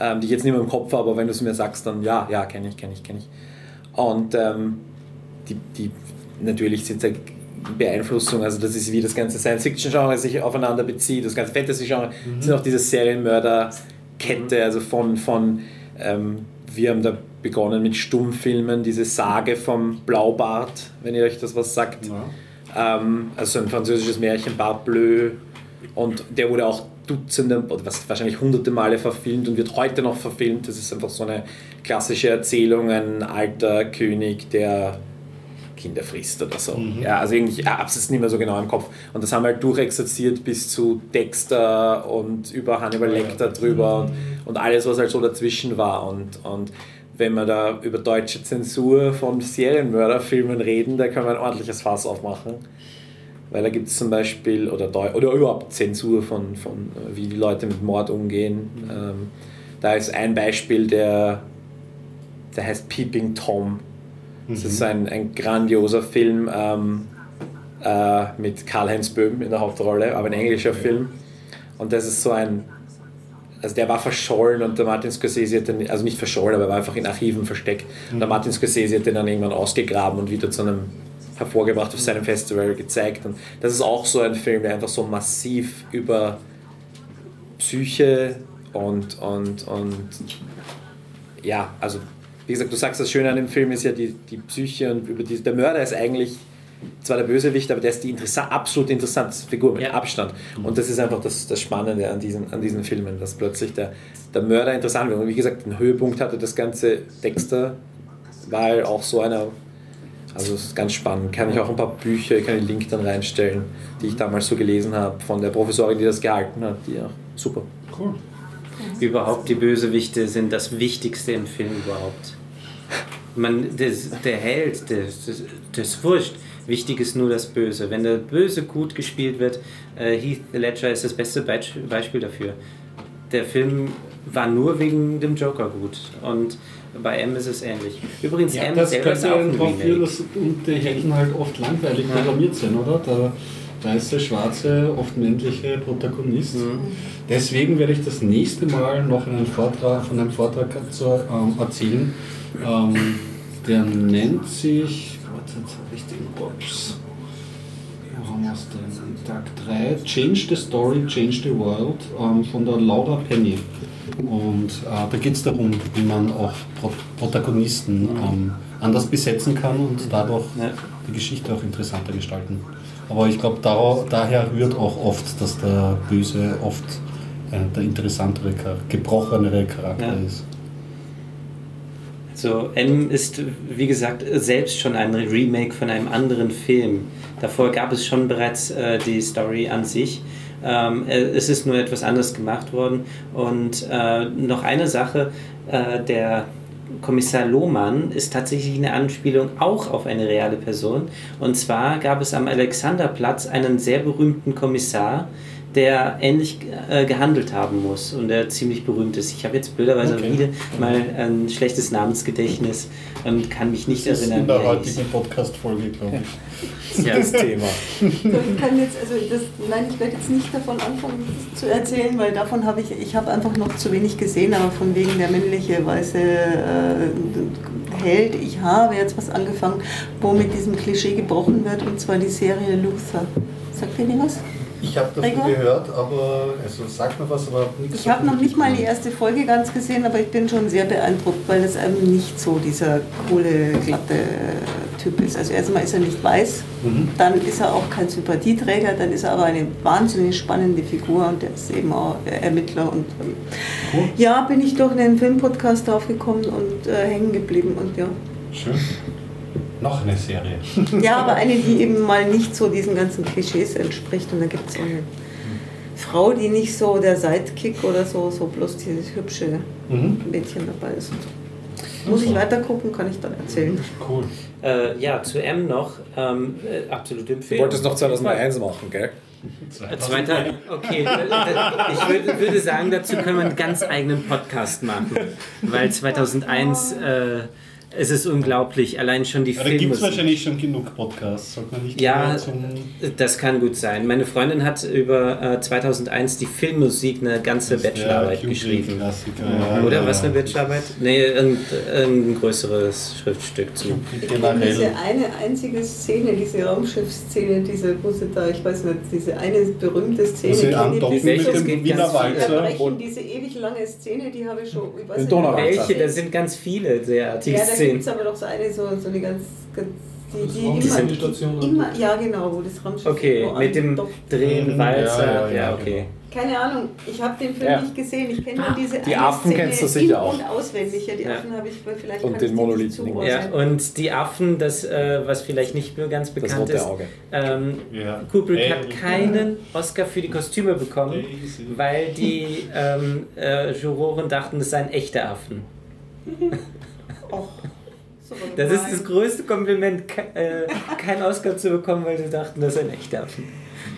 ähm, die ich jetzt nicht mehr im Kopf habe, aber wenn du es mir sagst, dann ja, ja, kenne ich, kenne ich, kenne ich. Und ähm, die, die natürlich sind da Beeinflussung, also das ist wie das ganze Science-Fiction-Genre sich aufeinander bezieht, das ganze Fantasy-Genre, sind auch diese Serienmörder-Kette, also von, von ähm, wir haben da begonnen mit Stummfilmen, diese Sage vom Blaubart, wenn ihr euch das was sagt. Ja. Ähm, also ein französisches Märchen, Bart Bleu. Und der wurde auch Dutzende, oder was, wahrscheinlich hunderte Male verfilmt und wird heute noch verfilmt. Das ist einfach so eine klassische Erzählung, ein alter König, der Kinder frisst oder so. Ja, also irgendwie, ich hab's jetzt nicht mehr so genau im Kopf. Und das haben wir halt durchexerziert bis zu Dexter und über Hannibal Lecter drüber und, und alles, was halt so dazwischen war. Und, und wenn wir da über deutsche Zensur von Serienmörderfilmen reden, da kann man ein ordentliches Fass aufmachen. Weil da gibt es zum Beispiel, oder, Deu oder überhaupt Zensur von, von äh, wie die Leute mit Mord umgehen. Ähm, da ist ein Beispiel, der, der heißt Peeping Tom. Das ist ein, ein grandioser Film ähm, äh, mit Karl-Heinz Böhm in der Hauptrolle, aber ein englischer Film. Und das ist so ein, also der war verschollen und der Martin Scorsese hat den, also nicht verschollen, aber er war einfach in Archiven versteckt. Und der Martin Scorsese hat den dann irgendwann ausgegraben und wieder zu einem hervorgebracht auf seinem Festival gezeigt. Und das ist auch so ein Film, der einfach so massiv über Psyche und, und, und ja, also wie gesagt, du sagst, das Schöne an dem Film ist ja die, die Psyche und über die, der Mörder ist eigentlich zwar der Bösewicht, aber der ist die interessa absolut interessanteste Figur mit Ja. Abstand. Und das ist einfach das, das Spannende an diesen, an diesen Filmen, dass plötzlich der, der Mörder interessant wird. Und wie gesagt, den Höhepunkt hatte das ganze Dexter, weil auch so einer, also es ist ganz spannend. Kann ich auch ein paar Bücher, ich kann den Link dann reinstellen, die ich damals so gelesen habe, von der Professorin, die das gehalten hat, die ja super. Cool. Überhaupt die Bösewichte sind das Wichtigste im Film überhaupt. Man, das, der Held, das, das, das wurscht. Wichtig ist nur das Böse. Wenn der Böse gut gespielt wird, äh, Heath Ledger ist das beste Beisp- Beispiel dafür. Der Film war nur wegen dem Joker gut. Und bei M ist es ähnlich. Übrigens, M das selber ist auch ein Remake. dass und die Helden halt oft langweilig Ja. programmiert sind, oder? Der weiße, schwarze, oft männliche Protagonist. Mhm. Deswegen werde ich das nächste Mal noch einen Vortrag, von einem Vortrag zu, ähm, erzählen. Ähm, der nennt sich, warte, jetzt habe ich den Ups. Haben wir es denn? Tag 3, Change the Story, Change the World ähm, von der Laura Penny. Und äh, da geht es darum, wie man auch Pro Protagonisten ähm, anders besetzen kann und dadurch Ja. die Geschichte auch interessanter gestalten. Aber ich glaube, daher rührt auch oft, dass der Böse oft äh, der interessantere, gebrochenere Charakter Ja. ist. So, M ist, wie gesagt, selbst schon ein Remake von einem anderen Film. Davor gab es schon bereits äh, die Story an sich. Ähm, äh, es ist nur etwas anders gemacht worden. Und äh, noch eine Sache, äh, der Kommissar Lohmann ist tatsächlich eine Anspielung auch auf eine reale Person. Und zwar gab es am Alexanderplatz einen sehr berühmten Kommissar, der ähnlich äh, gehandelt haben muss und der ziemlich berühmt ist. Ich habe jetzt blöderweise Okay. wieder mal ein schlechtes Namensgedächtnis und kann mich nicht Das ist erinnern. in der er heutigen Podcast-Folge, glaube ich. Ja. Das Thema. So, ich kann jetzt, also das, nein, ich werde jetzt nicht davon anfangen zu erzählen, weil davon habe ich, ich habe einfach noch zu wenig gesehen, aber von wegen der männliche weiße äh, Held, ich habe jetzt was angefangen, wo mit diesem Klischee gebrochen wird, und zwar die Serie Luther. Sagt ihr die was? Ich habe davon Gregor? gehört, aber also sag mir was, aber nichts. Ich habe noch nicht mal die erste Folge ganz gesehen, aber ich bin schon sehr beeindruckt, weil es einem nicht so dieser coole, glatte Typ ist. Also erstmal ist er nicht weiß, Mhm. dann ist er auch kein Sympathieträger, dann ist er aber eine wahnsinnig spannende Figur und der ist eben auch Ermittler. Und ähm, Cool. ja, bin ich durch einen Filmpodcast draufgekommen und äh, hängen geblieben und ja. Schön. Noch eine Serie. Ja, aber eine, die eben mal nicht so diesen ganzen Klischees entspricht. Und da gibt es so eine Frau, die nicht so der Sidekick oder so, so bloß dieses hübsche Mhm. Mädchen dabei ist. Muss ich weiter gucken, kann ich dann erzählen. Cool. Äh, ja, zu M noch. Ähm, äh, absolute Du Empfehlung. wolltest noch 2001 machen, gell? Äh, Zweiter, okay, äh, ich würde, würde sagen, dazu können wir einen ganz eigenen Podcast machen, weil 2001 äh, es ist unglaublich, allein schon die Ja, da gibt es Filme. wahrscheinlich schon genug Podcasts. Sollte man nicht Ja, das kann gut sein. Meine Freundin hat über äh, 2001 die Filmmusik eine ganze Bachelorarbeit geschrieben. Ja, Oder ja, was eine. Bachelorarbeit? Nee, irgendein, irgendein größeres Schriftstück zu. Diese eine einzige Szene, diese Raumschiffszene, diese, wo sie da, ich weiß nicht, diese eine berühmte Szene, sie die- andocken die- welches mit dem geht Wiener. Walzer. Diese ewig lange Szene, die habe ich schon, ich weiß nicht. Welche? Da sind ganz viele derartige Ja, da gibt es aber doch so eine, so, so eine ganz, ganz die, die immer, Station. immer, ja genau, wo das Raumschiff Okay, mit dem. Drehen, Walzer, ja, ja, ja, okay. Keine Ahnung, ich habe den Film Ja. nicht gesehen. Ich kenne nur diese Die eine Affen Szene kennst du sicher auch. und auswendig. Ja, die Ja. Affen habe ich, vielleicht Und kann den die Monolithen. Ja, und die Affen, das, äh, was vielleicht nicht nur ganz bekannt ist, Auge. ähm, Ja. Kubrick hat keinen Oscar für die Kostüme bekommen, weil die ähm, äh, Juroren dachten, das seien echte Affen. Och, Das ist das größte Kompliment, äh, keinen Oscar zu bekommen, weil sie dachten, das seien echte Affen.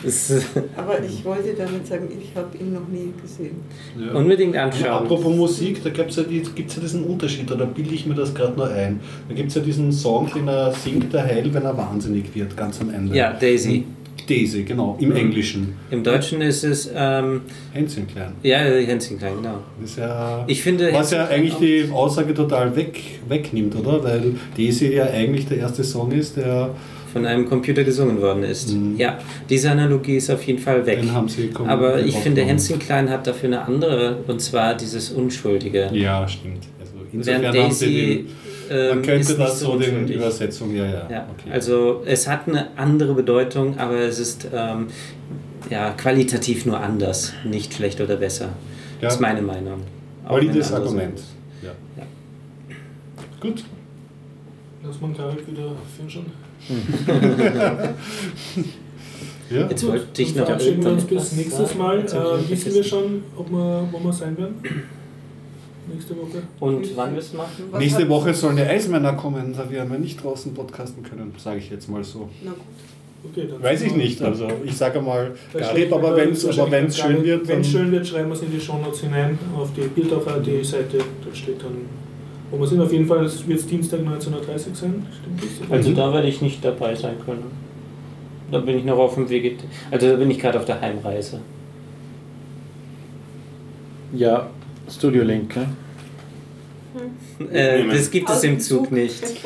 Das ist Aber ich wollte damit sagen, ich habe ihn noch nie gesehen. Ja. unbedingt Ja, anschauen. apropos Musik, da gibt es ja, die- ja diesen Unterschied, oder bilde ich mir das gerade nur ein. Da gibt es ja diesen Song, den er singt, der Heil, wenn er wahnsinnig wird, ganz am Ende. Ja, Daisy. Daisy, genau, im Englischen. Im Deutschen ist es, ähm, Hänschen klein. ja, Hänschenklein, genau. Ist ja, Ich finde, was ja eigentlich die Aussage total weg, wegnimmt, oder? Weil Daisy ja eigentlich der erste Song ist, der von einem Computer gesungen worden ist. Mhm. Ja, diese Analogie ist auf jeden Fall weg. Den haben sie Aber ich finde, rausgenommen. Hänschen Klein hat dafür eine andere, und zwar dieses Unschuldige. Ja, stimmt. Also Während insofern haben sie Daisy den, man ist könnte nicht das so den unschuldig. Übersetzung, ja, ja. Ja, okay. also es hat eine andere Bedeutung, aber es ist ähm, ja, qualitativ nur anders, nicht schlecht oder besser. Ja. Das ist meine Meinung. Valides Argument. Ja. Ja. Gut. Lass man Tarek wieder führen Ja. Jetzt wollte ich noch verabschieden wir uns bis nächstes. Mal. Äh, wissen wir schon, ob wir, wo wir sein werden? Nächste Woche. Und wann wir es machen? Was Nächste Woche sollen die Eismänner kommen, da werden wir nicht draußen podcasten können, sage ich jetzt mal so. Na gut. Okay, dann Weiß ich nicht, also ich sage mal Garib, steht- aber wenn es schön wird, Wenn es schön wird, schreiben wir es in die Shownotes hinein auf die Bildauch.at Seite. Da steht dann, wo wir sind. Auf jeden Fall wird es Dienstag 19.30 Uhr sein. Stimmt das? Also da werde ich nicht dabei sein können. Da bin ich noch auf dem Weg. Also da bin ich gerade auf der Heimreise. Ja, Studio Link, ne? Äh, das gibt es im Zug Zug. nicht.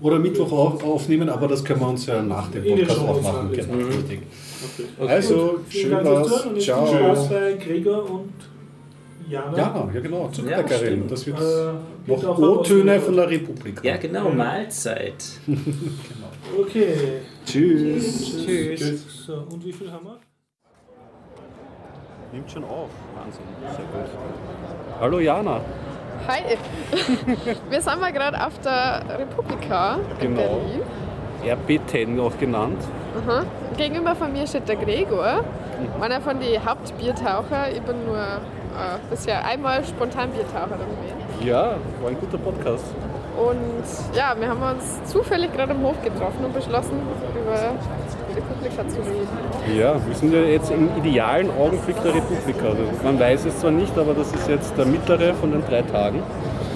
oder Mittwoch auf, aufnehmen, aber das können wir uns ja nach dem Podcast auch machen. Genau, Mhm. richtig. Okay. Also, schön was. Zuhören und jetzt Ciao. viel Spaß bei Gregor und Jana. Ja, ja genau, Ja, Zuckerbäckerin. stimmt. das wird Äh, noch O-Töne von der Republik. Ja, genau, Mahlzeit. Okay. Tschüss. Tschüss. So, und wie viel haben wir? Nimmt schon auf. Wahnsinn. Sehr gut. Hallo Jana. Hi! Wir sind mal gerade auf der Republika in Genau. Berlin. RB10 auch genannt. Aha. Gegenüber von mir steht der Gregor, einer von den Hauptbiertaucher. Ich bin nur äh, bisher einmal spontan Biertaucher gewesen. Ja, war ein guter Podcast. Und ja, wir haben uns zufällig gerade im Hof getroffen und beschlossen, über Republika zu reden. Ja, wir sind ja jetzt im idealen Augenblick der Republika. Also man weiß es zwar nicht, aber das ist jetzt der mittlere von den drei Tagen.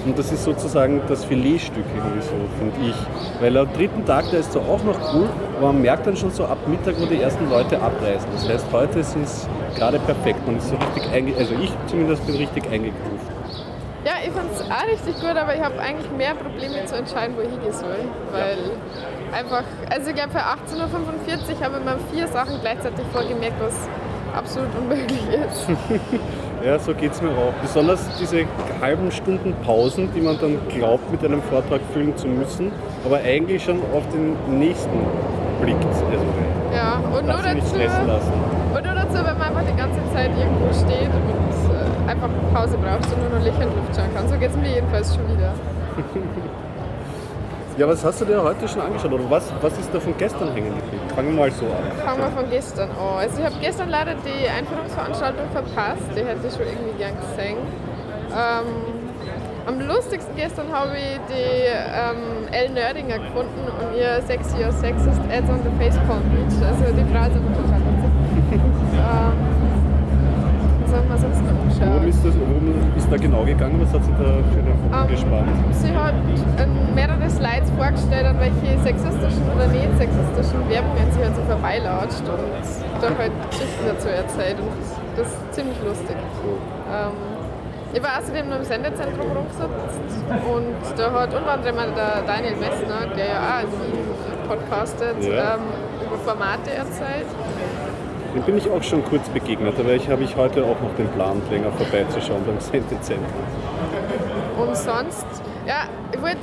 Und das ist sozusagen das Filetstück irgendwie so, finde ich. Weil am dritten Tag, der ist zwar auch noch cool, aber man merkt dann schon so ab Mittag, wo die ersten Leute abreisen. Das heißt, heute ist es gerade perfekt. Man ist so richtig einge also ich zumindest bin richtig eingegruft. Ja, ich fand es auch richtig gut, aber ich habe eigentlich mehr Probleme zu entscheiden, wo ich hingehen soll. Weil einfach, also ich glaube für 18.45 Uhr habe ich mir vier Sachen gleichzeitig vorgemerkt, was absolut unmöglich ist. Ja, so geht es mir auch. Besonders diese halben Stunden Pausen, die man dann glaubt, mit einem Vortrag füllen zu müssen, aber eigentlich schon auf den nächsten blickt. Also, Ja, und nur dazu, und nur dazu, wenn man einfach die ganze Zeit irgendwo steht und äh, einfach Pause braucht und nur noch Licht und Luft schauen kann. So geht es mir jedenfalls schon wieder. Ja, was hast du dir heute schon angeschaut? Oder was, was ist da von gestern hängen geblieben? Fangen wir mal so an. Fangen wir von gestern an. Also ich habe gestern leider die Einführungsveranstaltung verpasst. Die hätte ich schon irgendwie gern gesehen. Ähm, am lustigsten gestern habe ich die ähm, Elle Nerdinger gefunden und ihr Sexy or Sexist Ads on the Face Content. Also die Frau ist einfach total witzig. ähm, Worum ist, das, worum ist da genau gegangen? Was hat sie da für eine Foto Ähm, gespannt? Sie hat ähm, mehrere Slides vorgestellt, an welche sexistischen oder nicht sexistischen Werbungen sie halt so vorbeilatscht und da halt Geschichten dazu erzählt und das ist ziemlich lustig. Ähm, ich war außerdem noch im Sendezentrum rumgesetzt und da hat unter anderem der Daniel Messner, der ja auch in Wien podcastet, Ja. ähm, über Formate erzählt. Dem bin ich auch schon kurz begegnet, aber ich habe ich heute auch noch den Plan, länger vorbeizuschauen beim Sendezentrum. Und sonst, ja, ich wollte,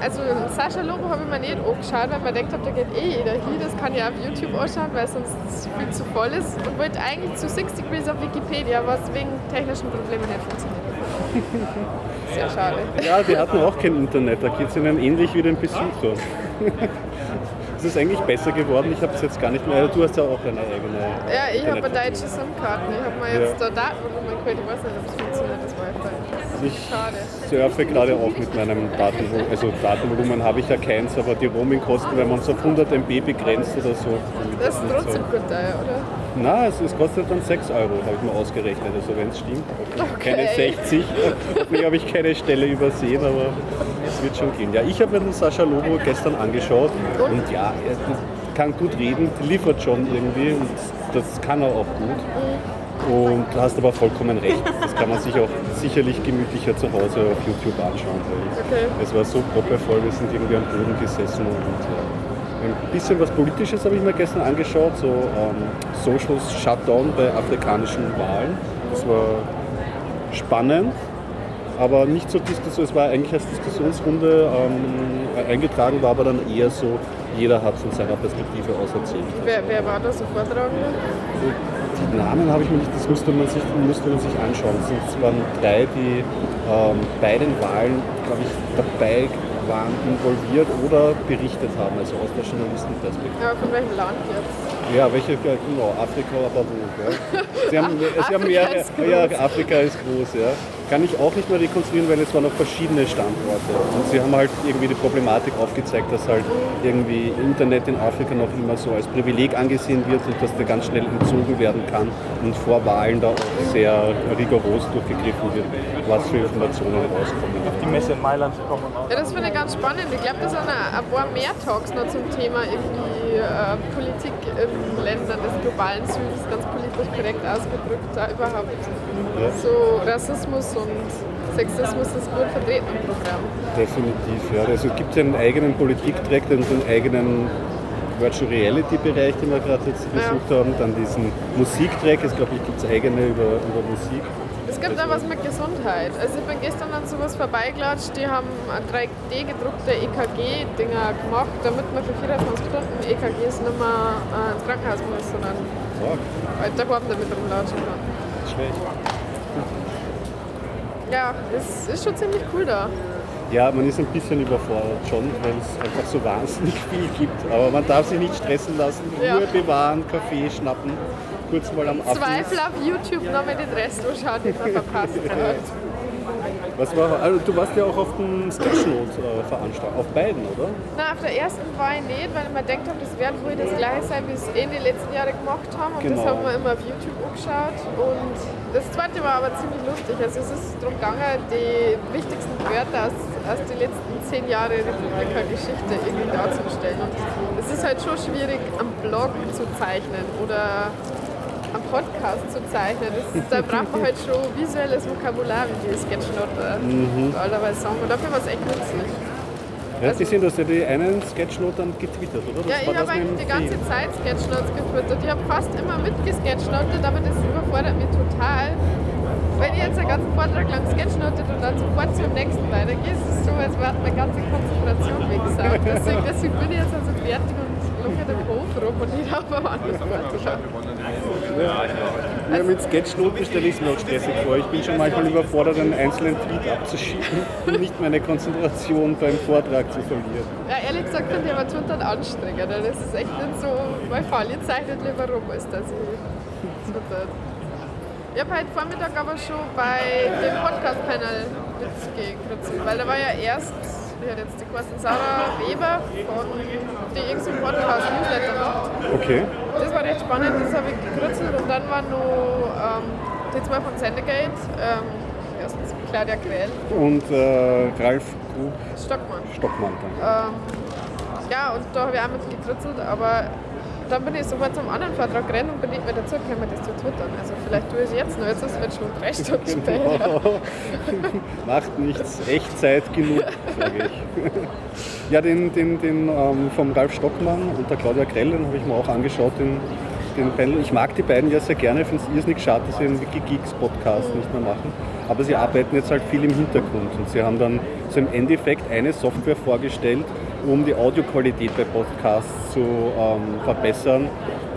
also Sascha Lobo habe ich mir nicht angeschaut, weil man denkt, da geht eh jeder hin. Das kann ich auf YouTube anschauen, weil sonst viel zu voll ist. Und wollte eigentlich zu Six Degrees auf Wikipedia, was wegen technischen Problemen nicht funktioniert. Sehr schade. Ja, die hatten auch kein Internet, da geht es ihnen ähnlich wie den Besucher. Es ist eigentlich besser geworden, ich habe es jetzt gar nicht mehr. Du hast ja auch eine eigene. Ja, ich habe eine deutsche SIM-Karte. Ich habe mir jetzt da Datenvolumen geholt. Ich weiß nicht, ob es funktioniert, das Wi-Fi. Ich Schade. surfe gerade auch mit meinem Datenvolumen. Also Datenvolumen habe ich ja keins, aber die Roaming-Kosten, wenn man es auf 100 MB begrenzt oder so. Das ist trotzdem gut teuer, oder? Na, es, es kostet dann 6 Euro, habe ich mal ausgerechnet, also wenn es stimmt. Okay. Keine 60. Hoffentlich habe ich keine Stelle übersehen, aber es wird schon gehen. Ja, ich habe mir den Sascha Lobo gestern angeschaut und ja, er kann gut reden, liefert schon irgendwie und das kann er auch gut. Und du hast aber vollkommen recht. Das kann man sich auch sicherlich gemütlicher zu Hause auf YouTube anschauen. Weil Okay. Es war so proppevoll, wir sind irgendwie am Boden gesessen und äh, ein bisschen was Politisches habe ich mir gestern angeschaut, so ähm, Social Shutdown bei afrikanischen Wahlen. Das war spannend, aber nicht so Diskussion, es war eigentlich als Diskussionsrunde ähm, eingetragen, war aber dann eher so, jeder hat von seiner Perspektive aus erzählt. Wer, wer war da so Vortragender? Die Namen habe ich mir nicht, das müsste man sich, müsste man sich anschauen. Es waren drei, die ähm, bei den Wahlen, glaube ich, dabei waren, involviert oder berichtet haben, also aus der Journalistenperspektive. Ja, von welchem Land jetzt? Ja, welche, ja, genau, Afrika, aber wo, gell? Sie haben, sie haben Afrika mehrere, ist groß. ja, Afrika ist groß, ja. Kann ich auch nicht mehr rekonstruieren, weil es waren auch verschiedene Standorte. Und sie haben halt irgendwie die Problematik aufgezeigt, dass halt irgendwie Internet in Afrika noch immer so als Privileg angesehen wird und dass der ganz schnell entzogen werden kann und vor Wahlen da auch sehr rigoros durchgegriffen wird, was für Informationen rauskommen. Die Messe in Mailand kommen auch. Ja, das finde ich ganz spannend. Ich glaube, da sind ein ein paar mehr Talks noch zum Thema irgendwie äh, Politik in Ländern des globalen Südens, ganz politisch korrekt ausgedrückt, da überhaupt Ja. so Rassismus und Sexismus ist gut vertreten im Programm. Definitiv, ja. Also es gibt ja einen eigenen Politiktrack, den, den eigenen Virtual Reality Bereich, den wir gerade jetzt besucht haben, dann diesen Musiktrack, es glaube ich gibt es eigene über, über Musik. Es gibt auch was mit Gesundheit. Also ich bin gestern an sowas vorbeigelatscht, die haben ein 3D-gedruckte EKG-Dinger gemacht, damit man für 24 Stunden EKGs nicht mehr äh, ins Krankenhaus muss, sondern Ja, weiter daheim damit rumlatschen kann. schlecht. Ja, es ist schon ziemlich cool da. Ja, man ist ein bisschen überfordert schon, weil es einfach so wahnsinnig viel gibt. Aber man darf sich nicht stressen lassen, Ja. Ruhe bewahren, Kaffee schnappen, kurz mal am Affen. Zweifel auf YouTube nochmal den Rest anschauen, den man verpasst hat. Was war, also du warst ja auch auf den Sketchnote-Veranstaltung, auf beiden, oder? Na, auf der ersten war ich nicht, weil ich mir gedacht habe, das wird wohl das gleiche sein, wie es eh in den letzten Jahren gemacht haben. Und das Genau. haben wir immer auf YouTube angeschaut. Und das zweite war aber ziemlich lustig. Also es ist darum gegangen, die wichtigsten Wörter aus, aus den letzten zehn Jahren Republika-Geschichte irgendwie darzustellen. Und es ist halt schon schwierig, am Blog zu zeichnen oder am Podcast zu zeichnen. Das, da braucht man halt schon visuelles Vokabular, wie die Sketchnote Mhm. normalerweise sagen. Und dafür war es echt nützlich. Ja, hast gesehen, du hast ja die einen Sketchnote dann getwittert, oder? Das Ja, ich habe eigentlich die ganze. Zeit Sketchnotes getwittert. Ich habe fast immer mitgesketchnotet, aber das überfordert mich total. Wenn ich jetzt einen ganzen Vortrag lang sketchnotet und dann sofort zum nächsten weitergehe, ist es so, als wäre meine ganze Konzentration weggesaugt. Deswegen, deswegen bin ich jetzt also fertig und am anderen Vortrag. Ja, mit Sketchnoten stelle ich es mir auch stressig vor. Ich bin schon manchmal überfordert, einen einzelnen Tweet abzuschicken und nicht meine Konzentration beim Vortrag zu verlieren. Ja, ehrlich gesagt finde ich aber total anstrengend. Das ist echt nicht so, mein Fall, ihr zeichnet lieber rum, als dass ich twittert. Ich habe heute Vormittag aber schon bei dem Podcast-Panel mitgekritzelt, weil da war ja erst, wie hat jetzt die Kerstin Sarah Weber von die irgendein Podcast-Newsletter macht. Okay. Das war recht spannend, das habe ich gekritzelt und dann war noch ähm, die zwei von Sendegate, ähm, erstens Claudia Quell, Und äh, Ralf Grub Stockmann. Stockmann dann. Ähm, ja, und da habe ich auch mit gekritzelt, aber dann bin ich sofort zum anderen Vortrag gerannt und bin nicht mehr dazu gekommen, das zu twittern. Also vielleicht tue ich es jetzt noch, jetzt ist es schon drei Stunden später. Macht nichts, Echtzeit genug, sage ich. ja, den, den, den ähm, vom Ralf Stockmann und der Claudia Grell, den habe ich mir auch angeschaut, den den Panel. Ich mag die beiden ja sehr gerne, ich finde es irrsinnig schade, dass sie den Wikigeeks-Podcast nicht mehr machen. Aber sie arbeiten jetzt halt viel im Hintergrund und sie haben dann so im Endeffekt eine Software vorgestellt, um die Audioqualität bei Podcasts zu ähm, verbessern,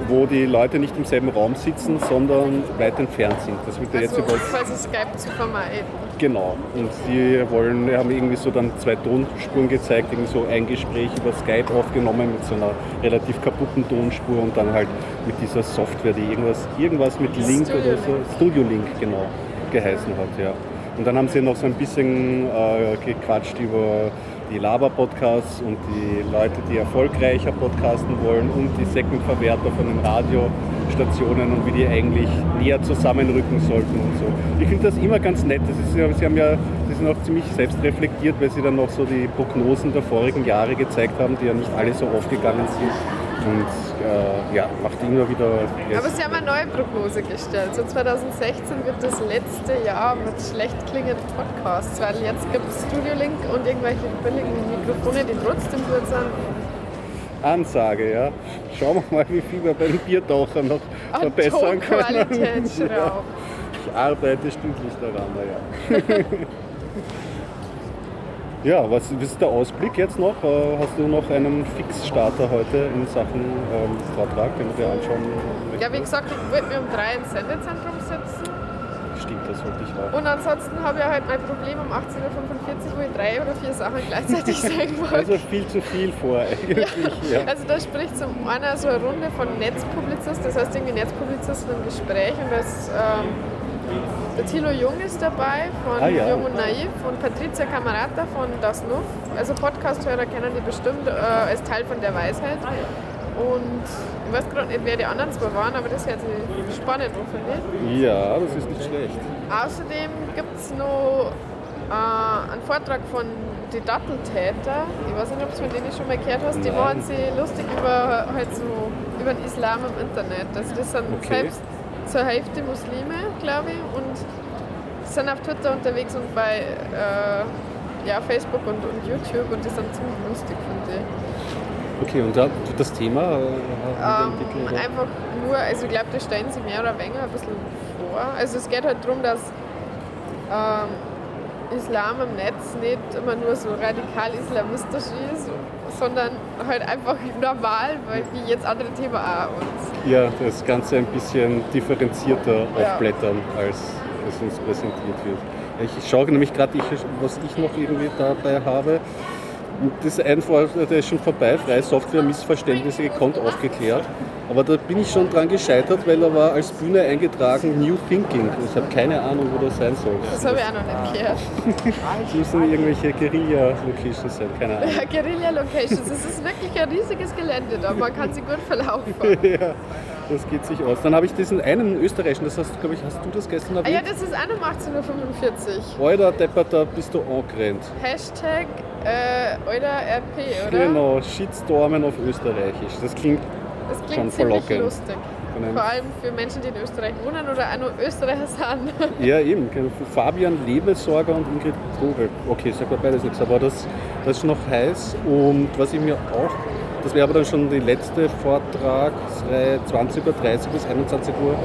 wo die Leute nicht im selben Raum sitzen, sondern weit entfernt sind. Das wird ja jetzt Also über quasi Skype zu vermeiden. Genau. Und sie wollen, haben irgendwie so dann zwei Tonspuren gezeigt, irgendwie so ein Gespräch über Skype aufgenommen mit so einer relativ kaputten Tonspur und dann halt mit dieser Software, die irgendwas, irgendwas mit Link Studio oder so, Studio Link, genau, geheißen hat, ja. Und dann haben sie noch so ein bisschen äh, gequatscht über die Laber-Podcasts und die Leute, die erfolgreicher podcasten wollen und die Second-Verwerter von den Radiostationen und wie die eigentlich näher zusammenrücken sollten und so. Ich finde das immer ganz nett. Das ist, sie haben ja, sie sind auch ziemlich selbstreflektiert, weil sie dann noch so die Prognosen der vorigen Jahre gezeigt haben, die ja nicht alle so aufgegangen sind. Und äh, ja, macht immer wieder. Aber sie haben eine neue Prognose gestellt. So 2016 wird das letzte Jahr mit schlecht klingenden Podcasts, weil jetzt gibt es Studio Link und irgendwelche billigen Mikrofone, die trotzdem gut sind. Ansage, ja. Schauen wir mal, wie viel wir beim Biertaucher noch An verbessern können. Tonqualität Ja. Ich arbeite stündlich daran, ja. ja, was ist der Ausblick jetzt noch? Äh, Hast du noch einen Fixstarter heute in Sachen ähm, Vortrag, den dir anschauen? Ja, wie gesagt, ich wollte mir um drei ins Sendezentrum setzen. Stimmt, das wollte ich auch. Und ansonsten habe ich halt mein Problem um 18.45 Uhr, wo ich drei oder vier Sachen gleichzeitig sagen wollte. Also viel zu viel vor eigentlich. Ja. Also da spricht zum einer so eine Runde von Netzpublizisten, das heißt irgendwie Netzpublizisten im Gespräch und das ähm, der Thilo Jung ist dabei von Ah, ja. Jung und Naiv und Patricia Camarata von Das Nuff. Also Podcast-Hörer kennen die bestimmt äh, als Teil von der Weisheit. Und ich weiß gerade nicht, wer die anderen zwei waren, aber das hört sich spannend an, finde ich. ja, das ist nicht schlecht. Außerdem gibt es noch äh, einen Vortrag von die Datteltäter. Ich weiß nicht, ob du von denen schon mal gehört hast. Die Nein. machen sich lustig über, halt so, über den Islam im Internet. Also das sind Okay. selbst zur Hälfte Muslime, glaube ich, und sind auf Twitter unterwegs und bei äh, ja, Facebook und, und YouTube und die sind ziemlich lustig, finde ich. Okay, und da, das Thema? Äh, Ähm, Titel, einfach nur, also ich glaube, das stellen sie mehr oder weniger ein bisschen vor. Also es geht halt darum, dass ähm, Islam im Netz nicht immer nur so radikal islamistisch ist, sondern halt einfach normal, weil wie jetzt andere Themen auch. Und Ja, das Ganze ein bisschen differenzierter Ja. aufblättern, als es uns präsentiert wird. Ich schaue nämlich gerade, was ich noch irgendwie dabei habe. Das der ist schon vorbei, freie Software, Missverständnisse gekonnt aufgeklärt. Aber da bin ich schon dran gescheitert, weil er war als Bühne eingetragen New Thinking. Ich habe keine Ahnung, wo das sein soll. das habe ich auch noch nicht gehört. Es müssen irgendwelche Guerilla-Locations sein, keine Ahnung. Ja, Guerilla Locations, es ist wirklich ein riesiges Gelände da, man kann sie gut verlaufen. ja, das geht sich aus. Dann habe ich diesen einen österreichischen, das hast, glaube ich, hast du das gestern Ah ja, erwähnt? das ist auch um 18.45 Uhr. Alter Depperter, bist du angerannt. Hashtag äh, Euler RP, oder? Genau, Shitstormen auf Österreichisch. Das klingt Das Schon klingt ziemlich verlockend. lustig. Vor allem für Menschen, die in Österreich wohnen oder auch nur Österreicher sind. Ja, eben. Fabian Lebesorger und Ingrid Vogel. Okay, sag mal beides nichts, aber das, das ist noch heiß. Und was ich mir auch, das wäre aber dann schon die letzte Vortragsreihe, 20 Uhr, 30 bis 21 Uhr.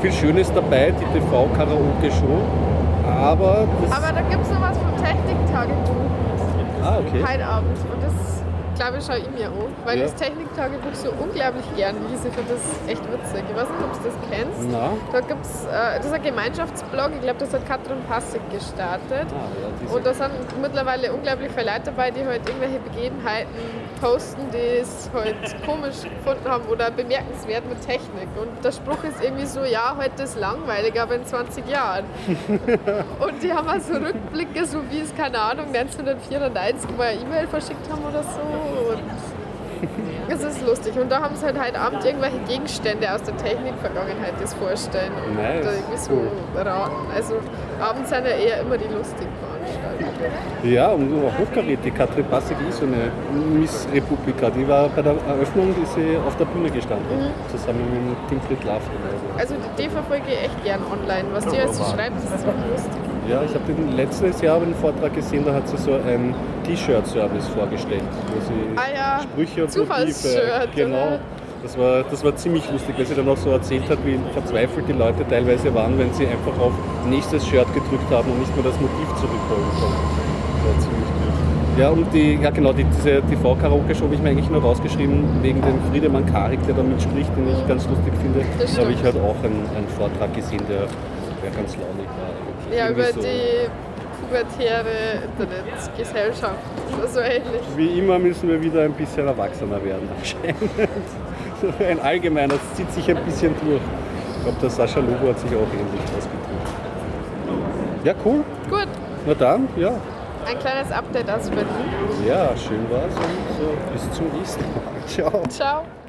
Viel Schönes dabei, die TV-Karaoke-Show. Aber. Aber da gibt es noch was vom Techniktagebuch ah, okay. heute Abend. Und das, glaube ich, schaue ich mir an. Weil Ja. das Techniktagebuch so unglaublich gern lese. Ich finde das echt witzig. Ich weiß nicht, ob du das kennst. Na? Da gibt's, äh, das ist ein Gemeinschaftsblog. Ich glaube, das hat Katrin Passig gestartet. Ah, ja, Und da sind mittlerweile unglaublich viele Leute dabei, die halt irgendwelche Begebenheiten posten, die es halt komisch gefunden haben oder bemerkenswert mit Technik. Und der Spruch ist irgendwie so, ja, heute ist langweilig, aber in 20 Jahren. Und die haben also Rückblicke, so wie es, keine Ahnung, 1994 mal eine E-Mail verschickt haben oder so. Und es ist lustig. Und da haben sie halt heute Abend irgendwelche Gegenstände aus der Technikvergangenheit das vorstellen und Nice, da irgendwie so cool. raten. Also abends sind ja eher immer die lustigen Veranstaltungen. Ja, und auch hochkarätig. Katrin Passig ist so eine Miss Republika. Die war bei der Eröffnung ist sie auf der Bühne gestanden, zusammen mit Tim Frit Laften. Also. Also die verfolge ich echt gern online. Was die jetzt so schreibt, ist ziemlich lustig. Ja, ich habe den letztes Jahr einen Vortrag gesehen, da hat sie so einen T-Shirt-Service vorgestellt, wo sie Ah ja, Sprüche und Motive, genau? Das war, das war ziemlich lustig, weil sie dann auch so erzählt hat, wie verzweifelt die Leute teilweise waren, wenn sie einfach auf nächstes Shirt gedrückt haben und nicht mehr das Motiv zurückholen konnten. Das war ziemlich gut. Ja, und die, ja genau, die, diese TV-Karaoke-Show habe ich mir eigentlich nur rausgeschrieben, wegen dem Friedemann Karik, der da mitspricht, den ich ganz lustig finde. Da habe ich halt auch einen, einen Vortrag gesehen, der, der ganz launig war. Ja, über so. die pubertäre Internetgesellschaft. So, so ähnlich. Wie immer müssen wir wieder ein bisschen erwachsener werden anscheinend. Ein allgemeiner, das zieht sich ein bisschen durch. Ich glaube, der Sascha Lobo hat sich auch ähnlich ausgedrückt. Ja, cool. Gut, Na dann, ja. ein kleines Update aus Berlin. Ja, schön war's und so, bis zum nächsten Mal. Ciao. Ciao.